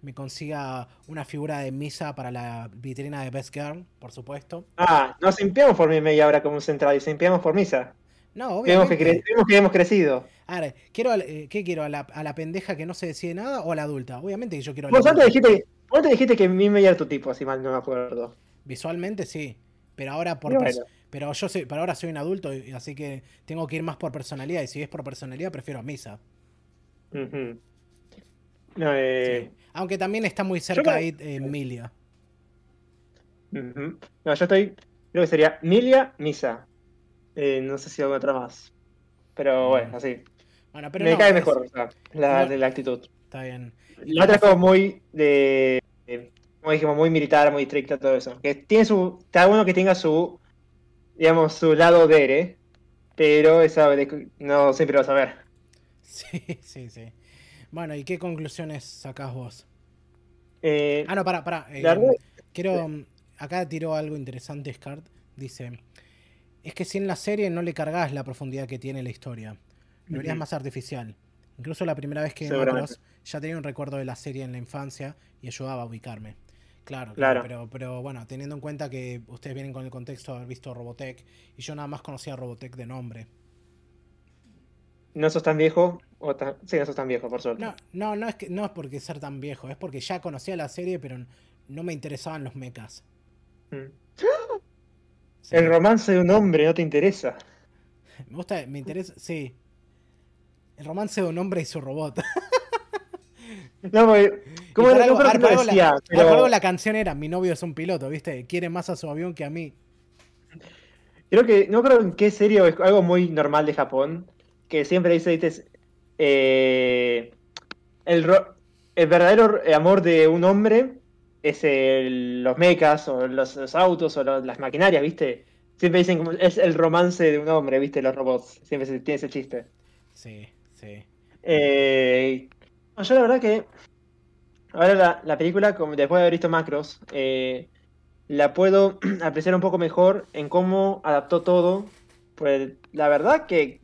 me consiga una figura de misa para la vitrina de Best Girl, por supuesto. Ah, nos limpiamos por media hora como un central y se limpiamos por misa. No, Vemos que, obviamente. vemos que hemos crecido. A ver, quiero, eh, ¿qué quiero? ¿A la, ¿A la pendeja que no se decide nada o a la adulta? Obviamente que yo quiero a la Vos antes dijiste, vos antes dijiste que Mime era tu tipo, si mal no me acuerdo. Visualmente sí. Pero ahora por bueno. pero yo soy, pero ahora soy un adulto, y- así que tengo que ir más por personalidad. Y si es por personalidad, prefiero a Misa. Ujú. No, eh, Sí. Aunque también está muy cerca me- ahí eh, Emilia. ujú. No, yo estoy. Creo que sería Milia, Misa. Eh, no sé si alguna otra más. Pero bueno, así. Bueno, pero Me no, cae es- mejor o sea, la, no. de la actitud. Está bien. La otra es como muy de. de- como dijimos, muy militar, muy estricta, todo eso. Que tiene su. Está bueno que tenga su. Digamos, su lado de Pero esa no siempre lo vas a ver. Sí, sí, sí. Bueno, ¿y qué conclusiones sacás vos? Eh, Ah, no, para, para. La verdad- quiero. Acá tiró algo interesante, Scart. Dice: Es que si en la serie no le cargas la profundidad que tiene la historia, lo harías más artificial. Incluso la primera vez que ya tenía un recuerdo de la serie en la infancia y ayudaba a ubicarme. Claro, claro, Claro. Pero, pero bueno, teniendo en cuenta que ustedes vienen con el contexto de haber visto Robotech y yo nada más conocía a Robotech de nombre. no sos tan viejo. O tan- sí, no sos tan viejo, por suerte. No, no, no es que no es porque ser tan viejo, es porque ya conocía la serie, pero no me interesaban los mechas. Mm. Sí. El romance de un hombre no te interesa. Me gusta, me interesa, sí. El romance de un hombre y su robot. No, ¿cómo era? algo- algo la- decía, algo pero la canción era Mi novio es un piloto, ¿viste? Quiere más a su avión que a mí. creo que, no creo en qué serio es algo muy normal de Japón, que siempre dice, dices, eh, el, el verdadero amor de un hombre es el- los mechas o los, los autos o los- las maquinarias, ¿viste? Siempre dicen como es el romance de un hombre, ¿viste? Los robots. Siempre se tiene ese chiste. Sí, sí. Eh, yo la verdad que ahora la, la película, como después de haber visto Macros, eh, la puedo apreciar un poco mejor en cómo adaptó todo. Pues la verdad que,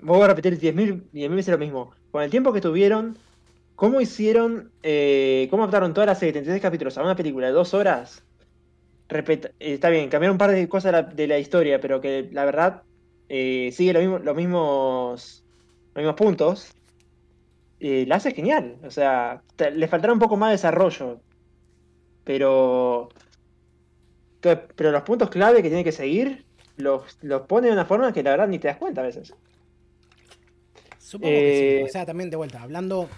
voy a repetir 10.000 10.000 veces lo mismo. Con el tiempo que tuvieron, cómo hicieron, eh, cómo adaptaron toda la serie, 36 capítulos a una película de dos horas. Repet- eh, está bien, cambiaron un par de cosas de la, historia, pero que la verdad eh, sigue lo mismo- los mismos los mismos puntos. La hace genial. O sea, le faltará un poco más de desarrollo. Pero. Pero los puntos clave que tiene que seguir los, los pone de una forma que la verdad ni te das cuenta a veces. Supongo que Eh, sí. O sea, también de vuelta, hablando.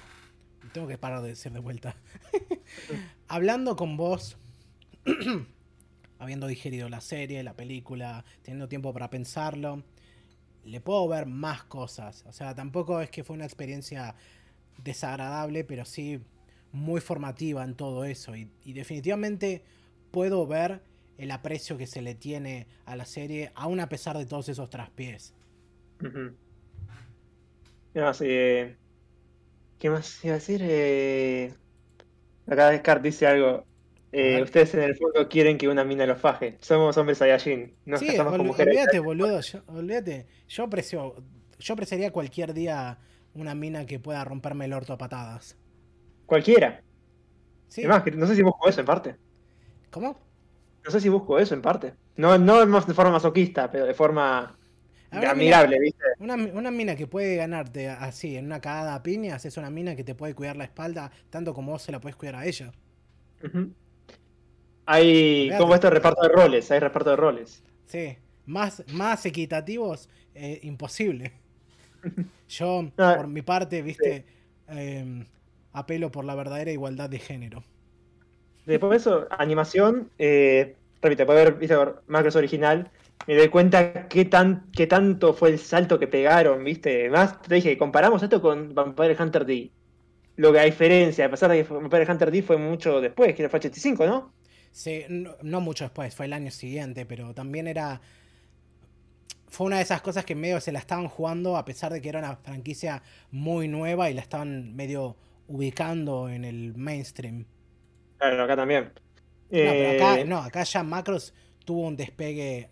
Tengo que parar de decir de vuelta. hablando con vos, habiendo digerido la serie, la película, teniendo tiempo para pensarlo, le puedo ver más cosas. O sea, tampoco es que fue una experiencia desagradable, pero sí muy formativa en todo eso. Y, y definitivamente puedo ver el aprecio que se le tiene a la serie, aún a pesar de todos esos traspiés. Ujú. ¿Qué más? Eh, ¿Qué más iba a decir? Eh, acá Descartes dice algo. Eh, ustedes en el fondo quieren que una mina los faje. Somos hombres Saiyajin. Nos Sí, casamos con mujeres. olvídate, boludo. Yo, olvídate. Yo aprecio. Yo apreciaría cualquier día una mina que pueda romperme el orto a patadas. Cualquiera. Sí. Además, no sé si busco eso en parte. ¿Cómo? No sé si busco eso en parte. No, no de forma masoquista, pero de forma mina, admirable, ¿viste? una, una mina que puede ganarte así en una cagada a piñas es una mina que te puede cuidar la espalda tanto como vos se la puedes cuidar a ella. Hay, como esto, reparto de roles, hay reparto de roles. Sí. Más, más equitativos, eh, imposible. Yo, No, por mi parte, viste, eh, apelo por la verdadera igualdad de género. Después de eso, animación, eh, repito, puede haber visto Macros original, me doy cuenta qué, tan, qué tanto fue el salto que pegaron, ¿viste? Más, te dije, comparamos esto con Vampire Hunter D. Lo que a diferencia, a pesar de que Vampire Hunter D fue mucho después, que fue 85, ¿no? Sí, no, no mucho después, fue el año siguiente, pero también era. Fue una de esas cosas que medio se la estaban jugando, a pesar de que era una franquicia muy nueva y la estaban medio ubicando en el mainstream. Claro, acá también. No, pero acá, Eh, no, acá ya Macros tuvo un despegue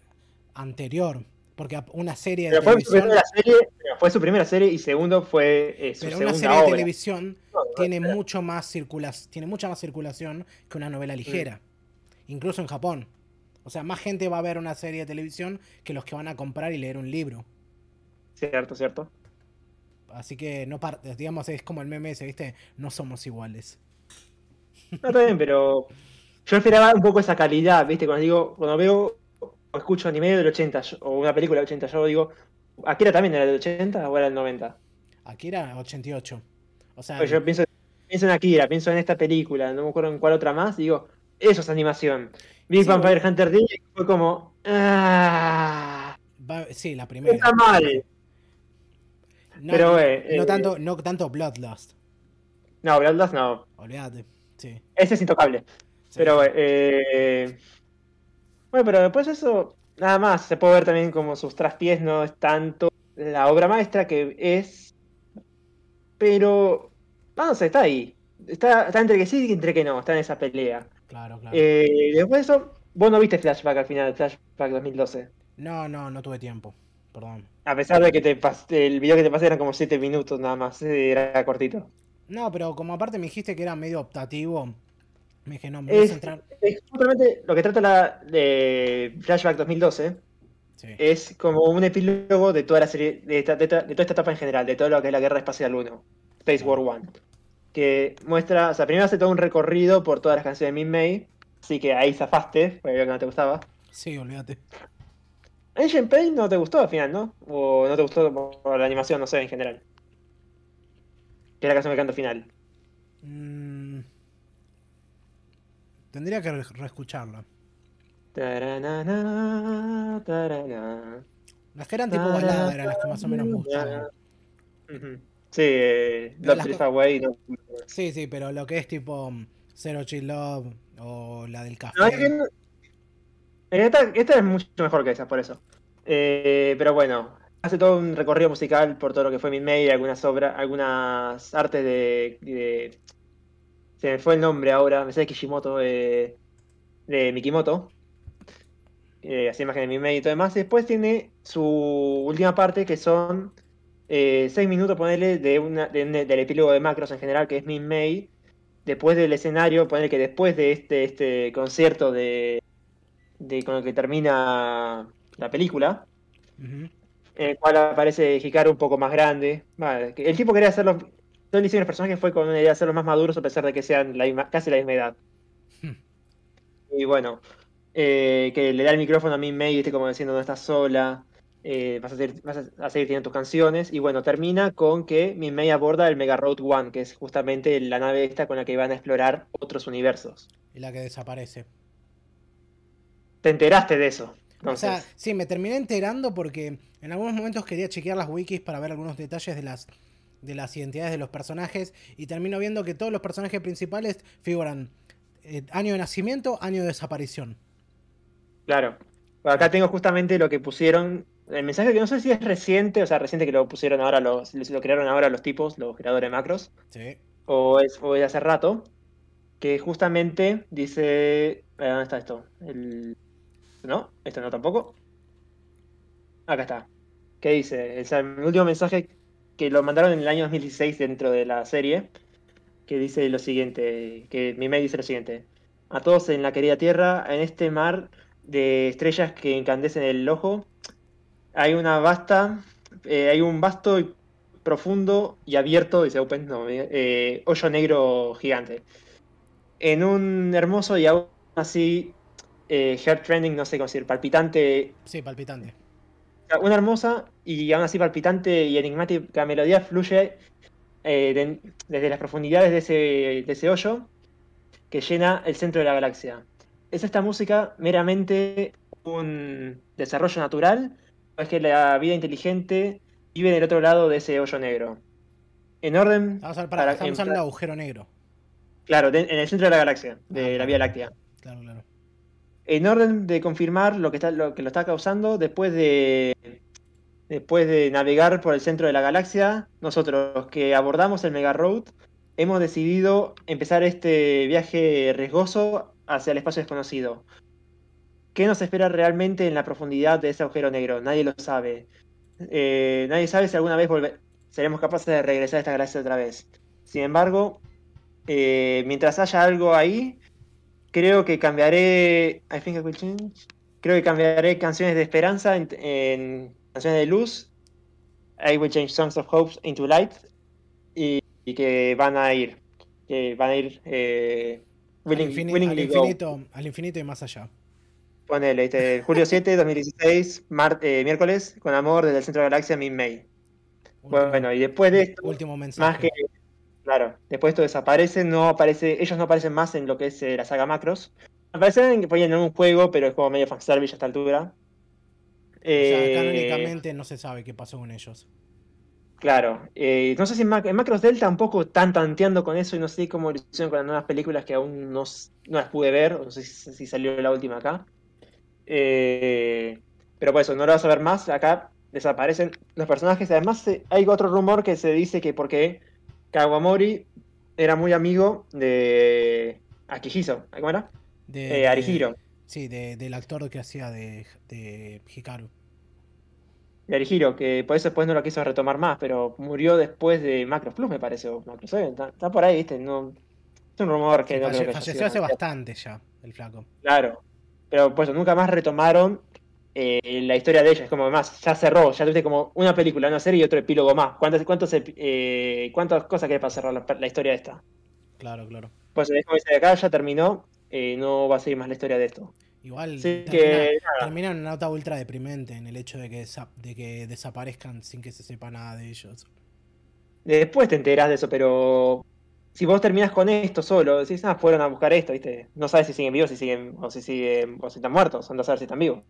anterior. Porque una serie de pero fue su televisión. primera serie, pero fue su primera serie y segundo fue eh, su Pero una serie de televisión No, tiene mucho más circulación, tiene mucha más circulación que una novela ligera. Incluso en Japón. O sea, más gente va a ver una serie de televisión que los que van a comprar y leer un libro. Cierto, cierto. Así que no digamos, es como el meme ese, ¿viste? No somos iguales. No, está bien, pero yo esperaba un poco esa calidad, ¿viste? Cuando digo, cuando veo o escucho anime del 80 yo- o una película del 80, yo digo, ¿Akira también era del 80 o era del 90? Akira 88. O sea, Pues yo pienso, pienso en Akira, pienso en esta película, no me acuerdo en cuál otra más, y digo, eso es animación. Big Sí, Vampire. Hunter D fue como, ah, va- sí, la primera. está mal. No, pero, no, eh, no eh, tanto, no tanto Bloodlust. No, Bloodlust no, Olvídate. Sí. ese es intocable. sí. Pero, eh, bueno, pero después de eso, nada más, se puede ver también como sus traspiés no es tanto la obra maestra que es, pero, no sé, está ahí. Está, está entre que sí y entre que no, está en esa pelea. Claro, claro. Eh, después de eso, vos no viste Flashback al final, Flashback 2012. No, no, no tuve tiempo. Perdón. A pesar de que te pas- el video que te pasé eran como 7 minutos nada más, era cortito. No, pero como aparte me dijiste que era medio optativo, me dije, no, me voy a Es, centrar. es justamente lo que trata la, de Flashback 2012, Sí. es como un epílogo de toda la serie, de, esta- de esta- de toda esta etapa en general, de todo lo que es la Guerra Espacial 1, Space War 1. Que muestra, o sea, primero hace todo un recorrido por todas las canciones de Min May, así que ahí zafaste, porque veo que no te gustaba. Sí, olvídate. Ancient Pain no te gustó al final, ¿no? O no te gustó por la animación, no sé, en general. Que es la canción que canta al final. Mm, Tendría que re- reescucharla. Tarana, Las que eran tipo balada eran las que más o menos me gustaban. Sí, eh, Love las Away. No, Sí, sí, pero lo que es tipo mm, Zero Chill Love o la del café. No, es que no- esta, esta es mucho mejor que esa, por eso. Eh, pero bueno, hace todo un recorrido musical por todo lo que fue Min May, algunas obras, algunas artes de, Se me fue el nombre ahora, me sé Kishimoto, eh, de Mikimoto. Eh, imágenes de Min May y todo demás. Después tiene su última parte que son eh, seis minutos, ponerle, de una, de un- del epílogo de Macros en general, que es Min May. Después del escenario, ponerle que después de este, este concierto de, de con el que termina la película, Ujú. En el cual aparece Hikaru un poco más grande. Vale, el tipo quería hacerlo. Todo el diseño de los personajes fue con una idea de hacerlos más maduros a pesar de que sean la misma- casi la misma edad. Hmm. Y bueno, eh, que le da el micrófono a Min May, ¿viste? como diciendo no estás sola, eh, vas, a seguir, vas a seguir teniendo tus canciones. Y bueno, termina con que Min May aborda el Mega Road One, que es justamente la nave esta con la que van a explorar otros universos. Y la que desaparece. ¿Te enteraste de eso? O sea, sí, me terminé enterando porque en algunos momentos quería chequear las wikis para ver algunos detalles de las de las identidades de los personajes y termino viendo que todos los personajes principales figuran eh, año de nacimiento, año de desaparición. claro. Acá tengo justamente lo que pusieron. El mensaje que no sé si es reciente, o sea, reciente que lo pusieron ahora los, lo crearon ahora los tipos, los creadores de macros, Sí. o es, o es de hace rato, que justamente dice. eh, ¿Dónde está esto? El, no, esto no tampoco. Acá está. ¿Qué dice? Sea, el último mensaje que lo mandaron en el año 2016 dentro de la serie, que dice lo siguiente, que mi mail dice lo siguiente. A todos en la querida Tierra, en este mar de estrellas que incandescen el ojo, hay una vasta, eh, hay un vasto y profundo y abierto, dice Open, no, eh, hoyo negro gigante. En un hermoso y aún así, eh, heart trending, no sé cómo decir, palpitante Sí, palpitante. una hermosa y aún así palpitante y enigmática melodía fluye eh, de- desde las profundidades de ese, de ese hoyo que llena el centro de la galaxia. ¿Es esta música meramente un desarrollo natural o es que la vida inteligente vive del otro lado de ese hoyo negro? En orden, Estamos, al- pará, para- estamos en- hablando de agujero negro. claro, de- en el centro de la galaxia, de Ah, la Vía Láctea. Claro, claro. En orden de confirmar lo que está lo que lo está causando después de después de navegar por el centro de la galaxia nosotros que abordamos el Mega Road hemos decidido empezar este viaje riesgoso hacia el espacio desconocido ¿Qué nos espera realmente en la profundidad de ese agujero negro? Nadie lo sabe. Eh, nadie sabe si alguna vez seremos capaces de regresar a esta galaxia otra vez. Sin embargo, eh, mientras haya algo ahí, creo que cambiaré. I think I will change. Creo que cambiaré canciones de esperanza en, en canciones de luz. I Will Change Songs of Hope into Light y, y que van a ir, que van a ir eh, Al, willing- al willingly go. infinito, al infinito y más allá. Ponele, este, julio 7, 2016, mar- eh, miércoles, con amor desde el centro de la galaxia, Min May. Último, Bueno, y después de esto, último mensaje. más que, claro, después esto desaparece, no aparece, ellos no aparecen más en lo que es eh, la saga Macros. Aparecen en, en un juego, pero es como medio fanservice a esta altura. O sea, Eh, canónicamente no se sabe qué pasó con ellos. Claro, eh, no sé si en, Mac- en Macros Delta un poco están tanteando con eso y no sé cómo lo hicieron con las nuevas películas que aún no, no las pude ver, o no sé si, si salió la última acá. Eh, pero por eso, no lo vas a ver más, acá desaparecen los personajes. Además, hay otro rumor que se dice que porque Kawamori era muy amigo de Akihiso, ¿cómo era? De, Eh, de- Arihiro. Sí, de- del actor que hacía de, de Hikaru. De Arihiro, que por eso después no lo quiso retomar más, pero murió después de Macros Plus, me parece, o Macros está, está por ahí, ¿viste? No, es un rumor que Sí, no falle- creo que falleció hace bastante ya, el flaco. Claro, pero pues nunca más retomaron eh, la historia de ella, es como más, ya cerró, ya tuviste como una película, una serie y otro epílogo más. ¿Cuántas, cuántos, eh, cuántas cosas querés para cerrar la, la historia esta? Claro, claro. Pues es como dice acá, ya terminó, eh, no va a seguir más la historia de esto. Igual Así termina, que, termina en una nota ultra deprimente en el hecho de que, de que desaparezcan sin que se sepa nada de ellos. Después te enterás de eso, pero si vos terminás con esto solo, decís, ah, fueron a buscar esto, ¿viste? No sabes si siguen vivos, si siguen, o si siguen, o si están muertos, andás a ver si están vivos.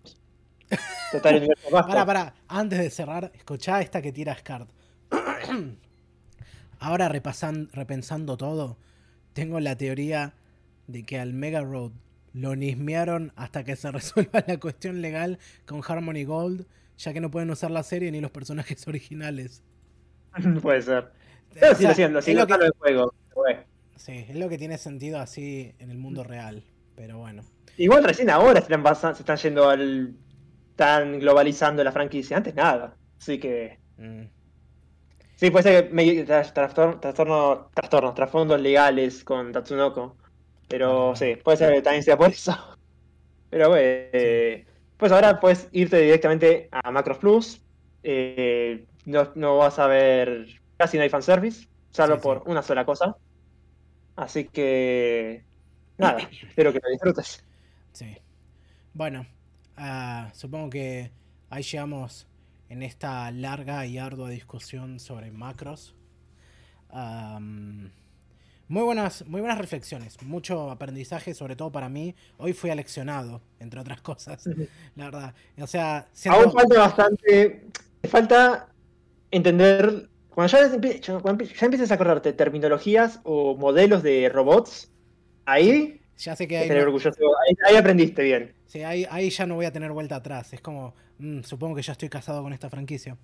Total, el universo vasto. Para, para, antes de cerrar, escuchá esta que tira Scart. Ahora repasan- repensando todo, tengo la teoría de que al Mega Road lo nismearon hasta que se resuelva la cuestión legal con Harmony Gold, ya que no pueden usar la serie ni los personajes originales. Puede ser. O Pero sí sea, lo siento, es sí lo lo que- del juego. Sí, es lo que tiene sentido así en el mundo real. Pero bueno. Igual recién ahora se están, se están yendo al. Están globalizando la franquicia. Antes nada. Así que. mm, Sí, puede ser que me, trastorno, trastorno, trastornos, trasfondos legales con Tatsunoko. Pero sí, puede ser que también sea por eso. Pero bueno, eh, pues ahora puedes irte directamente a Macros Plus. eh, no, no vas a ver. Casi no hay fanservice, salvo Sí, sí. por una sola cosa. Así que. Nada, espero que lo disfrutes. Sí. Bueno, ah, supongo que ahí llegamos en esta larga y ardua discusión sobre macros. Am, muy buenas, muy buenas reflexiones, mucho aprendizaje, sobre todo para mí. Hoy fui aleccionado, entre otras cosas, la verdad. O sea, siento- Aún falta bastante. Te falta entender. Cuando ya, empie- cuando ya empieces a acordarte terminologías o modelos de robots, ahí ya sé que orgulloso. Ahí, ahí aprendiste bien. sí, ahí, ahí ya no voy a tener vuelta atrás. Es como, mm, supongo que ya estoy casado con esta franquicia.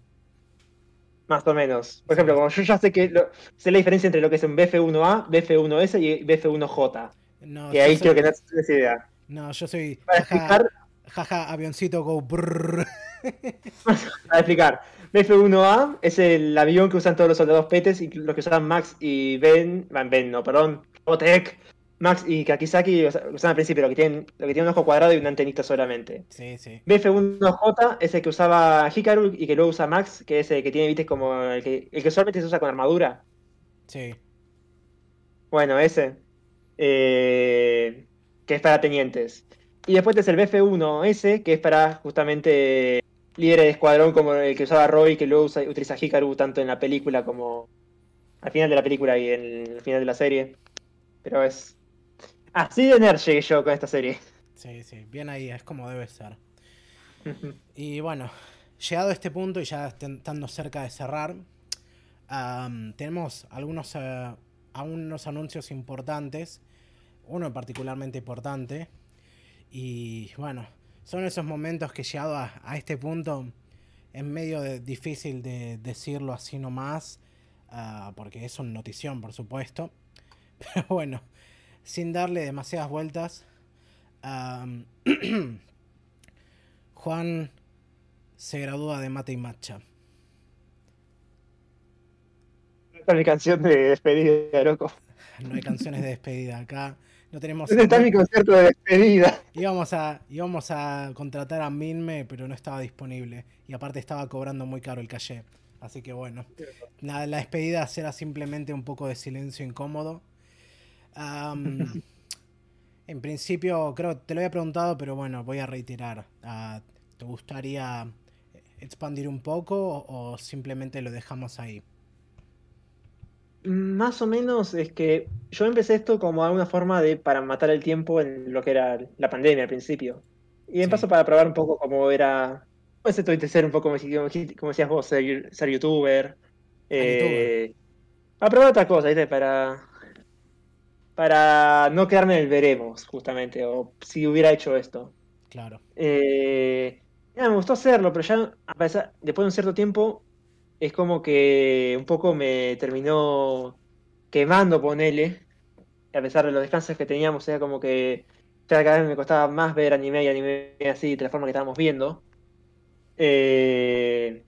Más o menos. Por ejemplo, como yo ya sé que lo- sé la diferencia entre lo que es un BF1A, BF1S y BF1J. No, Que ahí soy- creo que no tienes idea. no, yo soy Para jaja, explicar, jaja, avioncito go brrr. para explicar. BF1A es el avión que usan todos los soldados petes y los que usaban Max y Ben, Ben, Ben, no, perdón, Robotech, Max y Kakizaki lo usaban al principio, lo que tienen, lo que tiene un ojo cuadrado y una antenita solamente. Sí, sí. BF1J es el que usaba Hikaru y que luego usa Max, que es el que tiene, viste, como el que, el que solamente se usa con armadura. Sí. Bueno, ese. eh, que es para tenientes. Y después es el BF1S, que es para justamente líderes de escuadrón como el que usaba Roy, que luego usa- utiliza Hikaru tanto en la película como al final de la película y en el final de la serie. Pero es... Así de nerd llegué yo con esta serie. Sí, sí. Bien ahí, es como debe ser. Y bueno, llegado a este punto y ya est- estando cerca de cerrar, am, tenemos algunos, eh, algunos anuncios importantes. Uno particularmente importante. Y bueno, son esos momentos que llegado a, a este punto es medio de- difícil de decirlo así nomás. ah, porque es una notición, por supuesto. Pero bueno, sin darle demasiadas vueltas. Juan se gradúa de mate y matcha. Esta es mi canción de despedida, loco. No hay canciones de despedida acá. No tenemos. ¿Dónde está mi concierto de despedida? Íbamos a, íbamos a contratar a Minme, pero no estaba disponible. Y aparte estaba cobrando muy caro el calle. Así que bueno, la, la despedida será simplemente un poco de silencio incómodo. En principio, creo te lo había preguntado, pero bueno, voy a reiterar. Ah, ¿Te gustaría expandir un poco o, o simplemente lo dejamos ahí? Más o menos es que yo empecé esto como alguna forma de para matar el tiempo en lo que era la pandemia al principio. Y en Sí, paso para probar un poco cómo era, pues esto de ser un poco, como, decías vos, ser, ser youtuber. a youtuber, Eh, a probar otra cosa, ¿viste? Para, para no quedarme en el veremos, justamente, o si hubiera hecho esto. claro. Eh, me gustó hacerlo, pero ya a pesar- después de un cierto tiempo es como que un poco me terminó quemando, ponele, a pesar de los descansos que teníamos, era como que cada vez me costaba más ver anime y anime así, de la forma que estábamos viendo. Eh,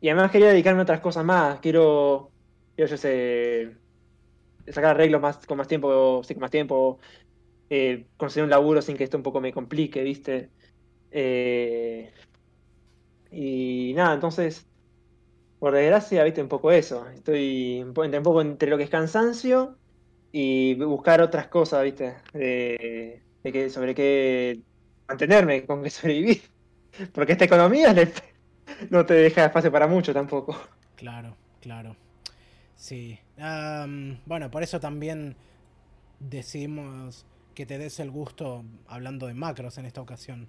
y además quería dedicarme a otras cosas más, quiero, quiero yo sé, sacar arreglos más, con más tiempo, más tiempo, eh, conseguir un laburo sin que esto un poco me complique, ¿viste? Eh, y nada, entonces, por desgracia, viste un poco eso. Estoy un poco entre lo que es cansancio y buscar otras cosas, viste, de, qué- sobre qué mantenerme, con qué sobrevivir. Porque esta economía no te deja espacio para mucho tampoco. Claro, claro. Sí. Am, bueno, por eso también decidimos que te des el gusto hablando de macros en esta ocasión.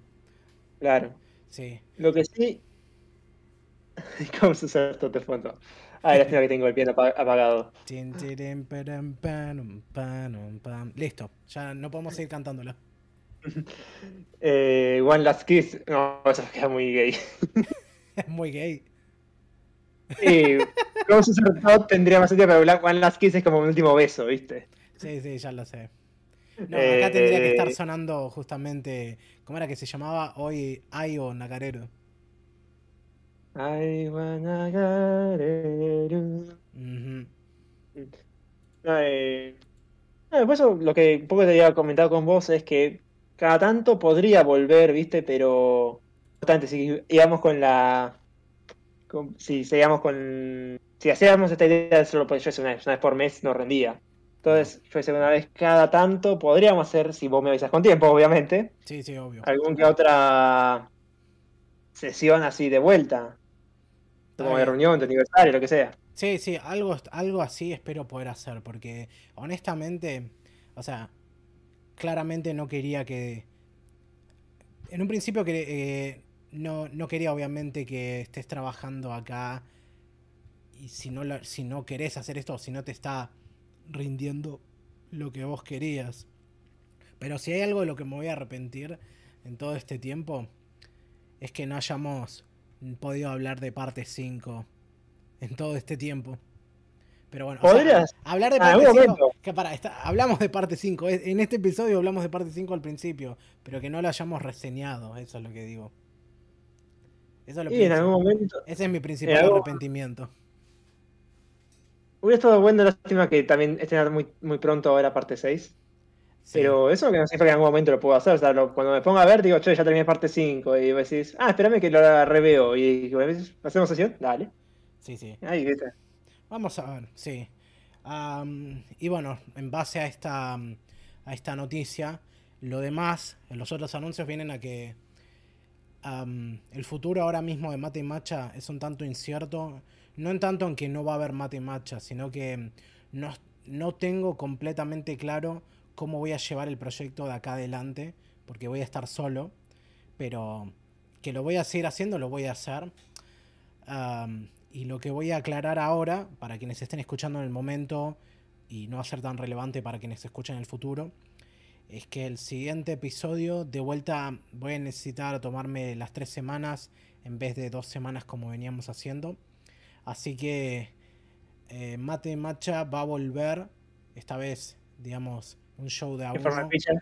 Claro. Sí. Lo que sí, ¿cómo se usa esto de fondo? Ah, lástima que tengo el piano apa- apagado. Listo, ya no podemos seguir cantándola. Eh, One Last Kiss, no, eso queda muy gay. Es muy gay. Sí, Close to Thought tendría más sentido, pero Black One Last Kiss es como un último beso, ¿viste? Sí, sí, ya lo sé. No, acá tendría que estar Eh, sonando justamente. ¿Cómo era que se llamaba hoy Ayo Nagareru? Get you. Ujú. Eh, ah, por eso lo que un poco te había comentado con vos es que cada tanto podría volver, ¿viste? Pero justamente si íbamos con la con- si seguíamos con si hacíamos esta idea de solo pues yo una vez, una vez por mes no rendía. Entonces, yo sé, una vez cada tanto podríamos hacer, si vos me avisas con tiempo, obviamente, Sí, sí, obvio. algún que otra sesión así de vuelta, como de reunión, de aniversario, lo que sea. Sí, sí, algo, algo así espero poder hacer, porque honestamente, o sea, claramente no quería que... En un principio que, eh, no, no quería obviamente que estés trabajando acá y si no, la- si no querés hacer esto, si no te está rindiendo lo que vos querías. Pero si hay algo de lo que me voy a arrepentir en todo este tiempo, es que no hayamos podido hablar de parte 5 en todo este tiempo. Pero bueno, o sea, ¿Podrías? hablar de Ah, parte algún 5. momento. Que para, está- hablamos de parte 5. En este episodio hablamos de parte 5 al principio, pero que no lo hayamos reseñado, eso es lo que digo. Eso lo Y en algún momento Ese es mi principal algún- arrepentimiento. hubiera estado bueno, lástima que también estén muy, muy pronto ahora parte 6. Sí. Pero eso que no sé que en algún momento lo puedo hacer. O sea, lo- cuando me ponga a ver, digo, che, ya terminé parte 5. Y vos decís, ah, espérame que lo reveo. Y vos decís, ¿hacemos sesión? Dale. Sí, sí. Ahí, viste. Vamos a ver, sí. Y bueno, en base a esta, a esta noticia, lo demás, los otros anuncios vienen a que el futuro ahora mismo de Mate y Macha es un tanto incierto. No en tanto en que no va a haber Mate y Macha, sino que no, no tengo completamente claro cómo voy a llevar el proyecto de acá adelante, porque voy a estar solo, pero que lo voy a seguir haciendo, lo voy a hacer. Y lo que voy a aclarar ahora, para quienes estén escuchando en el momento y no va a ser tan relevante para quienes escuchen en el futuro, es que el siguiente episodio, de vuelta, voy a necesitar tomarme las tres semanas en vez de dos semanas como veníamos haciendo. Así que eh, Mate Macha va a volver, esta vez, digamos, un show de a En forma de uno ficha.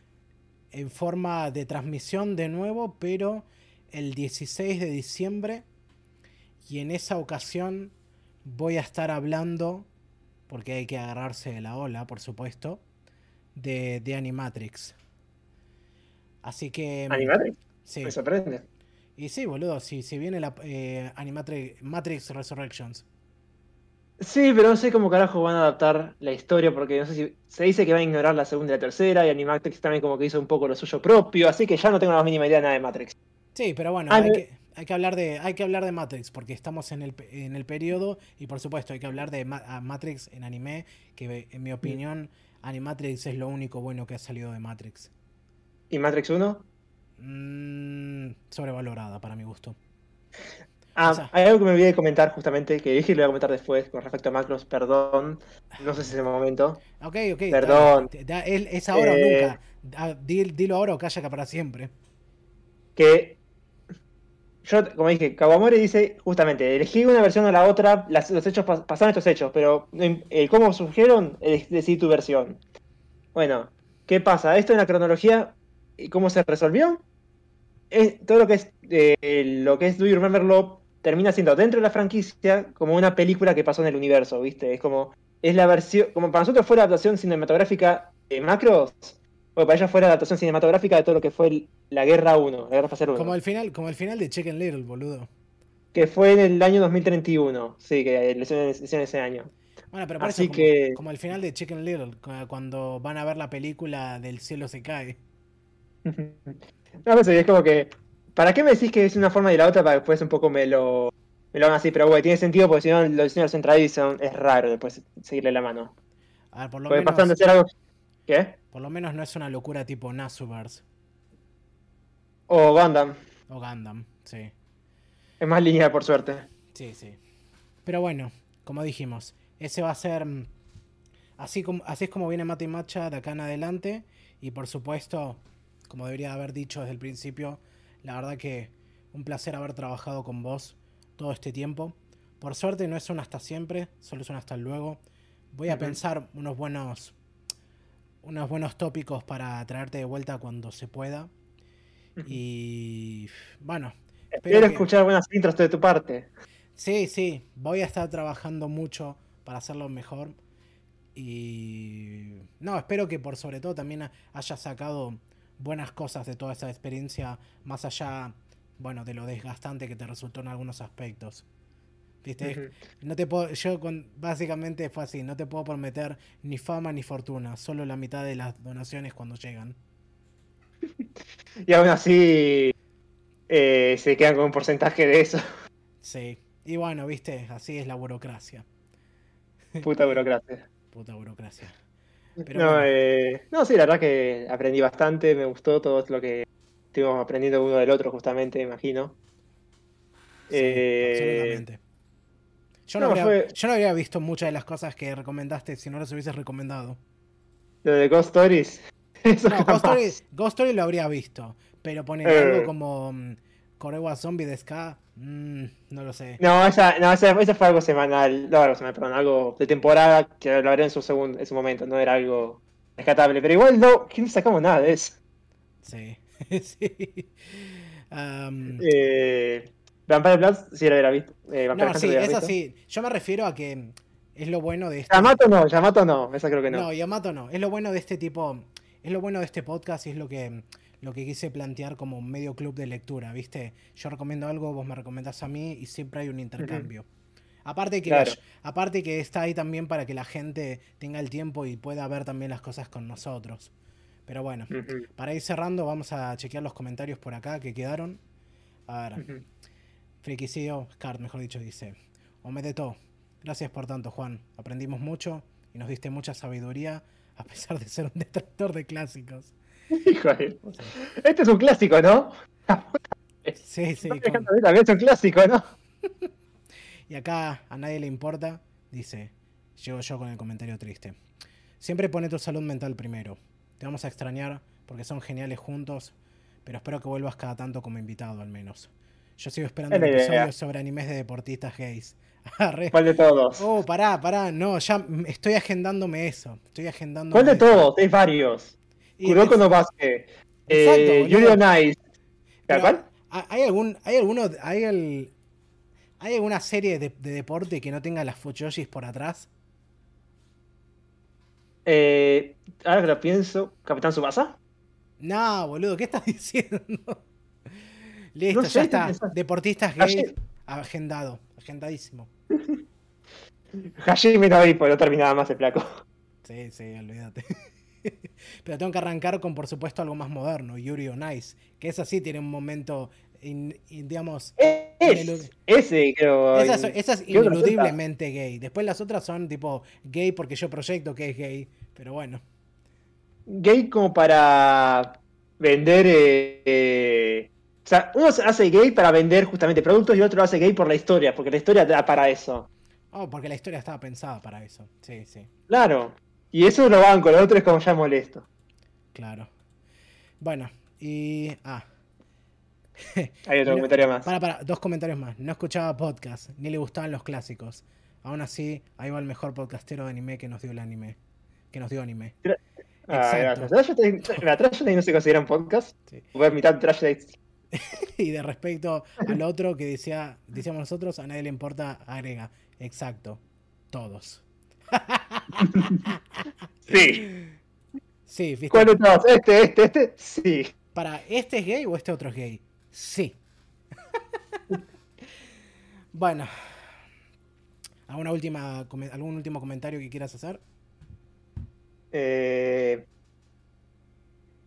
en forma de transmisión de nuevo, pero el 16 de diciembre. Y en esa ocasión voy a estar hablando, porque hay que agarrarse de la ola, por supuesto, de, de Animatrix. Así que... Animatrix. Sí. Me sorprende. Y sí, boludo, si, si viene la eh, Animatrix Matrix Resurrections. Sí, pero no sé cómo carajo van a adaptar la historia, porque no sé si se dice que van a ignorar la segunda y la tercera, y Animatrix también como que hizo un poco lo suyo propio, así que ya no tengo la más mínima idea de nada de Matrix. Sí, pero bueno, Ah, hay, que, hay que hablar de hay que hablar de Matrix porque estamos en el, pe- en el periodo y por supuesto hay que hablar de Ma- Matrix en anime, que en mi opinión Animatrix es lo único bueno que ha salido de Matrix. ¿Y Matrix 1? Mm, sobrevalorada para mi gusto. Ah, O sea- hay algo que me olvidé de comentar justamente, que dije y lo voy a comentar después con respecto a Macros, perdón, no sé si es el momento. Ok, ok. Perdón. Da- ¿Es ahora Eh, o nunca? Ah, di- Dilo ahora o calla para siempre. Que yo, como dije, Kawamori dice justamente, elegí una versión o la otra, las- los hechos pas- pasaron estos hechos, pero el cómo surgieron, decir tu versión. Bueno, ¿qué pasa? Esto en la cronología, ¿y ¿cómo se resolvió? Es- todo lo que es eh, lo que es Do You Remember Love termina siendo dentro de la franquicia como una película que pasó en el universo, ¿viste? Es como, es la versión, como para nosotros fue la adaptación cinematográfica de Macros, o para ellos fue la adaptación cinematográfica de todo lo que fue el- la Guerra 1, la Guerra Espacial 1. Como el final, como el final de Chicken Little, boludo. Que fue en el año 2031, sí, que le hicieron ese año. Bueno, pero Así eso como, que- como el final de Chicken Little, cu- cuando van a ver la película del cielo se cae. No, pues es como que, ¿para qué me decís que es una forma y la otra para que después un poco me lo, me lo hagan así? Pero bueno, tiene sentido porque si no, los diseños centrales son, es raro después seguirle la mano. A ver, por lo Porque menos, pasan de ser algo... ¿Qué? por lo menos no es una locura tipo Nasuverse O Gundam. o Gundam, sí. Es más lineal, por suerte. Sí, sí. Pero bueno, como dijimos, ese va a ser mm, así como así es como viene Mate y Matcha de acá en adelante y por supuesto, como debería haber dicho desde el principio, la verdad que un placer haber trabajado con vos todo este tiempo. Por suerte no es un hasta siempre, solo es un hasta luego. Voy a pensar unos buenos unos buenos tópicos para traerte de vuelta cuando se pueda. Y bueno, Espero escuchar buenas intros de tu parte. Sí, sí, voy a estar trabajando mucho para hacerlo mejor. Y no, espero que por sobre todo también ha- hayas sacado buenas cosas de toda esta experiencia, más allá, bueno, de lo desgastante que te resultó en algunos aspectos. ¿Viste? No te puedo, yo con, básicamente fue así, no te puedo prometer ni fama ni fortuna, solo la mitad de las donaciones cuando llegan. Y aún así eh, se quedan con un porcentaje de eso. Sí. Y bueno, viste, así es la burocracia. Puta burocracia. Puta burocracia. Pero no, bueno. eh, no, sí, la verdad que aprendí bastante, me gustó todo lo que estuvimos aprendiendo uno del otro, justamente, imagino. Sí, Eh, absolutamente. Yo no, no, habría, fue- yo no habría visto muchas de las cosas que recomendaste si no las hubieses recomendado. Lo de Ghost Stories. Eso No. Ghost Story, Ghost Story lo habría visto, pero poner Eh. algo como mm, Korewa Zombie de Ska, mm, no lo sé. No, esa, no esa, esa fue algo semanal, no algo semanal, perdón, algo de temporada que lo haré en su segundo, en su momento, no era algo rescatable. Pero igual no, que no sacamos nada de eso. Sí, sí. Eh, Vampire Blood sí lo hubiera visto. Eh, no, sí, lo hubiera es visto. así. Yo me refiero a que es lo bueno de este. Yamato no, Yamato no, esa creo que no. No, Yamato no. Es lo bueno de este tipo. Es lo bueno de este podcast y es lo que, lo que quise plantear como un medio club de lectura, ¿viste? Yo recomiendo algo, vos me recomendás a mí y siempre hay un intercambio. Aparte que, Claro. aparte que está ahí también para que la gente tenga el tiempo y pueda ver también las cosas con nosotros. Pero bueno, para ir cerrando, vamos a chequear los comentarios por acá que quedaron. A ver. Frikicidio, Scart, mejor dicho, dice: Omedeto, gracias por tanto, Juan. Aprendimos mucho y nos diste mucha sabiduría, a pesar de ser un detractor de clásicos. Hijo de- Este es un clásico, ¿no? Sí, sí. No, con- es un clásico, ¿no? Y acá a nadie le importa, dice: Llego yo con el comentario triste. Siempre pone tu salud mental primero. Te vamos a extrañar porque son geniales juntos, pero espero que vuelvas cada tanto como invitado al menos. Yo sigo esperando Es el episodio sobre animes de deportistas gays. ¿Cuál de todos? Oh, pará, pará, no, ya estoy agendándome eso. Estoy agendando. ¿Cuál de todos? Hay varios. Kuroko no Basque. Eh, boludo. Yuri on Ice. Pero, ¿Cuál? ¿Hay algún, hay alguno, hay el, hay alguna serie de, de deporte que no tenga las fuchoshis por atrás? Eh, ahora que lo pienso, Capitán Subasa. No, boludo, ¿qué estás diciendo? Listo, No sé, ya está. Deportistas gays, agendado, agendadísimo. Hajime no pues no terminaba más el flaco. Sí, sí, olvídate. Pero tengo que arrancar con, por supuesto, algo más moderno, Yuri on Ice, que esa sí tiene un momento, in- in- digamos... Es, ese creo. Esa, es- esa ineludiblemente gay. Después las otras son tipo gay porque yo proyecto que es gay. Pero bueno, Gay como para vender. eh, eh, o sea, uno se hace gay para vender justamente productos y otro lo hace gay por la historia, porque la historia da para eso. oh, porque la historia estaba pensada para eso. Sí, sí, Claro. Y eso lo banco, lo otro es como ya molesto. claro. Bueno, y... Ah, Hay otro No, comentario más. para, para, dos comentarios más. No escuchaba podcast, ni le gustaban los clásicos. Aún así, ahí va el mejor podcastero de anime que nos dio el anime. Que nos dio anime. Ah, exacto. Trash Day- La Trash Day no se considera un podcast. Sí. Mitad Trash. Y de respecto al otro que decía, decíamos nosotros, a nadie le importa, agrega. Exacto. Todos. Sí. Sí, ¿viste? ¿Cuál de todos? ¿Este, este, este? Sí. Para, ¿este es gay o este otro es gay? Sí. bueno. ¿Alguna última, ¿Algún último comentario que quieras hacer? Eh,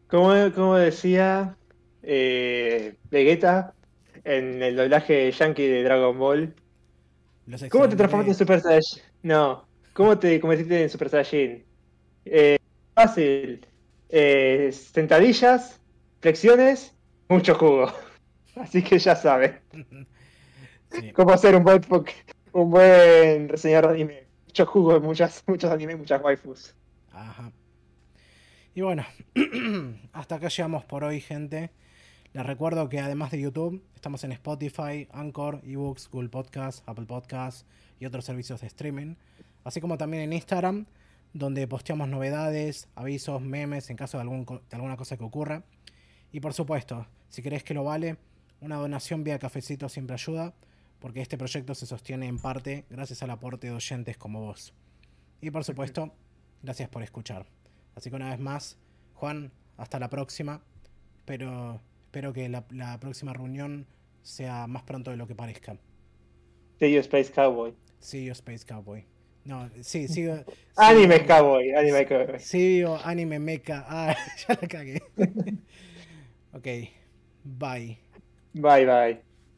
como, como decía eh, Vegeta en el doblaje yankee de Dragon Ball, Los ¿cómo te transformaste en Super Saiyajin? No, ¿cómo te convertiste en Super Saiyajin? Eh, fácil. Eh, sentadillas, flexiones, mucho jugo. Así que ya sabes Sí. cómo ser un buen, po- un buen reseñador de anime. Mucho jugo, muchas, muchos animes, muchas waifus. Ajá. Y bueno, hasta acá llegamos por hoy, gente. Les recuerdo que además de YouTube, estamos en Spotify, Anchor, eBooks, Google Podcasts, Apple Podcasts y otros servicios de streaming. Así como también en Instagram, donde posteamos novedades, avisos, memes en caso de, algún de alguna cosa que ocurra. Y por supuesto, si querés que lo vale, una donación vía cafecito siempre ayuda, porque este proyecto se sostiene en parte gracias al aporte de oyentes como vos. Y por supuesto, gracias por escuchar. Así que una vez más, Juan, hasta la próxima. Pero espero que la, la próxima reunión sea más pronto de lo que parezca. See you, Space Cowboy. See you, Space Cowboy. No, sí, sigo. Anime sigo- Cowboy, anime Cowboy. Sigo anime mecha. Ah, ya la cagué. ok, bye. Bye, bye.